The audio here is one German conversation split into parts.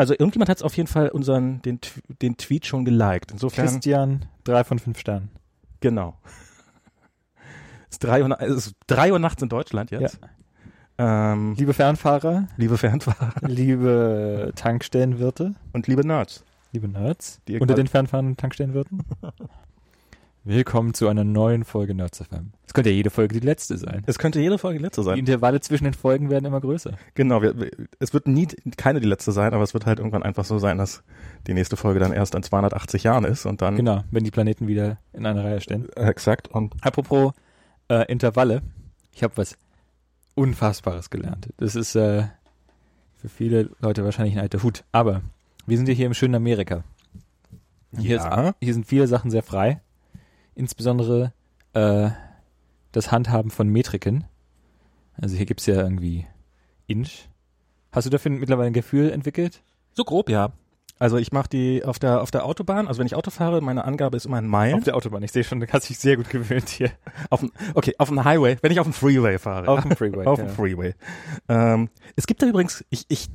also irgendjemand hat es auf jeden Fall unseren, den, den Tweet schon geliked. Insofern, Christian, drei von fünf Sternen. genau. Es ist drei Uhr, es ist drei Uhr nachts in Deutschland jetzt. Ähm, Liebe Fernfahrer, liebe Fernfahrer liebe Tankstellenwirte, und liebe Nerds. liebe Nerds, Die unter den Fernfahrern und Tankstellenwirten. Willkommen zu einer neuen Folge Nerds FM. Es könnte ja jede Folge die letzte sein. Es könnte jede Folge die letzte Die sein. Intervalle zwischen den Folgen werden immer größer. Genau, wir, wir, es wird nie keine die letzte sein, aber es wird halt irgendwann einfach so sein, dass die nächste Folge dann erst in 280 Jahren ist und dann Genau, wenn die Planeten wieder in eine Reihe stehen. äh, exakt und Apropos äh, Intervalle, ich habe was Unfassbares gelernt. Das ist äh, für viele Leute wahrscheinlich ein alter Hut. Aber wir sind ja hier im schönen Amerika. Hier, Ja. ist, hier sind viele Sachen sehr frei. Insbesondere äh, das Handhaben von Metriken. Also hier gibt's ja irgendwie Inch. Hast du dafür mittlerweile ein Gefühl entwickelt? so grob ja. Also ich mache die auf der auf der Autobahn, also wenn ich Auto fahre, meine Angabe ist immer in Meilen. Auf der Autobahn. Ich sehe schon, du hast dich sehr gut gewöhnt hier. Auf, dem- okay, auf dem Highway, wenn ich auf dem Freeway fahre. Auf dem Freeway. auf ja. dem Freeway. Ähm, es gibt da übrigens, ich, ich,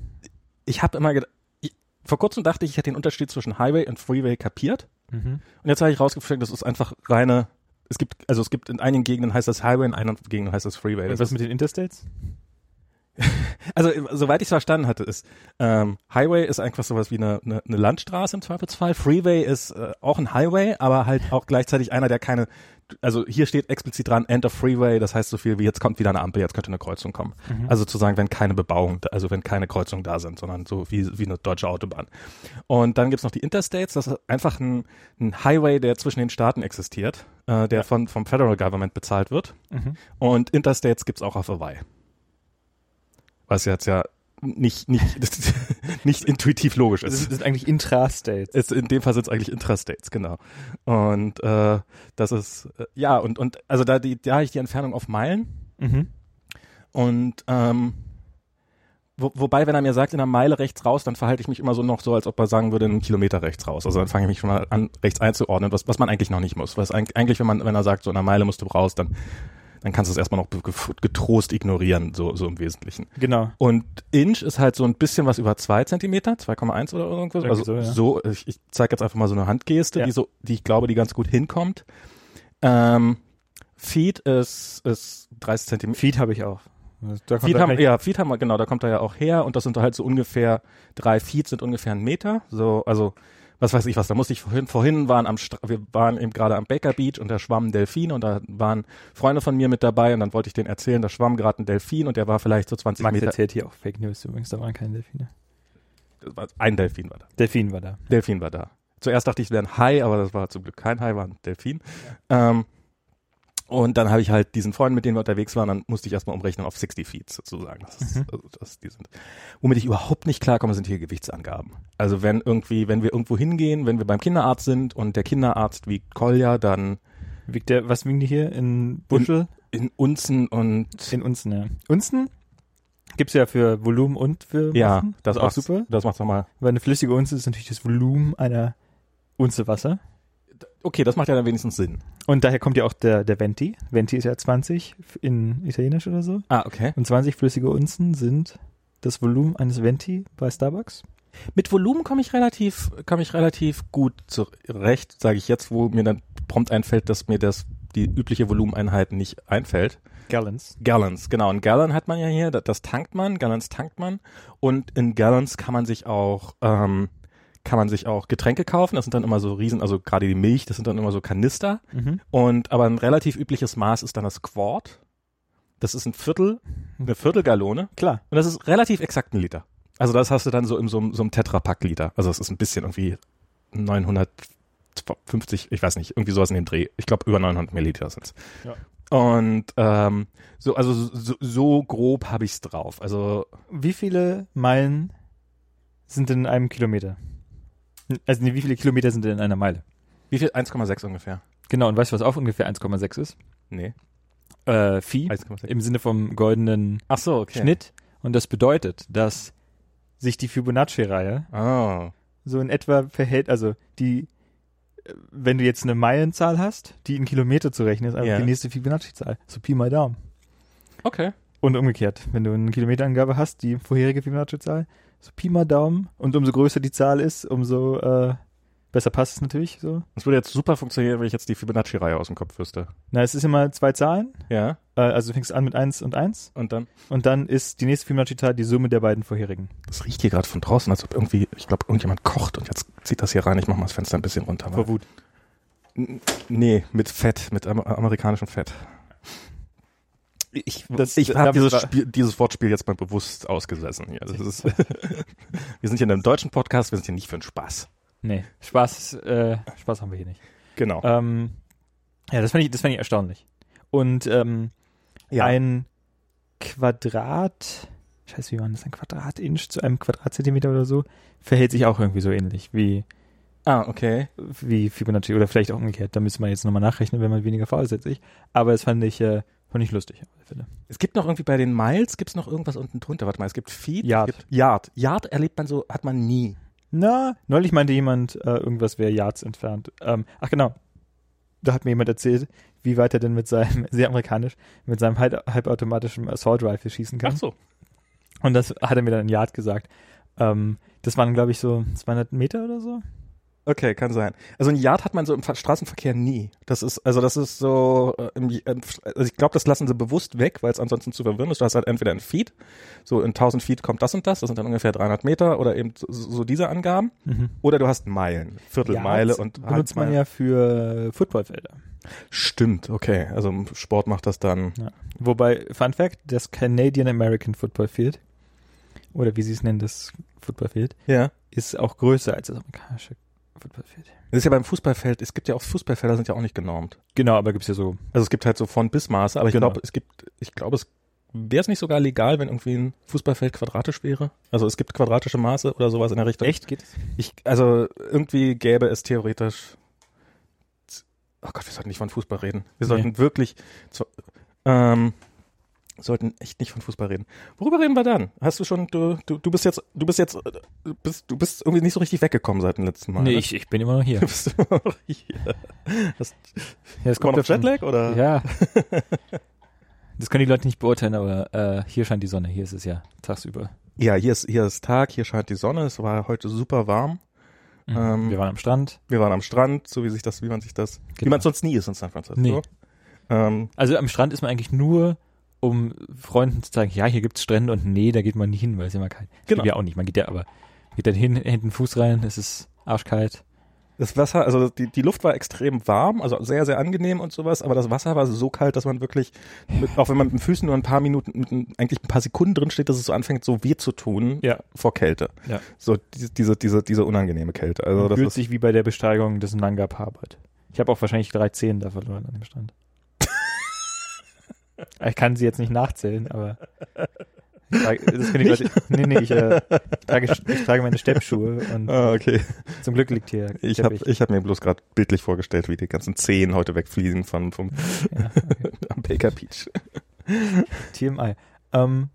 ich habe immer gedacht, ich, vor kurzem dachte ich, ich hätte den Unterschied zwischen Highway und Freeway kapiert. Mhm. Und jetzt habe ich rausgefunden, das ist einfach reine, es gibt, also es gibt in einigen Gegenden heißt das Highway, in anderen Gegenden heißt das Freeway. Und Das was mit den Interstates? also soweit ich es verstanden hatte, ist ähm, Highway ist einfach sowas wie eine, eine, eine Landstraße im Zweifelsfall. Freeway ist äh, auch ein Highway, aber halt auch gleichzeitig einer, der keine, also hier steht explizit dran End of Freeway, das heißt so viel wie jetzt kommt wieder eine Ampel, jetzt könnte eine Kreuzung kommen. Mhm. Also zu sagen, wenn keine Bebauung, also wenn keine Kreuzungen da sind, sondern so wie, wie eine deutsche Autobahn. Und dann gibt's noch die Interstates, das ist einfach ein, ein Highway, der zwischen den Staaten existiert, äh, der von, vom Federal Government bezahlt wird. Mhm. Und Interstates gibt's auch auf Hawaii. Was jetzt ja nicht, nicht, nicht intuitiv logisch ist. das ist eigentlich Intrastates. Ist, in dem Fall sind es eigentlich Intrastates, genau. Und äh, das ist, äh, ja, und, und also da, die, da habe ich die Entfernung auf Meilen. Mhm. Und ähm, wo, wobei, wenn er mir sagt, in einer Meile rechts raus, dann verhalte ich mich immer so noch so, als ob er sagen würde, einen Kilometer rechts raus. Also dann fange ich mich schon mal an, rechts einzuordnen, was, was man eigentlich noch nicht muss. Was eig- eigentlich, wenn man, wenn er sagt, so in einer Meile musst du raus, dann, dann kannst du es erstmal noch ge- getrost ignorieren, so, so im Wesentlichen. Genau. Und Inch ist halt so ein bisschen was über zwei Zentimeter, 2,1 oder irgendwas. Irgendwie Also so, ja. so, ich, ich zeige jetzt einfach mal so eine Handgeste, Ja. die so, die ich glaube, die ganz gut hinkommt. Ähm, Feet ist, ist 30 Zentimeter. Feed habe ich auch. Da er haben, ja, Feet haben wir, genau, da kommt er ja auch her und das sind halt so ungefähr, drei Feet sind ungefähr ein Meter. So, also, was weiß ich was, da musste ich vorhin, vorhin waren am, Stra wir waren eben gerade am Baker Beach und da schwamm ein Delfin und da waren Freunde von mir mit dabei und dann wollte ich denen erzählen, da schwamm gerade ein Delfin und der war vielleicht so 20 Max Meter. erzählt hier auch Fake News übrigens, da waren keine Delfine. Ein Delfin war da. Delfin war da. Delfin war da. Zuerst dachte ich, es wäre ein Hai, aber das war zum Glück kein Hai, war ein Delfin. Ähm, und dann habe ich halt diesen Freund, mit denen wir unterwegs waren, dann musste ich erstmal umrechnen auf 60 Feet sozusagen. Das ist, Mhm. also das, die sind. Womit ich überhaupt nicht klarkomme, sind hier Gewichtsangaben. Also wenn irgendwie, wenn wir irgendwo hingehen, wenn wir beim Kinderarzt sind und der Kinderarzt wiegt Kolja, dann Wiegt der, was wiegen die hier? In Buschel? in Unzen und In Unzen, ja. Unzen gibt's ja für Volumen und für ja, Massen. das ist auch macht's- super. Das macht doch mal. Weil eine flüssige Unze ist natürlich das Volumen einer Unze Wasser. Okay, das macht ja dann wenigstens Sinn. Und daher kommt ja auch der, der Venti. Venti ist ja 20 in Italienisch oder so. Ah, okay. Und 20 flüssige Unzen sind das Volumen eines Venti bei Starbucks. Mit Volumen komme ich relativ, komme ich relativ gut zurecht, sage ich jetzt, wo mir dann prompt einfällt, dass mir das die übliche Volumeneinheit nicht einfällt. Gallons. Gallons, genau. Ein Gallon hat man ja hier, das, das tankt man, Gallons tankt man. Und in Gallons kann man sich auch, ähm, kann man sich auch Getränke kaufen. Das sind dann immer so riesen, also gerade die Milch, das sind dann immer so Kanister. Mhm. Und aber ein relativ übliches Maß ist dann das Quart. Das ist ein Viertel, eine Viertelgallone. Klar. Und das ist relativ exakt ein Liter. Also das hast du dann so in so, einem- so einem Tetrapack-Liter. Also es ist ein bisschen irgendwie 950, ich weiß nicht, irgendwie sowas in dem Dreh. Ich glaube über 900 Milliliter sind's. Ja. Und ähm, so, also so, so grob habe ich's drauf. Also Wie viele Meilen sind in einem Kilometer? Also nee, wie viele Kilometer sind denn in einer Meile? wie viel? 1,6 ungefähr. Genau, und weißt du, was auch ungefähr 1,6 ist? Nee. Äh, Phi, 1,6. im Sinne vom goldenen Ach so, okay. Schnitt. Und das bedeutet, dass sich die Fibonacci-Reihe Oh. so in etwa verhält, also die, äh, wenn du jetzt eine Meilenzahl hast, die in Kilometer zu rechnen ist, einfach Ja. die nächste Fibonacci-Zahl. So Pi mal Daumen. Okay. Und umgekehrt, wenn du eine Kilometerangabe hast, die vorherige Fibonacci-Zahl, so Pi mal Daumen, und umso größer die Zahl ist, umso äh, besser passt es natürlich so. Das würde jetzt super funktionieren, wenn ich jetzt die Fibonacci-Reihe aus dem Kopf wüsste. Na, es ist immer zwei Zahlen, Ja, äh, also du fängst an mit 1 und 1 und dann. und dann ist die nächste Fibonacci-Zahl die Summe der beiden vorherigen. Das riecht hier gerade von draußen, als ob irgendwie, ich glaube, irgendjemand kocht und jetzt zieht das hier rein. Ich mach mal das Fenster ein bisschen runter. Vor Wut. N- Nee, mit Fett, mit am amerikanischem Fett. Ich, Das- ich habe dieses, Spiel, dieses Wortspiel jetzt mal bewusst ausgesessen. Hier. Ist, wir sind hier in einem deutschen Podcast, wir sind hier nicht für den Spaß. Nee, Spaß, äh, Spaß haben wir hier nicht. Genau. Ähm, ja, das fand ich, das fand ich erstaunlich. Und ähm, ja. ein Quadrat, scheiße, wie war das, ein Quadratinch zu einem Quadratzentimeter oder so, verhält sich auch irgendwie so ähnlich wie, ah, okay. wie Fibonacci oder vielleicht auch umgekehrt. Da müsste man jetzt nochmal nachrechnen, wenn man weniger faul ist als ich. Aber das fand ich, äh, fand ich lustig. auf alle Fälle. Es gibt noch irgendwie bei den Miles, gibt's noch irgendwas unten drunter. Warte mal, es gibt Feed. Yard. Es gibt Yard. Yard erlebt man so, hat man nie. Na, neulich meinte jemand, äh, irgendwas wäre Yards entfernt. Ähm, ach genau. Da hat mir jemand erzählt, wie weit er denn mit seinem, sehr amerikanisch, mit seinem halb, halbautomatischen Assault Rifle schießen kann. Ach so. Und das hat er mir dann in Yard gesagt. Ähm, das waren, glaube ich, so 200 Meter oder so. Okay, kann sein. Also ein Yard hat man so im Ver- Straßenverkehr nie. Das ist, also das ist so, äh, im, im, also ich glaube, das lassen sie bewusst weg, weil es ansonsten zu verwirrend ist. Du hast halt entweder ein Feed, so in 1000 Feet kommt das und das, das sind dann ungefähr 300 Meter oder eben so, so diese Angaben. Oder du hast Meilen, Viertelmeile Yards und benutzt man ja für Footballfelder. Stimmt, okay. Also im Sport macht das dann. Ja. Wobei, Fun Fact, das Canadian American Football Field, oder wie sie es nennen, das Football Field, Ja. ist auch größer als das amerikanische Football Field. Das ist ja beim Fußballfeld, es gibt ja auch Fußballfelder sind ja auch nicht genormt. Genau, aber gibt's ja so. Also es gibt halt so von bis Maße, aber ich Genau. glaube, es gibt, ich glaube, es wäre es nicht sogar legal, wenn irgendwie ein Fußballfeld quadratisch wäre. Also es gibt quadratische Maße oder sowas in der Richtung. Echt? Geht es? Ich, also irgendwie gäbe es theoretisch. Oh Gott, wir sollten nicht von Fußball reden. Wir sollten wirklich, zu, ähm, sollten echt nicht von Fußball reden. Worüber reden wir dann? Hast du schon, du, du, du bist jetzt, du bist jetzt, du bist, du bist irgendwie nicht so richtig weggekommen seit dem letzten Mal. Nee, ne? ich, ich bin immer noch hier. Du bist immer noch hier. Das kommt davon- Jetlag oder? Ja. Das können die Leute nicht beurteilen, aber äh, hier scheint die Sonne. Hier ist es ja tagsüber. Ja, hier ist, hier ist Tag, hier scheint die Sonne, es war heute super warm. Ähm, Wir waren am Strand. Wir waren am Strand, so wie sich das, wie man sich das, wie Genau. man sonst nie ist in San Francisco. Nee. Ähm, Also am Strand ist man eigentlich nur, um Freunden zu zeigen, ja, hier gibt's Strände und nee, da geht man nie hin, weil es immer kalt. Genau. Geht ja auch nicht. Man geht ja aber, geht dann hin, hinten den Fuß rein, es ist arschkalt. das Wasser, also die, die Luft war extrem warm, also sehr, sehr angenehm und sowas, aber das Wasser war so kalt, dass man wirklich, mit, auch wenn man mit den Füßen nur ein paar Minuten, mit eigentlich ein paar Sekunden drin steht, dass es so anfängt, so weh zu tun Ja. vor Kälte. Ja. So diese, diese, diese, diese unangenehme Kälte. Also Man das fühlt ist, sich wie bei der Besteigung des Nanga Parbat. Ich habe auch wahrscheinlich drei Zehen da verloren an dem Strand. Ich kann sie jetzt nicht nachzählen, aber ich trage, das finde ich Leute, nee, nee, ich, äh, ich, trage, ich trage meine Steppschuhe und ah, okay. zum Glück liegt hier Ich habe ich hab mir bloß gerade bildlich vorgestellt, wie die ganzen Zehen heute wegfliegen von, vom Ja, okay. am Baker Beach. TMI. Ähm,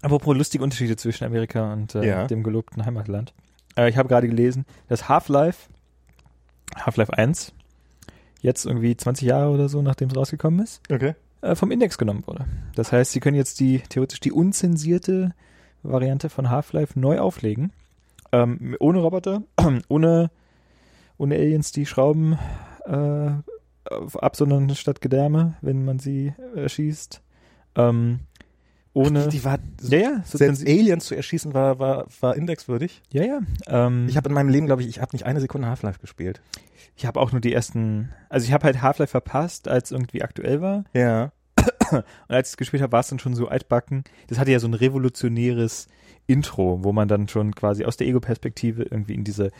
apropos lustige Unterschiede zwischen Amerika und äh, Ja. dem gelobten Heimatland. Äh, ich habe gerade gelesen, dass Half-Life, Half-Life 1, jetzt irgendwie 20 Jahre oder so, nachdem es rausgekommen ist, Okay. äh, vom Index genommen wurde. Das heißt, sie können jetzt die theoretisch die unzensierte Variante von Half-Life neu auflegen. Ähm, ohne Roboter, ohne, ohne Aliens, die Schrauben äh, absondern statt Gedärme, wenn man sie erschießt. Ähm, ohne. Die war, ja, ja, so selbst Aliens zu erschießen war, war, war indexwürdig. ja, ja. Ähm, Ich habe in meinem Leben, glaube ich, ich habe nicht eine Sekunde Half-Life gespielt. Ich habe auch nur die ersten. Also ich habe halt Half-Life verpasst, als irgendwie aktuell war. Ja. Und als ich es gespielt habe, war es dann schon so altbacken. Das hatte ja so ein revolutionäres Intro, wo man dann schon quasi aus der Ego-Perspektive irgendwie in diese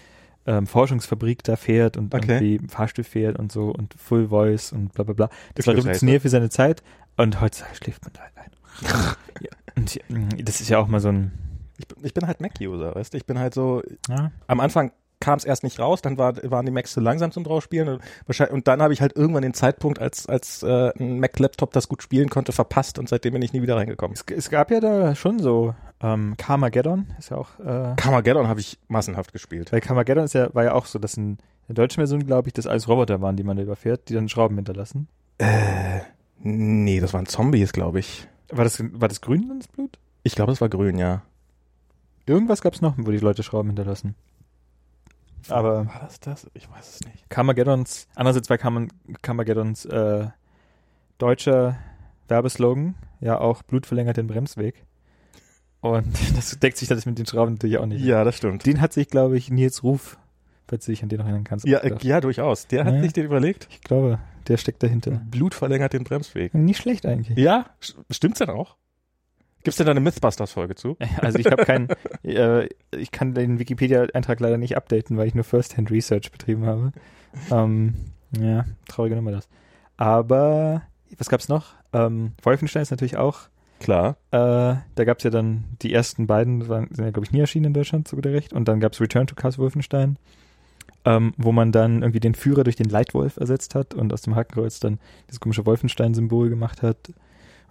ähm, Forschungsfabrik da fährt und Okay. irgendwie Fahrstuhl fährt und so und Full Voice und bla bla bla. Das Ich war revolutionär für seine Zeit und heutzutage schläft man da halt ein. ja. Und ja, das ist ja auch mal so ein Ich, bin- ich bin halt Mac-User, weißt du? Ich bin halt so, ja, am Anfang kam es erst nicht raus, dann war, waren die Macs zu langsam zum draufspielen und, wahrscheinlich, und dann habe ich halt irgendwann den Zeitpunkt, als, als äh, ein Mac-Laptop das gut spielen konnte, verpasst und seitdem bin ich nie wieder reingekommen. es, es gab ja da schon so ähm, Carmageddon ist ja auch äh, Carmageddon habe ich massenhaft gespielt. Weil Carmageddon ist ja, war ja auch so, dass in der deutschen Version, glaube ich, das alles Roboter waren, die man da überfährt, die dann Schrauben hinterlassen. Äh, Nee, das waren Zombies, glaube ich. War das, war das grün, das Blut? Ich glaube, es war grün, ja. Irgendwas gab es noch, wo die Leute Schrauben hinterlassen. Aber War das das? Ich weiß es nicht. Carmageddons, andererseits war Carm Carmageddons äh, deutscher Werbeslogan ja auch Blut verlängert den Bremsweg. Und das deckt sich das mit den Schrauben natürlich auch nicht. Ja, das stimmt. Den hat sich, glaube ich, Nils Ruf, falls du dich an den noch erinnern kannst. Ja, äh, ja, durchaus. Der hat Ja. sich den überlegt. Ich glaube, der steckt dahinter. Blut verlängert den Bremsweg. Nicht schlecht eigentlich. Ja, st- stimmt's denn auch? Gibt's denn da eine Mythbusters-Folge zu? Also ich habe keinen, äh, ich kann den Wikipedia-Eintrag leider nicht updaten, weil ich nur First-Hand-Research betrieben habe. Ähm, ja, traurige Nummer das. Aber was gab's noch? Ähm, Wolfenstein ist natürlich auch. Klar. Äh, da gab's ja dann die ersten beiden, waren, sind ja glaube ich nie erschienen in Deutschland, so guter Recht. Und dann gab's Return to Cast Wolfenstein, ähm, wo man dann irgendwie den Führer durch den Leitwolf ersetzt hat und aus dem Hakenkreuz dann dieses komische Wolfenstein-Symbol gemacht hat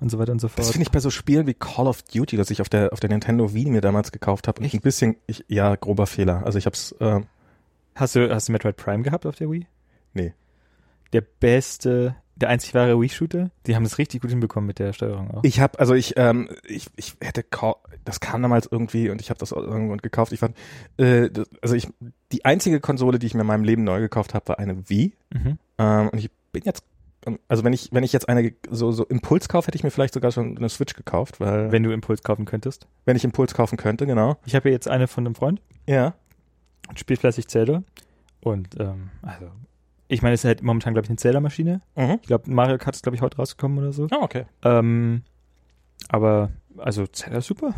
und so weiter und so fort. Das finde ich bei so Spielen wie Call of Duty, das ich auf der auf der Nintendo Wii mir damals gekauft habe, ein bisschen, ich, ja, grober Fehler. Also ich hab's, äh, Hast du, hast du Metroid Prime gehabt auf der Wii? Nee. Der beste, der einzig wahre Wii-Shooter? Die haben das richtig gut hinbekommen mit der Steuerung auch. ich habe, also ich, ähm, ich, ich hätte, Call, das kam damals irgendwie und ich habe das aus irgendwo gekauft. Ich fand, äh, das, also ich, die einzige Konsole, die ich mir in meinem Leben neu gekauft habe, war eine Wii. Mhm. Ähm, und ich bin jetzt, also wenn ich, wenn ich jetzt eine so so Impuls kaufe, hätte ich mir vielleicht sogar schon eine Switch gekauft, weil wenn, du Impuls kaufen könntest. wenn ich Impuls kaufen könnte, genau. Ich habe ja jetzt eine von einem Freund, Ja. spielt fleißig Zelda. Und, ähm, also, ich meine, es ist halt momentan, glaube ich, eine Zelda-Maschine. Mhm. Ich glaube, Mario Kart ist, glaube ich, heute rausgekommen oder so. Oh, okay. Ähm, aber, also, Zelda ist super.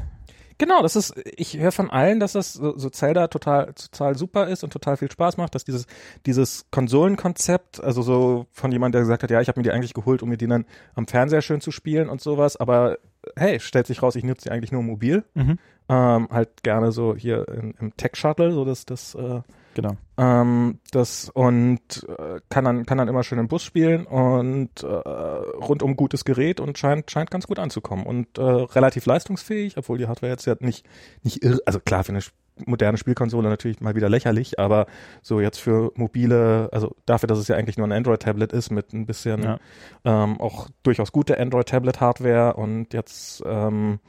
Genau, das ist, ich höre von allen, dass das so, so Zelda total, total super ist und total viel Spaß macht, dass dieses, dieses Konsolenkonzept, also so von jemand, der gesagt hat, ja, ich habe mir die eigentlich geholt, um mir die dann am Fernseher schön zu spielen und sowas, aber hey, stellt sich raus, ich nutze die eigentlich nur mobil, Mhm. ähm, halt gerne so hier in, im Tech-Shuttle, so das, das, äh, Genau. ähm, das und äh, kann dann kann dann immer schön im Bus spielen und äh, rundum gutes Gerät und scheint scheint ganz gut anzukommen und äh, relativ leistungsfähig, obwohl die Hardware jetzt ja nicht nicht irre, also klar für eine moderne Spielkonsole natürlich mal wieder lächerlich, aber so jetzt für mobile, also dafür, dass es ja eigentlich nur ein Android-Tablet ist mit ein bisschen Ja. ähm, auch durchaus gute Android-Tablet-Hardware und jetzt ähm,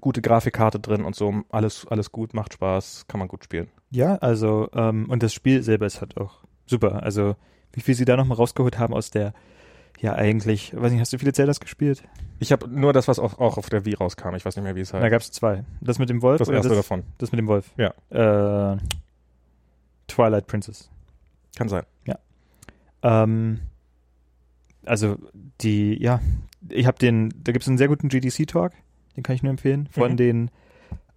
gute Grafikkarte drin und so, alles alles gut, macht Spaß, kann man gut spielen. Ja, also, ähm, und das Spiel selber ist halt auch super. Also, wie viel sie da nochmal rausgeholt haben aus der, ja, eigentlich, weiß nicht, hast du viele Zeldas gespielt? Ich habe nur das, was auch, auch auf der Wii rauskam. Ich weiß nicht mehr, wie es Da heißt. gab's zwei. Das mit dem Wolf Das erste das, davon. das mit dem Wolf? Ja. Äh, Twilight Princess. Kann sein. Ähm, also, die, ja, ich habe den, da gibt's einen sehr guten GDC-Talk, den kann ich nur empfehlen, von Mhm. den,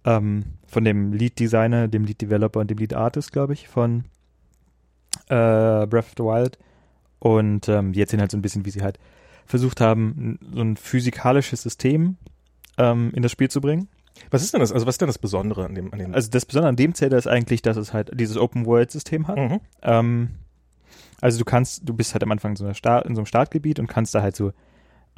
ähm, von dem Lead-Designer, dem Lead-Developer und dem Lead-Artist, glaube ich, von äh, Breath of the Wild. Und ähm, die erzählen halt so ein bisschen, wie sie halt versucht haben, so ein physikalisches System ähm, in das Spiel zu bringen. Was ist denn das? Also was ist denn das Besondere an dem? An dem Also das Besondere an dem Zelda ist eigentlich, dass es halt dieses Open-World-System hat. mhm. Ähm, also du kannst, du bist halt am Anfang in so, Start, in so einem Startgebiet und kannst da halt so,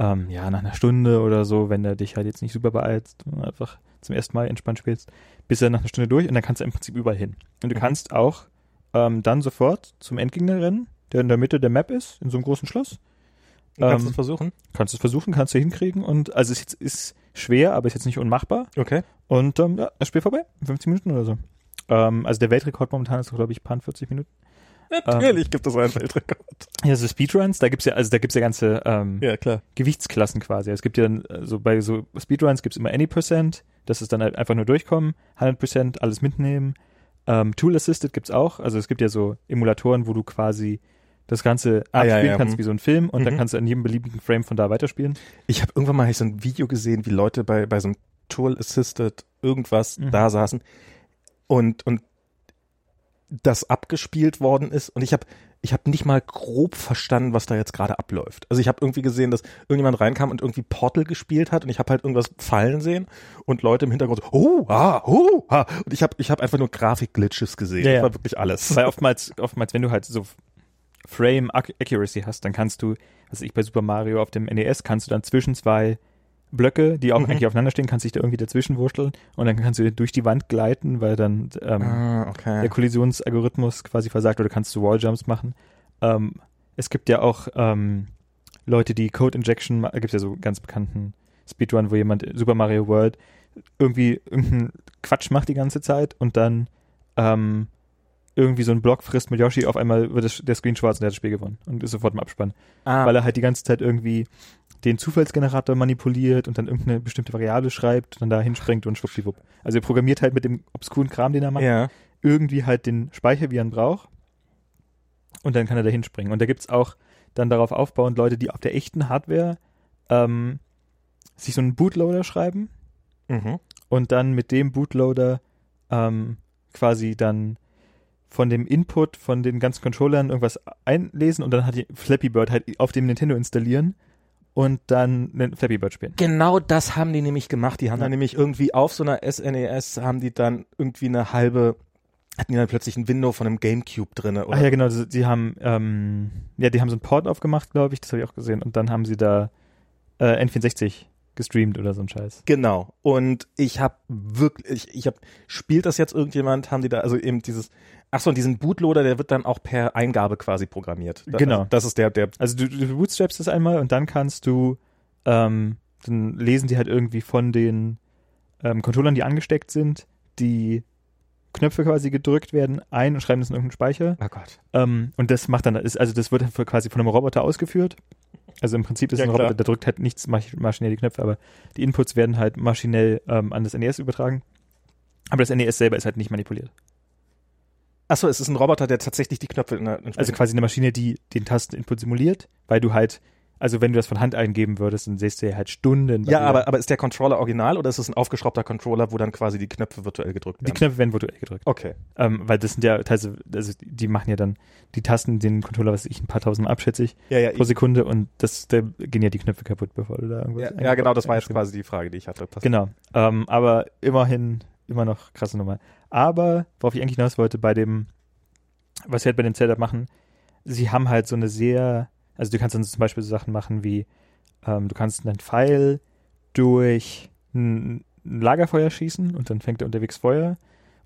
ähm, ja, nach einer Stunde oder so, wenn du dich halt jetzt nicht super beeilst, und einfach zum ersten Mal entspannt spielst, bist du dann nach einer Stunde durch und dann kannst du im Prinzip überall hin. Und du Mhm. kannst auch ähm, dann sofort zum Endgegner rennen, der in der Mitte der Map ist, in so einem großen Schloss. Kannst ähm, du es versuchen? Kannst du es versuchen, kannst du hinkriegen und also es ist, ist schwer, aber ist jetzt nicht unmachbar. Okay. Und ähm, ja, das Spiel vorbei, in 50 Minuten oder so. Ähm, also der Weltrekord momentan ist, glaube ich, paar 40 Minuten. Natürlich gibt es einen Weltrekord. Ja, so Speedruns, da gibt's ja, also da gibt's ja ganze ähm, Ja, klar. Gewichtsklassen quasi. Es gibt ja dann, äh, so bei so Speedruns gibt's immer Any Percent, das ist dann halt einfach nur durchkommen, 100% alles mitnehmen. Ähm, Tool Assisted gibt's auch, also es gibt ja so Emulatoren, wo du quasi das Ganze Ah, ja, abspielen ja, kannst hm. wie so ein Film und dann Mhm. kannst du an jedem beliebigen Frame von da weiterspielen. Ich habe irgendwann mal so ein Video gesehen, wie Leute bei, bei so einem Tool Assisted irgendwas Mhm. da saßen und, und das abgespielt worden ist und ich habe ich habe nicht mal grob verstanden, was da jetzt gerade abläuft. Also ich habe irgendwie gesehen, dass irgendjemand reinkam und irgendwie Portal gespielt hat und ich habe halt irgendwas fallen sehen und Leute im Hintergrund so, oh, ah, oh, ah. Und ich habe ich hab einfach nur Grafikglitches gesehen. Ja, das ja. war wirklich alles. Weil oftmals, oftmals, wenn du halt so Frame Ac- Accuracy hast, dann kannst du, was weiß ich bei Super Mario auf dem NES, kannst du dann zwischen zwei Blöcke, die auch Mhm. eigentlich aufeinander stehen, kannst dich da irgendwie dazwischen wursteln und dann kannst du durch die Wand gleiten, weil dann ähm, ah, okay. der Kollisionsalgorithmus quasi versagt oder kannst du Walljumps machen. Ähm, es gibt ja auch ähm, Leute, die Code Injection, gibt es ja so ganz bekannten Speedrun, wo jemand Super Mario World irgendwie irgendeinen Quatsch macht die ganze Zeit und dann ähm, irgendwie so einen Block frisst mit Yoshi, auf einmal wird das, der Screen schwarz und der hat das Spiel gewonnen und ist sofort im Abspann. Ah, Weil er halt die ganze Zeit irgendwie den Zufallsgenerator manipuliert und dann irgendeine bestimmte Variable schreibt und dann da hinspringt und schwuppdiwupp. Also er programmiert halt mit dem obskuren Kram, den er macht, ja. irgendwie halt den Speicher, wie er ihn braucht. Und dann kann er da hinspringen. Und da gibt's auch dann darauf aufbauend Leute, die auf der echten Hardware ähm, sich so einen Bootloader schreiben Mhm. und dann mit dem Bootloader ähm, quasi dann von dem Input von den ganzen Controllern irgendwas einlesen und dann hat die Flappy Bird halt auf dem Nintendo installieren und dann einen Flappy Bird spielen. Genau das haben die nämlich gemacht. Die haben Ja. dann nämlich irgendwie auf so einer SNES haben die dann irgendwie eine halbe, hatten die dann plötzlich ein Window von einem Gamecube drinne oder Ach ja, genau, sie sie haben ähm, ja, die haben so einen Port aufgemacht, glaube ich, das habe ich auch gesehen und dann haben sie da äh, N64 gestreamt oder so ein Scheiß. Genau. Und ich habe wirklich, ich, ich habe, spielt das jetzt irgendjemand? Haben die da, also eben dieses, ach so, und diesen Bootloader, der wird dann auch per Eingabe quasi programmiert. Da- Genau. Also das ist der, der, Also du, du bootstrapst das einmal und dann kannst du, ähm, dann lesen die halt irgendwie von den ähm, Controllern, die angesteckt sind, die Knöpfe quasi gedrückt werden, ein und schreiben das in irgendeinen Speicher. oh Gott. Ähm, und das macht dann, ist, also das wird dann quasi von einem Roboter ausgeführt. Also im Prinzip ist Ja, ein. Roboter, der drückt halt nichts mach- maschinell die Knöpfe, aber die Inputs werden halt maschinell ähm, an das NES übertragen. Aber das NES selber ist halt nicht manipuliert. Ach so, es ist ein Roboter, der tatsächlich die Knöpfe in der, Also quasi eine Maschine, die den Tasteninput simuliert, weil du halt, also wenn du das von Hand eingeben würdest, dann sähst du ja halt Stunden. ja, aber, aber ist der Controller original oder ist es ein aufgeschraubter Controller, wo dann quasi die Knöpfe virtuell gedrückt die werden? Knöpfe werden virtuell gedrückt. Okay. Ähm, weil das sind ja teilweise, also die machen ja dann die Tasten, den Controller, was ich, ein paar tausend abschätze ich, Ja, ja, pro Sekunde und das, da gehen ja die Knöpfe kaputt, bevor du da irgendwas ja, ja, genau, das war jetzt quasi die Frage, die ich hatte. Passt. Genau. Ähm, aber immerhin immer noch krasse Nummer. Aber, worauf ich eigentlich hinaus wollte, bei dem, was sie halt bei dem Setup machen, sie haben halt so eine sehr, also du kannst dann zum Beispiel so Sachen machen wie, ähm, du kannst einen Pfeil durch ein, ein Lagerfeuer schießen und dann fängt er unterwegs Feuer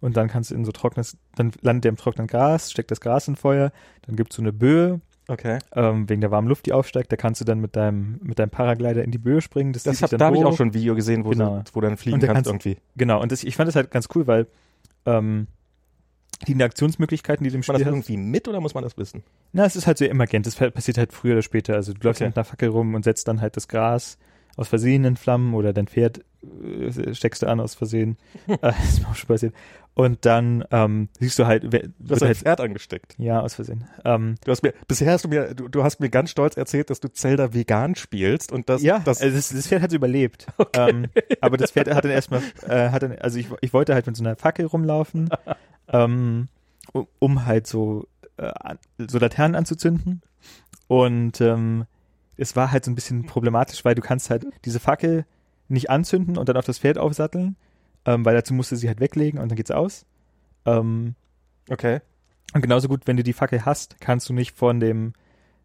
und dann kannst du in so trockenes, dann landet er im trockenen Gras, steckt das Gras in Feuer, dann gibt es so eine Böe, Okay. ähm, wegen der warmen Luft, die aufsteigt, da kannst du dann mit deinem, mit deinem Paraglider in die Böe springen. Das, Das hab, da habe ich auch schon ein Video gesehen, wo, Genau. du, wo dann fliegen Und kannst, kannst- irgendwie. Genau, und das, ich fand das halt ganz cool, weil ähm, die Interaktionsmöglichkeiten, die im Muss man das Spiel hast, irgendwie mit oder muss man das wissen? na, es ist halt so emergent, das passiert halt früher oder später. Also du läufst Okay. mit einer Fackel rum und setzt dann halt das Gras aus Versehen in Flammen oder dein Pferd äh, steckst du an aus Versehen. äh, das ist mir auch schon passiert. Und dann ähm, siehst du halt, wer- Du hast halt Pferd angesteckt. ja, aus Versehen. Ähm, Du hast mir, bisher hast du mir, du, du hast mir ganz stolz erzählt, dass du Zelda vegan spielst und das, ja, das, also das, das Pferd hat überlebt. Ähm, aber das Pferd hat dann erstmal, äh, hat dann, also ich, ich wollte halt mit so einer Fackel rumlaufen, ähm, um, um halt so, äh, so Laternen anzuzünden. Und ähm, es war halt so ein bisschen problematisch, weil du kannst halt diese Fackel nicht anzünden und dann auf das Pferd aufsatteln, ähm, weil dazu musst du sie halt weglegen und dann geht's aus. Ähm, okay. und genauso gut, wenn du die Fackel hast, kannst du nicht von dem,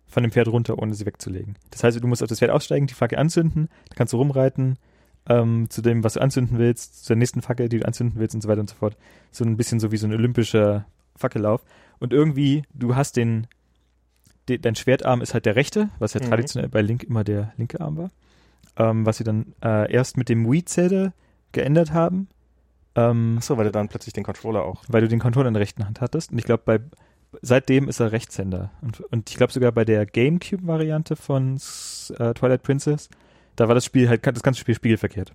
von dem Pferd runter, ohne sie wegzulegen. Das heißt, du musst auf das Pferd aussteigen, die Fackel anzünden, dann kannst du rumreiten, ähm, zu dem, was du anzünden willst, zu der nächsten Fackel, die du anzünden willst und so weiter und so fort. So ein bisschen so wie so ein olympischer Fackellauf. Und irgendwie, du hast den, de, dein Schwertarm ist halt der rechte, was ja Mhm. traditionell bei Link immer der linke Arm war. Ähm, was sie dann äh, erst mit dem Wii-Zelda geändert haben. Ähm, Achso, weil du dann plötzlich den Controller auch. weil du den Controller in der rechten Hand hattest. Und ich glaube, bei seitdem ist er Rechtshänder. Und, und ich glaube sogar bei der GameCube-Variante von äh, Twilight Princess, da war das Spiel halt das ganze Spiel spiegelverkehrt.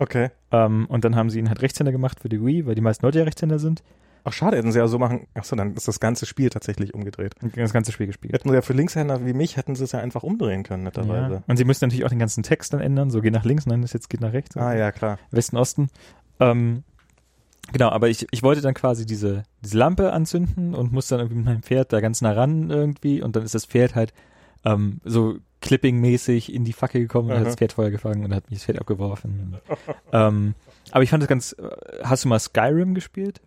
Okay. Ähm, und dann haben sie ihn halt Rechtshänder gemacht für die Wii, weil die meisten Leute ja Rechtshänder sind. Ach schade, hätten sie ja so machen. Achso, dann ist das ganze Spiel tatsächlich umgedreht. Das ganze Spiel gespielt. Hätten sie ja für Linkshänder wie mich, hätten sie es ja einfach umdrehen können, netterweise. Ja. Und sie müssen natürlich auch den ganzen Text dann ändern. So, geh nach links, nein, das jetzt geht nach rechts. Ah ja, klar. Westen, Osten. Ähm, genau, aber ich, ich wollte dann quasi diese, diese Lampe anzünden und musste dann irgendwie mit meinem Pferd da ganz nah ran irgendwie und dann ist das Pferd halt ähm, so Clipping-mäßig in die Fackel gekommen und hat Aha. das Pferd Feuer gefangen und hat mich das Pferd abgeworfen. ähm, aber ich fand das ganz, äh, hast du mal Skyrim gespielt?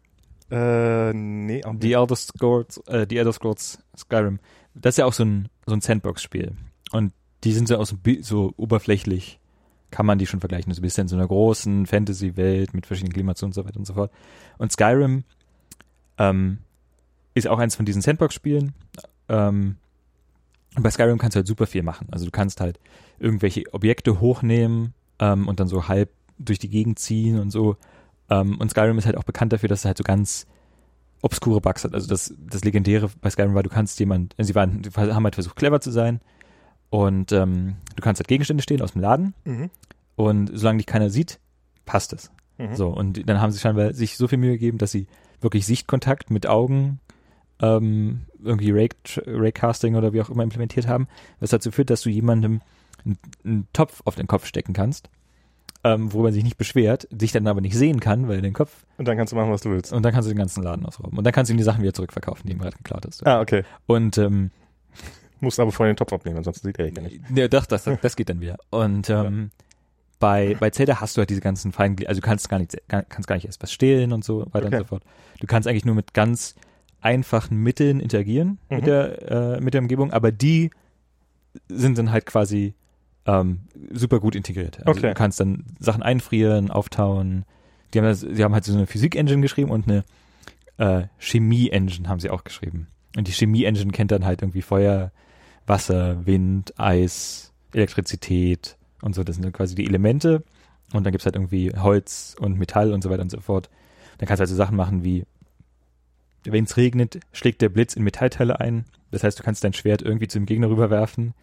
Äh, nee, auch Die Elder Scrolls, äh, die Elder Scrolls Skyrim. Das ist ja auch so ein, so ein Sandbox-Spiel. Und die sind so, auch so, oberflächlich, kann man die schon vergleichen. So ein bisschen in so einer großen Fantasy-Welt mit verschiedenen Klimazonen und so weiter und so fort. Und Skyrim ähm, ist auch eins von diesen Sandbox-Spielen. Ähm, Und bei Skyrim kannst du halt super viel machen. Also du kannst halt irgendwelche Objekte hochnehmen ähm, und dann so halb durch die Gegend ziehen und so. Ähm, und Skyrim ist halt auch bekannt dafür, dass es halt so ganz obskure Bugs hat. Also das, das Legendäre bei Skyrim war, du kannst jemand, sie waren, haben halt versucht, clever zu sein. Und ähm, du kannst halt Gegenstände stehen aus dem Laden. Mhm. Und solange dich keiner sieht, passt es. Mhm. So, und dann haben sie scheinbar sich so viel Mühe gegeben, dass sie wirklich Sichtkontakt mit Augen ähm, irgendwie Ray, Raycasting oder wie auch immer implementiert haben, was dazu führt, dass du jemandem einen, einen Topf auf den Kopf stecken kannst, ähm, wo man sich nicht beschwert, dich dann aber nicht sehen kann, weil den Kopf Und dann kannst du machen, was du willst. und dann kannst du den ganzen Laden ausrauben und dann kannst du ihm die Sachen wieder zurückverkaufen, die ihm gerade geklaut hast. Ah, okay. Und ähm, Musst aber vorher den Topf abnehmen, sonst sieht er ja nicht. Ja, doch, das, das geht dann wieder. Und ähm, bei, bei Zelda hast du halt diese ganzen Feingl also du kannst gar nicht, kann- kannst gar nicht erst was stehlen und so weiter Okay. und so fort. Du kannst eigentlich nur mit ganz einfachen Mitteln interagieren Mhm. mit der äh, mit der Umgebung, aber die sind dann halt quasi ähm, super gut integriert. Also Okay. du kannst dann Sachen einfrieren, auftauen. Die haben, das, die haben halt so eine Physik-Engine geschrieben und eine äh, Chemie-Engine haben sie auch geschrieben. Und die Chemie-Engine kennt dann halt irgendwie Feuer, Wasser, Wind, Eis, Elektrizität und so. Das sind dann quasi die Elemente. Und dann gibt's halt irgendwie Holz und Metall und so weiter und so fort. Dann kannst du halt so Sachen machen wie, wenn es regnet, schlägt der Blitz in Metallteile ein. Das heißt, du kannst dein Schwert irgendwie zum Gegner rüberwerfen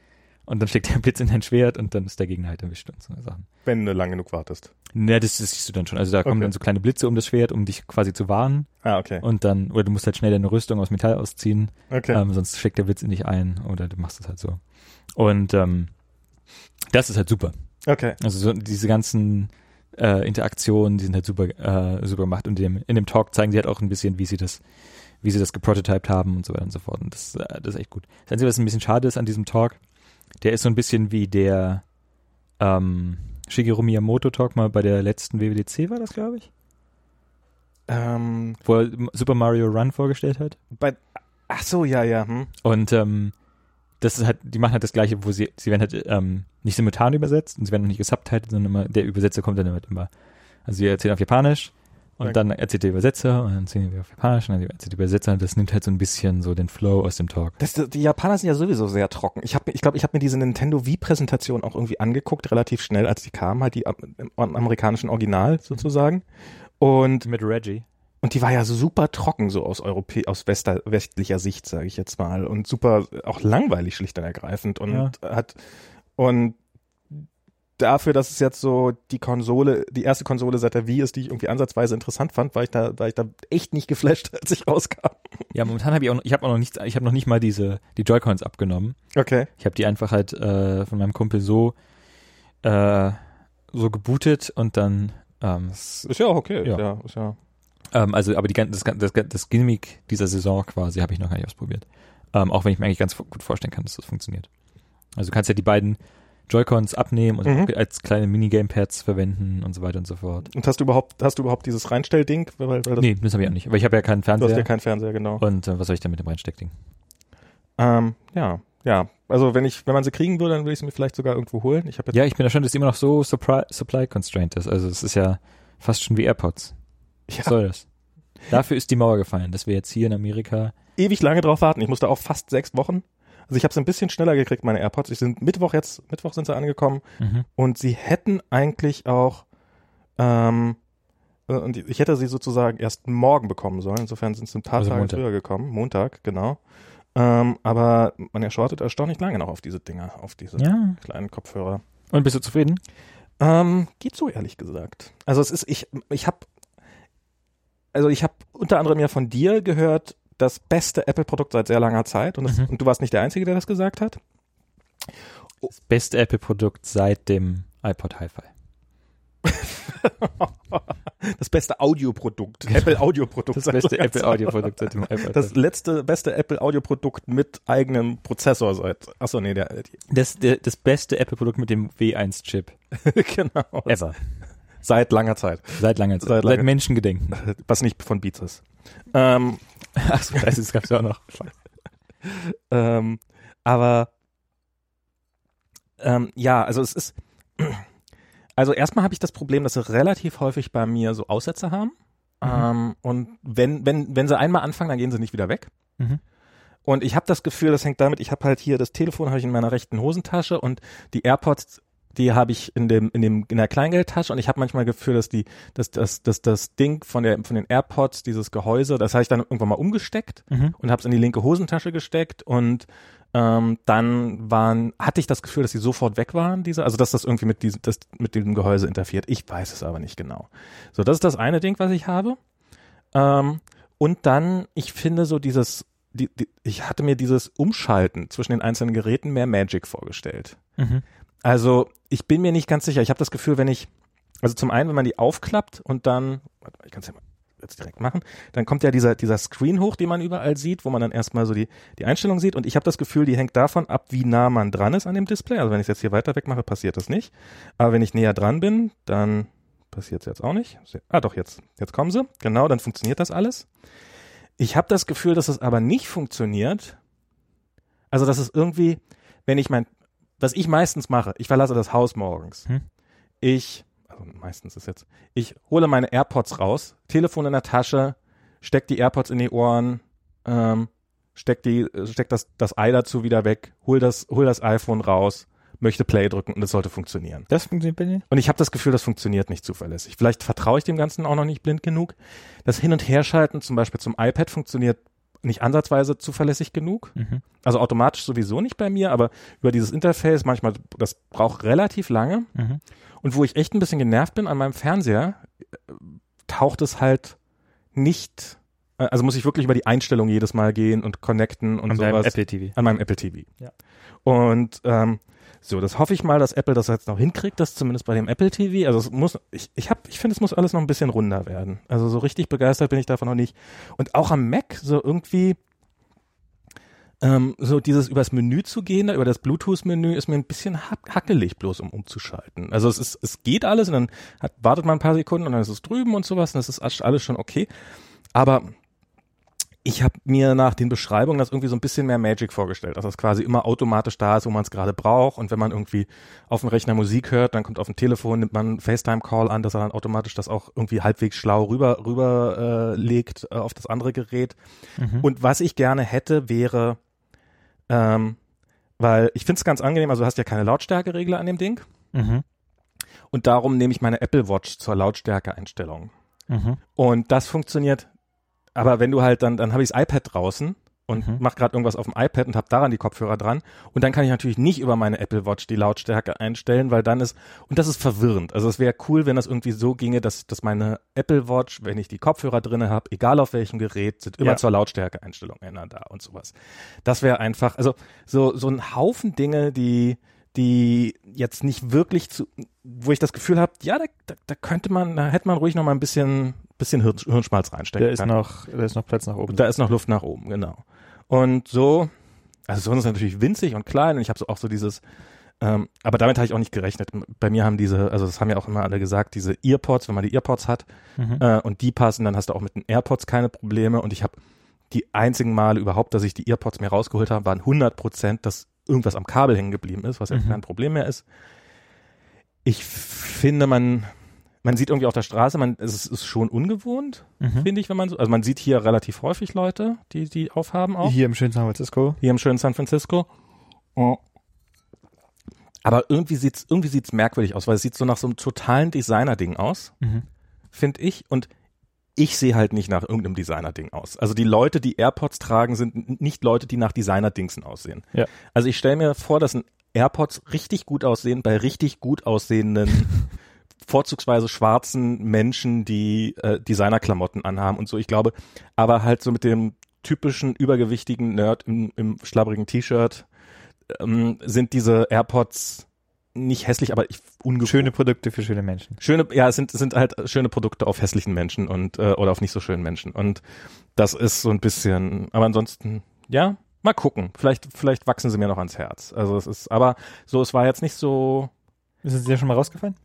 und dann schlägt der Blitz in dein Schwert und dann ist der Gegner halt erwischt und so Sachen. Wenn du lang genug wartest. Ja, das, das siehst du dann schon. Also da kommen Okay. dann so kleine Blitze um das Schwert, um dich quasi zu warnen. Ah, okay. Und dann, oder du musst halt schnell deine Rüstung aus Metall ausziehen. Okay. Ähm, sonst schlägt der Blitz in dich ein oder du machst es halt so. Und ähm, das ist halt super. Okay. Also so diese ganzen äh, Interaktionen, die sind halt super, äh, super gemacht. Und in dem, in dem Talk zeigen sie halt auch ein bisschen, wie sie das, wie sie das geprototyped haben und so weiter und so fort. Und das, äh, das ist echt gut. Das Einzige, was ein bisschen schade ist an diesem Talk, der ist so ein bisschen wie der ähm, Shigeru Miyamoto Talk mal bei der letzten WWDC war das, glaube ich, Ähm, wo er Super Mario Run vorgestellt hat. bei, ach so, ja, ja. Hm. Und ähm, das ist halt, die machen halt das gleiche, wo sie, sie werden halt ähm, nicht simultan übersetzt und sie werden auch nicht gesubtitelt, sondern immer, der Übersetzer kommt dann immer. Also sie erzählen auf Japanisch und Okay. dann erzählt der Übersetzer und dann erzählen wir auf Japanisch und dann erzählt der Übersetzer und das nimmt halt so ein bisschen so den Flow aus dem Talk. Das, die Japaner sind ja sowieso sehr trocken. Ich habe, ich glaube, ich habe mir diese Nintendo Wii-Präsentation auch irgendwie angeguckt, relativ schnell, als die kam, halt die am, amerikanischen Original sozusagen. Und, Mit Reggie. und die war ja super trocken, so aus Europä aus Wester, westlicher Sicht, sage ich jetzt mal. Und super, auch langweilig schlicht und ergreifend. Und Ja. hat, und dafür, dass es jetzt so die Konsole, die erste Konsole seit der Wii ist, die ich irgendwie ansatzweise interessant fand, war ich da, war ich da echt nicht geflasht, als ich rauskam. Ja, momentan habe ich auch noch, ich habe auch noch nichts, ich habe noch nicht mal diese, die Joy-Cons abgenommen. Okay. Ich habe die einfach halt äh, von meinem Kumpel so, äh, so gebootet und dann, ähm, Ist ja auch okay. Ja. Ist ja, ist ja Ähm, also, aber die, das, das, das Gimmick dieser Saison quasi habe ich noch gar nicht ausprobiert. Ähm, auch wenn ich mir eigentlich ganz gut vorstellen kann, dass das funktioniert. Also du kannst ja die beiden Joy-Cons abnehmen und Mhm. als kleine Minigame-Pads verwenden und so weiter und so fort. Und hast du überhaupt, hast du überhaupt dieses Reinstellding? Weil, weil das, nee, das habe ich auch nicht. Aber ich habe ja keinen du hast Fernseher. ja keinen Fernseher, genau. und äh, was soll ich denn mit dem Reinsteckding? Ähm, ja, ja. Also wenn ich, wenn man sie kriegen würde, dann würde ich sie mir vielleicht sogar irgendwo holen. Ich Ja, ich bin erstaunt, dass es immer noch so supply, supply constrained ist. Also es ist ja fast schon wie AirPods. Ja. Was soll das? Dafür ist die Mauer gefallen, dass wir jetzt hier in Amerika ewig lange drauf warten. Ich musste auch fast sechs Wochen. Also ich habe es ein bisschen schneller gekriegt, meine AirPods. Ich sind Mittwoch jetzt, Mittwoch sind sie angekommen mhm. und sie hätten eigentlich auch, ähm, äh, und ich hätte sie sozusagen erst morgen bekommen sollen. Insofern sind sie ein paar Also Tage Montag. früher gekommen. Montag, genau. Ähm, aber man erschortet erstaunlich lange noch auf diese Dinger, auf diese Ja. kleinen Kopfhörer. Und bist du zufrieden? Ähm, geht so, ehrlich gesagt. Also es ist, ich, ich habe, also ich habe unter anderem ja von dir gehört, das beste Apple-Produkt seit sehr langer Zeit und, das, Mhm. und du warst nicht der Einzige, der das gesagt hat. Das beste Apple-Produkt seit dem iPod Hi-Fi. Das beste Audioprodukt, Apple-Audioprodukt. Das seit beste langer Zeit. Apple-Audio-Produkt seit dem iPod Das letzte beste Apple-Audioprodukt mit eigenem Prozessor seit, achso, nee, der, die, Das, der, das beste Apple-Produkt mit dem W1-Chip genau, ever. seit langer Zeit, Seit langer Zeit. Seit Seit, langer- Menschengedenken. was nicht von Beats ist. Ähm, Achso, das, das gab's ja auch noch. Ähm, aber ähm, ja, also es ist. Also erstmal habe ich das Problem, dass sie relativ häufig bei mir so Aussätze haben. Mhm. Ähm, und wenn, wenn, wenn sie einmal anfangen, dann gehen sie nicht wieder weg. Mhm. Und ich habe das Gefühl, das hängt damit, ich habe halt hier das Telefon habe ich in meiner rechten Hosentasche und die AirPods die habe ich in dem in dem in der Kleingeldtasche und ich habe manchmal Gefühl, dass die dass das dass das Ding von der von den AirPods dieses Gehäuse, das habe ich dann irgendwann mal umgesteckt Mhm. und habe es in die linke Hosentasche gesteckt und ähm, dann waren hatte ich das Gefühl, dass sie sofort weg waren, diese also dass das irgendwie mit diesem das mit dem Gehäuse interferiert. Ich weiß es aber nicht genau. So, das ist das eine Ding, was ich habe. Ähm, und dann ich finde so dieses die, die, ich hatte mir dieses Umschalten zwischen den einzelnen Geräten mehr Magic vorgestellt. Mhm. Also ich bin mir nicht ganz sicher. Ich habe das Gefühl, wenn ich, also zum einen, wenn man die aufklappt und dann, warte mal, ich kann es ja mal jetzt direkt machen, dann kommt ja dieser, dieser Screen hoch, den man überall sieht, wo man dann erstmal so die, die Einstellung sieht. Und ich habe das Gefühl, die hängt davon ab, wie nah man dran ist an dem Display. Also wenn ich es jetzt hier weiter weg mache, passiert das nicht. Aber wenn ich näher dran bin, dann passiert es jetzt auch nicht. Ah doch, jetzt, jetzt kommen sie. Genau, dann funktioniert das alles. Ich habe das Gefühl, dass es aber nicht funktioniert. Also dass es irgendwie, wenn ich mein was ich meistens mache, ich verlasse das Haus morgens. Hm. Ich, also meistens ist jetzt, ich hole meine AirPods raus, Telefon in der Tasche, steck die AirPods in die Ohren, ähm, steck die, steck das, das Ei dazu wieder weg, hol das, hol das iPhone raus, möchte Play drücken und es sollte funktionieren. Das funktioniert bei dir? Und ich habe das Gefühl, das funktioniert nicht zuverlässig. Vielleicht vertraue ich dem Ganzen auch noch nicht blind genug. Das Hin- und Herschalten zum Beispiel zum iPad funktioniert nicht ansatzweise zuverlässig genug. Mhm. Also automatisch sowieso nicht bei mir, aber über dieses Interface manchmal, das braucht relativ lange. Mhm. Und wo ich echt ein bisschen genervt bin an meinem Fernseher, äh, taucht es halt nicht, äh, also muss ich wirklich über die Einstellung jedes Mal gehen und connecten und beim sowas Apple TV. an meinem Apple TV. Ja. Und ähm, so, das hoffe ich mal, dass Apple das jetzt noch hinkriegt, das zumindest bei dem Apple TV. Also es muss, ich, ich ich finde, es muss alles noch ein bisschen runder werden. Also so richtig begeistert bin ich davon noch nicht. Und auch am Mac so irgendwie ähm, so dieses übers Menü zu gehen, über das Bluetooth-Menü ist mir ein bisschen hack- hackelig bloß, um umzuschalten. Also es ist, es geht alles und dann hat, wartet man ein paar Sekunden und dann ist es drüben und sowas und das ist alles schon okay. Aber ich habe mir nach den Beschreibungen das irgendwie so ein bisschen mehr Magic vorgestellt, dass das quasi immer automatisch da ist, wo man es gerade braucht. Und wenn man irgendwie auf dem Rechner Musik hört, dann kommt auf dem Telefon, nimmt man einen FaceTime-Call an, dass er dann automatisch das auch irgendwie halbwegs schlau rüber, rüber äh, legt äh, auf das andere Gerät. Mhm. Und was ich gerne hätte, wäre, ähm, weil ich finde es ganz angenehm, also du hast ja keine Lautstärkeregler an dem Ding. Mhm. Und darum nehme ich meine Apple Watch zur Lautstärke-Einstellung. Mhm. Und das funktioniert, aber wenn du halt dann, dann habe ich das iPad draußen und Mhm. mach gerade irgendwas auf dem iPad und habe daran die Kopfhörer dran und dann kann ich natürlich nicht über meine Apple Watch die Lautstärke einstellen, weil dann ist und das ist verwirrend. Also es wäre cool, wenn das irgendwie so ginge, dass dass meine Apple Watch, wenn ich die Kopfhörer drinne habe, egal auf welchem Gerät, sind immer Ja. zur Lautstärke-Einstellung ändern da und sowas. Das wäre einfach, also so so ein Haufen Dinge, die die jetzt nicht wirklich zu, wo ich das Gefühl habe, ja, da, da, da könnte man, da hätte man ruhig noch mal ein bisschen, bisschen Hirn, Hirnschmalz reinstecken Da ist können. noch, da ist noch Platz nach oben. Da ist noch Luft nach oben, genau. Und so, also sonst ist es natürlich winzig und klein und ich habe so auch so dieses, ähm, aber damit habe ich auch nicht gerechnet. Bei mir haben diese, also das haben ja auch immer alle gesagt, diese Earpods, wenn man die Earpods hat Mhm. äh, und die passen, dann hast du auch mit den AirPods keine Probleme und ich habe die einzigen Male überhaupt, dass ich die Earpods mir rausgeholt habe, waren 100 Prozent, dass irgendwas am Kabel hängen geblieben ist, was ja Mhm. kein Problem mehr ist. Ich finde, man, man sieht irgendwie auf der Straße, man, es ist, schon ungewohnt, Mhm. finde ich, wenn man so, also man sieht hier relativ häufig Leute, die die aufhaben auch. Hier im schönen San Francisco. Hier im schönen San Francisco. Oh. Aber irgendwie sieht's irgendwie sieht's merkwürdig aus, weil es sieht so nach so einem totalen Designer-Ding aus, Mhm. finde ich. Und ich sehe halt nicht nach irgendeinem Designer-Ding aus. Also die Leute, die AirPods tragen, sind nicht Leute, die nach Designer-Dingsen aussehen. Ja. Also ich stelle mir vor, dass ein AirPods richtig gut aussehen bei richtig gut aussehenden, vorzugsweise schwarzen Menschen, die äh, Designerklamotten anhaben und so. Ich glaube, aber halt so mit dem typischen übergewichtigen Nerd im, im schlabberigen T-Shirt ähm, sind diese AirPods nicht hässlich, aber ich ungewohnt. Schöne Produkte für schöne Menschen. Schöne, ja, es sind, sind halt schöne Produkte auf hässlichen Menschen und äh, oder auf nicht so schönen Menschen. Und das ist so ein bisschen, aber ansonsten, ja, mal gucken. Vielleicht, vielleicht wachsen sie mir noch ans Herz. Also es ist, aber so, es war jetzt nicht so, Ist es dir schon mal rausgefallen?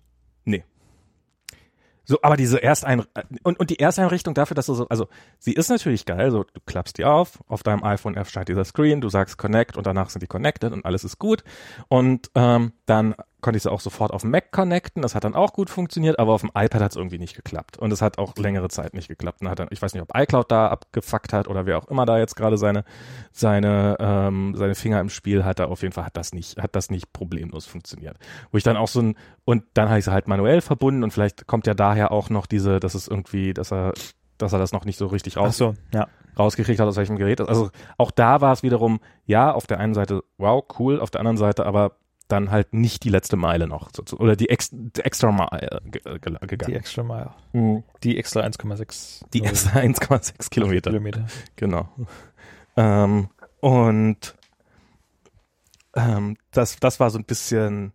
So, aber diese Erstein und, und die Ersteinrichtung dafür, dass du so, also sie ist natürlich geil, so du klappst die auf, auf deinem iPhone erscheint dieser Screen, du sagst Connect und danach sind die connected und alles ist gut. Und ähm, dann konnte ich sie auch sofort auf dem Mac connecten. Das hat dann auch gut funktioniert, aber auf dem iPad hat es irgendwie nicht geklappt. Und es hat auch längere Zeit nicht geklappt. Und hat dann, ich weiß nicht, ob iCloud da abgefuckt hat oder wer auch immer da jetzt gerade seine, seine, ähm, seine Finger im Spiel hatte. Auf jeden Fall hat das nicht, hat das nicht problemlos funktioniert. Wo ich dann auch so ein, und dann habe ich sie halt manuell verbunden und vielleicht kommt ja daher auch noch diese, dass es irgendwie, dass er, dass er das noch nicht so richtig raus, so, ja. rausgekriegt hat, aus welchem Gerät. Also auch da war es wiederum, ja, auf der einen Seite, wow, cool, auf der anderen Seite aber dann halt nicht die letzte Meile noch. Oder die, ex, die extra Meile ge, ge, Die gegangen. extra Mile. Mhm. Die extra 1,6 Die extra 1,6 Kilometer. Kilometer. Genau. Ähm, und ähm, das, das war so ein bisschen,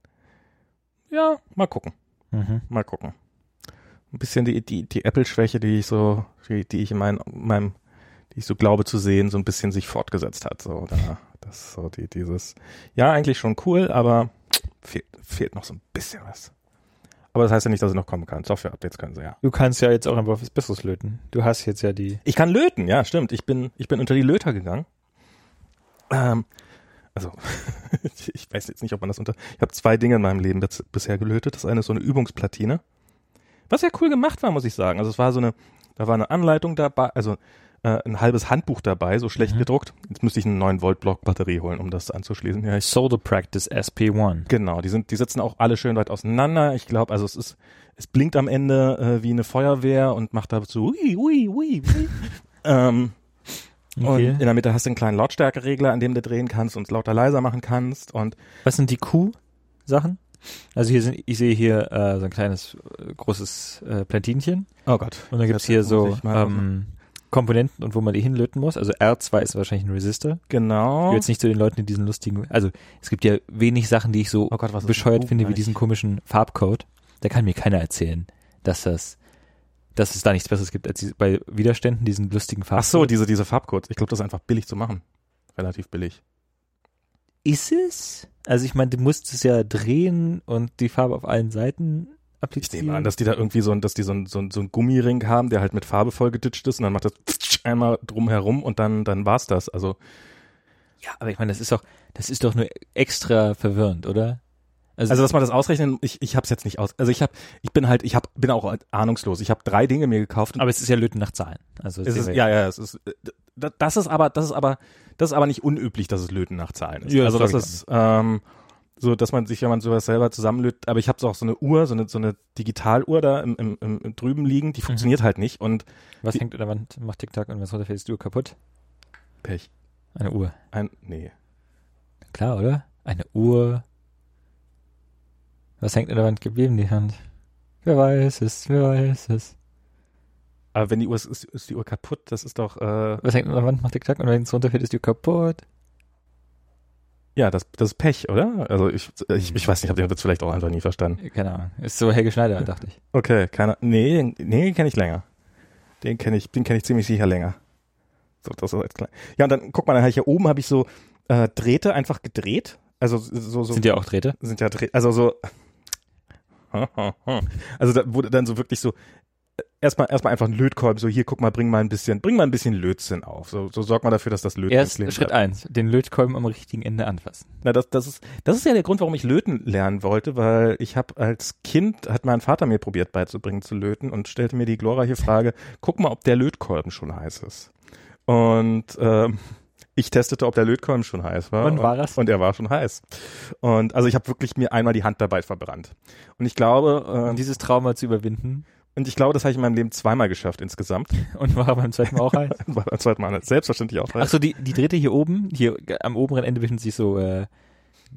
ja, mal gucken. Mhm. Mal gucken. Ein bisschen die, die, die Apple-Schwäche, die ich so, die, die ich in mein, meinem, die ich so glaube zu sehen, so ein bisschen sich fortgesetzt hat. So, da, das so die, dieses, ja, eigentlich schon cool, aber fehlt, fehlt noch so ein bisschen was. Aber das heißt ja nicht, dass es noch kommen kann. Software-Updates können sie ja. Du kannst ja jetzt auch einfach was Besseres löten. Du hast jetzt ja die. Ich kann löten, ja, stimmt. Ich bin, ich bin unter die Löter gegangen. Ähm, also, ich, weiß jetzt nicht, ob man das unter. Ich habe zwei Dinge in meinem Leben bis, bisher gelötet. Das eine ist so eine Übungsplatine. Was ja cool gemacht war, muss ich sagen. Also es war so eine, da war eine Anleitung dabei, also äh, ein halbes Handbuch dabei, so schlecht Mhm. gedruckt. Jetzt müsste ich eine 9 Volt Block Batterie holen, um das anzuschließen. Ja, ich Solar Practice SP1. Genau, die sind, die sitzen auch alle schön weit auseinander. Ich glaube, also es ist, es blinkt am Ende äh, wie eine Feuerwehr und macht da so ui, ui, ui, ui. ähm, Und in der Mitte hast du einen kleinen Lautstärkeregler, an dem du drehen kannst und es lauter leiser machen kannst. Und Was sind die Q-Sachen? Also hier sind, ich sehe hier äh, so ein kleines, äh, großes äh, Platinchen. oh Gott. Und dann gibt's Jetzt hier so ähm, Komponenten und wo man die hinlöten muss. Also R2 ist wahrscheinlich ein Resistor. Ich Genau. gehöre jetzt nicht zu den Leuten, die diesen lustigen, also es gibt ja wenig Sachen, die ich so Oh Gott, bescheuert finde, wie diesen komischen Farbcode. Da kann mir keiner erzählen, dass das, dass es da nichts Besseres gibt als bei Widerständen diesen lustigen Farbcode. Ach so, diese, diese Farbcodes. Ich glaube, das ist einfach billig zu machen. Relativ billig. ist es? Also ich meine, du musst es ja drehen und die Farbe auf allen Seiten Ich applizieren. nehme an, dass die da irgendwie so ein, dass die so ein, so ein, so ein Gummiring haben, der halt mit Farbe vollgeditscht ist und dann macht das einmal drumherum und dann, dann war's das. Also, ja, aber ich meine, das ist doch, das ist doch nur extra verwirrend, oder? also dass man das ausrechnen, ich, ich hab's jetzt nicht aus. Also ich hab, ich bin halt, ich hab, bin auch ahnungslos. Ich habe drei Dinge mir gekauft. aber es ist ja Löten nach Zahlen. Also es ist, ja, ja, es ist, äh, das ist aber, das ist aber, das ist aber nicht unüblich, dass es Löten nach Zahlen ist. Ja, also das ich ist, ähm, so, dass man sich, wenn man sowas selber zusammenlötet, aber ich habe auch so eine Uhr, so eine, so eine Digitaluhr da im, im, im, drüben liegen, die funktioniert halt nicht und Was die- hängt an der Wand, macht TikTok und was runterfällt, ist die Uhr kaputt? Pech. Eine Uhr. Ein, nee. Klar, oder? Eine Uhr. Was hängt an der Wand geblieben, die Hand? Wer weiß es, wer weiß es. Aber wenn die Uhr ist, ist, ist die Uhr kaputt, das ist doch, äh, Was hängt an der Wand, macht TikTok und wenn es runterfällt, ist die Uhr kaputt. Ja, das, das ist Pech, oder? Also ich, ich, ich weiß nicht, ich habe den Witz vielleicht auch einfach nie verstanden. Keine Ahnung. Ist so Helge Schneider, dachte ich. Okay, keiner, nee, nee, kenne ich länger. Den kenne ich, den kenne ich ziemlich sicher länger. So, das ist jetzt klar. Ja, und dann guck mal, dann hab ich hier oben habe ich so äh, Drähte einfach gedreht. Also so, so Sind ja auch Drähte? sind ja Dreh, also so also da wurde dann so wirklich so erstmal erstmal einfach ein Lötkolben so hier guck mal bring mal ein bisschen bring mal ein bisschen Lötzinn auf so so sorgt mal dafür dass das Löten Erst klingt. Schritt eins, den Lötkolben am richtigen Ende anfassen. Na, das, das ist das ist ja der Grund, warum ich löten lernen wollte, weil ich habe als Kind hat mein Vater mir probiert beizubringen zu löten und stellte mir die glorreiche Frage: Guck mal, ob der Lötkolben schon heiß ist. Und ähm, ich testete, ob der Lötkolben schon heiß war. Und war es? Und er war schon heiß. Und also ich habe wirklich mir einmal die Hand dabei verbrannt. Und ich glaube, Um ähm, dieses Trauma zu überwinden. Und ich glaube, das habe ich in meinem Leben zweimal geschafft insgesamt. Und war beim zweiten Mal auch heiß. War beim zweiten Mal selbstverständlich auch heiß. Ach so, die, die Drähte hier oben, hier am oberen Ende befinden sich so äh,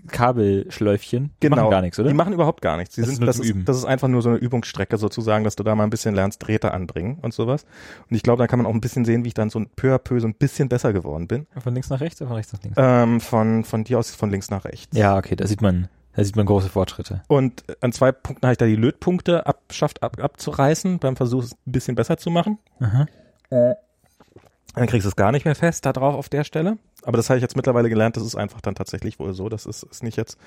Kabelschläufchen. Die Genau. machen gar nichts, oder? Die machen überhaupt gar nichts. Die Das ist sind, nur das, ist, das ist einfach nur so eine Übungsstrecke sozusagen, dass du da mal ein bisschen lernst, Drähte anbringen und sowas. Und ich glaube, da kann man auch ein bisschen sehen, wie ich dann so peu à peu so ein bisschen besser geworden bin. Von links nach rechts oder von rechts nach links? Ähm, von, von dir aus von links nach rechts. Ja, okay, da sieht man, da sieht man große Fortschritte. Und an zwei Punkten habe ich da die Lötpunkte abschafft, ab, abzureißen, beim Versuch es ein bisschen besser zu machen. Aha. Dann kriegst du es gar nicht mehr fest da drauf auf der Stelle. aber das habe ich jetzt mittlerweile gelernt, das ist einfach dann tatsächlich wohl so. Das ist, ist nicht jetzt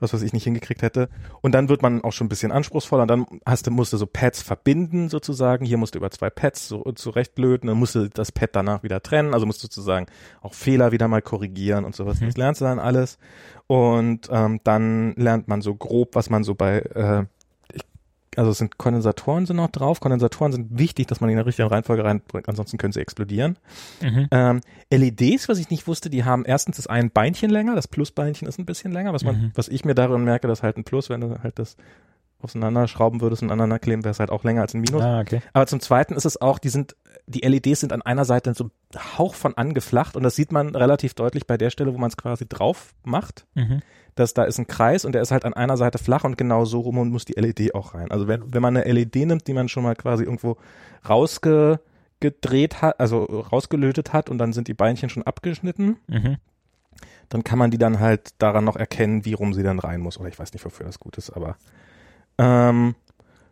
was, was ich nicht hingekriegt hätte. Und dann wird man auch schon ein bisschen anspruchsvoller. Und dann hast du, musst du so Pads verbinden sozusagen. Hier musst du über zwei Pads so zurechtlöten. Dann musst du das Pad danach wieder trennen. Also musst du sozusagen auch Fehler wieder mal korrigieren und sowas. Mhm. Das lernst du dann alles. Und ähm, dann lernt man so grob, was man so bei äh, also es sind Kondensatoren sind noch drauf. Kondensatoren sind wichtig, dass man die in der richtigen Reihenfolge reinbringt, ansonsten können sie explodieren. Mhm. Ähm, LEDs, was ich nicht wusste, die haben erstens das ein Beinchen länger, das Plusbeinchen ist ein bisschen länger, was man, Mhm. was ich mir darin merke, das ist halt ein Plus, wenn du halt das auseinanderschrauben würdest und aneinander kleben, wäre es halt auch länger als ein Minus. Ah, okay. Aber zum Zweiten ist es auch, die sind, die LEDs sind an einer Seite so ein Hauch von angeflacht und das sieht man relativ deutlich bei der Stelle, wo man es quasi drauf macht Mhm. Dass da ist ein Kreis und der ist halt an einer Seite flach und genau so rum und muss die LED auch rein. Also wenn, wenn man eine LED nimmt, die man schon mal quasi irgendwo rausgedreht hat, also rausgelötet hat und dann sind die Beinchen schon abgeschnitten, Mhm. dann kann man die dann halt daran noch erkennen, wie rum sie dann rein muss. Oder ich weiß nicht, wofür das gut ist, aber ähm,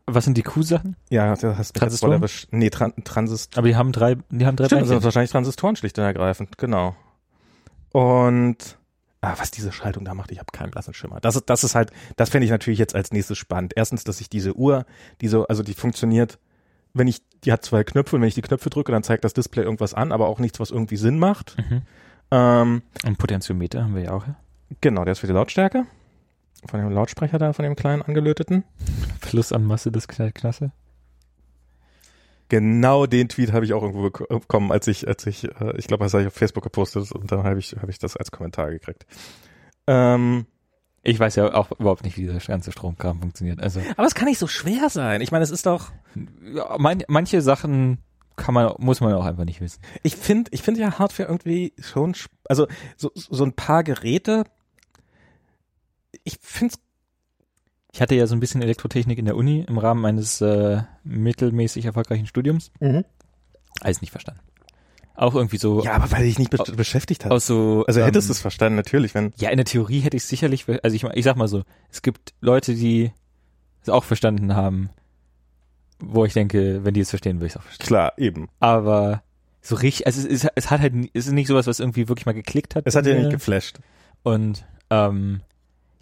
Was sind die Q-Sachen? ja, das hast jetzt Transistoren? erwischt. Nee, Tran Transist Aber die haben drei, die haben drei Stimmt, Beinchen. wahrscheinlich Transistoren schlicht und ergreifend, genau. Und ah, was diese Schaltung da macht, ich habe keinen blassen Schimmer. Das ist, das ist halt, das fände ich natürlich jetzt als nächstes spannend. Erstens, dass ich diese Uhr, diese, also die funktioniert, wenn ich, die hat zwei Knöpfe und wenn ich die Knöpfe drücke, dann zeigt das Display irgendwas an, aber auch nichts, was irgendwie Sinn macht. Mhm. Ähm, Und Potentiometer haben wir ja auch. ja. genau, der ist für die Lautstärke. Von dem Lautsprecher da, von dem kleinen angelöteten. Plus an Masse des Klasse. Genau den Tweet habe ich auch irgendwo bek- bekommen, als ich, als ich, äh, ich glaube, das habe ich auf Facebook gepostet und dann habe ich, habe ich das als Kommentar gekriegt. Ähm, Ich weiß ja auch überhaupt nicht, wie dieser ganze Stromkram funktioniert. Also aber es kann nicht so schwer sein. Ich meine, es ist doch, man, manche Sachen kann man, muss man auch einfach nicht wissen. ich finde, ich finde ja Hardware irgendwie schon, also so, so ein paar Geräte, ich finde Ich hatte ja so ein bisschen Elektrotechnik in der Uni im Rahmen meines äh, mittelmäßig erfolgreichen Studiums. es, Alles nicht verstanden. Auch irgendwie so ja, aber weil ich nicht be beschäftigt habe. so. Also hättest ähm, du es verstanden, natürlich, wenn, Ja, in der Theorie hätte ich sicherlich, also ich, ich sag mal so, es gibt Leute, die es auch verstanden haben, wo ich denke, wenn die es verstehen, würde ich es auch verstehen. klar, eben. Aber so richtig, also es, ist, es hat halt, es ist nicht sowas, was irgendwie wirklich mal geklickt hat. Es hat ja nicht geflasht. Und ähm,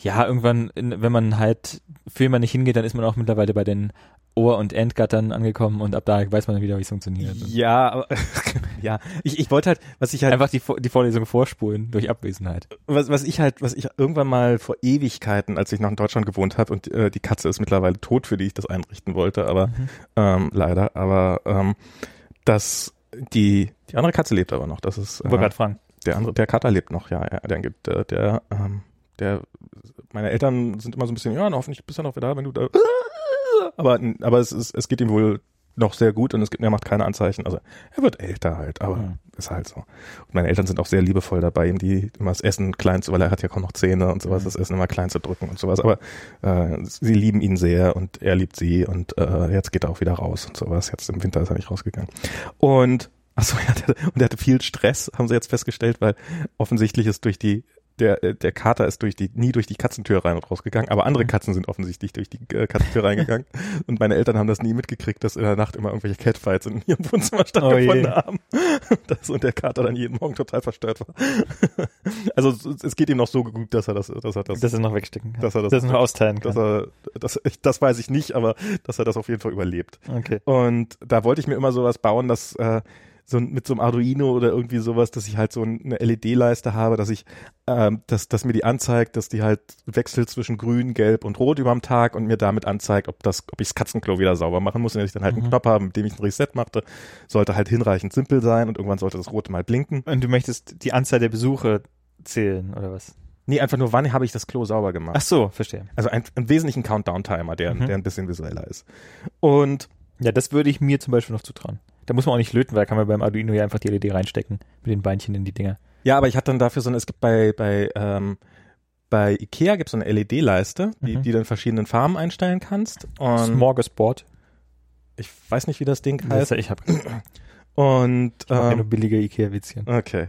ja, irgendwann, wenn man halt für jemanden nicht hingeht, dann ist man auch mittlerweile bei den Ohr- und Endgattern angekommen und ab da weiß man dann wieder, wie es funktioniert. Ja, aber, ja, ich, ich wollte halt, was ich halt Einfach die, die Vorlesung vorspulen durch Abwesenheit. was, was ich halt, was ich irgendwann mal vor Ewigkeiten, als ich noch in Deutschland gewohnt habe und äh, die Katze ist mittlerweile tot, für die ich das einrichten wollte, aber Mhm. ähm, leider, aber ähm, dass die die andere Katze lebt aber noch. Das ist Ich wollte äh, gerade fragen. der andere, der Kater lebt noch, ja, ja der gibt der, der, ähm, der meine Eltern sind immer so ein bisschen, ja, hoffentlich bist du noch wieder da, wenn du da, aber aber es ist, es geht ihm wohl noch sehr gut und es gibt, er macht keine Anzeichen. Also er wird älter halt, aber Mhm. ist halt so. Und meine Eltern sind auch sehr liebevoll dabei, ihm die immer das Essen klein zu, weil er hat ja kaum noch Zähne und sowas, Mhm. das Essen immer klein zu drücken und sowas. Aber äh, sie lieben ihn sehr und er liebt sie und äh, jetzt geht er auch wieder raus und sowas. Jetzt im Winter ist er nicht rausgegangen. Und achso, ja, der, und er hatte viel Stress, haben sie jetzt festgestellt, weil offensichtlich ist durch die der, äh, der Kater ist durch die, nie durch die Katzentür rein und rausgegangen, aber andere Katzen sind offensichtlich durch die äh, Katzentür reingegangen. Und meine Eltern haben das nie mitgekriegt, dass in der Nacht immer irgendwelche Catfights in ihrem Wohnzimmer stattgefunden je. haben. Das, und der Kater dann jeden Morgen total verstört war. Also es, es geht ihm noch so gut, dass er das, dass er das, Dass er noch wegstecken kann. dass er das, Dass er noch austeilen dass kann. er, das, ich, das weiß ich nicht, aber dass er das auf jeden Fall überlebt. Okay. Und da wollte ich mir immer sowas bauen, dass äh, so mit so einem Arduino oder irgendwie sowas, dass ich halt so eine LED-Leiste habe, dass ich, ähm, dass, dass mir die anzeigt, dass die halt wechselt zwischen grün, gelb und rot überm Tag und mir damit anzeigt, ob das, ob ich das Katzenklo wieder sauber machen muss, und dass ich dann halt einen Mhm. Knopf habe, mit dem ich ein Reset machte, sollte halt hinreichend simpel sein und irgendwann sollte das rote mal blinken. Und du möchtest die Anzahl der Besuche zählen, oder was? Nee, einfach nur, wann habe ich das Klo sauber gemacht? Ach so, verstehe. Also ein, einen wesentlichen Countdown-Timer, der, Mhm. der ein bisschen visueller ist. Und Ja, das würde ich mir zum Beispiel noch zutrauen. Da muss man auch nicht löten, weil da kann man beim Arduino ja einfach die LED reinstecken mit den Beinchen in die Dinger. Ja, aber ich hatte dann dafür so eine, es gibt bei, bei, ähm, bei Ikea gibt es so eine LED-Leiste, die, Mhm. die du in verschiedenen Farben einstellen kannst. Und Smorgasbord. ich weiß nicht, wie das Ding Das, heißt. ich habe Und ähm, ähm, nur billige Ikea-Witzchen. okay.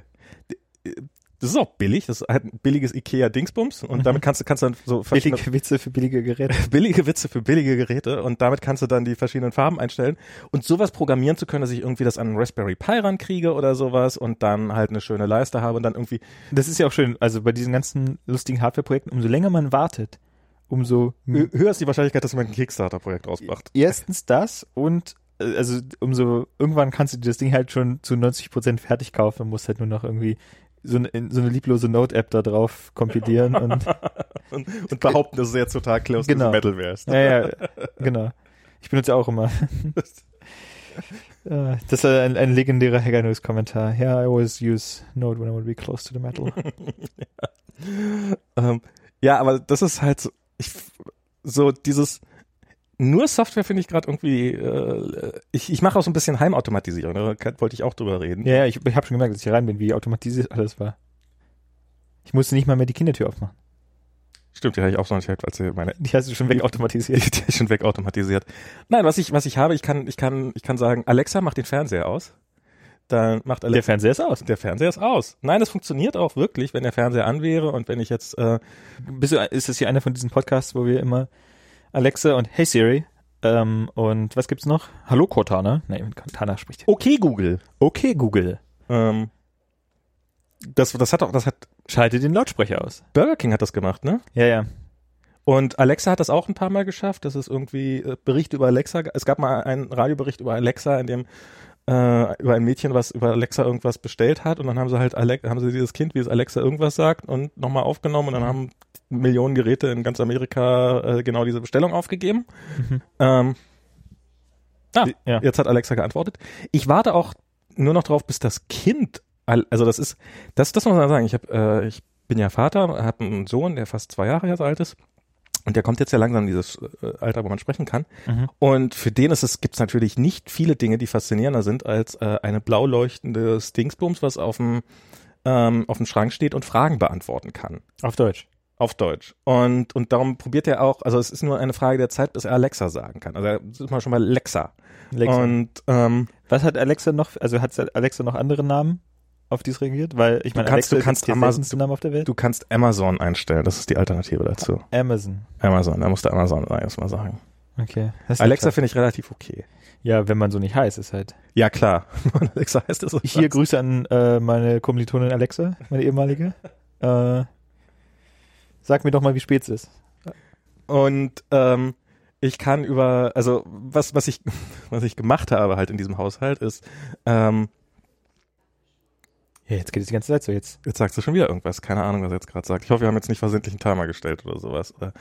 Das ist auch billig, das ist halt ein billiges Ikea-Dingsbums und damit kannst du, kannst dann so Billige Witze für billige Geräte. billige Witze für billige Geräte und damit kannst du dann die verschiedenen Farben einstellen und sowas programmieren zu können, dass ich irgendwie das an einen Raspberry Pi rankriege oder sowas und dann halt eine schöne Leiste habe und dann irgendwie Das ist ja auch schön, also bei diesen ganzen lustigen Hardware-Projekten, umso länger man wartet, umso hö- höher ist die Wahrscheinlichkeit, dass jemand ein Kickstarter-Projekt rausmacht. erstens das und äh, also umso irgendwann kannst du dir das Ding halt schon zu 90% fertig kaufen und musst halt nur noch irgendwie so eine, so eine lieblose Note-App da drauf kompilieren und Und, und behaupten, dass es jetzt total close Genau. to the metal wärst. ja, ja, genau. Ich benutze auch immer. Äh, Das ist ein, ein legendärer Hacker News Kommentar. Yeah, I always use Node when I want to be close to the metal. Ähm, ja, aber das ist halt so, ich, so dieses nur Software finde ich gerade irgendwie, äh, ich, ich mache auch so ein bisschen Heimautomatisierung, da kann- wollte ich auch drüber reden. ja, ich, ich habe schon gemerkt, dass ich hier rein bin, wie automatisiert alles war. Ich musste nicht mal mehr die Kindertür aufmachen. Stimmt, die hatte ich auch so nicht, als sie meine Die hast du schon wegautomatisiert. Die, die ist schon wegautomatisiert. Nein, was ich, was ich habe, ich kann, ich kann, ich kann sagen, Alexa macht den Fernseher aus. Dann macht Der Alexa, Fernseher ist aus. der Fernseher ist aus. Nein, das funktioniert auch wirklich, wenn der Fernseher an wäre und wenn ich jetzt, äh, Bist du, ist das hier einer von diesen Podcasts, wo wir immer Alexa und Hey Siri ähm, und was gibt's noch? Hallo Cortana? Nein, Cortana spricht. okay Google. Okay Google, Ähm, das, das hat auch, das hat, schalte den Lautsprecher aus. Burger King hat das gemacht, ne? Ja, ja. Und Alexa hat das auch ein paar Mal geschafft. Das ist irgendwie äh, Bericht über Alexa. Es gab mal einen Radiobericht über Alexa, in dem äh, über ein Mädchen, was über Alexa irgendwas bestellt hat und dann haben sie halt Alex, haben sie dieses Kind, wie es Alexa irgendwas sagt und nochmal aufgenommen und dann haben Millionen Geräte in ganz Amerika äh, genau diese Bestellung aufgegeben. Mhm. Ähm, ah, Ja. jetzt hat Alexa geantwortet. Ich warte auch nur noch drauf, bis das Kind, al- also das ist, das, das muss man sagen. Ich habe, äh, ich bin ja Vater, habe einen Sohn, der fast zwei Jahre jetzt alt ist. Und der kommt jetzt ja langsam in dieses äh, Alter, wo man sprechen kann. Mhm. Und für den ist es, gibt's natürlich nicht viele Dinge, die faszinierender sind als äh, eine blau leuchtende Dingsbums, was auf dem ähm, auf dem Schrank steht und Fragen beantworten kann. Auf Deutsch. Auf Deutsch. Und, und darum probiert er auch, also es ist nur eine Frage der Zeit, bis er Alexa sagen kann. Also er ist mal schon mal Lexa. Alexa. Und ähm, was hat Alexa noch, also hat Alexa noch andere Namen, auf die es reagiert? Weil ich meine, kannst- Alexa du kannst Amazon- Name auf der Welt. du kannst Amazon einstellen, das ist die Alternative dazu. Amazon. Amazon, da musst du Amazon erstmal sagen. Okay. Das Alexa finde ich relativ okay. Ja, wenn man so nicht heißt, ist halt. Ja, klar. Alexa heißt es so. Hier Grüße an äh, meine Kommilitonin Alexa, meine ehemalige. Äh, sag mir doch mal, wie spät es ist. Und ähm, ich kann über, also was, was ich, was ich gemacht habe halt in diesem Haushalt ist, ähm, Ja, jetzt geht es die ganze Zeit so jetzt. jetzt sagst du schon wieder irgendwas, keine Ahnung, was er jetzt gerade sagt. Ich hoffe, wir haben jetzt nicht versehentlich einen Timer gestellt oder sowas. Oder,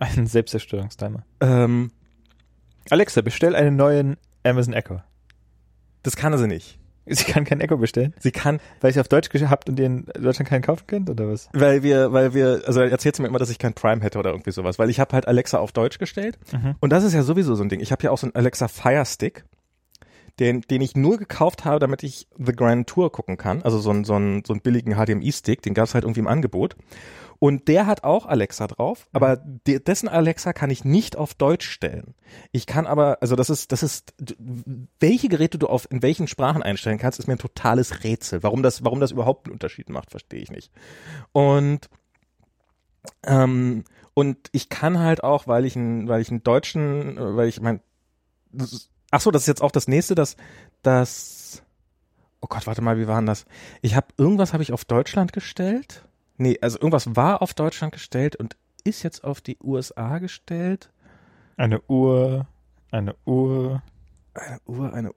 Ein Selbstzerstörungstimer. ähm, Alexa, bestell einen neuen Amazon Echo. das kann sie nicht. Sie kann kein Echo bestellen, Sie kann, weil ich auf Deutsch gehabt und den in Deutschland keinen kaufen könnt, oder was? weil wir, weil wir, also erzählt sie mir immer, dass ich kein Prime hätte oder irgendwie sowas, weil ich habe halt Alexa auf Deutsch gestellt Mhm. und das ist ja sowieso so ein Ding. Ich habe ja auch so einen Alexa Fire Stick, den, den ich nur gekauft habe, damit ich The Grand Tour gucken kann. Also so einen, so einen, so einen billigen HDMI-Stick, den gab es halt irgendwie im Angebot. Und der hat auch Alexa drauf, aber de dessen Alexa kann ich nicht auf Deutsch stellen. Ich kann aber, also das ist, das ist, welche Geräte du auf in welchen Sprachen einstellen kannst, ist mir ein totales Rätsel. Warum das, warum das überhaupt einen Unterschied macht, verstehe ich nicht. Und ähm, und ich kann halt auch, weil ich einen, weil ich einen deutschen, äh, weil ich mein, ach so, das ist jetzt auch das nächste, das, das, oh Gott, warte mal, wie war denn das? Ich habe irgendwas habe ich auf Deutschland gestellt. Nee, also irgendwas war auf Deutschland gestellt und ist jetzt auf die USA gestellt. Eine Uhr, eine Uhr. Eine Uhr, eine,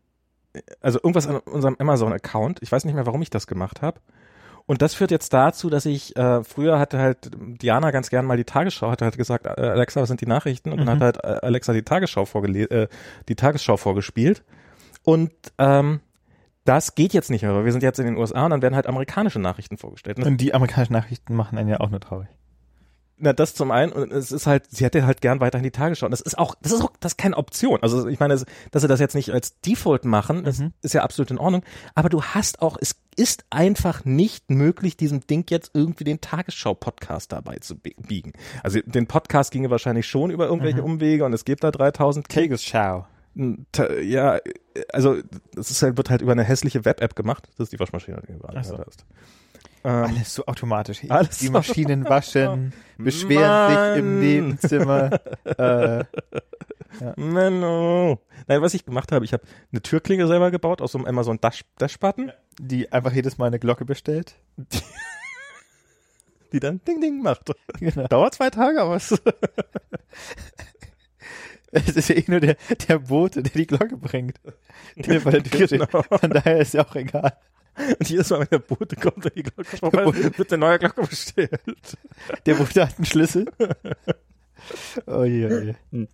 also irgendwas an unserem Amazon-Account. Ich weiß nicht mehr, warum ich das gemacht habe. Und das führt jetzt dazu, dass ich, äh, früher hatte halt Diana ganz gern mal die Tagesschau, hatte halt gesagt, äh, Alexa, was sind die Nachrichten? Und dann Mhm. hat halt äh, Alexa die Tagesschau vorgele äh, die Tagesschau vorgespielt. Und ähm, das geht jetzt nicht mehr, weil wir sind jetzt in den USA und dann werden halt amerikanische Nachrichten vorgestellt. Und Und die amerikanischen Nachrichten machen einen ja auch nur traurig. Na, das zum einen, und es ist halt, sie hätte halt gern weiterhin die Tagesschau. Und das ist auch, das ist auch, das ist keine Option. Also ich meine, dass sie das jetzt nicht als Default machen, das Mhm. ist ja absolut in Ordnung. Aber du hast auch, es ist einfach nicht möglich, diesem Ding jetzt irgendwie den Tagesschau-Podcast dabei zu bi- biegen. Also den Podcast ginge wahrscheinlich schon über irgendwelche Mhm. Umwege und es gibt da 3000 K Tagesschau. Ja, also es ist halt, wird halt über eine hässliche Web-App gemacht. Das ist die Waschmaschine, die du gerade so. hast. Ähm, Alles so automatisch. Alles die so- Maschinen waschen, beschweren sich im Mann. Nebenzimmer. äh, Menno. Nein, was ich gemacht habe, ich habe eine Türklinge selber gebaut aus so einem Amazon Dash, Dash-Button, die einfach jedes Mal eine Glocke bestellt. die dann Ding Ding macht. Genau. Dauert zwei Tage, aber es Es ist ja eh nur der, der Bote, der die Glocke bringt. Der vor der Tür steht. Genau. Von daher ist ja auch egal. Und jedes Mal, wenn der Bote kommt, wenn die Glocke vorbei wird eine neue Glocke bestellt. Der Bote hat einen Schlüssel. Oh je, oh je. Hm.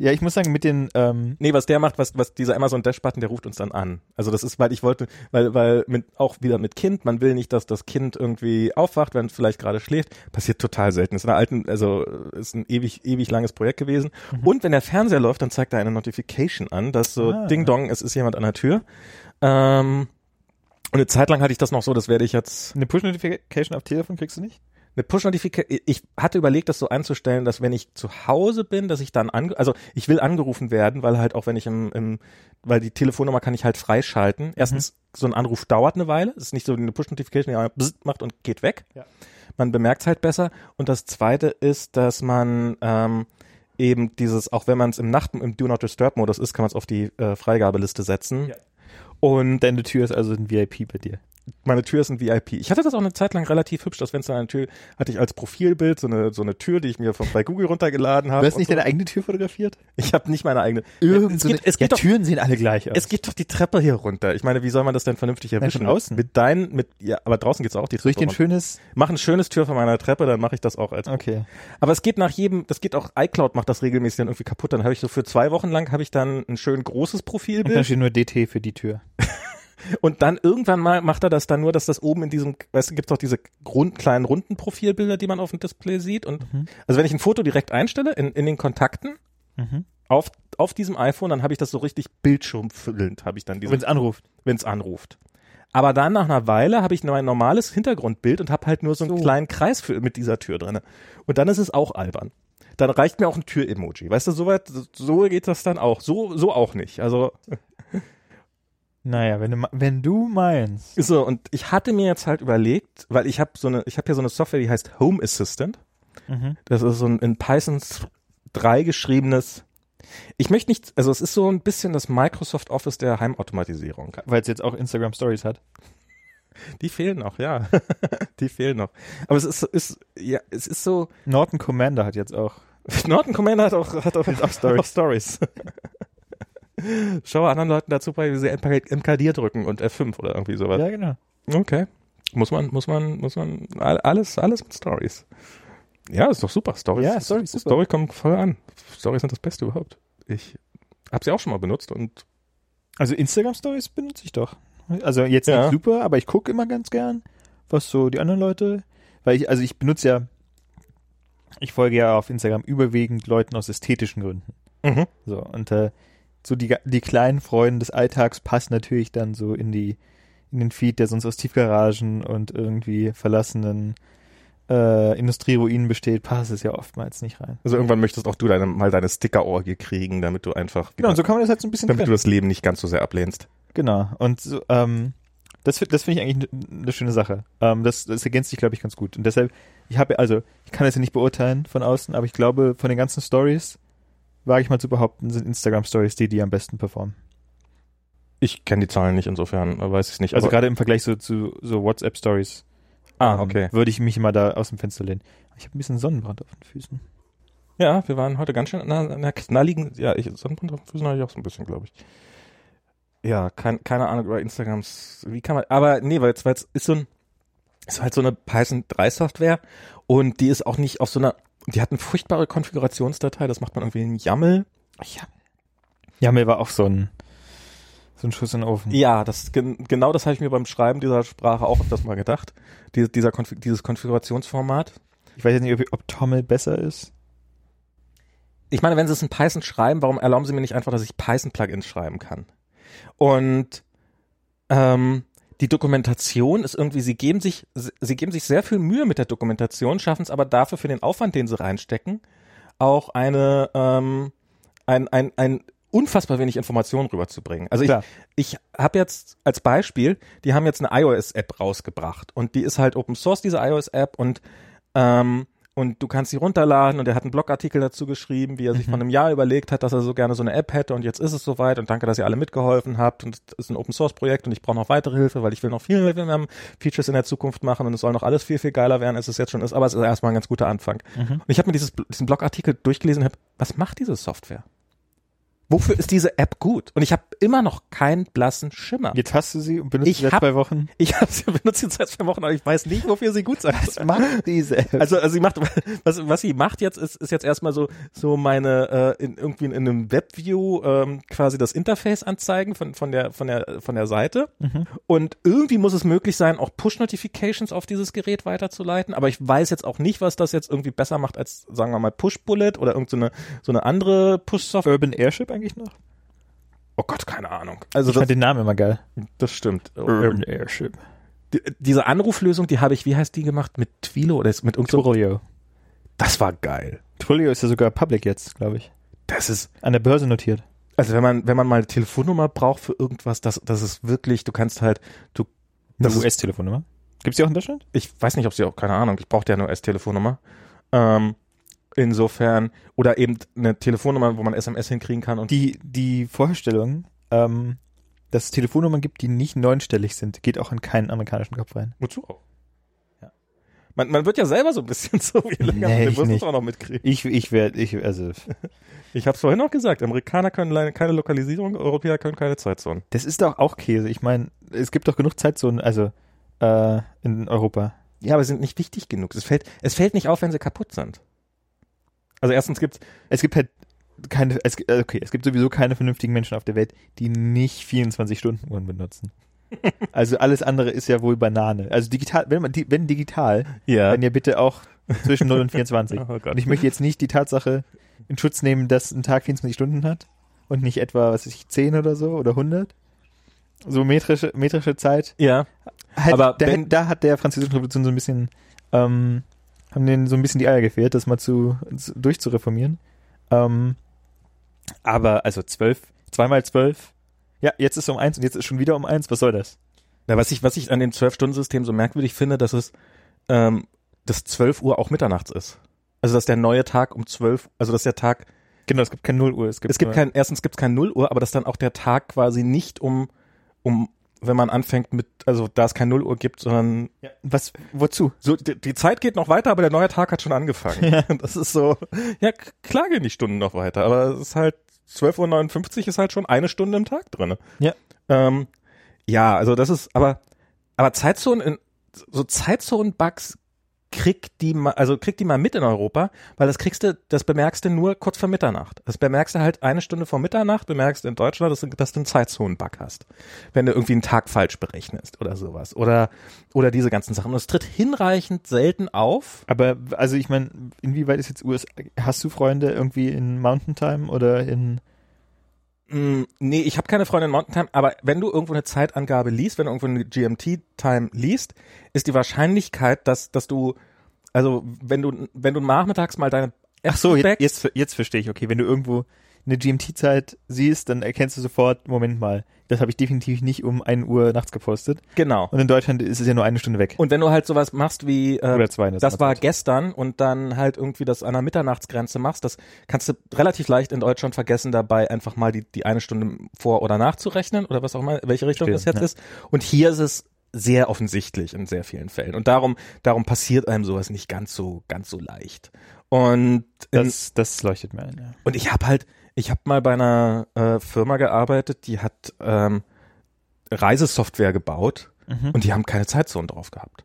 Ja, ich muss sagen, mit den, ähm, Nee, was der macht, was, was dieser Amazon Dash Button, der ruft uns dann an. Also das ist, weil ich wollte, weil, weil mit, auch wieder mit Kind, man will nicht, dass das Kind irgendwie aufwacht, wenn es vielleicht gerade schläft. Passiert total selten. Ist in einer alten, also ist ein ewig, ewig langes Projekt gewesen. Und wenn der Fernseher läuft, dann zeigt er eine Notification an, dass so Ah. Ding Dong, es ist jemand an der Tür. Ähm, und eine Zeit lang hatte ich das noch so, das werde ich jetzt eine Push-Notification auf Telefon kriegst du nicht? Eine Push-Notification. Ich hatte überlegt, das so einzustellen, dass wenn ich zu Hause bin, dass ich dann ange also ich will angerufen werden, weil halt auch wenn ich im, im weil die Telefonnummer kann ich halt freischalten. Erstens, so ein Anruf dauert eine Weile. Es ist nicht so eine Push-Notification, die bzzzt macht und geht weg. Ja. Man bemerkt es halt besser. Und das zweite ist, dass man ähm, eben dieses, auch wenn man es im Nacht im Do Not Disturb Modus ist, kann man es auf die äh, Freigabeliste setzen. Ja. Und Deine Tür ist also ein VIP bei dir. Meine Tür ist ein VIP. Ich hatte das auch eine Zeit lang relativ hübsch, das Fenster an der Tür hatte ich als Profilbild so eine so eine Tür, die ich mir von bei Google runtergeladen habe. Du hast nicht so. deine eigene Tür fotografiert? Ich habe nicht meine eigene. Irgend es so geht, eine, es geht ja, doch Türen sehen alle gleich aus. es geht doch die Treppe hier runter. Ich meine, wie soll man das denn vernünftig erwischen? von außen. Mit deinen, mit, ja, aber draußen geht's auch die Soll ich Treppe runter. schönes? Mach ein schönes Tür von meiner Treppe, dann mache ich das auch als. Okay. Aber es geht nach jedem, das geht auch, iCloud macht das regelmäßig dann irgendwie kaputt. Dann habe ich so für zwei Wochen lang habe ich dann ein schön großes Und dann Profilbild steht nur DT für die Tür. und dann irgendwann mal macht er das dann nur, dass das oben in diesem, weißt du, gibt's auch diese rund, kleinen runden Profilbilder, die man auf dem Display sieht. Und Mhm. also wenn ich ein Foto direkt einstelle in, in den Kontakten Mhm. auf auf diesem iPhone, dann habe ich das so richtig bildschirmfüllend, habe ich dann diese Wenn es anruft. wenn es anruft. Aber dann nach einer Weile habe ich nur ein normales Hintergrundbild und habe halt nur so einen So. kleinen Kreis für, mit dieser Tür drinne. Und dann ist es auch albern. Dann reicht mir auch ein Tür-Emoji. Weißt du, soweit, so geht das dann auch. So, so auch nicht. Also, Naja, wenn du, wenn du meinst. so, und ich hatte mir jetzt halt überlegt, weil ich habe so eine, ich habe hier so eine Software, die heißt Home Assistant. Mhm. Das ist so ein in Python 3 geschriebenes. Ich möchte nicht, also es ist so ein bisschen das Microsoft Office der Heimautomatisierung. Weil es jetzt auch Instagram Stories hat. Die fehlen noch, ja. Die fehlen noch. Aber es ist, ist, ja, es ist so, Norton Commander hat jetzt auch. Norton Commander hat auch, hat auch, auch Stories. Auch Stories. Schau anderen Leuten dazu bei, wie sie MK MKD drücken und F5 oder irgendwie sowas. Ja, genau. Okay. Muss man, muss man, muss man, all- alles, alles mit Stories. Ja, ist doch super. Stories. Ja, Stories, super. Story kommt voll an. Stories sind das Beste überhaupt. Ich habe sie auch schon mal benutzt und Also Instagram Stories benutze ich doch. Also jetzt Ja. nicht super, aber ich gucke immer ganz gern, was so die anderen Leute, weil ich, also ich benutze ja, ich folge ja auf Instagram überwiegend Leuten aus ästhetischen Gründen. mhm. So, und äh, so die, die kleinen Freuden des Alltags passen natürlich dann so in die, in den Feed, der sonst aus Tiefgaragen und irgendwie verlassenen äh, Industrieruinen besteht, passt es ja oftmals nicht rein. also irgendwann möchtest auch du deine, mal deine Sticker-Orgie kriegen, damit du einfach, Genau, und so kann man das halt so ein bisschen damit du trennen. das Leben nicht ganz so sehr ablehnst. Genau. Und so, ähm, das, das finde ich eigentlich eine ne schöne Sache. Ähm, das, das ergänzt sich, glaube ich, ganz gut. Und deshalb, ich habe, also, ich kann das ja nicht beurteilen von außen, aber ich glaube, von den ganzen Stories, wage ich mal zu behaupten, sind Instagram-Stories die, die am besten performen. Ich kenne die Zahlen nicht, insofern weiß ich es nicht. Also gerade im Vergleich so zu so WhatsApp-Stories. Ah, ähm, okay. Würde ich mich mal da aus dem Fenster lehnen. Ich habe ein bisschen Sonnenbrand auf den Füßen. Ja, wir waren heute ganz schön na, na, knalligen, ja, ich, Sonnenbrand auf den Füßen habe ich auch so ein bisschen, glaube ich. Ja, kein, keine Ahnung über Instagrams, wie kann man, aber nee, weil es weil es ist so ein, ist halt so eine Python 3 Software und die ist auch nicht auf so einer, die hat eine furchtbare Konfigurationsdatei, das macht man irgendwie in YAML. Ja. Jamel war auch so ein, so ein Schuss in den Ofen. Ja, das, gen, genau das habe ich mir beim Schreiben dieser Sprache auch öfters mal gedacht. Die, dieser Konfig, dieses Konfigurationsformat. Ich weiß jetzt nicht, ob, ob Tommel besser ist. ich meine, wenn Sie es in Python schreiben, warum erlauben Sie mir nicht einfach, dass ich Python-Plugins schreiben kann? Und ähm, die Dokumentation ist irgendwie, Sie geben sich, Sie geben sich sehr viel Mühe mit der Dokumentation, schaffen es aber dafür für den Aufwand, den Sie reinstecken, auch eine ähm, ein, ein, ein unfassbar wenig Informationen rüberzubringen. Also ich, Klar. ich habe jetzt als Beispiel, die haben jetzt eine iOS-App rausgebracht und die ist halt Open Source, diese iOS-App und ähm, und du kannst sie runterladen und er hat einen Blogartikel dazu geschrieben, wie er sich Mhm. von einem Jahr überlegt hat, dass er so gerne so eine App hätte und jetzt ist es soweit und danke, dass ihr alle mitgeholfen habt und es ist ein Open Source Projekt und ich brauche noch weitere Hilfe, weil ich will noch viel mehr Features in der Zukunft machen und es soll noch alles viel, viel geiler werden, als es jetzt schon ist, aber es ist erstmal ein ganz guter Anfang. Mhm. Und ich habe mir dieses, diesen Blogartikel durchgelesen und hab, was macht diese Software? Wofür ist diese App gut? Und ich habe immer noch keinen blassen Schimmer. Jetzt hast du sie und benutzt Ich sie seit hab- zwei Wochen. Ich habe sie benutzt jetzt seit zwei Wochen, aber ich weiß nicht, wofür sie gut sein soll. macht diese? Also, also sie macht, was, was sie macht jetzt, ist, ist jetzt erstmal so, so meine, äh, in, irgendwie in, einem Webview ähm, quasi das Interface anzeigen von, von der, von der, von der Seite. Mhm. Und irgendwie muss es möglich sein, auch Push-Notifications auf dieses Gerät weiterzuleiten. Aber ich weiß jetzt auch nicht, was das jetzt irgendwie besser macht als, sagen wir mal, Push-Bullet oder irgendeine, so eine andere Push-Software. Urban Airship eigentlich noch? Oh Gott, keine Ahnung. Also Ich das, fand den Namen immer geil. das stimmt. Urban Airship. Die, diese Anruflösung, die habe ich, wie heißt die gemacht? Mit Twilo oder ist mit irgend so, Twilio. Das war geil. Twilio ist ja sogar public jetzt, glaube ich. Das ist, An der Börse notiert. Also wenn man, wenn man mal eine Telefonnummer braucht für irgendwas, das, das ist wirklich, du kannst halt, du, Eine das ist, US-Telefonnummer. Gibt's die auch in Deutschland? ich weiß nicht, ob sie auch, keine Ahnung, ich brauchte ja eine US-Telefonnummer. Ähm, insofern, oder eben eine Telefonnummer, wo man SMS hinkriegen kann und Die, die Vorstellung, ähm, dass es Telefonnummern gibt, die nicht neunstellig sind, geht auch in keinen amerikanischen Kopf rein. wozu auch? Ja. Man, man wird ja selber so ein bisschen so, wie länger Nee, man es auch noch mitkriegen. Ich, ich werde, ich, also, Ich habe es vorhin auch gesagt, Amerikaner können keine Lokalisierung, Europäer können keine Zeitzonen. das ist doch auch Käse. Ich meine, es gibt doch genug Zeitzonen, also, äh, in Europa. Ja, aber sie sind nicht wichtig genug. Es fällt, es fällt nicht auf, wenn sie kaputt sind. Also erstens gibt's Es gibt halt keine, es, gibt- äh, okay, es gibt sowieso keine vernünftigen Menschen auf der Welt, die nicht 24-Stunden-Uhren benutzen. also alles andere ist ja wohl Banane. Also digital, wenn man, wenn digital, ja. dann ja bitte auch zwischen 0 und 24. Oh. Und ich möchte jetzt nicht die Tatsache in Schutz nehmen, dass ein Tag 24 Stunden hat und nicht etwa, was weiß ich, 10 oder so oder 100. So metrische, metrische Zeit. Ja, Halt, Aber da, da hat der französische Revolution so ein bisschen, ähm, haben denen so ein bisschen die Eier gefehlt, das mal zu, zu durchzureformieren. Ähm, aber, also zwölf, zweimal zwölf. Ja, jetzt ist um eins und jetzt ist schon wieder um eins. Was soll das? Na, was ich, was ich an dem Zwölf-Stunden-System so merkwürdig finde, dass es, ähm, dass 12 Uhr auch mitternachts ist. Also, dass der neue Tag um 12, also, dass der Tag, Genau, es gibt keine Nulluhr. Es gibt, es gibt kein, erstens gibt es kein Null Uhr, aber dass dann auch der Tag quasi nicht um, um, wenn man anfängt mit, also, da es kein Null Uhr gibt, sondern, Ja, was, wozu? so, die, die Zeit geht noch weiter, aber der neue Tag hat schon angefangen. Ja. Das ist so, ja, klar gehen die Stunden noch weiter, aber es ist halt, 12.59 Uhr ist halt schon eine Stunde im Tag drinne. Ja. Ähm, ja, also das ist, aber, aber Zeitzonen, in, so Zeitzonen-Bugs kriegt die mal, also kriegt die mal mit in Europa, weil das kriegst du, das bemerkst du nur kurz vor Mitternacht. Das bemerkst du halt eine Stunde vor Mitternacht, bemerkst du in Deutschland, dass du, dass du einen Zeitzonen-Bug hast. Wenn du irgendwie einen Tag falsch berechnest oder sowas. Oder, oder diese ganzen Sachen. Und es tritt hinreichend selten auf. Aber, also ich meine, inwieweit ist jetzt USA, hast du Freunde irgendwie in Mountain Time oder in, Mm, nee, ich habe keine Freunde in Mountain Time, aber wenn du irgendwo eine Zeitangabe liest, wenn du irgendwo eine GMT-Time liest, ist die Wahrscheinlichkeit, dass, dass du, also wenn du, wenn du nachmittags mal deine Ach so, jetzt, jetzt, jetzt verstehe ich. Okay, wenn du irgendwo eine GMT-Zeit siehst, dann erkennst du sofort, Moment mal, das habe ich definitiv nicht um 1 Uhr nachts gepostet. Genau. Und in Deutschland ist es ja nur eine Stunde weg. Und wenn du halt sowas machst wie, äh, Oder zwei. der das war Sommerzeit. gestern und dann halt irgendwie das an der Mitternachtsgrenze machst, das kannst du relativ leicht in Deutschland vergessen, dabei einfach mal die, die eine Stunde vor oder nachzurechnen oder was auch immer, welche Richtung Verstehe, das jetzt ja. ist. Und hier ist es sehr offensichtlich in sehr vielen Fällen. Und darum, darum passiert einem sowas nicht ganz so, ganz so leicht. Und Das, das leuchtet mir ein, ja. und ich habe halt, ich habe mal bei einer äh, Firma gearbeitet, die hat ähm, Reisesoftware gebaut Mhm. und die haben keine Zeitzonen drauf gehabt.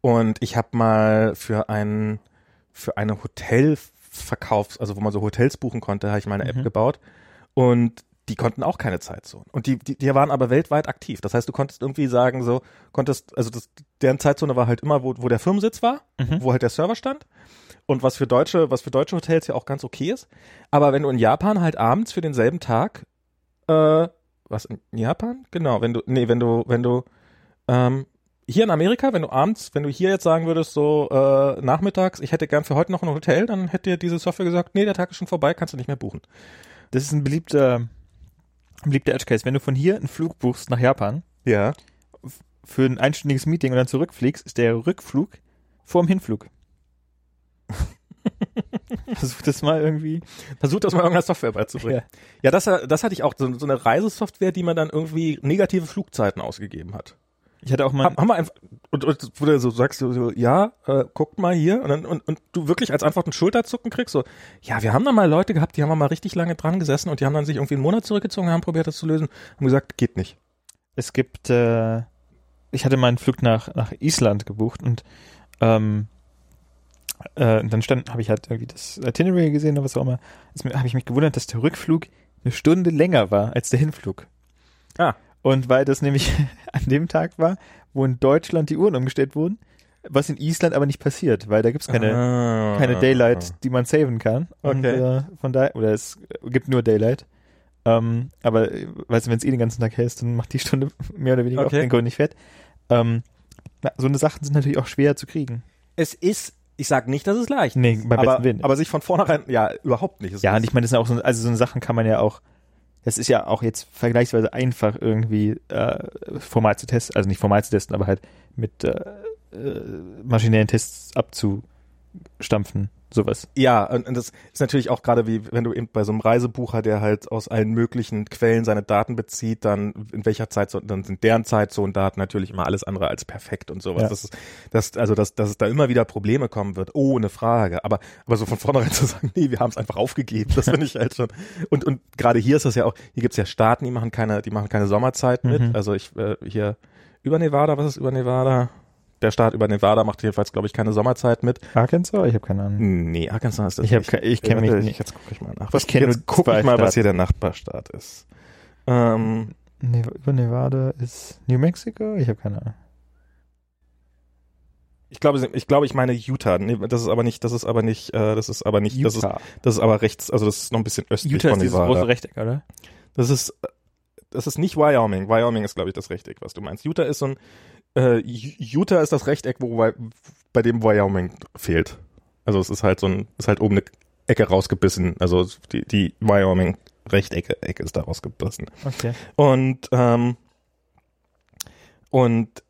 Und ich habe mal für ein für eine Hotelverkaufs, also wo man so Hotels buchen konnte, habe ich mal eine App Mhm. gebaut und die konnten auch keine Zeitzonen. Und die, die, die waren aber weltweit aktiv. Das heißt, du konntest irgendwie sagen, so, konntest, also das, deren Zeitzone war halt immer, wo, wo der Firmensitz war, Mhm. wo halt der Server stand. Und was für deutsche, was für deutsche Hotels ja auch ganz okay ist. Aber wenn du in Japan halt abends für denselben Tag, äh, was in Japan? Genau, wenn du, nee, wenn du, wenn du, ähm, hier in Amerika, wenn du abends, wenn du hier jetzt sagen würdest, so äh, nachmittags, ich hätte gern für heute noch ein Hotel, dann hätte dir diese Software gesagt, nee, der Tag ist schon vorbei, kannst du nicht mehr buchen. Das ist ein beliebter, ein beliebter Edge Case. Wenn du von hier einen Flug buchst nach Japan Ja. für ein einstündiges Meeting und dann zurückfliegst, ist der Rückflug vorm Hinflug. Versuch das mal irgendwie. Versucht das mal irgendeiner Software beizubringen. Ja, das, das hatte ich auch, so, so eine Reisesoftware, die man dann irgendwie negative Flugzeiten ausgegeben hat. Ich hatte auch mal. Haben, haben wir einfach, und, und wo du so sagst, so, ja, äh, guckt mal hier, und, dann, und, und du wirklich als Antwort ein Schulterzucken kriegst, so, ja, wir haben da mal Leute gehabt, die haben mal richtig lange dran gesessen und die haben dann sich irgendwie einen Monat zurückgezogen, haben probiert, das zu lösen, haben gesagt, geht nicht. Es gibt, äh, ich hatte meinen Flug nach, nach Island gebucht und ähm, äh, dann stand, habe ich halt irgendwie das Itinerary gesehen oder was auch immer. Habe ich mich gewundert, dass der Rückflug eine Stunde länger war als der Hinflug. Ah. Und weil das nämlich an dem Tag war, wo in Deutschland die Uhren umgestellt wurden, was in Island aber nicht passiert, weil da gibt's keine, ah, keine Daylight, die man saven kann. Und Okay. äh, von daher, oder es gibt nur Daylight. Ähm, aber äh, weißt du, wenn es eh den ganzen Tag hell ist, dann macht die Stunde mehr oder weniger Okay. auf den Grund nicht fett. Ähm, na, so eine Sachen sind natürlich auch schwer zu kriegen. Es ist, ich sag nicht, dass es leicht Nee, ist, bei aber, bestem Willen. aber sich von vornherein, ja, überhaupt nicht. Es Ja, und ich meine, das sind auch so, also so eine Sachen kann man ja auch, das ist ja auch jetzt vergleichsweise einfach irgendwie äh, formal zu testen, also nicht formal zu testen, aber halt mit äh, äh, maschinellen Tests abzustampfen, sowas. Ja, und, und das ist natürlich auch gerade wie, wenn du eben bei so einem Reisebucher, der halt aus allen möglichen Quellen seine Daten bezieht, dann in welcher Zeit, dann sind deren Zeitzonendaten natürlich immer alles andere als perfekt und sowas. Ja. Das ist, das, also, dass, dass es da immer wieder Probleme kommen wird, ohne Frage. Aber, aber so von vornherein zu sagen, nee, wir haben es einfach aufgegeben, das finde ich halt schon. Und, und gerade hier ist das ja auch, hier gibt's ja Staaten, die machen keine, die machen keine Sommerzeit mit. Mhm. Also ich, äh, hier über Nevada, was ist über Nevada? Der Staat über Nevada macht jedenfalls, glaube ich, keine Sommerzeit mit. Arkansas? Ich habe keine Ahnung. Nee, Arkansas ist das Ich hab nicht. ke- ich kenn mich nicht. Jetzt gucke ich mal nach. Ich kenn jetzt nur guck zwei ich mal, was hier der Nachbarstaat ist. Ähm, Ne über Nevada ist New Mexico? Ich habe keine Ahnung. ich glaube, ich glaube, ich meine Utah. Nee, das ist aber nicht, das ist aber nicht, äh, das ist aber nicht, das ist, das ist aber rechts, also das ist noch ein bisschen östlich Utah von ist dieses Nevada. große Rechteck, oder? Das ist, äh, das ist nicht Wyoming. Wyoming ist, glaube ich, das Rechteck, was du meinst. Utah ist so ein, äh, Utah ist das Rechteck, wo, bei dem Wyoming fehlt. Also es ist halt so ein, ist halt oben eine Ecke rausgebissen. Also die, die Wyoming Rechtecke Ecke ist da rausgebissen. Okay. Und, ähm, und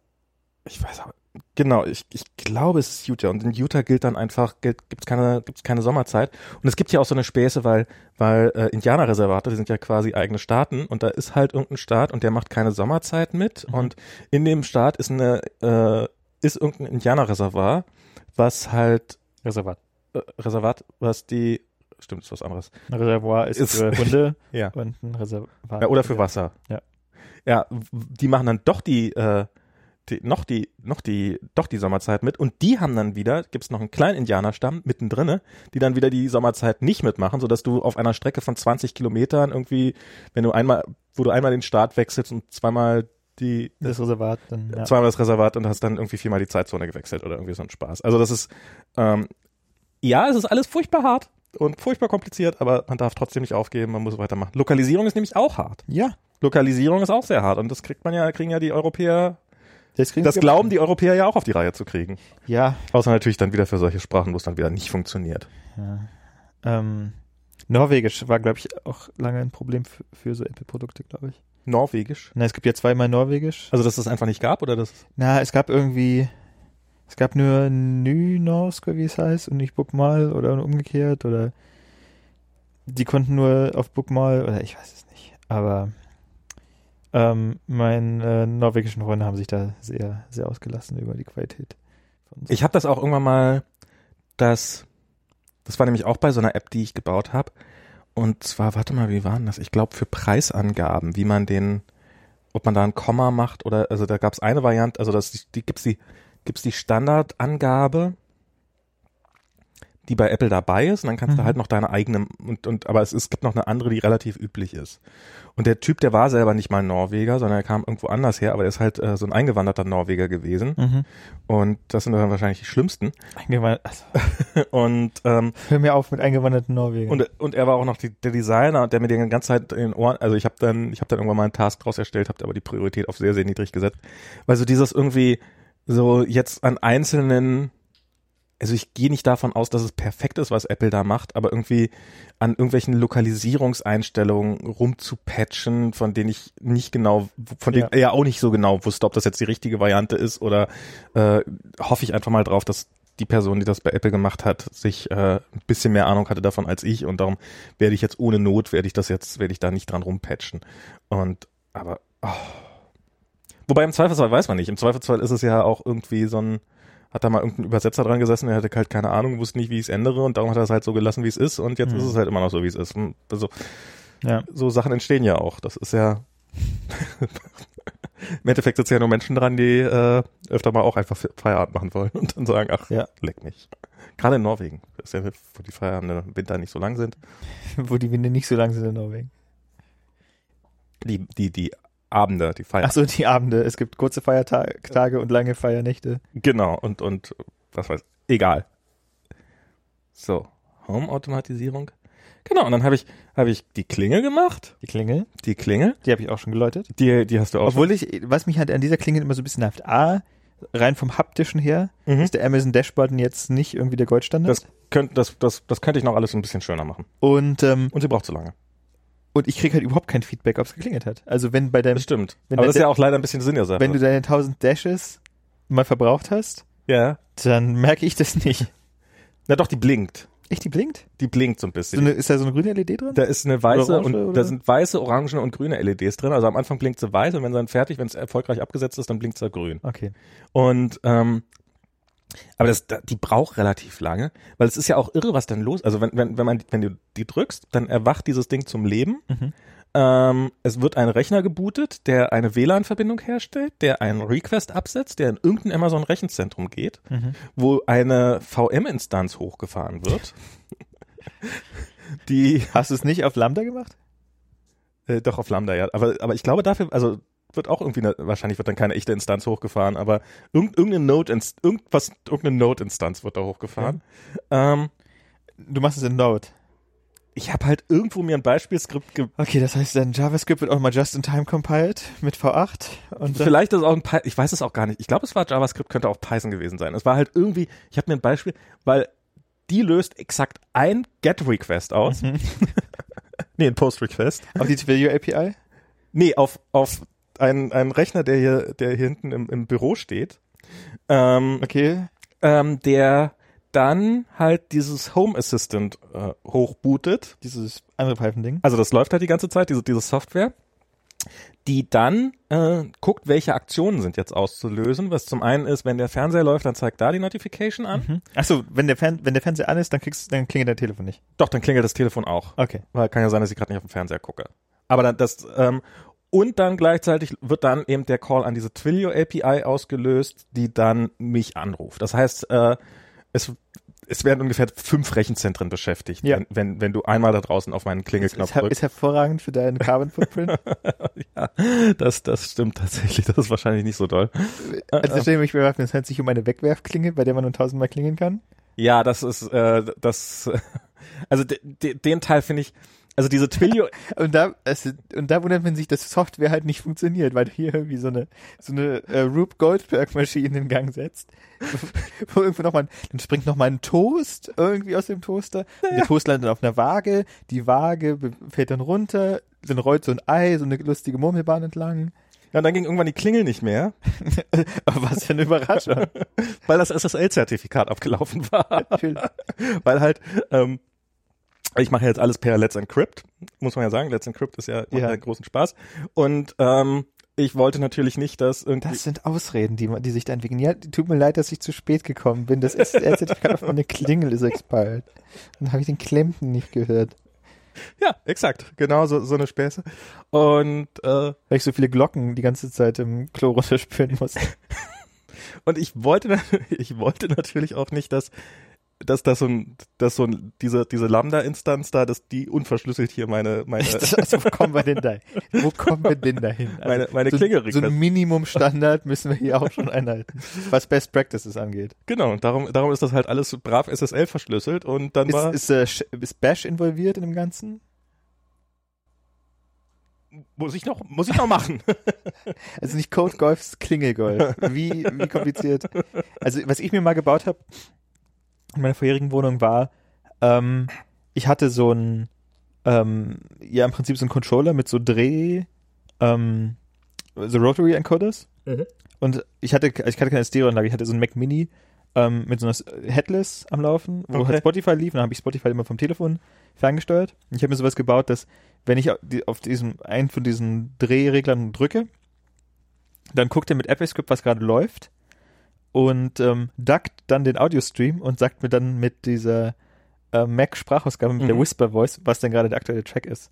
ich weiß aber, genau, ich, ich glaube, es ist Utah. Und in Utah gilt dann einfach, gilt, gibt's keine, gibt's keine Sommerzeit. Und es gibt ja auch so eine Späße, weil, weil äh, Indianerreservate, die sind ja quasi eigene Staaten und da ist halt irgendein Staat und der macht keine Sommerzeit mit. Mhm. Und in dem Staat ist eine, äh, ist irgendein Indianerreservat, was halt, Reservat. äh, Reservat, was die, stimmt, ist was anderes. Ein Reservoir ist, Ist- für Hunde Ja. und ein Reservat. Ja, oder für Wasser. Ja. Ja, die machen dann doch die, äh, die, noch die, noch die, doch die Sommerzeit mit und die haben dann wieder, gibt's noch einen kleinen Indianerstamm mittendrinne, die dann wieder die Sommerzeit nicht mitmachen, sodass du auf einer Strecke von 20 Kilometern irgendwie, wenn du einmal, wo du einmal den Start wechselst und zweimal die, Das Reservat dann. Ja. zweimal das Reservat und hast dann irgendwie viermal die Zeitzone gewechselt oder irgendwie so ein Spaß. Also das ist, ähm, ja, es ist alles furchtbar hart und furchtbar kompliziert, aber man darf trotzdem nicht aufgeben, man muss weitermachen. Lokalisierung ist nämlich auch hart. ja. Lokalisierung ist auch sehr hart und das kriegt man ja, kriegen ja die Europäer, Das, das glauben die Europäer ja auch auf die Reihe zu kriegen. Ja. Außer natürlich dann wieder für solche Sprachen, wo es dann wieder nicht funktioniert. ja. Ähm, Norwegisch war, glaube ich, auch lange ein Problem für, für so Apple-Produkte, glaube ich. Norwegisch. Na, es gibt ja zweimal Norwegisch. Also, dass es das einfach nicht gab oder das? Na, es gab irgendwie, es gab nur Nynorsk, wie es heißt, und nicht Bookmal oder umgekehrt oder die konnten nur auf Bookmal oder ich weiß es nicht. Aber ähm, meine äh, norwegischen Freunde haben sich da sehr, sehr ausgelassen über die Qualität. So. Ich habe das auch irgendwann mal, das, das war nämlich auch bei so einer App, die ich gebaut habe. Und zwar, warte mal, wie war denn das? Ich glaube für Preisangaben, wie man den, ob man da ein Komma macht oder, also da gab es eine Variante, also das, die gibt's die, gibt's die Standardangabe, die bei Apple dabei ist, und dann kannst Mhm. du halt noch deine eigene und, und aber es, es gibt noch eine andere, die relativ üblich ist. Und der Typ, der war selber nicht mal Norweger, sondern er kam irgendwo anders her, aber er ist halt äh, so ein eingewanderter Norweger gewesen. Mhm. Und das sind dann wahrscheinlich die schlimmsten. Eingewandert, also, Und, ähm, hör mir auf mit eingewanderten Norwegern. und, und er war auch noch die, der Designer, der mir die ganze Zeit in den Ohren, also ich habe dann, ich habe dann irgendwann mal einen Task draus erstellt, habe aber die Priorität auf sehr, sehr niedrig gesetzt. Weil so dieses irgendwie so jetzt an einzelnen also ich gehe nicht davon aus, dass es perfekt ist, was Apple da macht, aber irgendwie an irgendwelchen Lokalisierungseinstellungen rumzupatchen, von denen ich nicht genau, von denen Ja. er auch nicht so genau wusste, ob das jetzt die richtige Variante ist oder äh, hoffe ich einfach mal drauf, dass die Person, die das bei Apple gemacht hat, sich äh, ein bisschen mehr Ahnung hatte davon als ich und darum werde ich jetzt ohne Not, werde ich das jetzt, werde ich da nicht dran rumpatchen. Und aber oh. wobei im Zweifelsfall weiß man nicht. Im Zweifelsfall ist es ja auch irgendwie so ein hat da mal irgendein Übersetzer dran gesessen, der hatte halt keine Ahnung, wusste nicht, wie ich es ändere und darum hat er es halt so gelassen, wie es ist und jetzt Mhm. ist es halt immer noch so, wie es ist. Und Also Ja. so Sachen entstehen ja auch. Das ist ja im Endeffekt sitzen ja nur Menschen dran, die äh, öfter mal auch einfach Fe- Feierabend machen wollen und dann sagen, ach, Ja. leck mich. Gerade in Norwegen, ja, wo die Feierabende im Winter nicht so lang sind. Wo die Winde nicht so lang sind in Norwegen. Die, die, die Abende, die Ach Feierabende. so, die Abende. Es gibt kurze Feiertage und lange Feiernächte. Genau, und, und was weiß egal. So, Home-Automatisierung. Genau, und dann habe ich, habe ich die Klingel gemacht, Die Klingel, die Klingel, die habe ich auch schon geläutet. die, die hast du auch Obwohl ich, was mich halt an dieser Klingel immer so ein bisschen nervt. A, rein vom haptischen her, schon. Mhm. ist der Amazon Dashbutton jetzt nicht irgendwie der Goldstandard. Das könnte, das, das, das könnte ich noch alles ein bisschen schöner machen. und, ähm, Und sie braucht zu lange. Und ich krieg halt überhaupt kein Feedback, ob es geklingelt hat. Also wenn bei deinem, Das stimmt. wenn Aber das ist ja auch leider ein bisschen Sinn der Sache. wenn du deine 1000 Dashes mal verbraucht hast, ja. dann merke ich das nicht. Na doch, die blinkt. Echt, die blinkt? Die blinkt so ein So bisschen. eine, ist da so eine grüne LED drin? da ist eine weiße Orange, und oder? da sind weiße, orange und grüne LEDs drin. Also am Anfang blinkt sie weiß und wenn sie dann fertig, wenn es erfolgreich abgesetzt ist, dann blinkt sie grün. Okay. Und ähm, aber das, da- die braucht relativ lange, weil es ist ja auch irre, was dann los. Also wenn, wenn, wenn man, wenn du die drückst, dann erwacht dieses Ding zum Leben. Mhm. Ähm, es wird ein Rechner gebootet, der eine WLAN-Verbindung herstellt, der einen Request absetzt, der in irgendein Amazon-Rechenzentrum geht, Mhm. wo eine VM-Instanz hochgefahren wird. die Hast du es nicht auf Lambda gemacht? äh, doch auf Lambda, ja. Aber, aber ich glaube dafür, also wird auch irgendwie, eine, wahrscheinlich wird dann keine echte Instanz hochgefahren, aber irgend, irgendeine Node, irgendwas, irgendeine Node-Instanz wird da hochgefahren. Ähm, Du machst es in Node. ich habe halt irgendwo mir ein Beispielskript ge Okay, das heißt, dein JavaScript wird auch mal just in time compiled mit V8 und dann, Vielleicht ist es auch ein Py ich weiß es auch gar nicht. Ich glaube, es war JavaScript, könnte auch Python gewesen sein. Es war halt irgendwie, ich habe mir ein Beispiel, weil die löst exakt ein Get-Request aus. Mhm. nee, ein Post-Request. auf die Video API. Nee, auf, auf einen, einen Rechner, der hier, der hier hinten im, im Büro steht. Ähm, Okay. ähm, der dann halt dieses Home Assistant äh, hochbootet. Dieses andere Python-Ding. Also das läuft halt die ganze Zeit, diese, diese Software, die dann äh, guckt, welche Aktionen sind jetzt auszulösen. Was zum einen ist, wenn der Fernseher läuft, dann zeigt da die Notification an. Mhm. Achso, wenn der, Fern wenn der Fernseher an ist, dann kriegst dann klingelt dein Telefon nicht. Doch, dann klingelt das Telefon auch. Okay. Weil kann ja sein, dass ich gerade nicht auf dem Fernseher gucke. Aber dann das ähm, und dann gleichzeitig wird dann eben der Call an diese Twilio API ausgelöst, die dann mich anruft. Das heißt, äh, es es werden ungefähr fünf Rechenzentren beschäftigt, Ja. wenn, wenn, wenn du einmal da draußen auf meinen Ist, Klingelknopf ist, drückst. ist hervorragend für deinen Carbon Footprint. ja, das, das stimmt tatsächlich. Das ist wahrscheinlich nicht so doll. also stell mich bewerfen, es handelt sich um eine Wegwerfklinge, bei der man nur tausendmal klingeln kann. Ja, das ist, äh, das, also de, de, den Teil finde ich, also diese Twilio, Und da, es, und da wundert man sich, dass Software halt nicht funktioniert, weil du hier irgendwie so eine, so eine äh, Rube Goldberg Maschine in Gang setzt. Wo irgendwo noch mal, dann springt noch mal ein Toast irgendwie aus dem Toaster. Und der Toast landet auf einer Waage. Die Waage fällt dann runter. Dann rollt so ein Ei, so eine lustige Murmelbahn entlang. ja, und dann ging irgendwann die Klingel nicht mehr, Aber was für eine Überraschung. weil das SSL-Zertifikat abgelaufen war. Natürlich. weil halt, ähm, ich mache jetzt alles per Let's Encrypt, muss man ja sagen. Let's Encrypt ist ja, Ja. großen Spaß. Und ähm, ich wollte natürlich nicht, dass irgendwie. Das sind Ausreden, die, man- die sich da entwickeln. Ja, tut mir leid, dass ich zu spät gekommen bin. Das SL-Zertifikat auf meine Klingel ist expired. Dann habe ich den Klempten nicht gehört. ja, exakt. Genau so, so eine Späße. Und äh, Weil ich so viele Glocken die ganze Zeit im Klo runterspülen muss. Und ich wollte, ich wollte natürlich auch nicht, dass, dass das so ein, dass so ein, diese, diese Lambda-Instanz da, dass die unverschlüsselt hier meine, meine, also, wo kommen wir denn da? Wo kommen wir denn dahin? Also, meine, meine so, Klingel so ein Minimum-Standard müssen wir hier auch schon einhalten, was Best Practices angeht. Genau, darum, darum ist das halt alles brav SSL verschlüsselt und dann war, Ist, ist, äh, ist Bash involviert in dem Ganzen? muss ich noch, muss ich noch machen. Also nicht Code Golfs Klingelgolf. Wie, wie kompliziert. Also was ich mir mal gebaut habe, in meiner vorherigen Wohnung war, ähm, ich hatte so ein, ähm, ja im Prinzip so ein Controller mit so Dreh, ähm, so Rotary Encoders. Mhm. Und ich hatte, ich hatte keine Stereoanlage, ich hatte so ein Mac Mini ähm, mit so einer Headless am Laufen, wo Okay. halt Spotify lief. Und dann habe ich Spotify immer vom Telefon ferngesteuert. Und ich habe mir sowas gebaut, dass wenn ich auf die- auf diesem einen von diesen Drehreglern drücke, dann guckt er mit AppleScript, was gerade läuft und ähm, duckt dann den Audiostream und sagt mir dann mit dieser äh, Mac-Sprachausgabe, mit der Mhm. Whisper Voice, was denn gerade der aktuelle Track ist.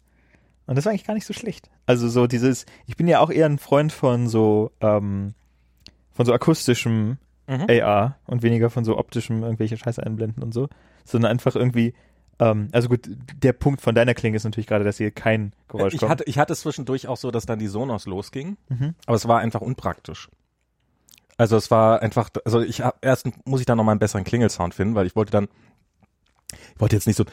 Und das war eigentlich gar nicht so schlecht. Also so dieses, ich bin ja auch eher ein Freund von so, ähm, von so akustischem Mhm. AR und weniger von so optischem irgendwelche Scheiße einblenden und so, sondern einfach irgendwie, ähm, also gut, der Punkt von deiner Klinge ist natürlich gerade, dass hier kein Geräusch Ich kommt. hatte, ich hatte es zwischendurch auch so, dass dann die Sonos losging, mhm. aber es war einfach unpraktisch. Also es war einfach, also ich hab, erst muss ich dann noch mal einen besseren Klingelsound finden, weil ich wollte dann, ich wollte jetzt nicht so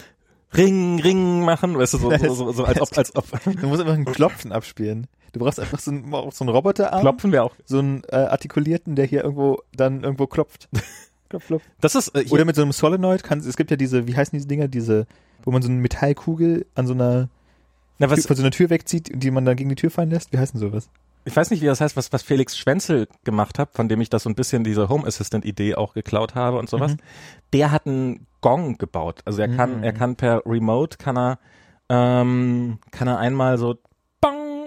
Ring, Ring machen, weißt du, so, so, so, so als ob, als ob Du musst einfach ein Klopfen abspielen. Du brauchst einfach so einen, so einen Roboterarm, Klopfen wäre auch. so einen äh, artikulierten, der hier irgendwo dann irgendwo klopft. klopf, klopf. Das ist äh, Oder mit so einem Solenoid kannst, es gibt ja diese, wie heißen diese Dinger, diese, wo man so eine Metallkugel an so einer, na, was, Tür, von so einer Tür wegzieht, die man dann gegen die Tür fallen lässt. Wie heißt denn sowas? Ich weiß nicht, wie das heißt, was, was Felix Schwenzel gemacht hat, von dem ich das so ein bisschen diese Home Assistant Idee auch geklaut habe und sowas. Mhm. Der hat einen Gong gebaut. Also er kann, Mhm. er kann per Remote kann er, ähm, kann er einmal so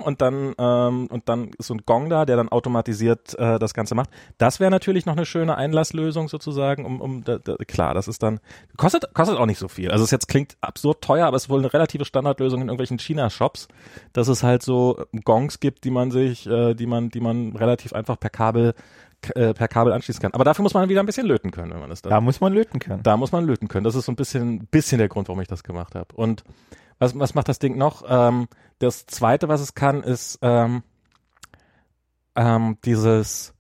und dann ähm, und dann ist so ein Gong da, der dann automatisiert äh, das Ganze macht. Das wäre natürlich noch eine schöne Einlasslösung sozusagen, um, um da, da, klar, das ist dann kostet kostet auch nicht so viel. Also es jetzt klingt absurd teuer, aber es ist wohl eine relative Standardlösung in irgendwelchen China-Shops, dass es halt so Gongs gibt, die man sich, äh, die man, die man relativ einfach per Kabel äh, per Kabel anschließen kann. Aber dafür muss man wieder ein bisschen löten können, wenn man das dann Da muss man löten können. da muss man löten können. Das ist so ein bisschen, bisschen der Grund, warum ich das gemacht habe. Und was, was macht das Ding noch? Ähm, das zweite, was es kann, ist ähm, ähm, dieses,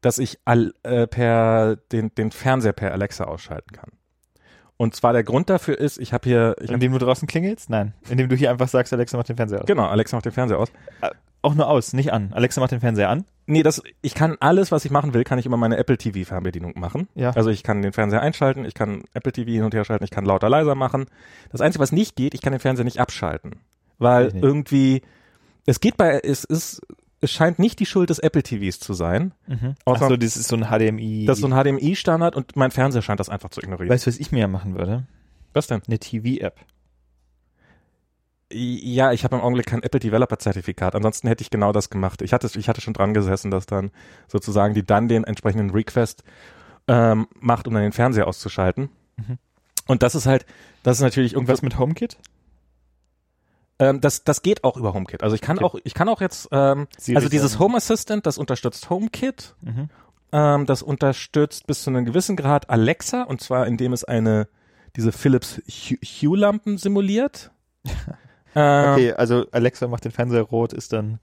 dass ich all, äh, per den, den Fernseher per Alexa ausschalten kann. Und zwar der Grund dafür ist, ich habe hier, ich hab, Indem du draußen klingelst? Nein. Indem du hier einfach sagst, Alexa macht den Fernseher aus. genau, Alexa macht den Fernseher aus. Auch nur aus, nicht an. Alexa macht den Fernseher an. Nee, das, ich kann alles, was ich machen will, kann ich über meine Apple TV Fernbedienung machen. Ja. Also ich kann den Fernseher einschalten, ich kann Apple TV hin und her schalten, ich kann lauter leiser machen. Das Einzige, was nicht geht, ich kann den Fernseher nicht abschalten. Weil nicht. irgendwie, es geht bei, es ist, es scheint nicht die Schuld des Apple TVs zu sein. Mhm. Außer- Achso, das ist so ein HDMI. Das ist so ein HDMI-Standard und mein Fernseher scheint das einfach zu ignorieren. weißt du, was ich mir ja machen würde? was denn? Eine TV-App. Ja, ich habe im Augenblick kein Apple Developer Zertifikat. Ansonsten hätte ich genau das gemacht. Ich hatte, ich hatte schon dran gesessen, dass dann sozusagen die dann den entsprechenden Request ähm, macht, um dann den Fernseher auszuschalten. Mhm. Und das ist halt, das ist natürlich irgendwas. was mit HomeKit? Ähm, das, das geht auch über HomeKit. Also ich kann Okay. auch, ich kann auch jetzt, ähm, Siri also dieses. Home Assistant, das unterstützt HomeKit. Mhm. Ähm, das unterstützt bis zu einem gewissen Grad Alexa und zwar indem es eine diese Philips Hue- Hue-Lampen simuliert. ähm, Okay, also Alexa macht den Fernseher rot, ist dann.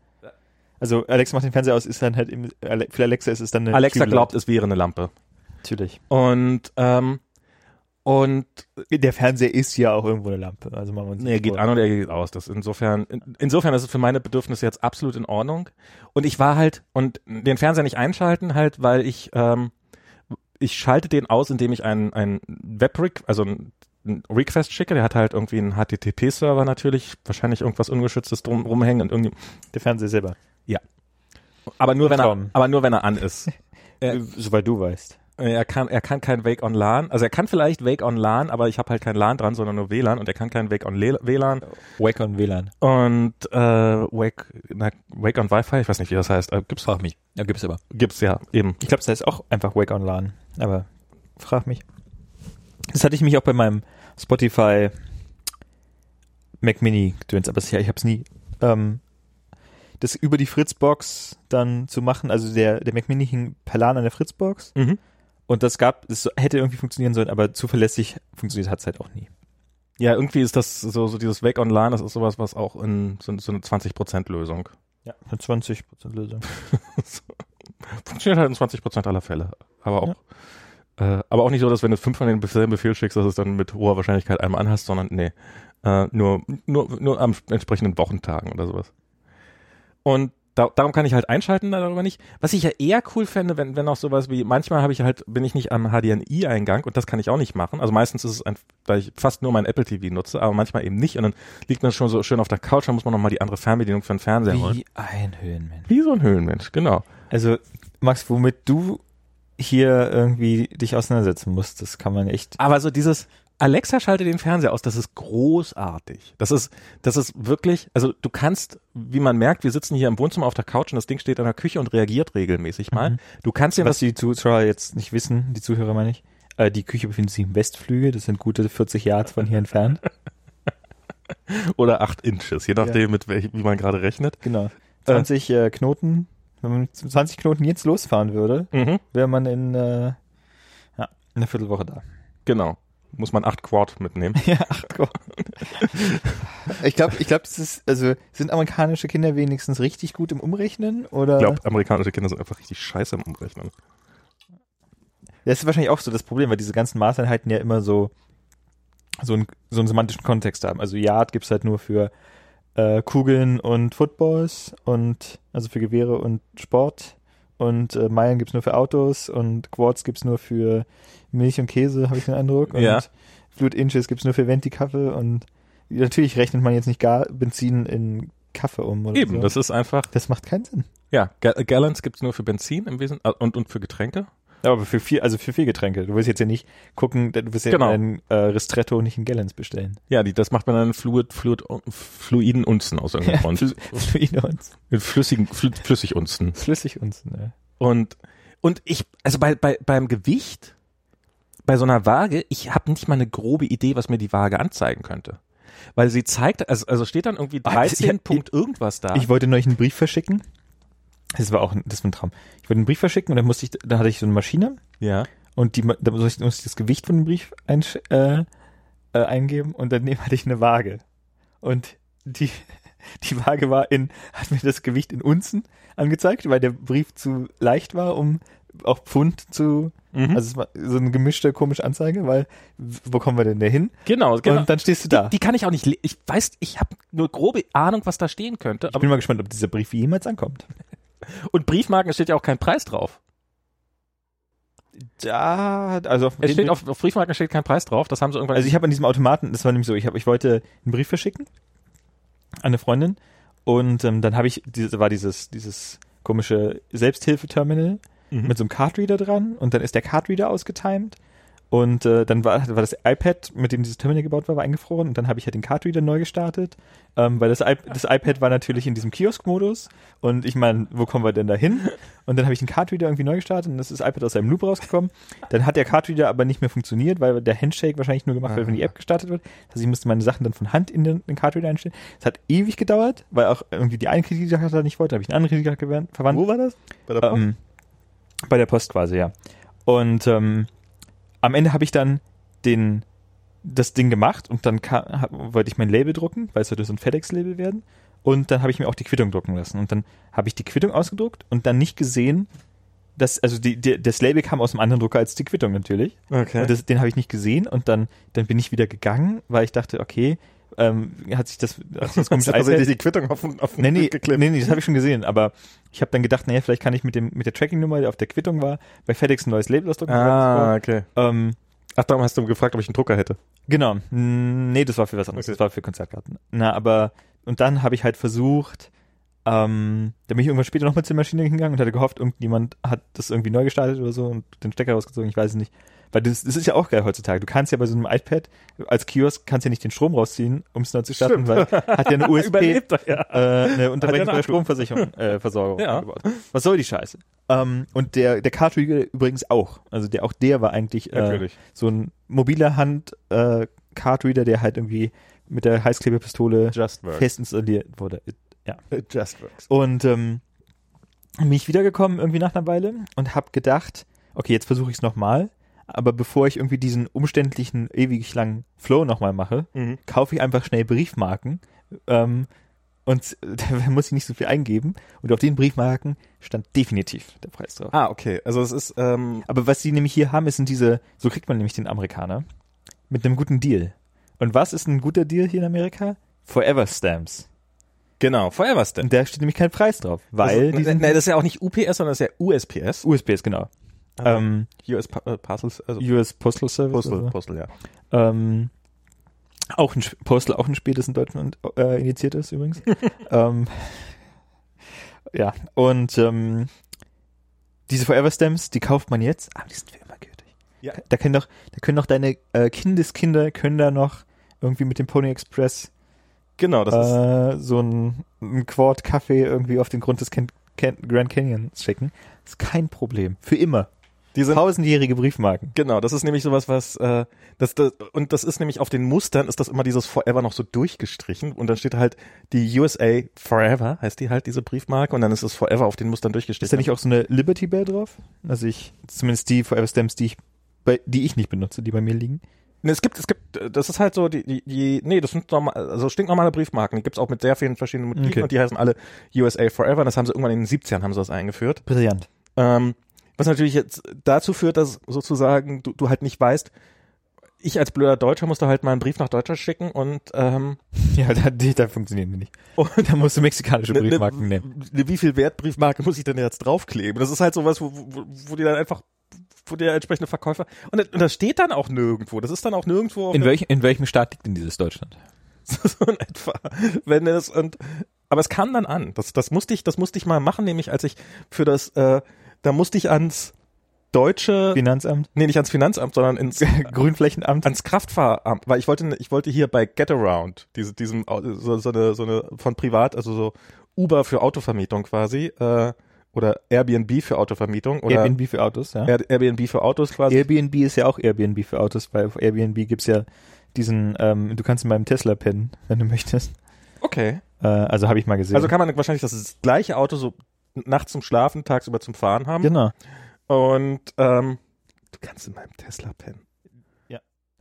Also Alexa macht den Fernseher aus, ist dann halt im, für Alexa ist es dann eine Alexa Cube-Light. glaubt, es wäre eine Lampe. Natürlich. Und ähm, und Der Fernseher ist ja auch irgendwo eine Lampe. Also machen wir uns nee, er geht an und er geht aus. Das insofern in, insofern ist es für meine Bedürfnisse jetzt absolut in Ordnung. Und ich war halt und den Fernseher nicht einschalten halt, weil ich ähm, ich schalte den aus, indem ich einen einen Web also einen einen Request schicke, der hat halt irgendwie einen HTTP-Server natürlich, wahrscheinlich irgendwas ungeschütztes drum rumhängen und irgendwie, Der Fernseher selber. aber nur wenn er, aber nur wenn er an ist. Äh, Soweit du weißt. Er kann, er kann kein Wake on LAN. Also er kann vielleicht Wake on LAN, aber ich habe halt kein LAN dran, sondern nur WLAN und er kann kein Wake on Le WLAN Wake on WLAN. und äh, Wake, na, Wake on Wi-Fi. Ich weiß nicht, wie das heißt. Äh, gibt's, Frag mich. Ja, gibt's aber. gibt's ja eben. Ich glaube, das heißt auch einfach Wake on LAN. Aber frag mich. Das hatte ich mich auch bei meinem Spotify Mac Mini gedöns, aber ich habe es nie. Ähm, das über die Fritzbox dann zu machen, also der, der Mac Mini hing per LAN an der Fritzbox Mhm. und das gab, das hätte irgendwie funktionieren sollen, aber zuverlässig funktioniert hat es halt auch nie. Ja, irgendwie ist das so, so dieses Wake on LAN, das ist sowas, was auch in so, so eine 20% Lösung. Ja. Eine 20% Lösung. Funktioniert halt in 20% aller Fälle. Aber auch, äh, aber auch nicht so, dass wenn du fünf von den selben Befehl schickst, dass es dann mit hoher Wahrscheinlichkeit einmal anhast, sondern nee, äh, nur, nur, nur am entsprechenden Wochentagen oder sowas. Und da, darum kann ich halt einschalten, darüber nicht. Was ich ja eher cool fände, wenn, wenn auch sowas wie, manchmal habe ich halt, bin ich nicht am HDMI-Eingang und das kann ich auch nicht machen. Also meistens ist es ein, da ich fast nur mein Apple TV nutze, aber manchmal eben nicht und dann liegt man schon so schön auf der Couch, dann muss man nochmal die andere Fernbedienung für den Fernseher holen. Wie ein Höhenmensch. Wie so ein Höhlenmensch, genau. Also, Max, womit du hier irgendwie dich auseinandersetzen musst, das kann man echt. Aber so dieses, Alexa schalte den Fernseher aus, das ist großartig. Das ist, das ist wirklich, also du kannst, wie man merkt, wir sitzen hier im Wohnzimmer auf der Couch und das Ding steht in der Küche und reagiert regelmäßig mal. Mhm. Du kannst dir Was was, die Zuschauer jetzt nicht wissen, die Zuhörer meine ich, äh, die Küche befindet sich im Westflügel, das sind gute 40 Yards von hier entfernt. oder acht Inches, je nachdem, mit welch, wie man gerade rechnet. Genau. 20 äh, Knoten, wenn man mit 20 Knoten jetzt losfahren würde, Mhm. wäre man in äh, ja, einer Viertelwoche da. Genau. Muss man acht Quad mitnehmen. Ja, ach Gott. Ich glaube, ich glaube, das ist, also sind amerikanische Kinder wenigstens richtig gut im Umrechnen oder? Ich glaube, amerikanische Kinder sind einfach richtig scheiße im Umrechnen. Das ist wahrscheinlich auch so das Problem, weil diese ganzen Maßeinheiten ja immer so so, ein, so einen semantischen Kontext haben. Also Yard gibt's halt nur für äh, Kugeln und Footballs und also für Gewehre und Sport und äh, Meilen gibt's nur für Autos und Quarts gibt's nur für Milch und Käse, habe ich den Eindruck. Und Ja. Fluid Inches gibt's nur für Venti-Kaffee und natürlich rechnet man jetzt nicht gar Benzin in Kaffee um oder Eben, so. das ist einfach, das macht keinen Sinn. ja, Ga Gallons gibt's nur für Benzin im Wesentlichen äh, und, und für Getränke. Ja, aber für viel, also für viel Getränke. Du willst jetzt ja nicht gucken, du willst ja Genau. ein äh, Ristretto nicht in Gallons bestellen. Ja, die, das macht man dann Fluid, Fluid, fluiden Unzen aus irgendeinem Grund. Fl- Fluide und In flüssigen, flü flüssig Unzen. flüssig uns. Ne? Und, und ich, also bei, bei, beim Gewicht, bei so einer Waage, ich habe nicht mal eine grobe Idee, was mir die Waage anzeigen könnte. Weil sie zeigt, also, also steht dann irgendwie Ah, das- 13 ich- Punkt irgendwas da. Ich wollte neulich einen Brief verschicken. Das war auch ein, das war ein Traum. Ich wollte einen Brief verschicken und dann musste ich, da hatte ich so eine Maschine ja. und die, da musste ich, das Gewicht von dem Brief einsch, äh, äh, eingeben und daneben hatte ich eine Waage. Und die, die Waage war in, hat mir das Gewicht in Unzen angezeigt, weil der Brief zu leicht war, um auch Pfund zu, Mhm. also es war so eine gemischte komische Anzeige, weil wo kommen wir denn da hin? genau, genau. Und dann stehst du da. Die, die kann ich auch nicht, ich weiß, ich habe nur grobe Ahnung, was da stehen könnte. ich bin mal gespannt, ob dieser Brief jemals ankommt. Und Briefmarken steht ja auch kein Preis drauf. Da, also auf, Es steht auf, auf Briefmarken steht kein Preis drauf. Das haben sie irgendwann. Also ich habe an diesem Automaten, das war nämlich so, ich, hab, ich wollte einen Brief verschicken an eine Freundin und ähm, dann habe ich, diese, war dieses, dieses komische Selbsthilfeterminal Mhm. mit so einem Cardreader dran und dann ist der Cardreader ausgetimed und äh, dann war, war das iPad, mit dem dieses Terminal gebaut war, war eingefroren und dann habe ich halt den Cardreader neu gestartet, ähm, weil das, I das iPad war natürlich in diesem Kiosk-Modus und ich meine, wo kommen wir denn da hin? Und dann habe ich den Cardreader irgendwie neu gestartet und das ist das iPad aus seinem Loop rausgekommen. Dann hat der Cardreader aber nicht mehr funktioniert, weil der Handshake wahrscheinlich nur gemacht wird, wenn die App gestartet wird. Also ich musste meine Sachen dann von Hand in den, den Cardreader einstellen. Es hat ewig gedauert, weil auch irgendwie die eine Kreditkarte nicht wollte, habe ich eine andere Kreditkarte verwandt. Wo war das? Bei der Ähm, bei der Post quasi, ja. Und ähm, am Ende habe ich dann den das Ding gemacht und dann ka- hab, wollte ich mein Label drucken, weil es sollte so ein FedEx-Label werden. Und dann habe ich mir auch die Quittung drucken lassen. Und dann habe ich die Quittung ausgedruckt und dann nicht gesehen, dass, also die, die, das Label kam aus einem anderen Drucker als die Quittung natürlich. Okay. Und das, den habe ich nicht gesehen und dann, dann bin ich wieder gegangen, weil ich dachte, okay, ähm, hat sich das, hat sich das komische iPad, die Quittung auf, auf Nee, nee, geklebt. nee, nee, das habe ich schon gesehen, aber ich habe dann gedacht, naja, vielleicht kann ich mit dem mit der Tracking-Nummer, die auf der Quittung war, bei FedEx ein neues Label ausdrucken. Ah, okay. Ähm, Ach, darum hast du gefragt, ob ich einen Drucker hätte. genau. Nee, das war für was anderes. Okay. Das war für Konzertkarten. Na, aber und dann habe ich halt versucht, ähm, da bin ich irgendwann später nochmal zur Maschine hingegangen und hatte gehofft, irgendjemand hat das irgendwie neu gestartet oder so und den Stecker rausgezogen, ich weiß es nicht. Weil das, das ist ja auch geil heutzutage. Du kannst ja bei so einem iPad als Kiosk kannst ja nicht den Strom rausziehen, um es neu zu starten, weil hat ja eine USB Überlebt er, ja. äh, eine Unterbrechung Akku. der Stromversicherung äh, Versorgung Ja. eingebaut. Was soll die Scheiße? Ähm, und der der Cartridge übrigens auch. Also der auch der war eigentlich äh, so ein mobiler Hand äh, Cardreader, der halt irgendwie mit der Heißklebepistole fest installiert wurde. It just works. Und ähm, bin ich wiedergekommen irgendwie nach einer Weile und habe gedacht, okay, jetzt versuche ich es nochmal. Aber bevor ich irgendwie diesen umständlichen, ewig langen Flow nochmal mache, Mhm. kaufe ich einfach schnell Briefmarken ähm, und da muss ich nicht so viel eingeben. Und auf den Briefmarken stand definitiv der Preis drauf. Ah, okay. Also es ist, ähm, Aber was sie nämlich hier haben, ist sind diese, so kriegt man nämlich den Amerikaner, mit einem guten Deal. Und was ist ein guter Deal hier in Amerika? Forever Stamps. Genau, Forever Stamp. Und da steht nämlich kein Preis drauf, weil das, die sind nee, das ist ja auch nicht UPS, sondern das ist ja USPS. USPS, genau. Ah. Ähm, US äh, Parcels, also US Postal Service. Postal, oder so. Postal, ja. Ähm, auch ein Postal, auch ein Spiel, das in Deutschland äh, initiiert ist übrigens. ähm, ja, und ähm, diese Forever Stamps, die kauft man jetzt, aber die sind für immer gültig. Ja. Da können doch, da können doch deine äh, Kindeskinder können da noch irgendwie mit dem Pony Express Genau, das ist äh, so ein, ein Quart Kaffee irgendwie auf den Grund des Can Can Grand Canyon schicken. ist kein Problem. Für immer. Die sind Tausendjährige Briefmarken. Genau, das ist nämlich sowas, was äh, das, das und das ist nämlich auf den Mustern ist das immer dieses Forever noch so durchgestrichen und dann steht halt die USA Forever heißt die halt diese Briefmarke und dann ist es Forever auf den Mustern durchgestrichen. Ist da nicht auch so eine Liberty Bell drauf? Also ich, zumindest die Forever Stamps, die ich, bei, die ich nicht benutze, die bei mir liegen. Nee, es gibt, es gibt, äh, das ist halt so, die, die, die nee, das sind normal, also stinknormale Briefmarken. Die gibt's auch mit sehr vielen verschiedenen Motiven Okay. und die heißen alle USA Forever. Das haben sie irgendwann in den 70ern haben sie das eingeführt. Brillant. Ähm, was natürlich jetzt dazu führt, dass sozusagen du, du halt nicht weißt, ich als blöder Deutscher musste halt mal einen Brief nach Deutschland schicken und ähm, Ja, da, da funktionieren die nicht. und Da musst du mexikanische ne- Briefmarken ne, nehmen. ne, Wie viel Wertbriefmarke muss ich denn jetzt draufkleben? Das ist halt sowas, wo, wo, wo die dann einfach, wo der entsprechende Verkäufer und, das- und das steht dann auch nirgendwo. Das ist dann auch nirgendwo. In, der- welch, in welchem Staat liegt denn dieses Deutschland? so in etwa. Wenn es und aber es kam dann an. Das, das musste ich, das musste ich mal machen, nämlich als ich für das, äh, da musste ich ans deutsche, Finanzamt? nee, nicht ans Finanzamt, sondern ins Grünflächenamt? ans Kraftfahramt, weil ich wollte, ich wollte hier bei Getaround, diese, diesem, so, so eine, so eine von privat, also so Uber für Autovermietung quasi, äh, oder Airbnb für Autovermietung oder Airbnb für Autos, ja. Air, Airbnb für Autos quasi. Airbnb ist ja auch Airbnb für Autos, weil auf Airbnb gibt's ja diesen, ähm, du kannst in meinem Tesla pennen, wenn du möchtest. Okay. Äh, also habe ich mal gesehen. Also kann man wahrscheinlich das gleiche Auto so nachts zum Schlafen, tagsüber zum Fahren haben. genau. Und ähm, du kannst in meinem Tesla pennen.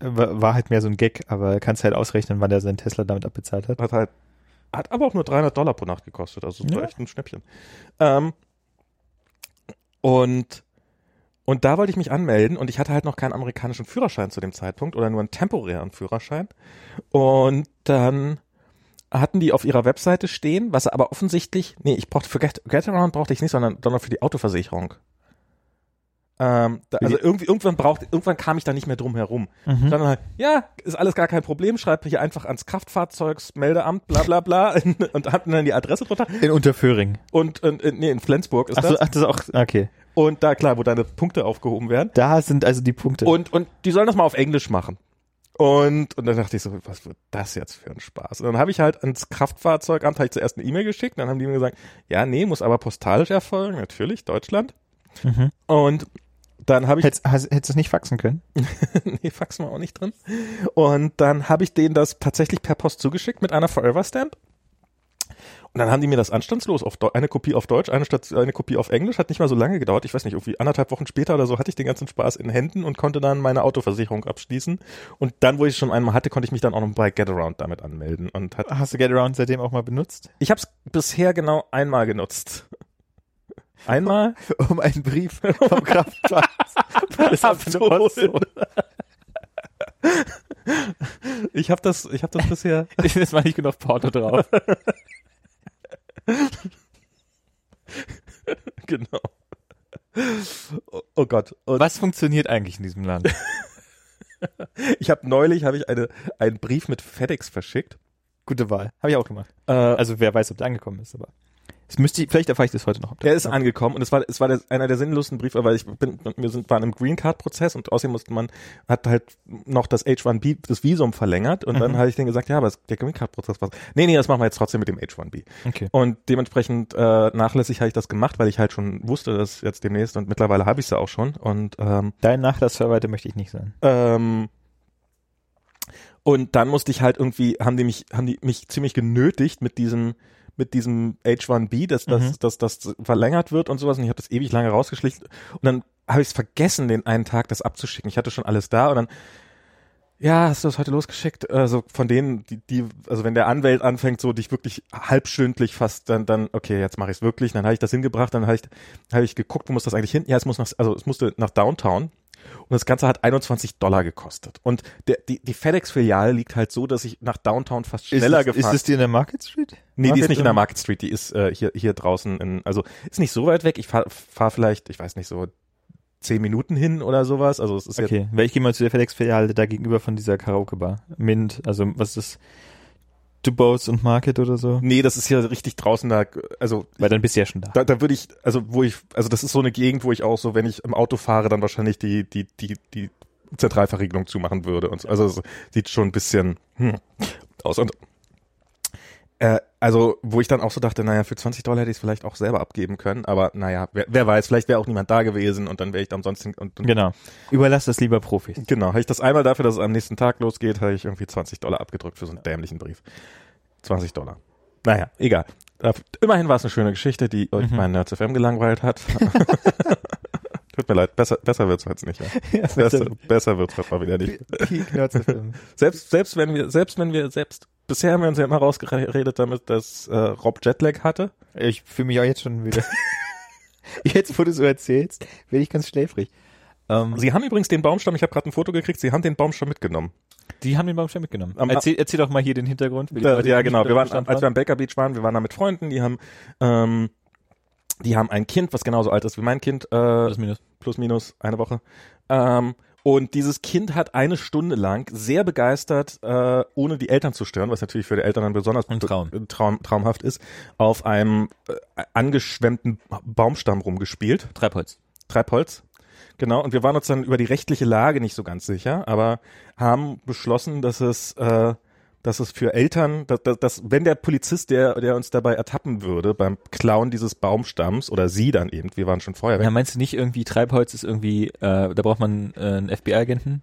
War, war halt mehr so ein Gag, aber kannst halt ausrechnen, wann er seinen Tesla damit abbezahlt hat. Hat halt, hat aber auch nur 300 Dollar pro Nacht gekostet, also war Ja. echt ein Schnäppchen. Ähm, und und da wollte ich mich anmelden und ich hatte halt noch keinen amerikanischen Führerschein zu dem Zeitpunkt oder nur einen temporären Führerschein. Und dann hatten die auf ihrer Webseite stehen, was aber offensichtlich, nee, ich brauchte für Get, Getaround brauchte ich nicht, sondern, sondern für die Autoversicherung. Ähm, da, also irgendwie, irgendwann braucht, irgendwann kam ich da nicht mehr drum herum. Mhm. Dann halt, ja, ist alles gar kein Problem, schreibe hier einfach ans Kraftfahrzeugsmeldeamt, bla bla bla und hab dann die Adresse drunter. In Unterföhring. Und, und äh, nee, in Flensburg ist Ach, so, das. ach, das ist auch, okay. Und da, klar, wo deine Punkte aufgehoben werden. Da sind also die Punkte. Und, und die sollen das mal auf Englisch machen. Und, und dann dachte ich so, was wird das jetzt für ein Spaß? Und dann habe ich halt ans Kraftfahrzeugamt hab ich zuerst eine E-Mail geschickt, dann haben die mir gesagt, ja, nee, muss aber postalisch erfolgen, natürlich, Deutschland. mhm. Und dann habe ich Hättest, hättest du es nicht faxen können? nee, Fax war auch nicht drin. Und dann habe ich denen das tatsächlich per Post zugeschickt mit einer Forever Stamp. Und dann haben die mir das anstandslos auf Deu- eine Kopie auf Deutsch, eine, statt, eine Kopie auf Englisch, hat nicht mal so lange gedauert. Ich weiß nicht, irgendwie anderthalb Wochen später oder so hatte ich den ganzen Spaß in Händen und konnte dann meine Autoversicherung abschließen. Und dann, wo ich es schon einmal hatte, konnte ich mich dann auch noch bei Getaround damit anmelden. Und hat, Hast du Getaround seitdem auch mal benutzt? ich habe es bisher genau einmal genutzt. Einmal? Um einen Brief vom Kraftfahrt Abzuholen. Ich habe das, ich habe das bisher. Das war nicht genug Porto drauf. genau. Oh, oh Gott. Und Was funktioniert eigentlich in diesem Land? ich habe neulich habe ich eine einen Brief mit FedEx verschickt. Gute Wahl. Habe ich auch gemacht. Äh, Also wer weiß, ob der angekommen ist, aber es müsste, vielleicht erfahre ich das heute noch. er ist angekommen und es war es war der, einer der sinnlosen Briefe, weil ich bin wir sind waren im Green Card Prozess und außerdem musste man hat halt noch das H1B das Visum verlängert und dann Mhm. habe ich denen gesagt, ja, aber es- der Green Card Prozess war Nee, nee, das machen wir jetzt trotzdem mit dem H1B. Okay. Und dementsprechend äh, nachlässig habe ich das gemacht, weil ich halt schon wusste, dass jetzt demnächst und mittlerweile habe ich es ja auch schon und ähm, Dein Nachlassverwalter möchte ich nicht sein. Ähm, und dann musste ich halt irgendwie, haben die mich, haben die mich ziemlich genötigt mit diesem, mit diesem H1B, dass das, Mhm. dass das verlängert wird und sowas. Und ich habe das ewig lange rausgeschlichen. Und dann habe ich es vergessen, den einen Tag das abzuschicken. Ich hatte schon alles da und dann, ja, hast du das heute losgeschickt? Also von denen, die, die, also wenn der Anwalt anfängt, so dich wirklich halbstündlich fast, dann, dann, okay, jetzt mache ich es wirklich. Dann habe ich das hingebracht, dann habe ich, habe ich geguckt, wo muss das eigentlich hin? Ja, es muss nach, also es musste nach Downtown. Und das Ganze hat 21 Dollar gekostet. Und der, die, die FedEx-Filiale liegt halt so, dass ich nach Downtown fast schneller ist, gefahren Ist das die in der Market Street? Nee, die Market ist nicht in der und- Market Street, die ist äh, hier, hier draußen in, also ist nicht so weit weg. Ich fahre fahr vielleicht, ich weiß nicht, so zehn Minuten hin oder sowas. Also es ist Okay, weil ich gehe mal zu der FedEx-Filiale da gegenüber von dieser Karaoke-Bar. Mint, also was ist das? Dubose und Market oder so? nee, das ist hier richtig draußen da, also Weil dann bist du ja schon da. da, da würde ich, also wo ich, also das ist so eine Gegend, wo ich auch so, wenn ich im Auto fahre, dann wahrscheinlich die, die, die, die Zentralverriegelung zumachen würde. Und so. Also es sieht schon ein bisschen hm, aus. Und äh, also, wo ich dann auch so dachte, naja, für 20 Dollar hätte ich es vielleicht auch selber abgeben können, aber naja, wer, wer weiß, vielleicht wäre auch niemand da gewesen und dann wäre ich da umsonst hin, und, und Genau. Überlass das lieber Profis. Genau, habe ich das einmal dafür, dass es am nächsten Tag losgeht, habe ich irgendwie 20 Dollar abgedrückt für so einen dämlichen Brief. 20 Dollar. Naja, egal. Immerhin war es eine schöne Geschichte, die euch Mhm. mein Nerds FM gelangweilt hat. Tut mir leid, besser, besser wird's jetzt nicht. Ja. Besser, besser wird's heute mal wieder nicht. Selbst, selbst wenn wir, selbst wenn wir, selbst, bisher haben wir uns ja immer rausgeredet damit, dass äh, Rob Jetlag hatte. Ich fühle mich auch jetzt schon wieder. jetzt, wo du so erzählst, werde ich ganz schläfrig. Ähm, Sie haben übrigens den Baumstamm, ich habe gerade ein Foto gekriegt, Sie haben den Baumstamm mitgenommen. die haben den Baumstamm mitgenommen. Am- erzähl, erzähl doch mal hier den Hintergrund. wie die Ja, genau. Wir waren, als wir am Baker Beach waren, wir waren da mit Freunden, die haben, ähm, die haben ein Kind, was genauso alt ist wie mein Kind, äh, Plus, minus. plus minus eine Woche. Ähm, und dieses Kind hat eine Stunde lang sehr begeistert, äh, ohne die Eltern zu stören, was natürlich für die Eltern dann besonders Ein Traum. be- Traum, traumhaft ist, auf einem äh, angeschwemmten Baumstamm rumgespielt. Treibholz. Treibholz. Genau, und wir waren uns dann über die rechtliche Lage nicht so ganz sicher, aber haben beschlossen, dass es, äh, dass es für Eltern, dass, dass, dass wenn der Polizist, der, der uns dabei ertappen würde beim Klauen dieses Baumstamms oder sie dann eben, wir waren schon vorher weg. Ja, meinst du nicht irgendwie Treibholz ist irgendwie, äh, da braucht man äh, einen FBI-Agenten?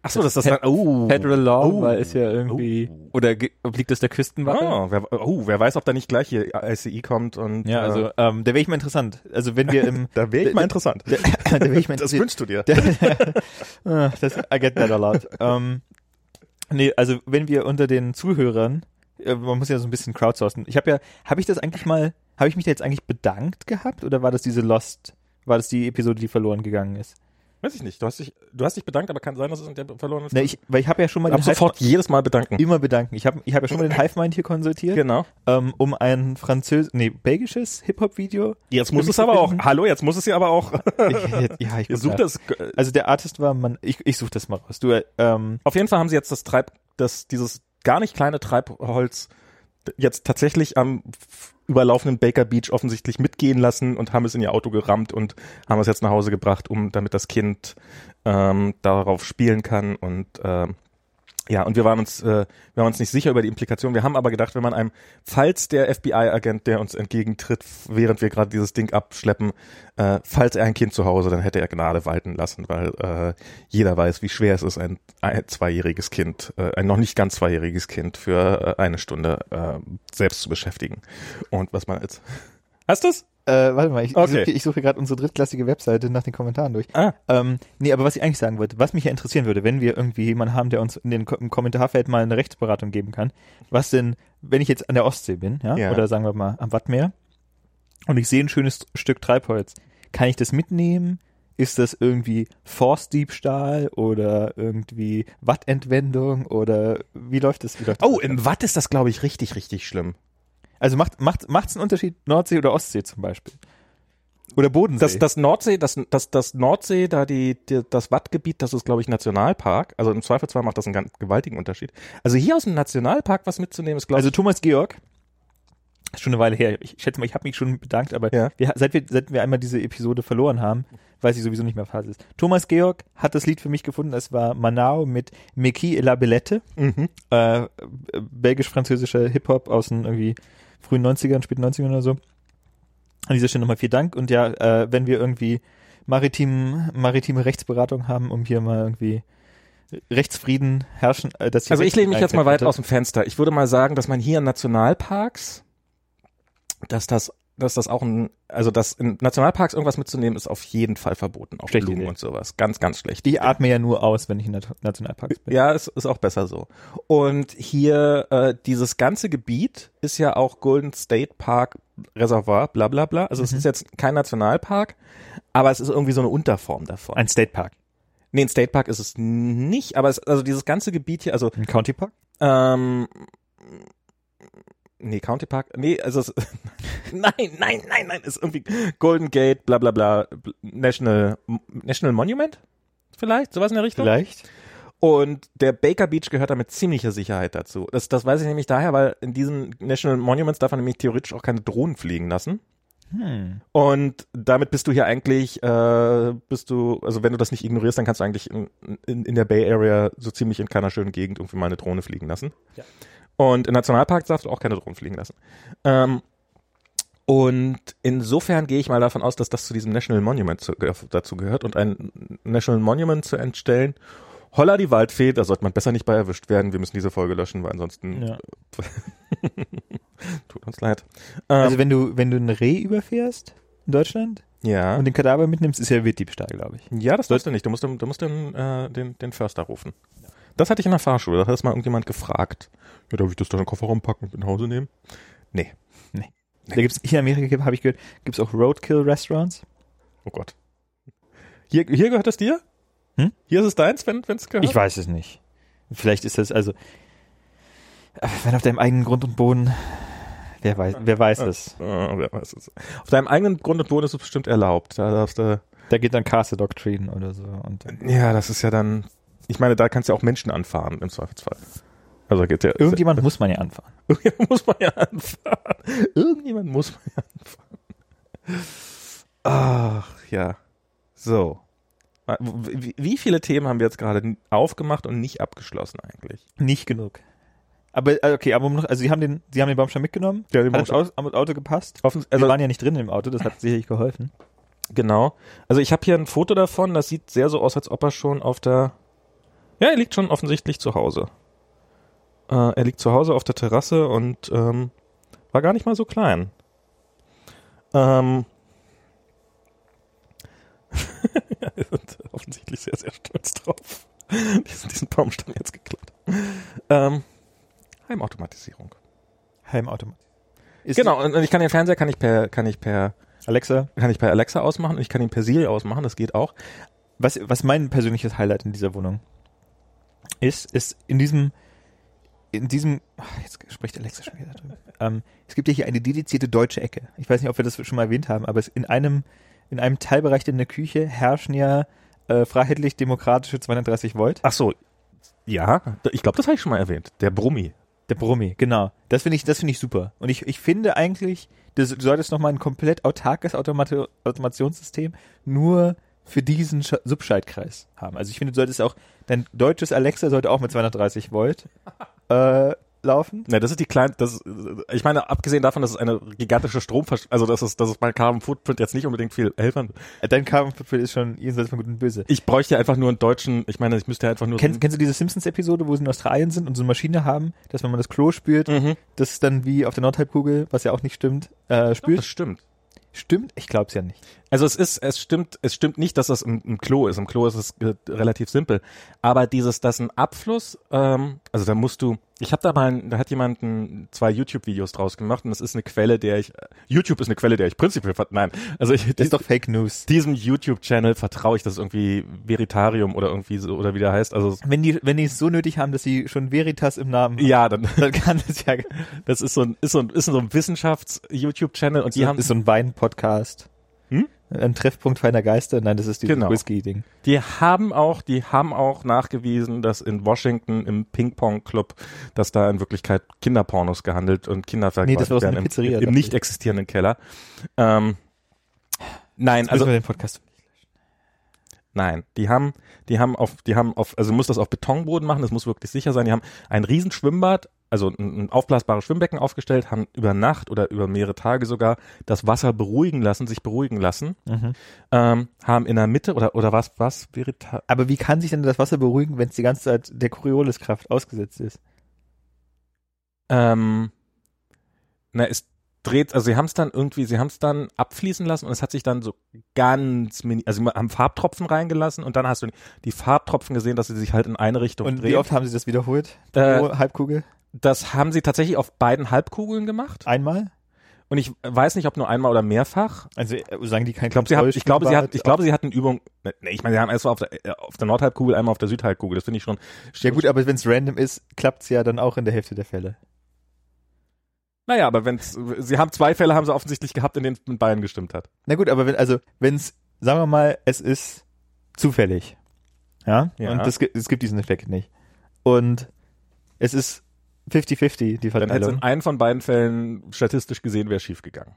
Ach so, das Fe- dann, oh, Federal Law, Oh. weil ist ja irgendwie, Oh. oder obliegt das der Küstenwache? Oh, wer, oh, wer weiß, ob da nicht gleich hier ICI kommt und Ja, also, äh, ähm, da wäre ich mal interessant. Also wenn wir im, da wäre ich mal interessant. da, da ich mal Das wünschst du dir. Ah, das, I get that a lot. ähm, nee, also wenn wir unter den Zuhörern, äh, man muss ja so ein bisschen crowdsourcen. Ich habe ja, habe ich das eigentlich mal, habe ich mich da jetzt eigentlich bedankt gehabt oder war das diese Lost, war das die Episode, die verloren gegangen ist? Weiß ich nicht. Du hast dich, du hast dich bedankt, aber kann sein, dass es in der verloren ist. Ne, ich, weil ich habe ja schon mal den Hive sofort jedes Mal bedanken. immer bedanken. Ich habe ich hab ja schon mal den Hive Mind hier konsultiert, Genau. ähm, um ein französ nee, belgisches Hip-Hop-Video. Jetzt muss es aber auch. Hallo, jetzt muss es ja aber auch. Ich, ja, ich nach. das. Also der Artist war man, ich, ich suche das mal raus. Du, ähm, Auf jeden Fall haben sie jetzt das Treib, das, dieses gar nicht kleine Treibholz jetzt tatsächlich am überlaufenden Baker Beach offensichtlich mitgehen lassen und haben es in ihr Auto gerammt und haben es jetzt nach Hause gebracht, um damit das Kind ähm, darauf spielen kann und ähm, ja, und wir waren uns, äh, wir waren uns nicht sicher über die Implikation. Wir haben aber gedacht, wenn man einem, falls der FBI-Agent, der uns entgegentritt, während wir gerade dieses Ding abschleppen, äh, falls er ein Kind zu Hause, dann hätte er Gnade walten lassen, weil äh, jeder weiß, wie schwer es ist, ein, ein zweijähriges Kind, äh, ein noch nicht ganz zweijähriges Kind für äh, eine Stunde äh, selbst zu beschäftigen. Und was man jetzt. Hast du's? Äh, warte mal, ich, Okay. ich suche, ich suche gerade unsere drittklassige Webseite nach den Kommentaren durch. Ah. Ähm, nee, aber was ich eigentlich sagen wollte, was mich ja interessieren würde, wenn wir irgendwie jemanden haben, der uns in den Ko im Kommentarfeld mal eine Rechtsberatung geben kann, was denn, wenn ich jetzt an der Ostsee bin, ja, Ja. oder sagen wir mal am Wattmeer und ich sehe ein schönes Stück Treibholz, kann ich das mitnehmen? Ist das irgendwie Forstdiebstahl oder irgendwie Wattentwendung oder wie läuft das? Wie läuft das? Oh, im Watt ist das, glaube ich, richtig, richtig schlimm. Also macht macht macht's einen Unterschied Nordsee oder Ostsee zum Beispiel? Oder Bodensee? Das, das Nordsee, das, das, das Nordsee, da die, die das Wattgebiet, das ist, glaube ich, Nationalpark. Also im Zweifelsfall macht das einen ganz gewaltigen Unterschied. Also hier aus dem Nationalpark was mitzunehmen, ist, glaube Also ich. Thomas Georg, ist schon eine Weile her. Ich schätze mal, ich habe mich schon bedankt, aber Ja. wir, seit, wir, seit wir einmal diese Episode verloren haben, weiß ich sowieso nicht mehr, was es ist. Thomas Georg hat das Lied für mich gefunden. Es war Manao mit Meki et la Bellette, Mhm. äh, äh, belgisch-französischer Hip-Hop aus den irgendwie frühen 90ern, späten 90ern oder so. An dieser Stelle nochmal vielen Dank. Und ja, äh, wenn wir irgendwie maritim, maritime Rechtsberatung haben, um hier mal irgendwie Rechtsfrieden herrschen, äh, dass Also ich lehne mich jetzt mal weit Recht- aus dem Fenster. Ich würde mal sagen, dass man hier in Nationalparks, dass das dass das auch ein, also dass in Nationalparks irgendwas mitzunehmen, ist auf jeden Fall verboten. Auch Schlechte Blumen Idee. und sowas. Ganz, ganz schlecht. Ich atme ja nur aus, wenn ich in Nat- Nationalparks bin. Ja, es ist auch besser so. Und hier, äh, dieses ganze Gebiet ist ja auch Golden State Park Reservoir, bla bla bla. Also es ist jetzt kein Nationalpark, aber es ist irgendwie so eine Unterform davon. Ein State Park. nee, ein State Park ist es nicht, aber es, also dieses ganze Gebiet hier, also Ein County Park? ähm, nee, County Park, nee, also es, nein, nein, nein, nein, ist irgendwie Golden Gate, bla bla bla, National, National Monument? Vielleicht, sowas in der Richtung? Vielleicht. Und der Baker Beach gehört da mit ziemlicher Sicherheit dazu. Das, das weiß ich nämlich daher, weil in diesen National Monuments darf man nämlich theoretisch auch keine Drohnen fliegen lassen. Hm. Und damit bist du hier eigentlich, äh, bist du, also wenn du das nicht ignorierst, dann kannst du eigentlich in, in, in der Bay Area so ziemlich in keiner schönen Gegend irgendwie mal eine Drohne fliegen lassen. Ja. Und in Nationalparks darfst du auch keine Drohnen fliegen lassen. Ähm, und insofern gehe ich mal davon aus, dass das zu diesem National Monument zu, dazu gehört. Und ein National Monument zu entstellen, holla die Waldfee, da sollte man besser nicht bei erwischt werden. Wir müssen diese Folge löschen, weil ansonsten Ja. tut uns leid. Ähm, Also wenn du, wenn du ein Reh überfährst in Deutschland ja. und den Kadaver mitnimmst, ist ja Wilddiebstahl, glaube ich. Ja, das darfst du nicht. Du musst, du musst den, äh, den, den Förster rufen. Das hatte ich in der Fahrschule. Da hat das mal irgendjemand gefragt. Ja, darf ich das da in den Kofferraum packen und mit nach Hause nehmen? Nee. Da gibt's hier in Amerika, habe ich gehört, gibt's auch Roadkill-Restaurants. Oh Gott. Hier, hier gehört es dir? Hm? Hier ist es deins, wenn es gehört? Ich weiß es nicht. Vielleicht ist das also, wenn auf deinem eigenen Grund und Boden, wer weiß, wer weiß es. Ah, wer weiß es. Auf deinem eigenen Grund und Boden ist es bestimmt erlaubt. Da darfst du, Da geht dann Castle Doctrine oder so. Und dann, ja, das ist ja dann, ich meine, da kannst du ja auch Menschen anfahren, im Zweifelsfall. Also geht ja, irgendjemand muss man ja anfahren. Irgendjemand muss man ja anfahren. Irgendjemand muss man ja anfahren. Ach, ja. So. Wie, viele Themen haben wir jetzt gerade aufgemacht und nicht abgeschlossen eigentlich? Nicht genug. Aber äh, okay, aber um noch, also sie haben den, sie haben den Baumstamm mitgenommen. Ja, den Hat das Auto, gepasst. Offen, Also, also, wir waren ja nicht drin im Auto, das hat sicherlich geholfen. genau. Also ich habe hier ein Foto davon, das sieht sehr so aus, als ob er schon auf der, ja, er liegt schon offensichtlich zu Hause. Äh, er liegt zu Hause auf der Terrasse und ähm, war gar nicht mal so klein. Ähm, ja, wir sind offensichtlich sehr, sehr stolz drauf, diesen, diesen Baumstamm jetzt geklaut. Ähm, Heimautomatisierung. Heimautomat. Ist Genau, und und ich kann den Fernseher kann ich per, kann ich per, Alexa, kann ich per Alexa ausmachen und ich kann ihn per Siri ausmachen, das geht auch. was, was mein persönliches Highlight in dieser Wohnung ist, ist in diesem, in diesem, ach, jetzt spricht Alexa schon wieder drüber. ähm, es gibt ja hier eine dedizierte deutsche Ecke. Ich weiß nicht, ob wir das schon mal erwähnt haben, aber es in einem, in einem Teilbereich in der Küche herrschen ja äh, freiheitlich-demokratische 230 Volt. Ach so, ja, ich glaube, das habe ich schon mal erwähnt. Der Brummi. Der Brummi, genau. Das finde ich, das finde ich super. Und ich, ich finde eigentlich, das, du solltest noch mal ein komplett autarkes Automati Automationssystem nur für diesen Sch Subschaltkreis haben. Also ich finde, du solltest auch, dein deutsches Alexa sollte auch mit 230 Volt äh, laufen. Ne, das ist die kleine, das, ich meine, abgesehen davon, dass es eine gigantische Stromversch, also das ist, das ist mein Carbon Footprint jetzt nicht unbedingt viel helfen. Dein Carbon Footprint ist schon jenseits von gut und böse. Ich bräuchte einfach nur einen deutschen, ich meine, ich müsste einfach nur. Kennst, kennst du diese Simpsons-Episode, wo sie in Australien sind und so eine Maschine haben, dass wenn man das Klo spült, mhm. das dann wie auf der Nordhalbkugel, was ja auch nicht stimmt, äh, spült? Das stimmt. Stimmt? Ich glaub's ja nicht. Also es ist, es stimmt, es stimmt nicht, dass das im, im Klo ist. Im Klo ist es äh, relativ simpel. Aber dieses, dass ein Abfluss, ähm, also da musst du, ich habe da mal, ein- da hat jemand ein, zwei YouTube-Videos draus gemacht und das ist eine Quelle, der ich, YouTube ist eine Quelle, der ich prinzipiell, nein, also ich, Das ist doch Fake News. diesem YouTube-Channel vertraue ich, das irgendwie Veritarium oder irgendwie so, oder wie der heißt. Also Wenn die, wenn die es so nötig haben, dass sie schon Veritas im Namen haben, ja, dann, dann kann das ja, das ist so ein, ist so ein, ist so ein Wissenschafts-YouTube-Channel und die haben, ist so ein Wein-Podcast. Ein Treffpunkt feiner Geister? Nein, das ist dieses Genau. Whisky-Ding. Die haben auch, die haben auch nachgewiesen, dass in Washington im Ping-Pong-Club, dass da in Wirklichkeit Kinderpornos gehandelt und Kinder Nee, das war werden einer im, im nicht ich. existierenden Keller. Ähm, nein, Jetzt also wir den Podcast. nein, die haben, die haben auf, die haben auf, also du musst das auf Betonboden machen, das muss wirklich sicher sein. Die haben ein Riesenschwimmbad, also ein, aufblasbares Schwimmbecken aufgestellt, haben über Nacht oder über mehrere Tage sogar das Wasser beruhigen lassen, sich beruhigen lassen, Mhm. ähm, haben in der Mitte oder oder was was Verita Aber wie kann sich denn das Wasser beruhigen, wenn es die ganze Zeit der Corioliskraft ausgesetzt ist? Ähm, na, es dreht, also sie haben es dann irgendwie, sie haben es dann abfließen lassen und es hat sich dann so ganz mini, also sie haben Farbtropfen reingelassen und dann hast du die Farbtropfen gesehen, dass sie sich halt in eine Richtung Und drehen. wie oft haben sie das wiederholt? Äh, Halbkugel? Das haben sie tatsächlich auf beiden Halbkugeln gemacht Einmal? und ich weiß nicht, ob nur einmal oder mehrfach. Also äh, sagen die kein Ich glaube, sie hat, ich glaube, sie hat, ich glaube, sie hatten Übung. Nee, ich meine, sie haben erst auf der, äh, auf der Nordhalbkugel, einmal auf der Südhalbkugel. Das finde ich schon. Ja gut, aber wenn es random ist, klappt's ja dann auch in der Hälfte der Fälle. Naja, aber wenn's, sie haben zwei Fälle haben sie offensichtlich gehabt, in denen es mit Bayern gestimmt hat. Na gut, aber wenn, also, wenn's, sagen wir mal, es ist zufällig. Ja? Ja. Und das, es gibt diesen Effekt nicht. Und es ist 50-50, die Dann hätte Verteilung. in einem von beiden Fällen statistisch gesehen, wäre schief gegangen.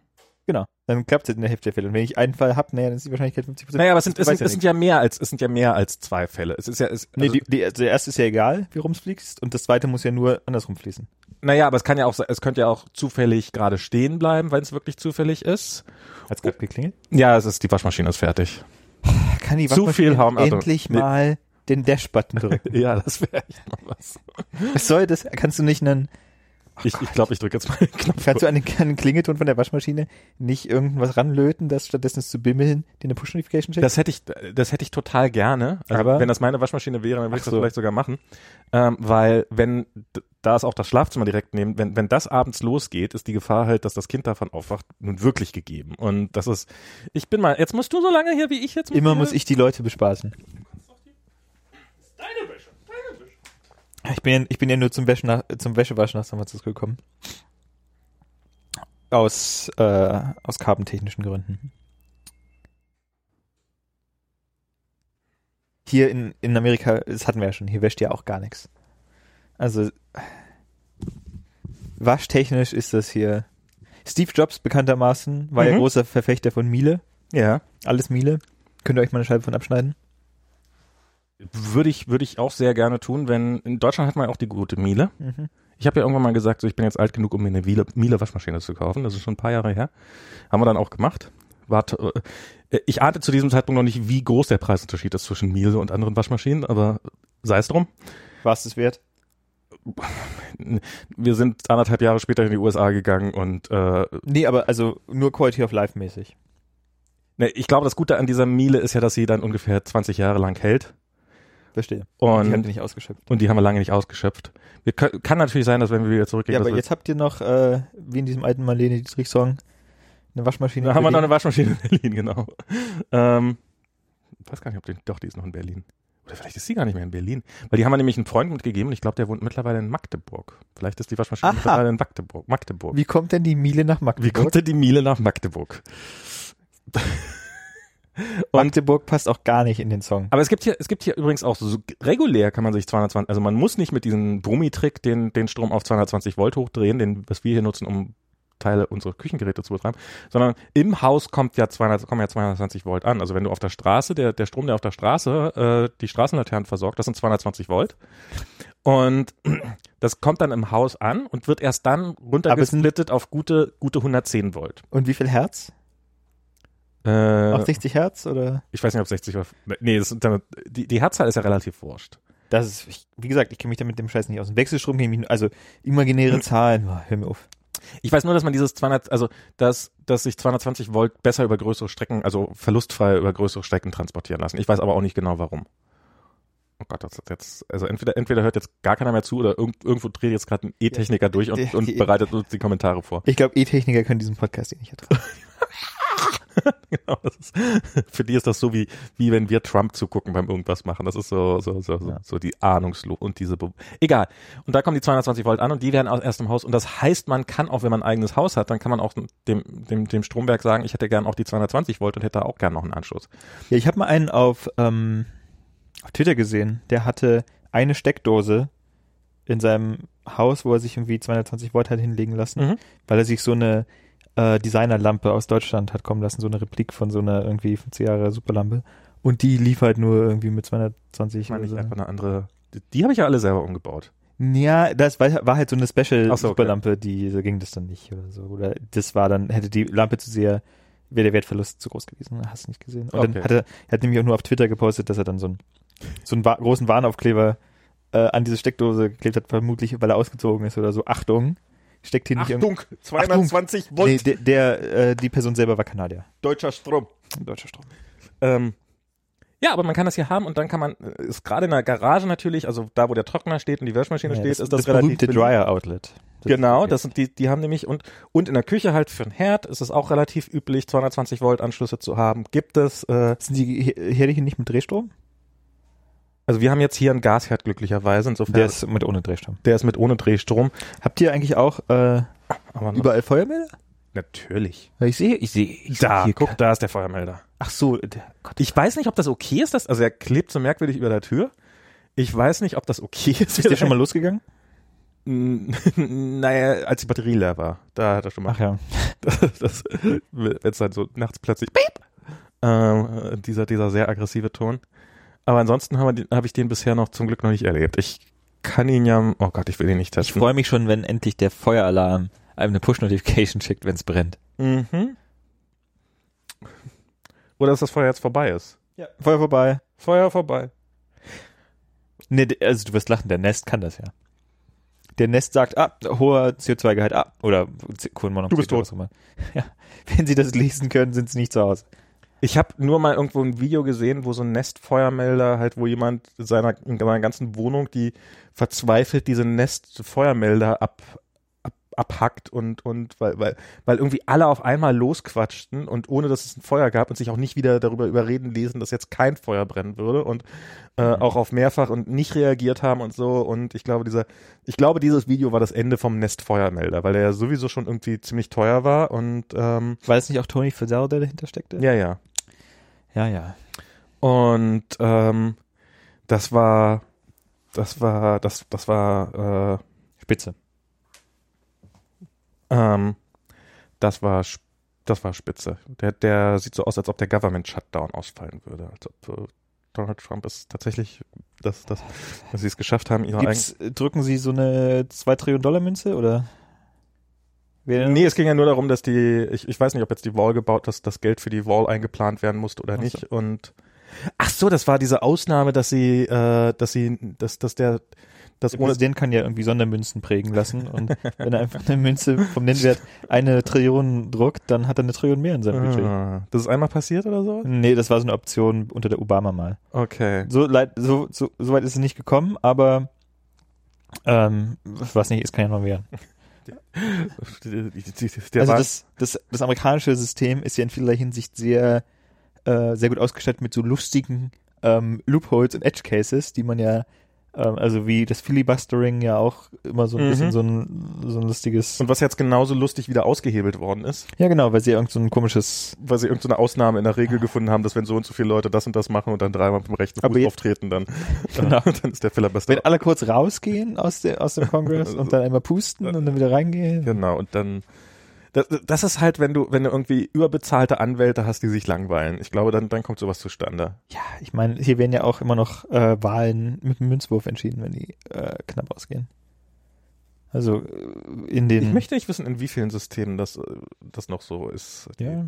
Genau. Dann klappt es in der Hälfte der Fälle. Und wenn ich einen Fall hab, naja, dann ist die Wahrscheinlichkeit 50%. Naja, aber es sind, es sind, ja es sind ja mehr als, es sind ja mehr als zwei Fälle. Es ist ja, es, Nee, also, die, die, also der erste ist ja egal, wie rum es fließt, und das zweite muss ja nur andersrum fließen. naja, aber es kann ja auch, es könnte ja auch zufällig gerade stehen bleiben, wenn es wirklich zufällig ist. Hat's gerade geklingelt? Ja, es ist, die Waschmaschine ist fertig. Kann die Zu viel haben- also, endlich nee. mal den Dash-Button drücken? Ja, das wäre echt mal was. Was soll das? Kannst du nicht einen, Ich, ich glaube, ich drücke jetzt mal den Knopf. kannst du an den, an den Klingelton von der Waschmaschine nicht irgendwas ranlöten, das stattdessen es zu bimmeln, dir eine Push-Notification schickt? Das hätte ich, das hätte ich total gerne. Also Aber- wenn das meine Waschmaschine wäre, dann würde ich das so. vielleicht sogar machen. Ähm, weil wenn, da ist auch das Schlafzimmer direkt neben, wenn, wenn das abends losgeht, ist die Gefahr halt, dass das Kind davon aufwacht, nun wirklich gegeben. Und das ist, ich bin mal, jetzt musst du so lange hier, wie ich jetzt. Immer muss ich die Leute bespaßen. Deine Wäsche, deine Wäsche. Ich bin, ja- ich bin ja nur zum, Wäschen nach, zum Wäschewaschen nach San Francisco gekommen. Aus, äh, aus kabentechnischen Gründen. Hier in, in Amerika, das hatten wir ja schon, hier wäscht ja auch gar nichts. Also, waschtechnisch ist das hier. Steve Jobs bekanntermaßen war ja Mhm. großer Verfechter von Miele. Ja. Alles Miele. Könnt ihr euch mal eine Scheibe von abschneiden? Würde ich, würde ich auch sehr gerne tun, wenn, in Deutschland hat man ja auch die gute Miele. Mhm. Ich habe ja irgendwann mal gesagt, so ich bin jetzt alt genug, um mir eine Miele, Miele Waschmaschine zu kaufen. Das ist schon ein paar Jahre her. Haben wir dann auch gemacht. Warte, äh, ich ahnte zu diesem Zeitpunkt noch nicht, wie groß der Preisunterschied ist zwischen Miele und anderen Waschmaschinen, aber sei es drum. War es das wert? Wir sind anderthalb Jahre später in die USA gegangen und äh, Nee, aber also nur Quality of Life mäßig. ne, ich glaube, das Gute an dieser Miele ist ja, dass sie dann ungefähr 20 Jahre lang hält. Verstehe. Die haben Und, die nicht ausgeschöpft. und die haben wir lange nicht ausgeschöpft. Wir, kann natürlich sein, dass wenn wir wieder zurückgehen, Ja, aber wir, jetzt habt ihr noch, äh, wie in diesem alten Marlene Dietrich-Song, eine Waschmaschine. da haben wir noch eine. Waschmaschine in Berlin, genau. Ähm, ich weiß gar nicht, ob die, doch, die ist noch in Berlin. Oder vielleicht ist sie gar nicht mehr in Berlin. Weil die haben wir nämlich einen Freund mitgegeben und ich glaube, der wohnt mittlerweile in Magdeburg. Vielleicht ist die Waschmaschine Aha. mittlerweile in Magdeburg. Magdeburg. Wie kommt denn die Miele nach Magdeburg? Wie kommt denn die Miele nach Magdeburg? Magdeburg passt auch gar nicht in den Song. Aber es gibt hier, es gibt hier übrigens auch so regulär kann man sich 220, also man muss nicht mit diesem Brummi-Trick den, den Strom auf 220 Volt hochdrehen, den, was wir hier nutzen, um Teile unserer Küchengeräte zu betreiben, sondern im Haus kommt ja 200, kommen ja 220 Volt an. Also wenn du auf der Straße, der, der Strom, der auf der Straße äh, die Straßenlaternen versorgt, das sind 220 Volt. Und das kommt dann im Haus an und wird erst dann runtergesplittet auf gute, gute 110 Volt. Und wie viel Herz? Äh, Auch 60 Hertz oder? ich weiß nicht, ob 60 oder, nee, das die, die Herzzahl ist ja relativ wurscht. Das ist, ich, wie gesagt, ich kenne mich damit dem Scheiß nicht aus. Dem Wechselstrom kenne ich mich, also imaginäre Zahlen, boah, hör mir auf. Ich weiß nur, dass man dieses 200, also dass, dass sich 220 Volt besser über größere Strecken, also verlustfrei über größere Strecken transportieren lassen. Ich weiß aber auch nicht genau warum. Oh Gott, das ist jetzt, also entweder, entweder hört jetzt gar keiner mehr zu oder irgend, irgendwo dreht jetzt gerade ein E-Techniker durch und, die- und die- bereitet uns die Kommentare vor. Ich glaube, E-Techniker können diesen Podcast eh nicht ertragen. Genau, das ist, für die ist das so wie, wie wenn wir Trump zugucken beim irgendwas machen. Das ist so, so, so, so, Ja. so die Ahnungslo und diese, Be egal. Und da kommen die 220 Volt an und die werden auch erst im Haus. Und das heißt, man kann auch, wenn man ein eigenes Haus hat, dann kann man auch dem, dem, dem Stromwerk sagen, ich hätte gern auch die 220 Volt und hätte auch gern noch einen Anschluss. Ja, ich habe mal einen auf, ähm, auf Twitter gesehen, der hatte eine Steckdose in seinem Haus, wo er sich irgendwie 220 Volt hat hinlegen lassen, Mhm. weil er sich so eine äh, Designerlampe aus Deutschland hat kommen lassen, so eine Replik von so einer irgendwie 50 Jahre Superlampe. Und die lief halt nur irgendwie mit 220 Ich meine, ich so. einfach eine andere, die, die habe ich ja alle selber umgebaut. Ja, das war, war halt so eine Special so, okay. Superlampe, die so ging das dann nicht oder so. Oder das war dann, hätte die Lampe zu sehr, wäre der Wertverlust zu groß gewesen. Hast du nicht gesehen. Und Okay. dann hat er, er hat nämlich auch nur auf Twitter gepostet, dass er dann so einen, so einen wa großen Warnaufkleber äh, an diese Steckdose geklebt hat, vermutlich, weil er ausgezogen ist oder so. Achtung, Steckt hier nicht. Achtung, 220 Volt Nee, der, der äh, die Person selber war Kanadier. deutscher Strom. Deutscher Strom. Ähm, ja, aber man kann das hier haben und dann kann man, äh, ist gerade in der Garage natürlich, also da, wo der Trockner steht und die Waschmaschine steht, das, ist das, das, relativ berühmte beliebt. Dryer Outlet. Das Genau, das sind die, die haben nämlich und und in der Küche halt für den Herd ist es auch relativ üblich, 220 Volt Anschlüsse zu haben. Gibt es, äh, Sind die He- Herde hier nicht mit Drehstrom? Also wir haben jetzt hier einen Gasherd glücklicherweise, insofern Der ist mit ohne Drehstrom. der ist mit ohne Drehstrom. Habt ihr eigentlich auch äh, überall Feuermelder? natürlich. Ich sehe, ich sehe. Ich Da, sehe hier guck, da ist der Feuermelder. Ach so, der, Gott. Ich weiß nicht, ob das okay ist, dass, also er klebt so merkwürdig über der Tür. Ich weiß nicht, ob das okay ist. Ist der schon mal losgegangen? naja, als die Batterie leer war. Da hat er schon mal. Ach ja. das, wenn es dann so nachts plötzlich piep, ähm, dieser, dieser sehr aggressive Ton. Aber ansonsten habe hab ich den bisher noch zum Glück noch nicht erlebt. Ich kann ihn ja, oh Gott, ich will ihn nicht Ich testen. freue mich schon, wenn endlich der Feueralarm einem eine Push-Notification schickt, wenn es brennt. Mhm. Oder dass das Feuer jetzt vorbei ist. Ja. Feuer vorbei. Feuer vorbei. Nee, also du wirst lachen, der Nest kann das ja. Der Nest sagt, ah, hoher CO2-Gehalt, ah, oder Kohlenmonoxid. Du bist oder tot. was auch immer. Ja. Wenn sie das lesen können, sind sie nicht zu Hause. Ich habe nur mal irgendwo ein Video gesehen, wo so ein Nestfeuermelder halt, wo jemand in seiner, in seiner ganzen Wohnung, die verzweifelt diese Nestfeuermelder ab, ab, abhackt und, und weil, weil, weil irgendwie alle auf einmal losquatschten und ohne dass es ein Feuer gab und sich auch nicht wieder darüber überreden ließen, dass jetzt kein Feuer brennen würde und äh, auch auf mehrfach und nicht reagiert haben und so. Und ich glaube, dieser, ich glaube, dieses Video war das Ende vom Nestfeuermelder, weil der ja sowieso schon irgendwie ziemlich teuer war und ähm, War es nicht auch Tony Fadell, der dahinter steckte? ja, ja. Ja, ja. Und ähm, das war, das war, das, das war, Spitze. äh, ähm, das war, das war spitze. Der, der sieht so aus, als ob der Government Shutdown ausfallen würde, als ob äh, Donald Trump es tatsächlich, dass, dass, dass sie es geschafft haben, ihre. Gibt's, äh, drücken sie so eine 2 Trillionen Dollar Münze oder? Nee, es ging ja nur darum, dass die, ich, ich weiß nicht, ob jetzt die Wall gebaut, dass das Geld für die Wall eingeplant werden musste oder Ach so. nicht. Und ach so, das war diese Ausnahme, dass sie, äh, dass sie, dass, dass der, dass ohne Präsident kann ja irgendwie Sondermünzen prägen lassen und wenn er einfach eine Münze vom Nennwert eine Trillion druckt, dann hat er eine Trillion mehr in seinem Budget. Ah, das ist einmal passiert oder so? Nee, das war so eine Option unter der Obama mal. Okay. So, leid, so, so, so weit ist es nicht gekommen, aber ähm, was nicht ist, kann ja noch werden. Der also das, das, das amerikanische System ist ja in vielerlei Hinsicht sehr, äh, sehr gut ausgestattet mit so lustigen ähm, Loopholes und Edge Cases, die man ja, also wie das Filibustering ja auch immer so ein Mhm. bisschen so ein, so ein lustiges. und was jetzt genauso lustig wieder ausgehebelt worden ist, Ja, genau, weil sie irgend so ein komisches. weil sie irgendeine Ausnahme in der Regel gefunden haben, dass wenn so und so viele Leute das und das machen und dann dreimal mit dem rechten Fuß auftreten, dann, Genau. dann ist der Filibuster. Wenn alle kurz rausgehen aus, der, aus dem Kongress und dann einmal pusten und dann wieder reingehen. Genau, und dann das, das ist halt, wenn du, wenn du irgendwie überbezahlte Anwälte hast, die sich langweilen. Ich glaube, dann, dann kommt sowas zustande. Ja, ich meine, hier werden ja auch immer noch äh, Wahlen mit dem Münzwurf entschieden, wenn die äh, knapp ausgehen. Also äh, in den. Ich möchte nicht wissen, in wie vielen Systemen das, äh, das noch so ist. ja,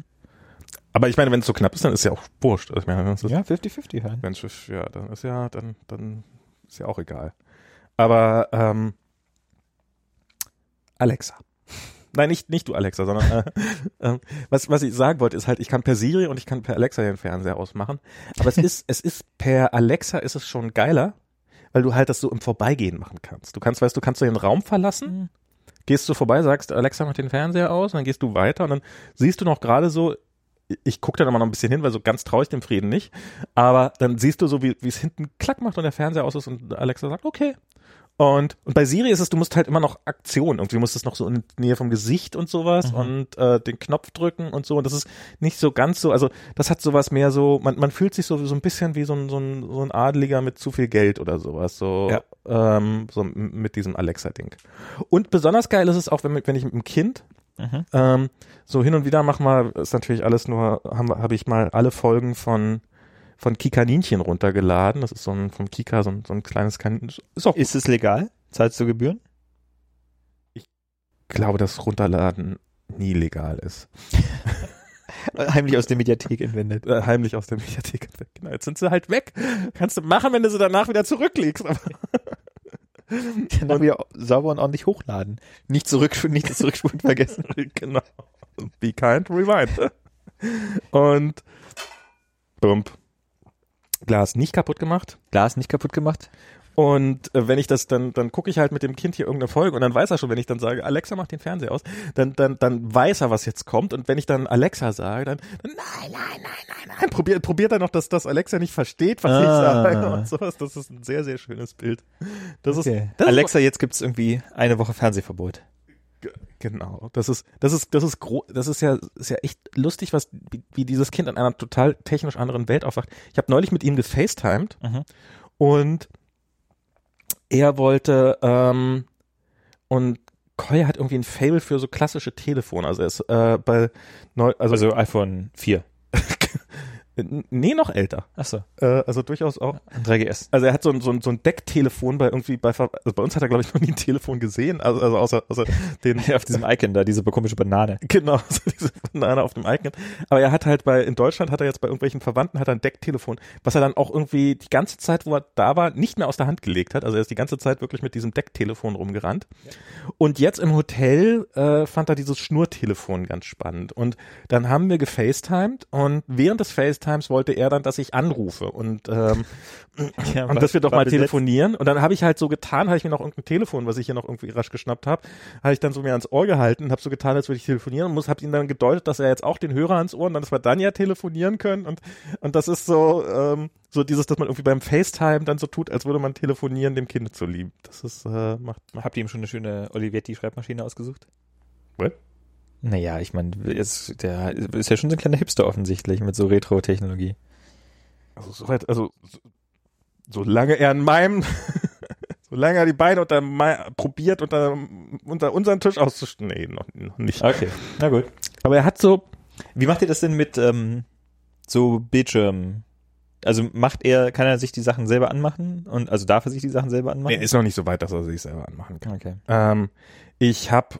Aber ich meine, wenn es so knapp ist, dann ist ja auch wurscht. Also Ich meine, ist, ja 50-50 halt. Mensch, ja, dann ist ja, dann, dann ist ja auch egal. Aber ähm, Alexa. Nein, nicht, nicht du Alexa, sondern äh, ähm, was, was ich sagen wollte, ist halt, ich kann per Siri und ich kann per Alexa den Fernseher ausmachen. Aber es ist, es ist per Alexa ist es schon geiler, weil du halt das so im Vorbeigehen machen kannst. Du kannst, weißt du, kannst du den Raum verlassen, gehst du vorbei, sagst, Alexa macht den Fernseher aus, und dann gehst du weiter und dann siehst du noch gerade so, ich gucke dann immer noch ein bisschen hin, weil so ganz traue ich dem Frieden nicht. Aber dann siehst du so, wie wie es hinten klack macht und der Fernseher aus ist und Alexa sagt, okay. Und, und bei Siri ist es, du musst halt immer noch Aktion. Irgendwie musst du es noch so in Nähe vom Gesicht und sowas Mhm. und äh, den Knopf drücken und so. Und das ist nicht so ganz so, also das hat sowas mehr so, man, man fühlt sich so, so ein bisschen wie so ein, so, ein, so ein Adeliger mit zu viel Geld oder sowas. So, Ja. ähm, so mit diesem Alexa-Ding. Und besonders geil ist es auch, wenn, wenn ich mit dem Kind Mhm. ähm, so hin und wieder machen wir, ist natürlich alles nur, habe hab ich mal alle Folgen von von Kikaninchen runtergeladen. Das ist so ein vom Kika so ein, so ein kleines Kaninchen. Ist auch, Ist es legal? Zahlst du Gebühren? ich glaube, dass Runterladen nie legal ist. Heimlich aus der Mediathek entwendet. Äh, heimlich aus der Mediathek weg. Genau, jetzt sind sie halt weg. Kannst du machen, wenn du sie danach wieder zurücklegst. Dann wieder sauber und ordentlich hochladen. Nicht zurück, nicht das Zurückspulen vergessen. genau. Be kind, rewind. Und bump. Glas nicht kaputt gemacht. Glas nicht kaputt gemacht. Und äh, wenn ich das dann, dann gucke ich halt mit dem Kind hier irgendeine Folge und dann weiß er schon, wenn ich dann sage, Alexa macht den Fernseher aus, dann, dann, dann weiß er, was jetzt kommt. Und wenn ich dann Alexa sage, dann, dann nein, nein, nein, nein, nein, probiert, probiert er noch, dass das Alexa nicht versteht, was Ah. ich sage und sowas. Das ist ein sehr, sehr schönes Bild. Das Okay. ist, das Alexa, jetzt gibt's irgendwie eine Woche Fernsehverbot. Genau. Das ist, das ist, das ist gro das ist ja, ist ja echt lustig, was, wie, wie dieses Kind in einer total technisch anderen Welt aufwacht. Ich habe neulich mit ihm gefacetimed Mhm. und er wollte ähm, und Koya hat irgendwie ein Fable für so klassische Telefone. Also er ist äh, bei neu, also, Also iPhone 4. nee noch älter. Achso. Äh, also durchaus auch. 3GS. Also er hat so ein so ein, so ein Decktelefon bei irgendwie bei also bei uns hat er glaube ich noch nie ein Telefon gesehen. Also, also außer, außer den Auf diesem Icon da, diese komische Banane. Genau, so diese Banane auf dem Icon. Aber er hat halt bei, in Deutschland hat er jetzt bei irgendwelchen Verwandten hat er ein Decktelefon, was er dann auch irgendwie die ganze Zeit, wo er da war, nicht mehr aus der Hand gelegt hat. Also er ist die ganze Zeit wirklich mit diesem Decktelefon rumgerannt. Und jetzt im Hotel äh, fand er dieses Schnurtelefon ganz spannend. Und dann haben wir gefacetimed und während des Facetimes wollte er dann, dass ich anrufe und ähm, Ja, und dass wir doch mal telefonieren. Und dann habe ich halt so getan, habe ich mir noch irgendein Telefon, was ich hier noch irgendwie rasch geschnappt habe, habe ich dann so mir ans Ohr gehalten und habe so getan, als würde ich telefonieren und muss, habe ihm dann gedeutet, dass er jetzt auch den Hörer ans Ohr und dann, dass wir dann ja telefonieren können. Und, und das ist so, ähm, so dieses, dass man irgendwie beim FaceTime dann so tut, als würde man telefonieren, dem Kind zulieb. Das ist, äh, macht, macht Habt ihr ihm schon eine schöne Olivetti-Schreibmaschine ausgesucht? What? Naja, ich meine, der ist ja schon so ein kleiner Hipster offensichtlich mit so Retro-Technologie. also soweit, also so, solange er in meinem, solange er die Beine unter probiert, unter, unter unseren Tisch auszustellen. Nee, noch, noch nicht. Okay, na gut. Aber er hat so, Wie macht ihr das denn mit ähm, so Bildschirm? Also macht er, kann er sich die Sachen selber anmachen? Und also darf er sich die Sachen selber anmachen? er ist noch nicht so weit, dass er sich selber anmachen kann. okay. Ähm, ich habe,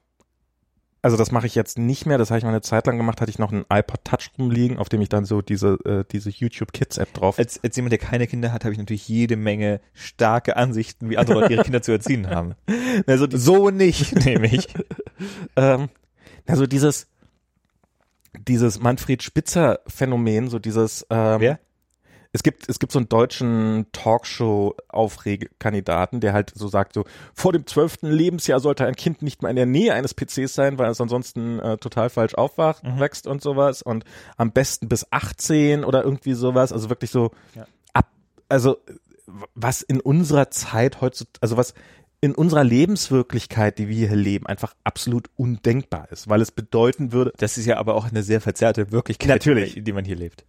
also das mache ich jetzt nicht mehr, das habe ich mal eine Zeit lang gemacht, hatte ich noch einen iPod Touch rumliegen, auf dem ich dann so diese, äh, diese YouTube Kids App drauf. Als, als jemand, der keine Kinder hat, habe ich natürlich jede Menge starke Ansichten, wie andere Leute ihre Kinder zu erziehen haben. Also die, So nicht, nämlich. ähm, also dieses, dieses Manfred Spitzer Phänomen, so dieses, ähm, Wer? Es gibt, es gibt so einen deutschen Talkshow-Aufregekandidaten, der halt so sagt, so, vor dem zwölften Lebensjahr sollte ein Kind nicht mal in der Nähe eines PCs sein, weil es ansonsten äh, total falsch aufwacht, Mhm. wächst und sowas und am besten bis 18 oder irgendwie sowas, also wirklich so Ja. ab, also was in unserer Zeit heutzutage, also was in unserer Lebenswirklichkeit, die wir hier leben, einfach absolut undenkbar ist, weil es bedeuten würde, Das ist ja aber auch eine sehr verzerrte Wirklichkeit, Natürlich. die man hier lebt.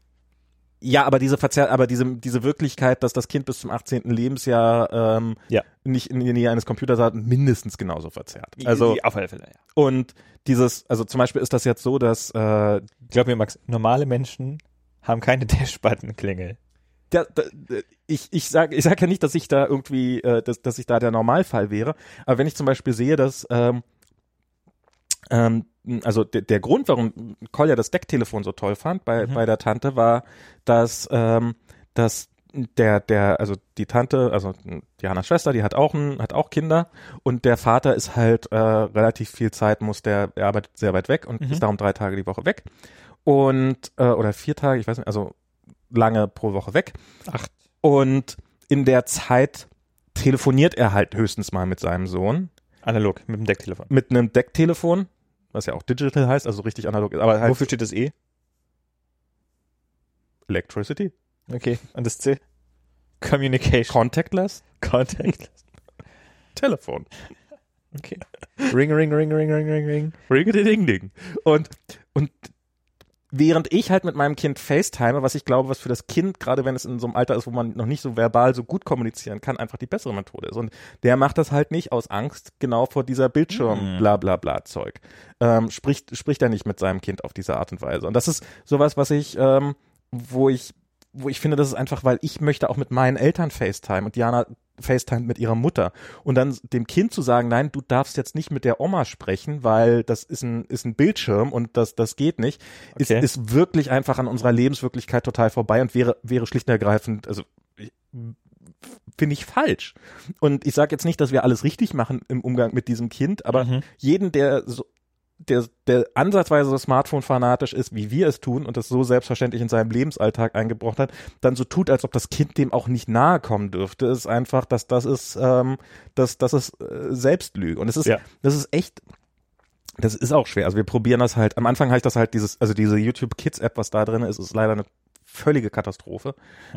Ja, aber diese Verzer aber diese, diese Wirklichkeit, dass das Kind bis zum 18. Lebensjahr ähm, Ja. nicht in der Nähe eines Computers hat, mindestens genauso verzerrt. Also Die- auf alle Fälle, ja. und dieses, also zum Beispiel ist das jetzt so, dass äh, Glaub mir, Max, normale Menschen haben keine Dash-Button-Klingel. der, ich, ich sage ich sag ja nicht, dass ich da irgendwie, äh, dass, dass ich da der Normalfall wäre, aber wenn ich zum Beispiel sehe, dass ähm, ähm, also der, der Grund, warum Kolja das Decktelefon so toll fand bei, Mhm. bei der Tante, war, dass, ähm, dass der, der, also die Tante, also Dianas Schwester, die hat auch ein, hat auch Kinder und der Vater ist halt äh, relativ viel Zeit, muss der, er arbeitet sehr weit weg und Mhm. ist darum drei Tage die Woche weg. Und, äh, oder vier Tage, ich weiß nicht, also lange pro Woche weg. Acht. Und in der Zeit telefoniert er halt höchstens mal mit seinem Sohn Analog, mit dem Decktelefon. mit einem Decktelefon, was ja auch digital heißt, also richtig analog ist, aber halt Wofür steht das E? Electricity, Okay. Und das C? Communication. contactless, Contact. Telefon. Okay. Ring, ring, ring, ring, ring, ring, ring. Ring ding ding. Und und während ich halt mit meinem Kind FaceTime, was ich glaube, was für das Kind, gerade wenn es in so einem Alter ist, wo man noch nicht so verbal so gut kommunizieren kann, einfach die bessere Methode ist. Und der macht das halt nicht aus Angst genau vor dieser Bildschirm Mhm. bla bla bla Zeug. Ähm, spricht, spricht er nicht mit seinem Kind auf diese Art und Weise. Und das ist sowas, was ich, ähm, wo ich, wo ich finde, das ist einfach, weil ich möchte auch mit meinen Eltern FaceTime und Diana FaceTime mit ihrer Mutter. Und dann dem Kind zu sagen, nein, du darfst jetzt nicht mit der Oma sprechen, weil das ist ein, ist ein Bildschirm und das, das geht nicht, ist, Okay. ist wirklich einfach an unserer Lebenswirklichkeit total vorbei und wäre, wäre schlicht und ergreifend, also finde ich falsch. Und ich sage jetzt nicht, dass wir alles richtig machen im Umgang mit diesem Kind, aber Mhm. jeden, der so der, der ansatzweise so Smartphone-fanatisch ist, wie wir es tun und das so selbstverständlich in seinem Lebensalltag eingebrochen hat, dann so tut, als ob das Kind dem auch nicht nahe kommen dürfte, ist einfach, dass das ist, ähm, dass das ist äh, Selbstlüge. Und es ist, Ja. das ist echt, das ist auch schwer. Also wir probieren das halt, am Anfang habe ich das halt dieses, also diese YouTube Kids App, was da drin ist, ist leider eine völlige Katastrophe.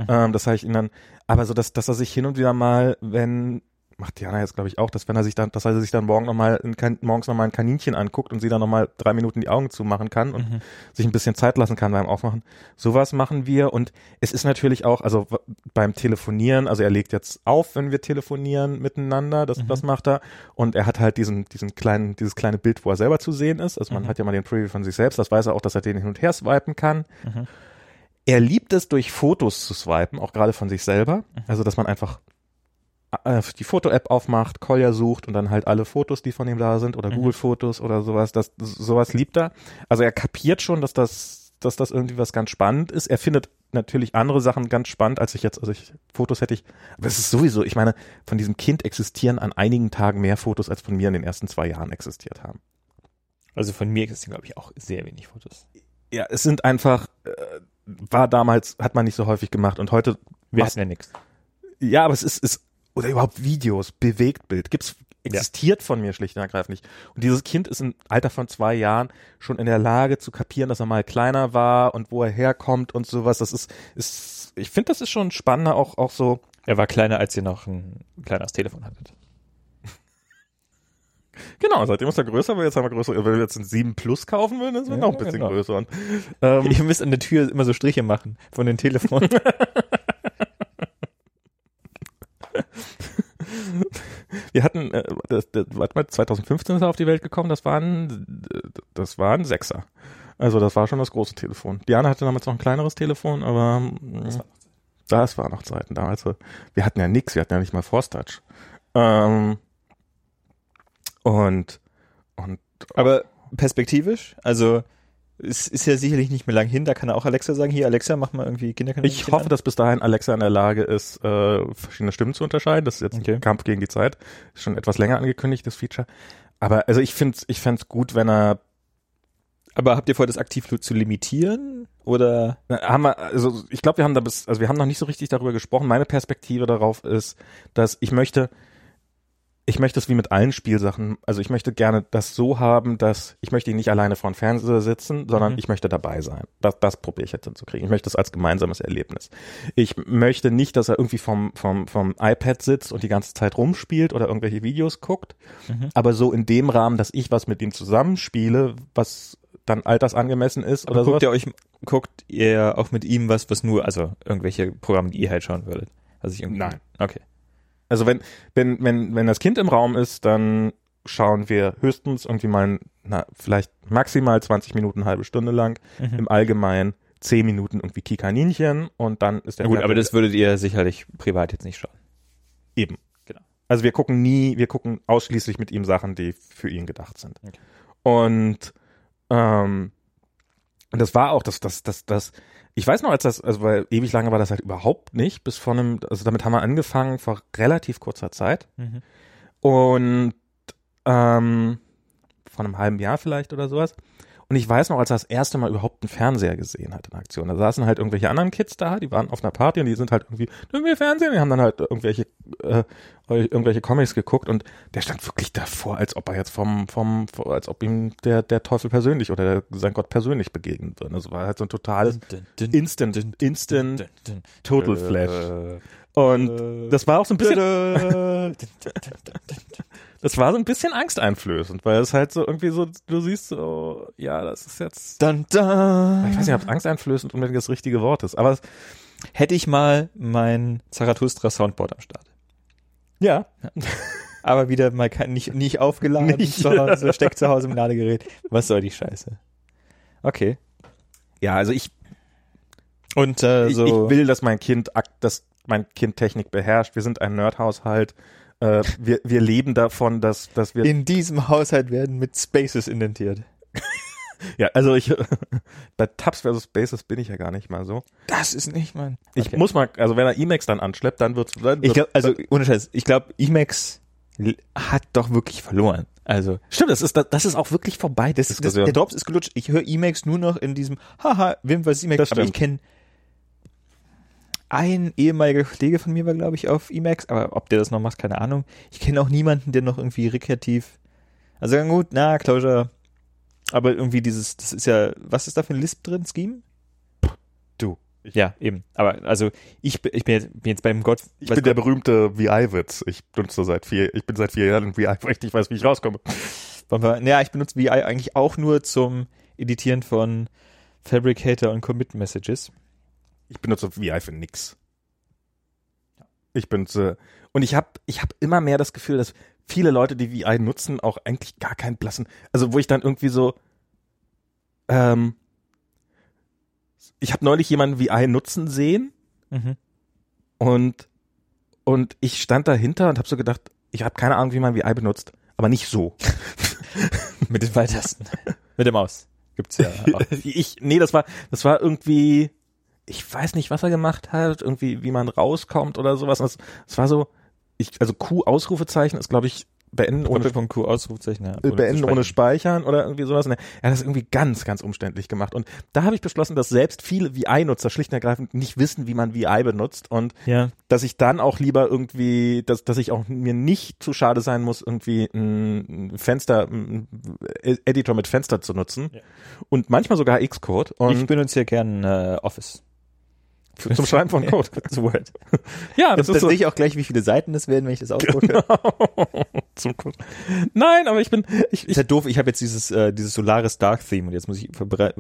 Ähm, das habe ich ihn dann, aber so, dass, dass er sich hin und wieder mal, wenn, macht Diana jetzt glaube ich auch, dass wenn er sich dann, dass er sich dann morgen noch mal ein, morgens nochmal ein Kaninchen anguckt und sie dann nochmal drei Minuten die Augen zumachen kann und Mhm. sich ein bisschen Zeit lassen kann beim Aufmachen. Sowas machen wir und es ist natürlich auch, also beim Telefonieren, also er legt jetzt auf, wenn wir telefonieren miteinander, das, das macht er und er hat halt diesen, diesen kleinen, dieses kleine Bild, wo er selber zu sehen ist. Also man Mhm. hat ja mal den Preview von sich selbst, das weiß er auch, dass er den hin und her swipen kann. Mhm. Er liebt es, durch Fotos zu swipen, auch gerade von sich selber. Also, dass man einfach die Foto-App aufmacht, Kolja sucht und dann halt alle Fotos, die von ihm da sind oder Mhm. Google-Fotos oder sowas. Das, sowas liebt er. Also er kapiert schon, dass das, dass das irgendwie was ganz spannend ist. Er findet natürlich andere Sachen ganz spannend, als ich jetzt, also ich, Fotos hätte ich, aber es ist sowieso, ich meine, von diesem Kind existieren an einigen Tagen mehr Fotos, als von mir in den ersten zwei Jahren existiert haben. Also von mir existieren, glaube ich, auch sehr wenig Fotos. Ja, es sind einfach, äh, war damals, hat man nicht so häufig gemacht und heute Wir hatten ja nichts. Ja, aber es ist, ist oder überhaupt Videos, Bewegtbild, gibt's existiert von mir schlicht und ergreifend nicht. Und dieses Kind ist im Alter von zwei Jahren schon in der Lage zu kapieren, dass er mal kleiner war und wo er herkommt und sowas. Das ist, ist ich finde, das ist schon spannender, auch, auch so. Er war kleiner, als ihr noch ein kleines Telefon hattet. Genau, seitdem ist er größer, aber jetzt haben wir größer. Wenn wir jetzt ein 7 Plus kaufen würden, das wäre Ja, noch ein bisschen genau. größer. Und, ähm, Ihr müsst an der Tür immer so Striche machen von den Telefonen. wir hatten, äh, das, das, warte mal, 2015 ist er auf die Welt gekommen, das waren, das war ein Sechser. Also das war schon das große Telefon. Diana hatte damals noch ein kleineres Telefon, aber mm, das war noch Zeiten damals. Wir hatten ja nix, wir hatten ja nicht mal Force Touch. Ähm, und, und Aber perspektivisch, also es ist ja sicherlich nicht mehr lang hin, da kann er auch Alexa sagen, hier Alexa, mach mal irgendwie Kinderkanal. ich hoffe, dass bis dahin Alexa in der Lage ist, äh, verschiedene Stimmen zu unterscheiden. Das ist jetzt Okay. ein Kampf gegen die Zeit. Ist schon etwas länger angekündigt, das Feature. Aber also ich finde ich fände gut, wenn er Aber habt ihr vor, das aktiv zu limitieren? Oder? Na, haben wir, also ich glaube, wir haben da bis, also wir haben noch nicht so richtig darüber gesprochen. Meine Perspektive darauf ist, dass ich möchte, ich möchte es wie mit allen Spielsachen, also ich möchte gerne das so haben, dass ich möchte ihn nicht alleine vor dem Fernseher sitzen, sondern Mhm. ich möchte dabei sein. Das, das probiere ich jetzt hinzukriegen. Ich möchte es als gemeinsames Erlebnis. Ich möchte nicht, dass er irgendwie vom, vom, vom iPad sitzt und die ganze Zeit rumspielt oder irgendwelche Videos guckt, Mhm. aber so in dem Rahmen, dass ich was mit ihm zusammenspiele, was dann altersangemessen ist oder Oder so. guckt ihr euch, guckt ihr auch mit ihm was, was nur, also irgendwelche Programme, die ihr halt schauen würdet? Also ich Nein. Okay. Also wenn, wenn, wenn, wenn das Kind im Raum ist, dann schauen wir höchstens irgendwie mal, na, vielleicht maximal 20 Minuten, halbe Stunde lang, Mhm. im Allgemeinen 10 Minuten irgendwie Kikaninchen und dann ist der Na gut, aber das würdet ihr sicherlich privat jetzt nicht schauen. eben. Genau. Also wir gucken nie, wir gucken ausschließlich mit ihm Sachen, die für ihn gedacht sind. Okay. Und ähm, und das war auch das, das, das, das, ich weiß noch, als das, also weil ewig lange war das halt überhaupt nicht, bis vor einem, also damit haben wir angefangen vor relativ kurzer Zeit. Mhm. Und ähm, vor einem halben Jahr vielleicht oder sowas. Und ich weiß noch, als er das erste Mal überhaupt einen Fernseher gesehen hat in Aktion. Da saßen halt irgendwelche anderen Kids da, die waren auf einer Party und die sind halt irgendwie, wir Fernsehen? Die haben dann halt irgendwelche, äh, irgendwelche Comics geguckt und der stand wirklich davor, als ob er jetzt vom, vom, als ob ihm der, der Teufel persönlich oder der, sein Gott persönlich begegnen würde. Also war halt so ein totales Instant, Instant Total Flash. Und das war auch so ein bisschen, das war so ein bisschen angsteinflößend, weil es halt so irgendwie so, du siehst so, ja, das ist jetzt, Dun, dun. ich weiß nicht, ob angsteinflößend unbedingt das richtige Wort ist, aber es, Hätte ich mal mein Zarathustra Soundboard am Start. Ja, Aber wieder mal kein, nicht, nicht aufgeladen, Nicht. zu Hause, steckt zu Hause im Ladegerät. Was soll die Scheiße? Okay. ja, also ich, Und äh, ich, so ich will, dass mein Kind, dass mein Kind Technik beherrscht. Wir sind ein Nerdhaushalt. Äh, wir, wir leben davon, dass, dass wir in diesem Haushalt werden mit Spaces indentiert. Ja, also ich bei Tabs versus Bases bin ich ja gar nicht mal so. Das ist nicht mein. Ich Okay. muss mal, also wenn er Emacs dann anschleppt, dann wird's. Dann Ich wird- glaube, also ohne Scheiß, ich glaube, Emacs hat doch wirklich verloren. Also stimmt, das ist das ist auch wirklich vorbei. das, das, der Drops ist gelutscht. Ich höre Emacs nur noch in diesem Haha, wem was Emacs, Das aber ich kenne ein ehemaliger Kollege von mir war, glaube ich, auf Emacs, aber ob der das noch macht, keine Ahnung. Ich kenne auch niemanden, der noch irgendwie rekreativ. Also gut, na, Closure. Aber irgendwie dieses, das ist ja, was ist da für ein Lisp drin? Scheme? Du. Ja, eben. Aber also ich, bin- ich bin, jetzt, bin jetzt beim Gott. Ich bin der Gott- berühmte VI-Witz. Ich benutze seit vier, ich bin seit vier Jahren in VI, weil ich nicht weiß, wie ich rauskomme. Wollen wir- Ja, ich benutze VI eigentlich auch nur zum Editieren von Fabricator und Commit Messages. Ich benutze VI für nix. Ich benutze und ich habe ich habe immer mehr das Gefühl, dass viele Leute, die VI nutzen, auch eigentlich gar keinen blassen. Also wo ich dann irgendwie so ähm, ich habe neulich jemanden VI nutzen sehen Mhm. und und ich stand dahinter und habe so gedacht, ich habe keine Ahnung, wie man VI benutzt, aber nicht so. Mit den Pfeiltasten. Mit der Maus. Gibt's ja auch. ich, nee, das war, das war irgendwie, ich weiß nicht, was er gemacht hat, irgendwie, wie man rauskommt oder sowas. Das war so, ich, also Q-Ausrufezeichen ist, glaube ich, beenden ohne, Doppelpunkt Q Ausrufezeichen. Ja, äh, beenden zu ohne speichern. Oder irgendwie sowas. Und Er hat das irgendwie ganz, ganz umständlich gemacht. Und da habe ich beschlossen, dass selbst viele VI-Nutzer schlicht und ergreifend nicht wissen, wie man VI benutzt und Ja. dass ich dann auch lieber irgendwie, dass, dass ich auch mir nicht zu schade sein muss, irgendwie ein Fenster, ein Editor mit Fenster zu nutzen. Ja. Und manchmal sogar Xcode. Und Ich benutze ja gern äh, Office. Zum Schreiben von Code. Zu Word. Ja, Das, das, das ist so. sehe ich auch gleich, wie viele Seiten das werden, wenn ich das ausdrucke. zum Code. Nein, aber ich bin, ich, Ist ich, halt doof, ich habe jetzt dieses, äh, dieses Solaris Dark Theme und jetzt muss ich verbrate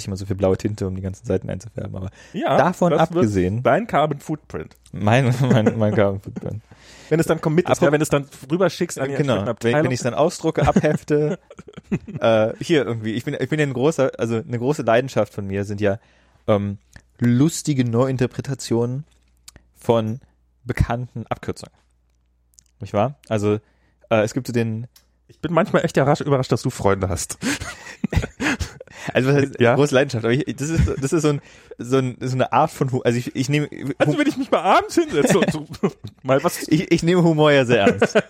ich immer so viel blaue Tinte, um die ganzen Seiten einzufärben. Aber ja, davon das abgesehen, Dein Carbon Footprint. mein, mein, mein Carbon Footprint. Wenn es dann Commit ist, ja, wenn es dann rüber schickst an die Genau, Abteilung. wenn ich es dann ausdrucke, abhefte, äh, hier irgendwie, ich bin, ich bin ja ein großer, also eine große Leidenschaft von mir sind ja ähm, lustige Neuinterpretationen von bekannten Abkürzungen. Nicht wahr? Also äh, es gibt so den, ich bin manchmal echt überrascht, überrascht, dass du Freunde hast. also was heißt, Ja. große Leidenschaft, aber ich, das ist das ist so ein so, ein, so eine Art von, Hu- also ich, ich nehme Also wenn ich mich mal abends hinsetze und so, mal was. ich, ich nehme Humor ja sehr ernst.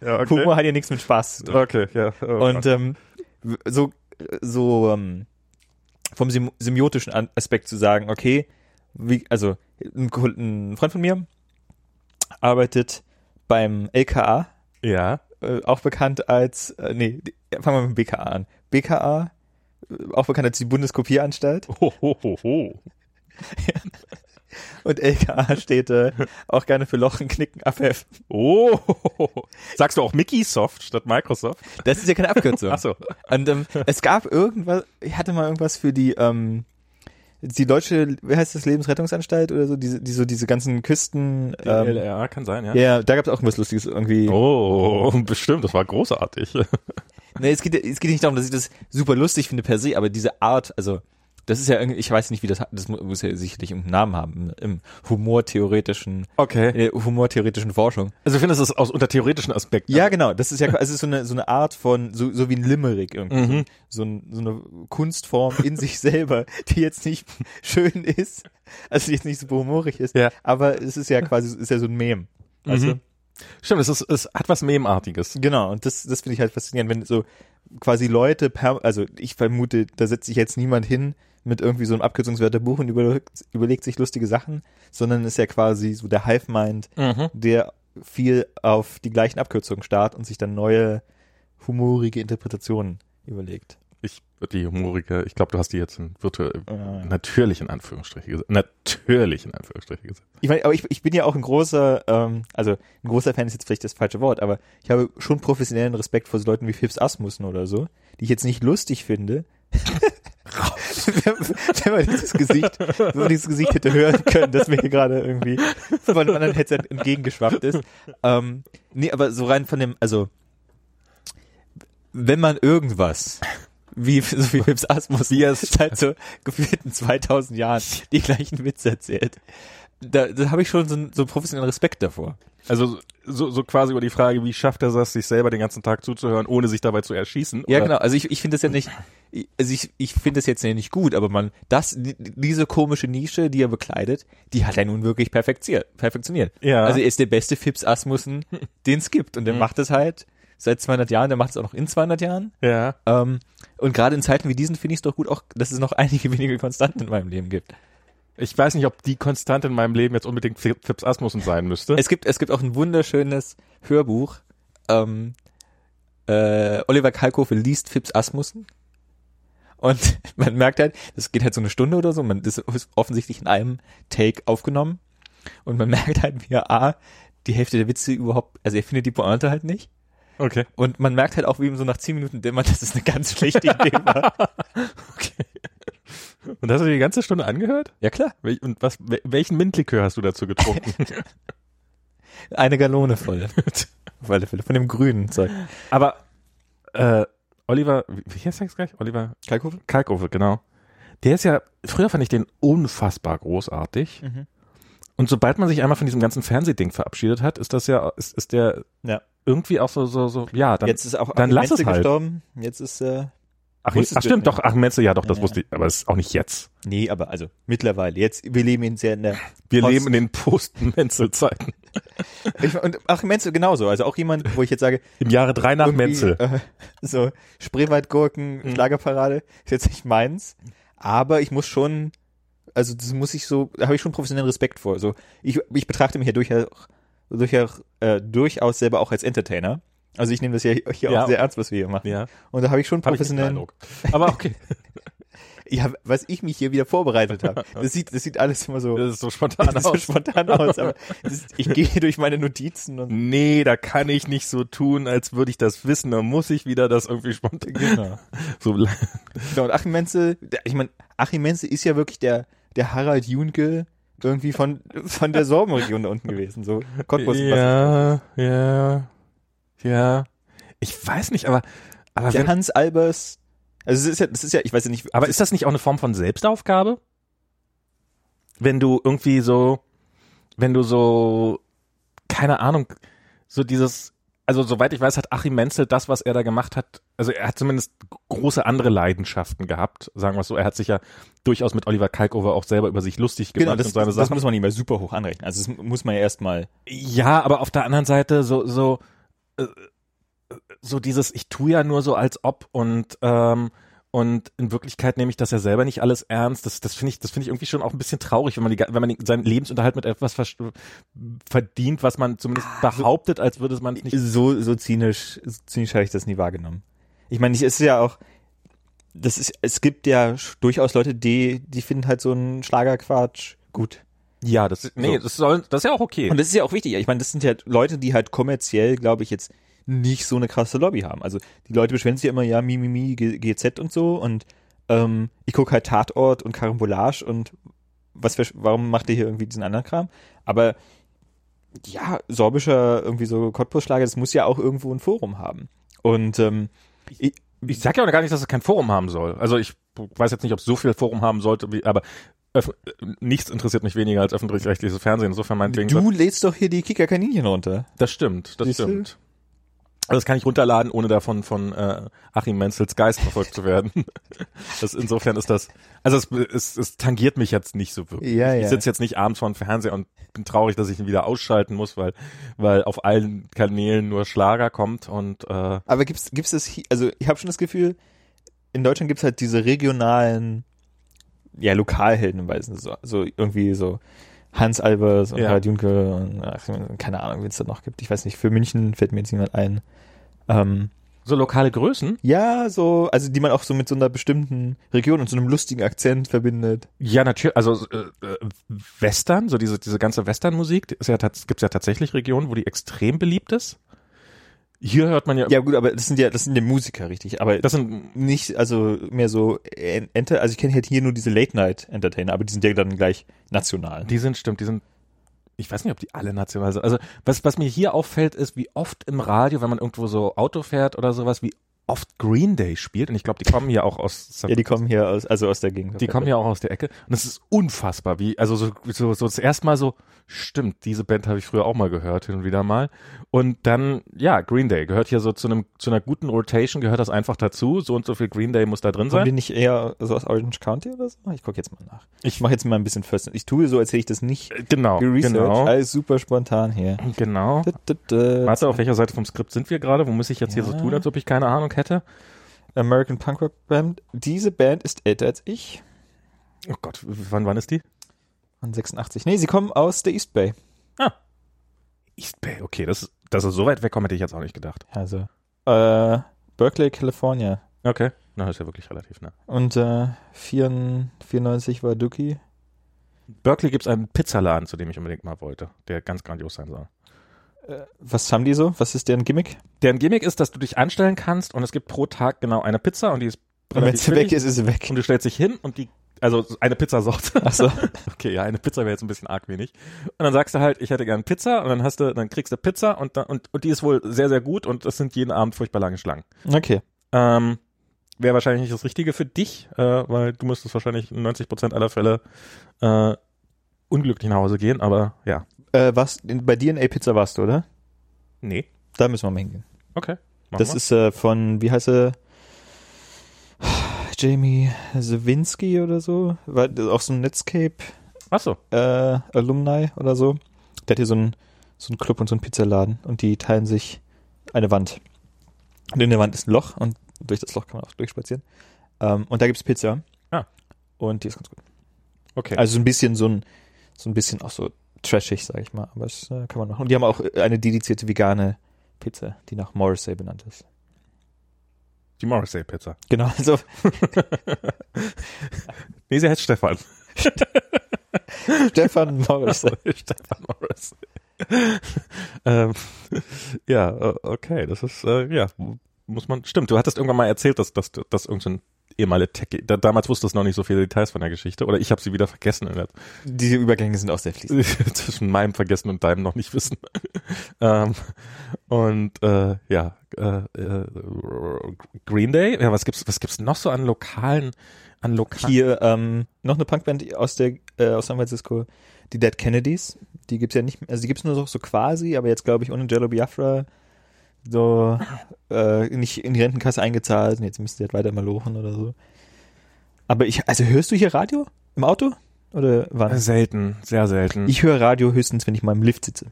Ja, okay. Humor hat ja nichts mit Spaß zu tun. Okay, ja. Oh, Und ähm, so, so ähm, vom semiotischen Aspekt zu sagen, okay, wie, also ein, ein Freund von mir arbeitet beim LKA, ja. äh, auch bekannt als, äh, nee, fangen wir mit dem BKA an. BKA, äh, auch bekannt als die Bundeskopieranstalt Ho, ho, ho, ho. und LKA steht äh, auch gerne für Lochen, Knicken, Abheften. Oh. Sagst du auch Mickey Soft statt Microsoft? Das ist ja keine Abkürzung. Ach so. Und ähm, es gab irgendwas, ich hatte mal irgendwas für die, ähm, die deutsche, wie heißt das, Lebensrettungsanstalt oder so, diese, die, so diese ganzen Küsten, ähm, LRA kann sein, ja. ja, da gab es auch irgendwas Lustiges irgendwie. Oh, bestimmt, das war großartig. Nee, es geht, es geht nicht darum, dass ich das super lustig finde per se, aber diese Art, also das ist ja irgendwie, ich weiß nicht, wie das, das mu- muss ja sicherlich einen Namen haben, im, im humortheoretischen, Okay. äh, humortheoretischen Forschung. Also ich finde, das ist aus unter theoretischen Aspekten. Ja, genau, das ist ja, es ist so eine, so eine Art von, so, so wie ein Limerick irgendwie, Mhm. so, ein, so eine Kunstform in sich selber, die jetzt nicht schön ist, also die jetzt nicht super humorig ist, Ja. aber es ist ja quasi, ist ja so ein Mem. Also, Mhm. Stimmt, es, ist, es hat was Memartiges. Genau, und das, das finde ich halt faszinierend, wenn so quasi Leute, per, also ich vermute, da setzt sich jetzt niemand hin mit irgendwie so einem Abkürzungswörterbuch und überlegt, überlegt sich lustige Sachen, sondern ist ja quasi so der Hive-Mind, Mhm. der viel auf die gleichen Abkürzungen starrt und sich dann neue humorige Interpretationen überlegt. Ich die humorige, ich glaube, du hast die jetzt in virtuell Äh, natürlich in Anführungsstriche gesetzt. Natürlich in Anführungsstriche gesetzt. Ich meine, aber ich, ich bin ja auch ein großer, ähm, also ein großer Fan ist jetzt vielleicht das falsche Wort, aber ich habe schon professionellen Respekt vor so Leuten wie Phipps Asmussen oder so, die ich jetzt nicht lustig finde. wenn, wenn man dieses Gesicht, wenn man dieses Gesicht hätte hören können, das mir hier gerade irgendwie von einem anderen Headset entgegengeschwappt ist. Ähm, nee, aber so rein von dem, also wenn man irgendwas wie, so wie Fips Asmus, Wie er es- seit so gefühlten 2000 Jahren die gleichen Witze erzählt. Da, da habe ich schon so, einen- so einen professionellen Respekt davor. Also so, so quasi über die Frage, wie schafft er das, sich selber den ganzen Tag zuzuhören, ohne sich dabei zu erschießen? Ja, Oder- genau. Also ich, ich finde das ja nicht, ich- also ich, ich finde das jetzt ja nicht gut, aber man, das, die- diese komische Nische, die er bekleidet, die hat er nun wirklich perfektioniert. perfektioniert. Ja. Also er ist der beste Fips Asmussen, den es gibt. Und der macht das halt seit 200 Jahren, der macht es auch noch in 200 Jahren. Ja. Ähm, und gerade in Zeiten wie diesen finde ich es doch gut auch, dass es noch einige wenige Konstanten in meinem Leben gibt. Ich weiß nicht, ob die Konstante in meinem Leben jetzt unbedingt Fi- Fips Asmussen sein müsste. Es gibt, es gibt auch ein wunderschönes Hörbuch. Ähm, äh, Oliver Kalkofe liest Fips Asmussen. Und man merkt halt, das geht halt so eine Stunde oder so. Man, das ist offensichtlich in einem Take aufgenommen. Und man merkt halt, wie er A, die Hälfte der Witze überhaupt, also er findet die Pointe halt nicht. Okay. Und man merkt halt auch, wie ihm so nach zehn Minuten dämmert, das ist eine ganz schlechte Idee war. Und hast du dir die ganze Stunde angehört? Ja klar, Und was, wel- welchen Mintlikör hast du dazu getrunken? eine Gallone voll. Auf alle Fälle, von dem grünen Zeug. Aber äh, Oliver, wie, heißt der jetzt gleich? Oliver Kalkofe? Kalkofe, genau. Der ist ja, früher fand ich den unfassbar großartig. Mhm. Und sobald man sich einmal von diesem ganzen Fernsehding verabschiedet hat, ist das ja, ist, ist der Ja. Irgendwie auch so, so, so, ja, dann, Jetzt ist auch dann lass es Menzel halt. gestorben. Jetzt ist, äh, ach, ach stimmt, doch, ach, Menzel, ja, doch, das Ja, wusste ich, aber es ist auch nicht jetzt. Nee, aber also mittlerweile. Jetzt, wir leben in sehr in der Wir Post- leben in den Post-Menzel-Zeiten. Und Achim Menzel genauso. Also auch jemand, wo ich jetzt sage, Im Jahre drei nach Menzel. Äh, so Spreewaldgurken, Mhm. Schlagerparade, ist jetzt nicht meins. Aber ich muss schon, also das muss ich so, da habe ich schon professionellen Respekt vor. So, ich, ich betrachte mich ja durchaus, durchaus, äh, durchaus selber auch als Entertainer. Also ich nehme das ja hier Ja. auch sehr ernst, was wir hier machen. Ja, Und da habe ich schon professionellen, Eindruck. Aber okay, ja, was ich mich hier wieder vorbereitet habe. Das sieht, das sieht alles immer so, das ist so spontan das sieht so aus. spontan aus. Aber ist, ich gehe durch meine Notizen und Nee, da kann ich nicht so tun, als würde ich das wissen. Da muss ich wieder das irgendwie spontan. genau. So, Genau, und Achim Menzel, ich meine, Achim Menzel ist ja wirklich der, der Harald Junke irgendwie von, von der Sorbenregion da unten gewesen, so Cottbus. ja, ja, ja. Ich weiß nicht, aber, aber Der wenn, Hans Albers, also es ist ja, das ist ja, ich weiß ja nicht, aber ist das nicht auch eine Form von Selbstaufgabe? Wenn du irgendwie so, wenn du so, keine Ahnung, so dieses, also soweit ich weiß, hat Achim Menzel das, was er da gemacht hat, also er hat zumindest große andere Leidenschaften gehabt, sagen wir es so. Er hat sich ja durchaus mit Oliver Kalkover auch selber über sich lustig gemacht genau, das, und seine das, das muss man nicht mehr super hoch anrechnen. Also das muss man ja erstmal, Ja, aber auf der anderen Seite so so äh, so dieses ich tue ja nur so als ob und ähm, und in Wirklichkeit nehme ich das ja selber nicht alles ernst. Das das finde ich das finde ich irgendwie schon auch ein bisschen traurig, wenn man die, wenn man seinen Lebensunterhalt mit etwas verdient, was man zumindest behauptet, als würde man es nicht. so, so zynisch, so zynisch habe ich das nie wahrgenommen. Ich meine, ich- es ist ja auch, das ist, es gibt ja durchaus Leute, die, die finden halt so einen Schlagerquatsch gut. Ja, das nee, So. das soll das ist ja auch okay. Und das ist ja auch wichtig. Ich meine, das sind ja Leute, die halt kommerziell, glaube ich, jetzt nicht so eine krasse Lobby haben. Also die Leute beschweren sich ja immer, ja, mi, mi, mi, G- GZ und so. Und ähm, ich gucke halt Tatort und Karambolage und was für, warum macht ihr hier irgendwie diesen anderen Kram? Aber ja, sorbischer irgendwie so Cottbus-Schlager, das muss ja auch irgendwo ein Forum haben. Und ähm, ich, ich sag ja auch gar nicht, dass es kein Forum haben soll. Also ich weiß jetzt nicht, ob es so viel Forum haben sollte, wie, aber nichts interessiert mich weniger als öffentlich-rechtliches Fernsehen. Insofern meinetwegen. du lädst doch hier die Kicker-Kaninchen runter. Das stimmt, das Siehst du? stimmt. Also das kann ich runterladen, ohne davon von äh, Achim Menzels Geist verfolgt zu werden. Das, insofern ist das, also es, es, es tangiert mich jetzt nicht so wirklich. Ja, Ich ja. sitze jetzt nicht abends vor dem Fernseher und bin traurig, dass ich ihn wieder ausschalten muss, weil, weil auf allen Kanälen nur Schlager kommt und äh, Aber gibt's gibt's es also ich habe schon das Gefühl, in Deutschland gibt's halt diese regionalen ja Lokalhelden, weiß nicht, so, so irgendwie so Hans Albers und Ja. Harald Junke und ach, keine Ahnung, wen es da noch gibt. Ich weiß nicht, für München fällt mir jetzt niemand ein. Ähm, so lokale Größen. ja, so, also die man auch so mit so einer bestimmten Region und so einem lustigen Akzent verbindet. Ja, natürlich, also äh, äh, Western, so diese, diese ganze Westernmusik, ja, tats- gibt's ja tatsächlich Regionen, wo die extrem beliebt ist. Hier hört man ja, Ja gut, aber das sind ja, das sind ja Musiker, richtig. Aber das sind nicht, also mehr so, en- enter, also ich kenne halt hier nur diese Late-Night-Entertainer, aber die sind ja dann gleich national. Die sind, stimmt, die sind, ich weiß nicht, ob die alle national sind. Also, was, was mir hier auffällt, ist, wie oft im Radio, wenn man irgendwo so Auto fährt oder sowas, wie oft Green Day spielt und ich glaube, die kommen hier auch aus Ja, die kommen hier aus, also aus der Gegend. die kommen ja auch aus der Ecke und es ist unfassbar, wie also so so so das erste Mal so stimmt, diese Band habe ich früher auch mal gehört hin und wieder mal und dann ja, Green Day gehört hier so zu einem zu einer guten Rotation gehört das einfach dazu, so und so viel Green Day muss da drin Kommen die sein. nicht eher so aus Orange County oder so? Ich gucke jetzt mal nach. Ich mache jetzt mal ein bisschen First. Ich tue so, als hätte ich das nicht Genau, geresearched. genau. Alles super spontan hier. Genau. Warte, auf welcher Seite vom Skript sind wir gerade? Wo muss ich jetzt hier so tun, als ob ich keine Ahnung hätte? American Punk Rock Band. Diese Band ist älter als ich. Oh Gott, wann wann ist die? Von 86. Nee, sie kommen aus der East Bay. East Bay, okay, das ist, dass es so weit wegkommt, hätte ich jetzt auch nicht gedacht. Also, äh, Berkeley, California. Okay. Na, ist ja wirklich relativ nah. Und äh, 94, 94 war Dookie. Berkeley gibt es einen Pizzaladen, zu dem ich unbedingt mal wollte, der ganz grandios sein soll. Äh, was haben die so? Was ist deren Gimmick? Deren Gimmick ist, dass du dich anstellen kannst und es gibt pro Tag genau eine Pizza und die ist Und wenn sie weg ist, ist sie weg. und du stellst dich hin und die, also eine Pizzasorte. Achso. Okay, ja, eine Pizza wäre jetzt ein bisschen arg wenig. Und dann sagst du halt, ich hätte gern Pizza und dann hast du, dann kriegst du Pizza und, dann, und, und die ist wohl sehr, sehr gut und das sind jeden Abend furchtbar lange Schlangen. Okay. Ähm, wäre wahrscheinlich nicht das Richtige für dich, äh, weil du müsstest wahrscheinlich in 90 Prozent aller Fälle äh, unglücklich nach Hause gehen, aber ja. Äh, was, in, bei DNA Pizza warst du, oder? Nee. Da müssen wir mal hingehen. Okay. Das wir. ist äh, von, wie heißt er? Jamie Zawinski oder so. War auch so ein Netscape Ach so. äh, Alumni oder so. Der hat hier so einen so einen Club und so einen Pizzaladen und die teilen sich eine Wand. Und in der Wand ist ein Loch und durch das Loch kann man auch durchspazieren. Ähm, und da gibt's Pizza. Ah. Und die ist ganz gut. Okay. Also so ein bisschen so ein, so ein bisschen auch so trashig, sag ich mal. Aber das äh, kann man machen. Und die haben auch eine dedizierte vegane Pizza, die nach Morrissey benannt ist. die Morrissey Pizza. Genau, also Nee, sie heißt Stefan. Stefan Morrissey. Stefan Morrissey. ähm, ja, äh, okay, das ist, äh, ja, muss man, stimmt, du hattest irgendwann mal erzählt, dass, dass, dass irgendein ehemaliger Techie, da, damals wusstest du noch nicht so viele Details von der Geschichte, oder ich habe sie wieder vergessen Diese Übergänge sind auch sehr fließend. zwischen meinem Vergessen und deinem noch nicht wissen. ähm, und äh, ja, äh, äh, Green Day, ja, was gibt's, was gibt's noch so an lokalen, an lokalen Hier ähm, noch eine Punkband aus der äh, aus San Francisco, die Dead Kennedys. Die gibt's ja nicht, also die gibt's nur so, so quasi, aber jetzt glaube ich ohne Jello Biafra so äh, nicht in die Rentenkasse eingezahlt und jetzt müssen sie halt weiter mal lochen oder so. Aber ich, also hörst du hier Radio im Auto oder wann? selten, sehr selten. Ich höre Radio höchstens, wenn ich mal im Lift sitze.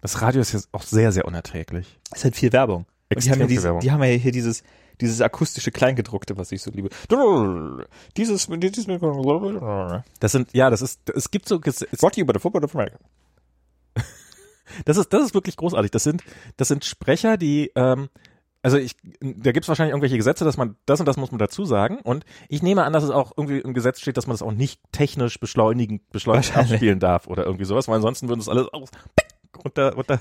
das Radio ist jetzt auch sehr, sehr unerträglich. Es ist halt viel Werbung. Und die haben, ja Extrem diese, Werbung. die haben ja hier dieses, dieses akustische Kleingedruckte, was ich so liebe. Dieses, dieses Das sind, ja, das ist, es gibt so, es, Brought to you by the Football of America. das ist, das ist wirklich großartig. Das sind, das sind Sprecher, die, ähm, also ich, da gibt es wahrscheinlich irgendwelche Gesetze, dass man das und das muss man dazu sagen. Und ich nehme an, dass es auch irgendwie im Gesetz steht, dass man das auch nicht technisch beschleunigen, beschleunigt abspielen darf oder irgendwie sowas, weil ansonsten würden das alles aus runter, runter,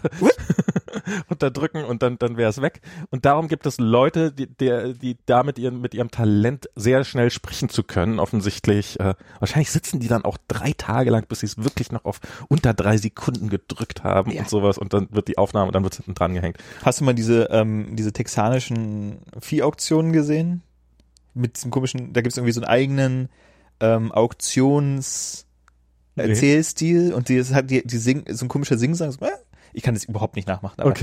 unterdrücken und dann, dann wäre es weg. Und darum gibt es Leute, die, der, die da mit ihrem, mit ihrem Talent sehr schnell sprechen zu können, offensichtlich. Äh, wahrscheinlich sitzen die dann auch drei Tage lang, bis sie es wirklich noch auf unter drei Sekunden gedrückt haben Ja. und sowas und dann wird die Aufnahme und dann wird es hinten dran gehängt. Hast du mal diese, ähm, diese texanischen Viehauktionen gesehen? Mit diesem komischen, da gibt es irgendwie so einen eigenen ähm, Auktions Nee. Erzählstil und die, das hat die, die sing, so ein komischer Singsang. So, äh, ich kann das überhaupt nicht nachmachen, aber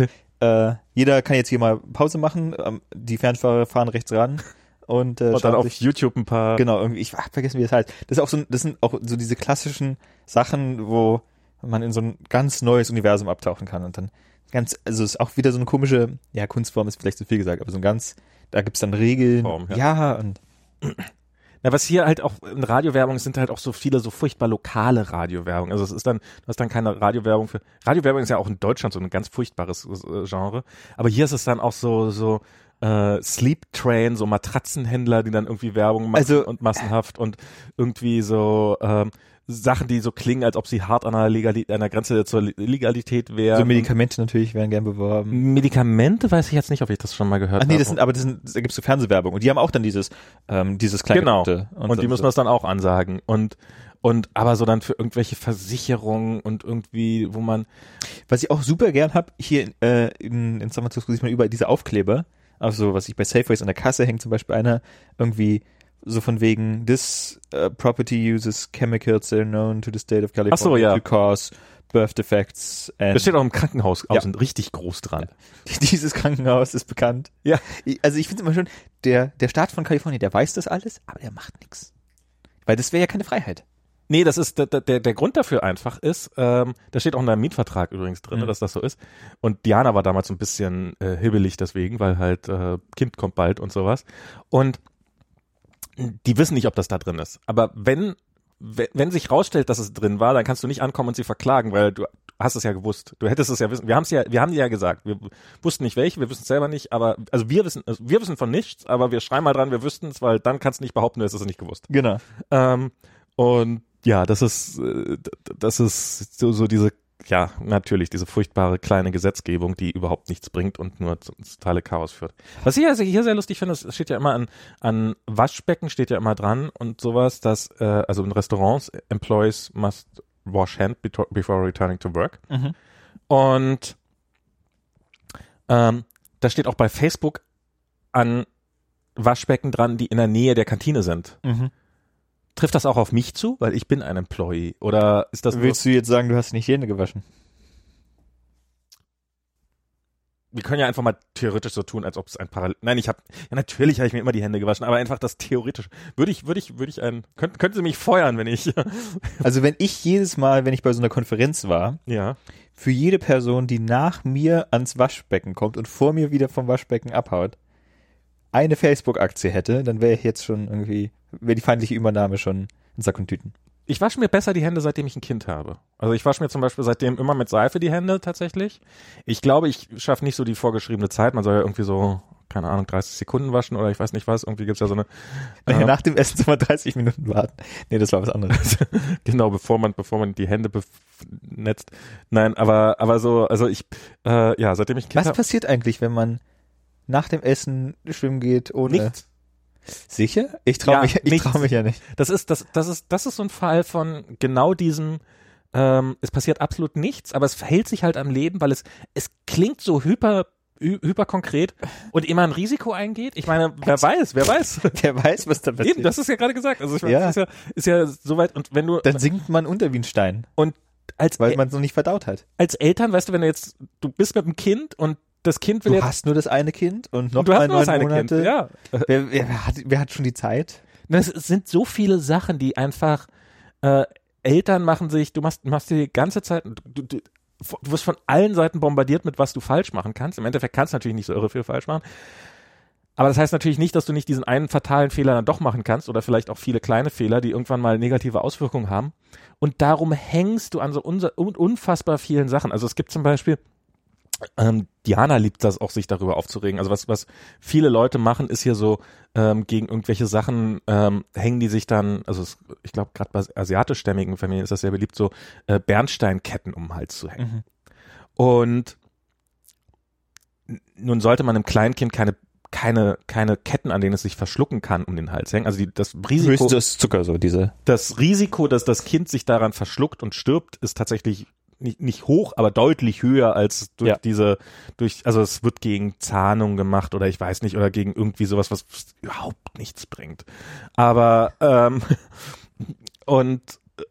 äh, jeder kann jetzt hier mal Pause machen. Ähm, die Fernfahrer fahren rechts ran und, äh, Und dann auf sich, YouTube ein paar. genau irgendwie. Ich hab vergessen, wie das heißt. Das ist auch so, das sind auch so diese klassischen Sachen, wo man in so ein ganz neues Universum abtauchen kann und dann ganz, also es ist auch wieder so eine komische, ja Kunstform ist vielleicht zu viel gesagt, aber so ein ganz, da gibt's dann Regeln, Form, ja. ja und Na, was hier halt auch in Radiowerbung sind halt auch so viele so furchtbar lokale Radiowerbung. Also es ist dann, du hast dann keine Radiowerbung für. Radiowerbung ist ja auch in Deutschland so ein ganz furchtbares äh, Genre. Aber hier ist es dann auch so, so äh, Sleep Train, so Matratzenhändler, die dann irgendwie Werbung machen Also, und massenhaft und irgendwie so ähm, Sachen, die so klingen, als ob sie hart an einer, Legali an der Grenze zur Legalität wären. so Medikamente natürlich werden gern beworben. Medikamente weiß ich jetzt nicht, ob ich das schon mal gehört Ach nee, habe. das sind, aber das sind, da gibt's so Fernsehwerbung und die haben auch dann dieses, ähm, dieses kleine Genau. Produkte Und, so- die müssen so. das dann auch ansagen. Und und aber so dann für irgendwelche Versicherungen und irgendwie, wo man Was ich auch super gern hab, hier äh, in, in San Francisco sieht man überall diese Aufkleber Also was ich bei Safeways an der Kasse hängt zum Beispiel einer irgendwie so von wegen this uh, property uses chemicals that are known to the state of California so, ja. to cause birth defects and Das steht auch im Krankenhaus Ja. außen richtig groß dran. dieses Krankenhaus ist bekannt. Ja. Also ich finde es immer schön, der, der Staat von Kalifornien, der weiß das alles, aber der macht nichts. Weil das wäre ja keine Freiheit. Nee, das ist der, der, der Grund dafür einfach ist, ähm, da steht auch in deinem Mietvertrag übrigens drin, Mhm. dass das so ist. Und Diana war damals ein bisschen äh, hibbelig deswegen, weil halt äh, Kind kommt bald und sowas. Und die wissen nicht, ob das da drin ist. Aber wenn wenn, sich rausstellt, dass es drin war, dann kannst du nicht ankommen und sie verklagen, weil du hast es ja gewusst. Du hättest es ja wissen. Wir haben es ja, wir haben dir ja gesagt. Wir wussten nicht welche, wir wissen es selber nicht, aber also wir wissen, also wir wissen von nichts, aber wir schreiben mal dran, wir wüssten es, weil dann kannst du nicht behaupten, du hättest es nicht gewusst. Genau. Ähm, und ja, das ist, äh, das ist so, so diese, ja, natürlich, diese furchtbare kleine Gesetzgebung, die überhaupt nichts bringt und nur zu- ins totale Chaos führt. Was ich also hier sehr lustig finde, es steht ja immer an, an Waschbecken steht ja immer dran und sowas, dass, äh, also in Restaurants, Employees must wash hand before returning to work. Mhm. Und ähm, da steht auch bei Facebook an Waschbecken dran, die in der Nähe der Kantine sind. Mhm. Trifft das auch auf mich zu? Weil ich bin ein Employee. Oder ist das Willst du jetzt sagen, du hast nicht die Hände gewaschen? wir können ja einfach mal theoretisch so tun, als ob es ein Parallel, nein, ich habe, ja natürlich habe ich mir immer die Hände gewaschen, aber einfach das theoretisch. Würde ich, würde ich, würde ich ein, könnt, könnten Sie mich feuern, wenn ich, Also wenn ich jedes Mal, wenn ich bei so einer Konferenz war, ja. für jede Person, die nach mir ans Waschbecken kommt und vor mir wieder vom Waschbecken abhaut, eine Facebook-Aktie hätte, dann wäre ich jetzt schon irgendwie, wäre die feindliche Übernahme schon in Sack und Tüten. Ich wasche mir besser die Hände, seitdem ich ein Kind habe. Also ich wasche mir zum Beispiel seitdem immer mit Seife die Hände tatsächlich. Ich glaube, ich schaffe nicht so die vorgeschriebene Zeit. Man soll ja irgendwie so, keine Ahnung, 30 Sekunden waschen oder ich weiß nicht was. Irgendwie gibt's ja so eine, Naja, ähm, nach dem Essen soll man 30 Minuten warten. Nee, das war was anderes. genau, bevor man, bevor man die Hände netzt. Nein, aber, aber so, also ich, äh, ja, seitdem ich ein Kind Was habe, passiert eigentlich, wenn man nach dem Essen schwimmen geht ohne... nichts. Sicher? Ich traue Ja, mich, ich trau mich ja nicht. Das ist, das, das ist, das ist so ein Fall von genau diesem, ähm, es passiert absolut nichts, aber es verhält sich halt am Leben, weil es, es klingt so hyper, hy- hyper konkret und immer ein Risiko eingeht. Ich meine, wer weiß, wer weiß. Wer weiß, was da passiert. Eben, das ist ja gerade gesagt. Also ich meine, Ja. das ist ja, ist ja soweit und wenn du Dann sinkt man unter wie ein Stein, als, weil man es noch nicht verdaut hat. als Eltern, weißt du, wenn du jetzt, du bist mit einem Kind und das Kind will Du jetzt, hast nur das eine Kind und noch du mal hast nur das neun eine Monate. Kind, ja. Wer, wer, hat, wer hat schon die Zeit? Es sind so viele Sachen, die einfach äh, Eltern machen sich, du machst, machst die ganze Zeit, du, du, du wirst von allen Seiten bombardiert mit, was du falsch machen kannst. Im Endeffekt kannst du natürlich nicht so irre viel falsch machen. Aber das heißt natürlich nicht, dass du nicht diesen einen fatalen Fehler dann doch machen kannst oder vielleicht auch viele kleine Fehler, die irgendwann mal negative Auswirkungen haben. Und darum hängst du an so unfassbar vielen Sachen. Also es gibt zum Beispiel, ähm, Diana liebt das auch, sich darüber aufzuregen. Also was, was viele Leute machen, ist hier so ähm, gegen irgendwelche Sachen ähm, hängen die sich dann, also es, ich glaube gerade bei asiatischstämmigen Familien ist das sehr beliebt, so äh, Bernsteinketten um den Hals zu hängen. Und n- nun sollte man einem Kleinkind keine keine keine Ketten, an denen es sich verschlucken kann, um den Hals hängen. Also die, das Risiko, Höchstes Zucker, so diese. das Risiko, dass das Kind sich daran verschluckt und stirbt, ist tatsächlich nicht, nicht hoch, aber deutlich höher als durch Ja. diese, durch, also es wird gegen Zahnung gemacht oder ich weiß nicht, oder gegen irgendwie sowas, was überhaupt nichts bringt. Aber, ähm, und äh,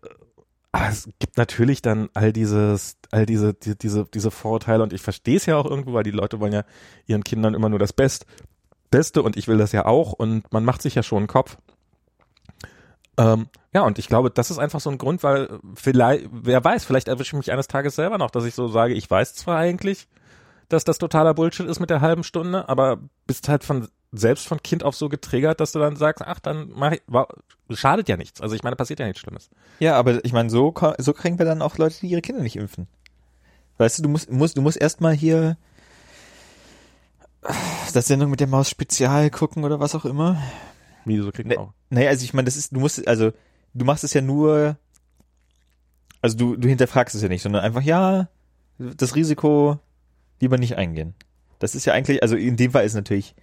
aber es gibt natürlich dann all dieses, all diese, die, diese, diese Vorurteile und ich verstehe es ja auch irgendwo, weil die Leute wollen ja ihren Kindern immer nur das Best, Beste und ich will das ja auch und man macht sich ja schon einen Kopf. Ähm, ja, und ich glaube, das ist einfach so ein Grund, weil vielleicht, wer weiß, vielleicht erwische ich mich eines Tages selber noch, dass ich so sage, ich weiß zwar eigentlich, dass das totaler Bullshit ist mit der halben Stunde, aber bist halt von selbst von Kind auf so getriggert, dass du dann sagst, ach, dann mach ich, war, schadet ja nichts. Also ich meine, passiert ja nichts Schlimmes. Ja, aber ich meine, so, so kriegen wir dann auch Leute, die ihre Kinder nicht impfen. Weißt du, du musst, musst, du musst erstmal hier das Sendung mit der Maus Spezial gucken oder was auch immer. Wie so kriegt man Nee. auch. Naja, also ich meine, das ist, du musst, also du machst es ja nur, also du, du hinterfragst es ja nicht, sondern einfach, ja, das Risiko lieber nicht eingehen. Das ist ja eigentlich, also in dem Fall ist natürlich,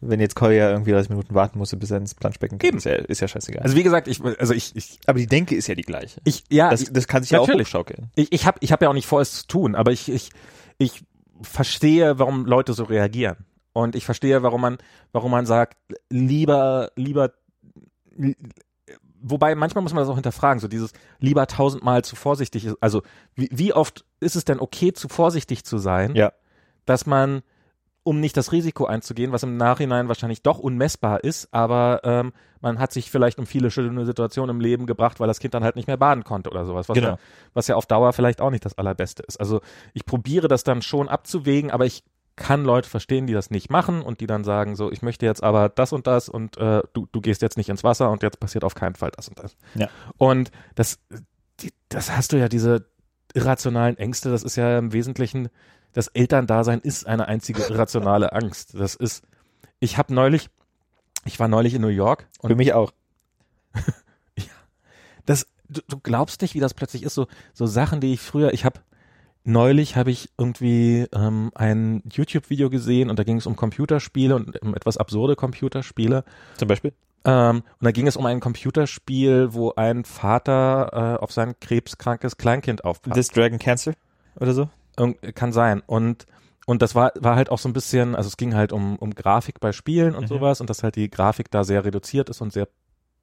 wenn jetzt Kolja irgendwie 30 Minuten warten musste, bis er ins Planschbecken kommt, Eben. ist ja, ist ja scheißegal. Also wie gesagt, ich, also ich, ich, aber die Denke ist ja die gleiche. ich, ja, Das, ich, das kann sich ja auch hochschaukeln. ich, ich habe ich hab ja auch nicht vor, es zu tun, aber ich, ich, ich verstehe, warum Leute so reagieren. Und ich verstehe, warum man, warum man sagt, lieber, lieber, li- wobei manchmal muss man das auch hinterfragen, so dieses lieber tausendmal zu vorsichtig ist. Also wie, wie oft ist es denn okay, zu vorsichtig zu sein, Ja. dass man, um nicht das Risiko einzugehen, was im Nachhinein wahrscheinlich doch unmessbar ist, aber ähm, man hat sich vielleicht um viele schöne Situationen im Leben gebracht, weil das Kind dann halt nicht mehr baden konnte oder sowas, was, Genau. ja, was ja auf Dauer vielleicht auch nicht das Allerbeste ist. Also ich probiere das dann schon abzuwägen, aber ich kann Leute verstehen, die das nicht machen und die dann sagen, so, ich möchte jetzt aber das und das und äh, du, du gehst jetzt nicht ins Wasser und jetzt passiert auf keinen Fall das und das. Ja. Und das, die, das hast du ja, diese irrationalen Ängste, das ist ja im Wesentlichen, das Elterndasein ist eine einzige irrationale Angst. Das ist, ich habe neulich, ich war neulich in New York und Für mich auch. das, du, du glaubst nicht, wie das plötzlich ist, so, so Sachen, die ich früher, ich habe neulich habe ich irgendwie ähm, ein YouTube-Video gesehen und da ging es um Computerspiele und um etwas absurde Computerspiele. Zum Beispiel? Ähm, und da ging es um ein Computerspiel, wo ein Vater äh, auf sein krebskrankes Kleinkind aufpasst. This Dragon Cancer oder so? Irgend- kann sein. Und und das war war halt auch so ein bisschen, also es ging halt um um Grafik bei Spielen und Mhm. sowas und dass halt die Grafik da sehr reduziert ist und sehr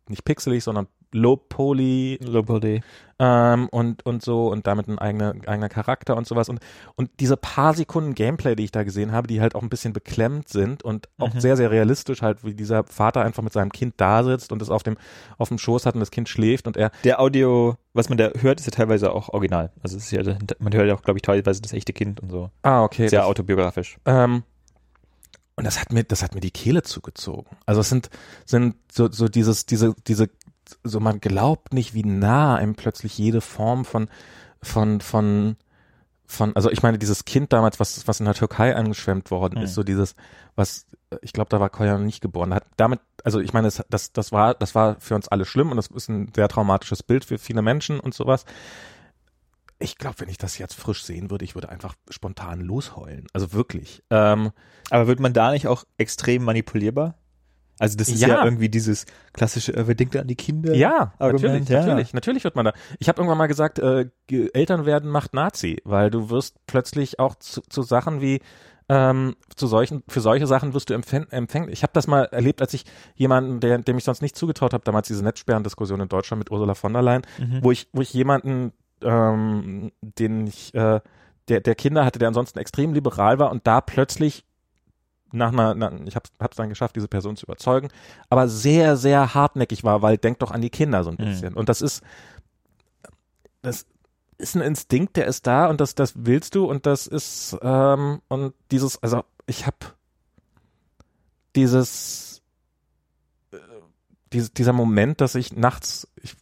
nicht pixelig, sondern low poly Local Day. ähm, und und so und damit ein eigener eigener Charakter und sowas und und diese paar Sekunden Gameplay, die ich da gesehen habe, die halt auch ein bisschen beklemmt sind und auch Mhm. sehr sehr realistisch halt, wie dieser Vater einfach mit seinem Kind da sitzt und es auf dem auf dem Schoß hat und das Kind schläft und er Der Audio, was man da hört, ist ja teilweise auch original. Also es ist ja, man hört ja auch, glaube ich, teilweise das echte Kind und so. ah okay Sehr autobiografisch. Ähm, und das hat mir, das hat mir die Kehle zugezogen. Also es sind, sind so, so dieses, diese, diese, so man glaubt nicht, wie nah einem plötzlich jede Form von, von, von, von, also ich meine, dieses Kind damals, was, was in der Türkei angeschwemmt worden Mhm. ist, so dieses, was, ich glaube, da war Koya noch nicht geboren, hat damit, also ich meine, das, das, das war, das war für uns alle schlimm und das ist ein sehr traumatisches Bild für viele Menschen und sowas. Ich glaube, wenn ich das jetzt frisch sehen würde, ich würde einfach spontan losheulen. Also wirklich. Ähm, Aber wird man da nicht auch extrem manipulierbar? Also das ist ja, Ja. irgendwie dieses klassische, äh, wer denkt an die Kinder? Ja, Argument, natürlich, ja. natürlich, natürlich wird man da. Ich habe irgendwann mal gesagt, äh, Eltern werden macht Nazi, weil du wirst plötzlich auch zu, zu Sachen wie ähm, zu solchen, für solche Sachen wirst du empfäng- empfänglich. Ich habe das mal erlebt, als ich jemanden, der, dem ich sonst nicht zugetraut habe, damals diese Netzsperrendiskussion in Deutschland mit Ursula von der Leyen, Mhm. wo ich, wo ich jemanden, ähm, den ich, äh, der, der Kinder hatte, der ansonsten extrem liberal war und da plötzlich nach einer, na, ich habe es dann geschafft, diese Person zu überzeugen, aber sehr, sehr hartnäckig war, weil denk doch an die Kinder so ein Mhm. bisschen. Und das ist, das ist ein Instinkt, der ist da und das, das willst du und das ist, ähm, und dieses, also ich habe dieses, äh, diese, dieser Moment, dass ich nachts, ich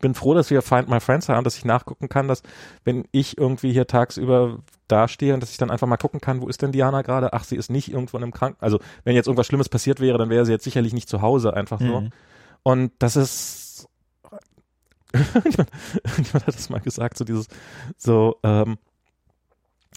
bin froh, dass wir Find My Friends haben, dass ich nachgucken kann, dass wenn ich irgendwie hier tagsüber dastehe und dass ich dann einfach mal gucken kann, wo ist denn Diana gerade? Ach, sie ist nicht irgendwo in einem Kranken. Also wenn jetzt irgendwas Schlimmes passiert wäre, dann wäre sie jetzt sicherlich nicht zu Hause, einfach so. Mhm. Und das ist, jemand hat das mal gesagt, so dieses, so, ähm,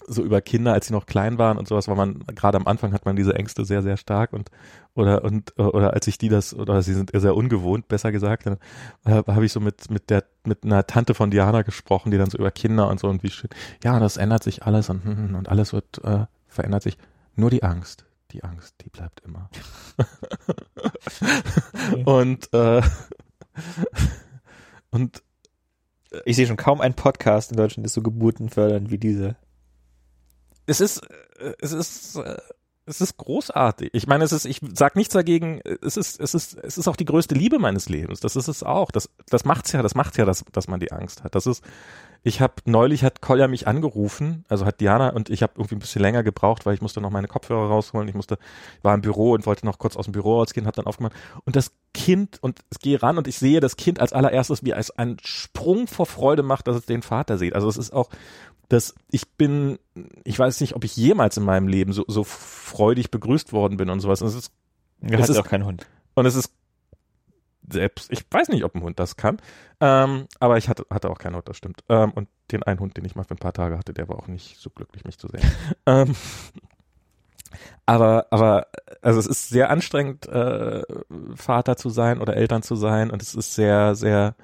so über Kinder, als sie noch klein waren und sowas, weil man, gerade am Anfang hat man diese Ängste sehr, sehr stark und, oder, und, oder als ich die das, oder sie sind sehr ungewohnt, besser gesagt, dann äh, habe ich so mit, mit der, mit einer Tante von Diana gesprochen, die dann so über Kinder und so und wie schön, ja, das ändert sich alles und, hm, und alles wird, äh, verändert sich. Nur die Angst, die Angst, die bleibt immer. und, äh, und Ich sehe schon kaum einen Podcast in Deutschland, ist so geburtenfördernd wie dieser. Es ist, äh, es ist, äh, es ist großartig. Ich meine, es ist, ich sag nichts dagegen, es ist, es ist, es ist auch die größte Liebe meines Lebens. Das ist es auch. Das, das macht's ja, das macht's ja, dass, dass man die Angst hat. Das ist, ich habe neulich hat Kolja mich angerufen, also hat Diana und ich habe irgendwie ein bisschen länger gebraucht, weil ich musste noch meine Kopfhörer rausholen. Ich musste, war im Büro und wollte noch kurz aus dem Büro rausgehen, habe dann aufgemacht und das Kind und es gehe ran und ich sehe das Kind als allererstes, wie es einen Sprung vor Freude macht, dass es den Vater sieht. Also es ist auch, dass ich bin, ich weiß nicht, ob ich jemals in meinem Leben so, so freudig begrüßt worden bin und sowas. Und es ist, Er Es ist- auch keinen Hund. und es ist selbst, ich weiß nicht, ob ein Hund das kann, ähm, aber ich hatte, hatte auch keinen Hund, das stimmt. Ähm, und den einen Hund, den ich mal für ein paar Tage hatte, der war auch nicht so glücklich, mich zu sehen. ähm, aber, aber, also es ist sehr anstrengend, äh, Vater zu sein oder Eltern zu sein und es ist sehr, sehr,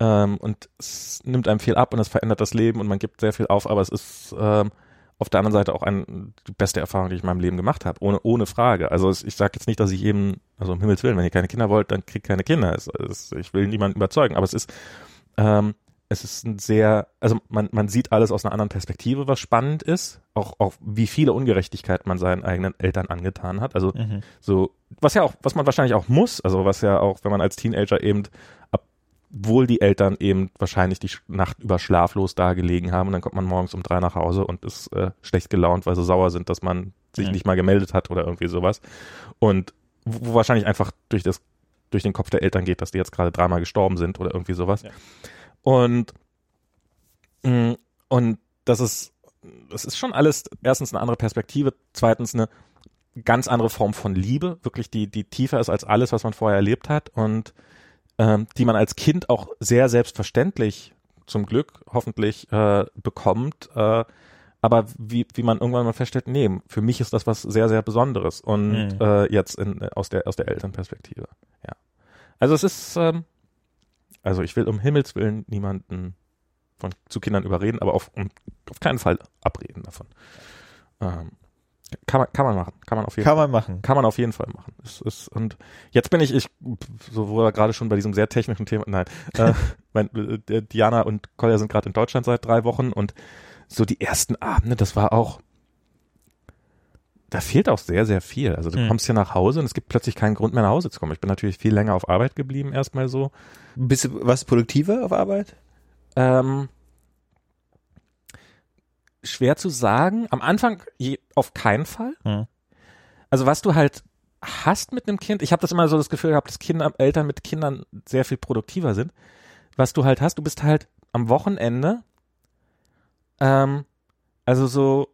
ähm, und es nimmt einem viel ab und es verändert das Leben und man gibt sehr viel auf, aber es ist, ähm, auf der anderen Seite auch ein, die beste Erfahrung, die ich in meinem Leben gemacht habe, ohne, ohne Frage. Also es, ich sage jetzt nicht, dass ich eben, also um Himmels Willen, wenn ihr keine Kinder wollt, dann kriegt keine Kinder. Es, es, ich will niemanden überzeugen, aber es ist, ähm, es ist ein sehr, also man, man sieht alles aus einer anderen Perspektive, was spannend ist, auch, auch wie viele Ungerechtigkeiten man seinen eigenen Eltern angetan hat. Also Mhm. so, was ja auch, was man wahrscheinlich auch muss, also was ja auch, wenn man als Teenager eben, obwohl die Eltern eben wahrscheinlich die Nacht über schlaflos da gelegen haben und dann kommt man morgens um drei nach Hause und ist äh, schlecht gelaunt, weil sie sauer sind, dass man sich Mhm. nicht mal gemeldet hat oder irgendwie sowas. Und wo wahrscheinlich einfach durch das, durch den Kopf der Eltern geht, dass die jetzt gerade dreimal gestorben sind oder irgendwie sowas. Ja. Und, mh, und das ist, das ist schon alles erstens eine andere Perspektive, zweitens eine ganz andere Form von Liebe, wirklich die, die tiefer ist als alles, was man vorher erlebt hat und ähm, die man als Kind auch sehr selbstverständlich zum Glück hoffentlich äh, bekommt, äh, aber wie, wie man irgendwann mal feststellt, nee, für mich ist das was sehr, sehr Besonderes und Mhm. äh, jetzt in, aus der aus der Elternperspektive. Ja. Also es ist, ähm, also ich will um Himmels Willen niemanden von zu Kindern überreden, aber auf, um, auf keinen Fall abreden davon. Ähm, kann man, kann man machen, kann man auf jeden Kann man machen. kann man auf jeden Fall machen. Es ist, und jetzt bin ich, ich, so wo wir gerade schon bei diesem sehr technischen Thema, nein, äh, mein, äh, Diana und Kolja sind gerade in Deutschland seit drei Wochen und so die ersten Abende, das war auch, da fehlt auch sehr, sehr viel. Also du Hm. kommst hier nach Hause und es gibt plötzlich keinen Grund mehr nach Hause zu kommen. Ich bin natürlich viel länger auf Arbeit geblieben, erstmal so. Bist du was produktiver auf Arbeit? Ähm, schwer zu sagen. Am Anfang je, auf keinen Fall. Hm. Also was du halt hast mit einem Kind, ich habe das immer so das Gefühl gehabt, dass Kinder, Eltern mit Kindern sehr viel produktiver sind. Was du halt hast, du bist halt am Wochenende, ähm, also so,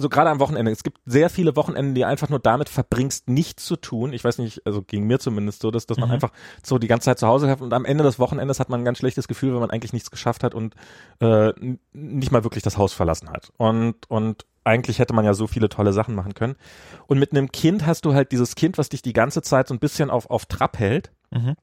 so gerade am Wochenende. Es gibt sehr viele Wochenenden, die einfach nur damit verbringst, nichts zu tun. Ich weiß nicht, also ging mir zumindest so, dass, dass man Mhm. einfach so die ganze Zeit zu Hause hat und am Ende des Wochenendes hat man ein ganz schlechtes Gefühl, wenn man eigentlich nichts geschafft hat und äh, nicht mal wirklich das Haus verlassen hat. Und, und eigentlich hätte man ja so viele tolle Sachen machen können. Und mit einem Kind hast du halt dieses Kind, was dich die ganze Zeit so ein bisschen auf, auf Trab hält. Mhm.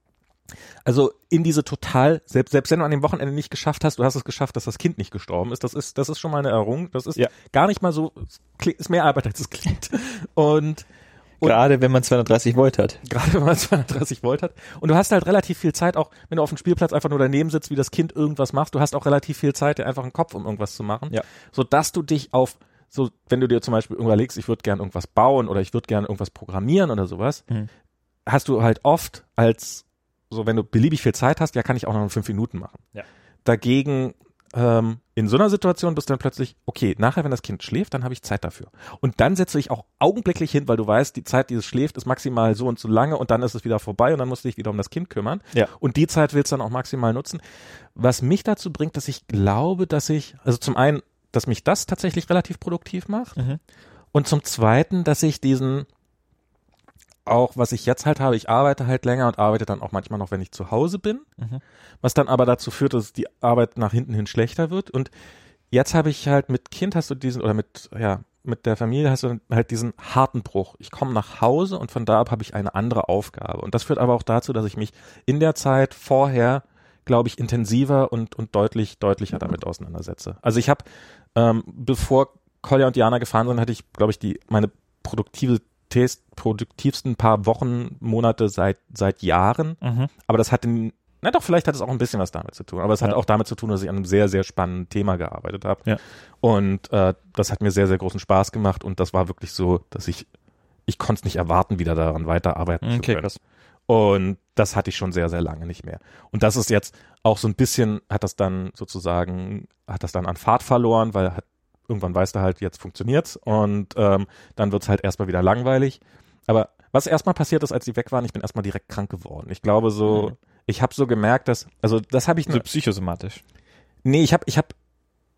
Also in diese total, selbst, selbst wenn du an dem Wochenende nicht geschafft hast, du hast es geschafft, dass das Kind nicht gestorben ist. Das ist, das ist schon mal eine Errung. Das ist Ja. gar nicht mal so, es klingt- ist mehr Arbeit als es klingt. Und Und- Gerade wenn man 230 Volt hat. gerade wenn man 230 Volt hat. Und du hast halt relativ viel Zeit, auch wenn du auf dem Spielplatz einfach nur daneben sitzt, wie das Kind irgendwas macht, du hast auch relativ viel Zeit, dir einfach einen Kopf um irgendwas zu machen. Ja. So dass du dich auf, so, wenn du dir zum Beispiel überlegst, ich würde gern irgendwas bauen oder ich würde gern irgendwas programmieren oder sowas, Mhm. hast du halt oft als, so wenn du beliebig viel Zeit hast, ja, kann ich auch noch in fünf Minuten machen. Ja. Dagegen, ähm, in so einer Situation bist du dann plötzlich, okay, nachher, wenn das Kind schläft, dann habe ich Zeit dafür. Und dann setze ich auch augenblicklich hin, weil du weißt, die Zeit, die es schläft, ist maximal so und so lange und dann ist es wieder vorbei und dann musst du dich wieder um das Kind kümmern. Ja. Und die Zeit willst du dann auch maximal nutzen. Was mich dazu bringt, dass ich glaube, dass ich, also zum einen, dass mich das tatsächlich relativ produktiv macht Mhm. und zum zweiten, dass ich diesen, auch was ich jetzt halt habe, ich arbeite halt länger und arbeite dann auch manchmal noch, wenn ich zu Hause bin, Mhm. was dann aber dazu führt, dass die Arbeit nach hinten hin schlechter wird. Und jetzt habe ich halt mit Kind hast du diesen, oder mit, ja, mit der Familie hast du halt diesen harten Bruch. Ich komme nach Hause und von da ab habe ich eine andere Aufgabe. Und das führt aber auch dazu, dass ich mich in der Zeit vorher, glaube ich, intensiver und, und deutlich, deutlicher damit auseinandersetze. Also ich habe, ähm, bevor Kolja und Diana gefahren sind, hatte ich, glaube ich, die, meine produktive produktivsten paar Wochen, Monate seit, seit Jahren. Mhm. Aber das hat den, na doch, vielleicht hat es auch ein bisschen was damit zu tun. Aber es hat Ja. auch damit zu tun, dass ich an einem sehr, sehr spannenden Thema gearbeitet habe. Ja. Und äh, das hat mir sehr, sehr großen Spaß gemacht. Und das war wirklich so, dass ich, ich konnte es nicht erwarten, wieder daran weiterarbeiten zu Okay, können. krass. Und das hatte ich schon sehr, sehr lange nicht mehr. Und das ist jetzt auch so ein bisschen, hat das dann sozusagen, hat das dann an Fahrt verloren, weil hat, irgendwann weißt du halt, jetzt funktioniert's und ähm, dann wird's halt erstmal wieder langweilig. Aber was erstmal passiert ist, als die weg waren, ich bin erstmal direkt krank geworden. Ich glaube so, Mhm. ich habe so gemerkt, dass, also das habe ich, So psychosomatisch. nee, ich habe, ich habe,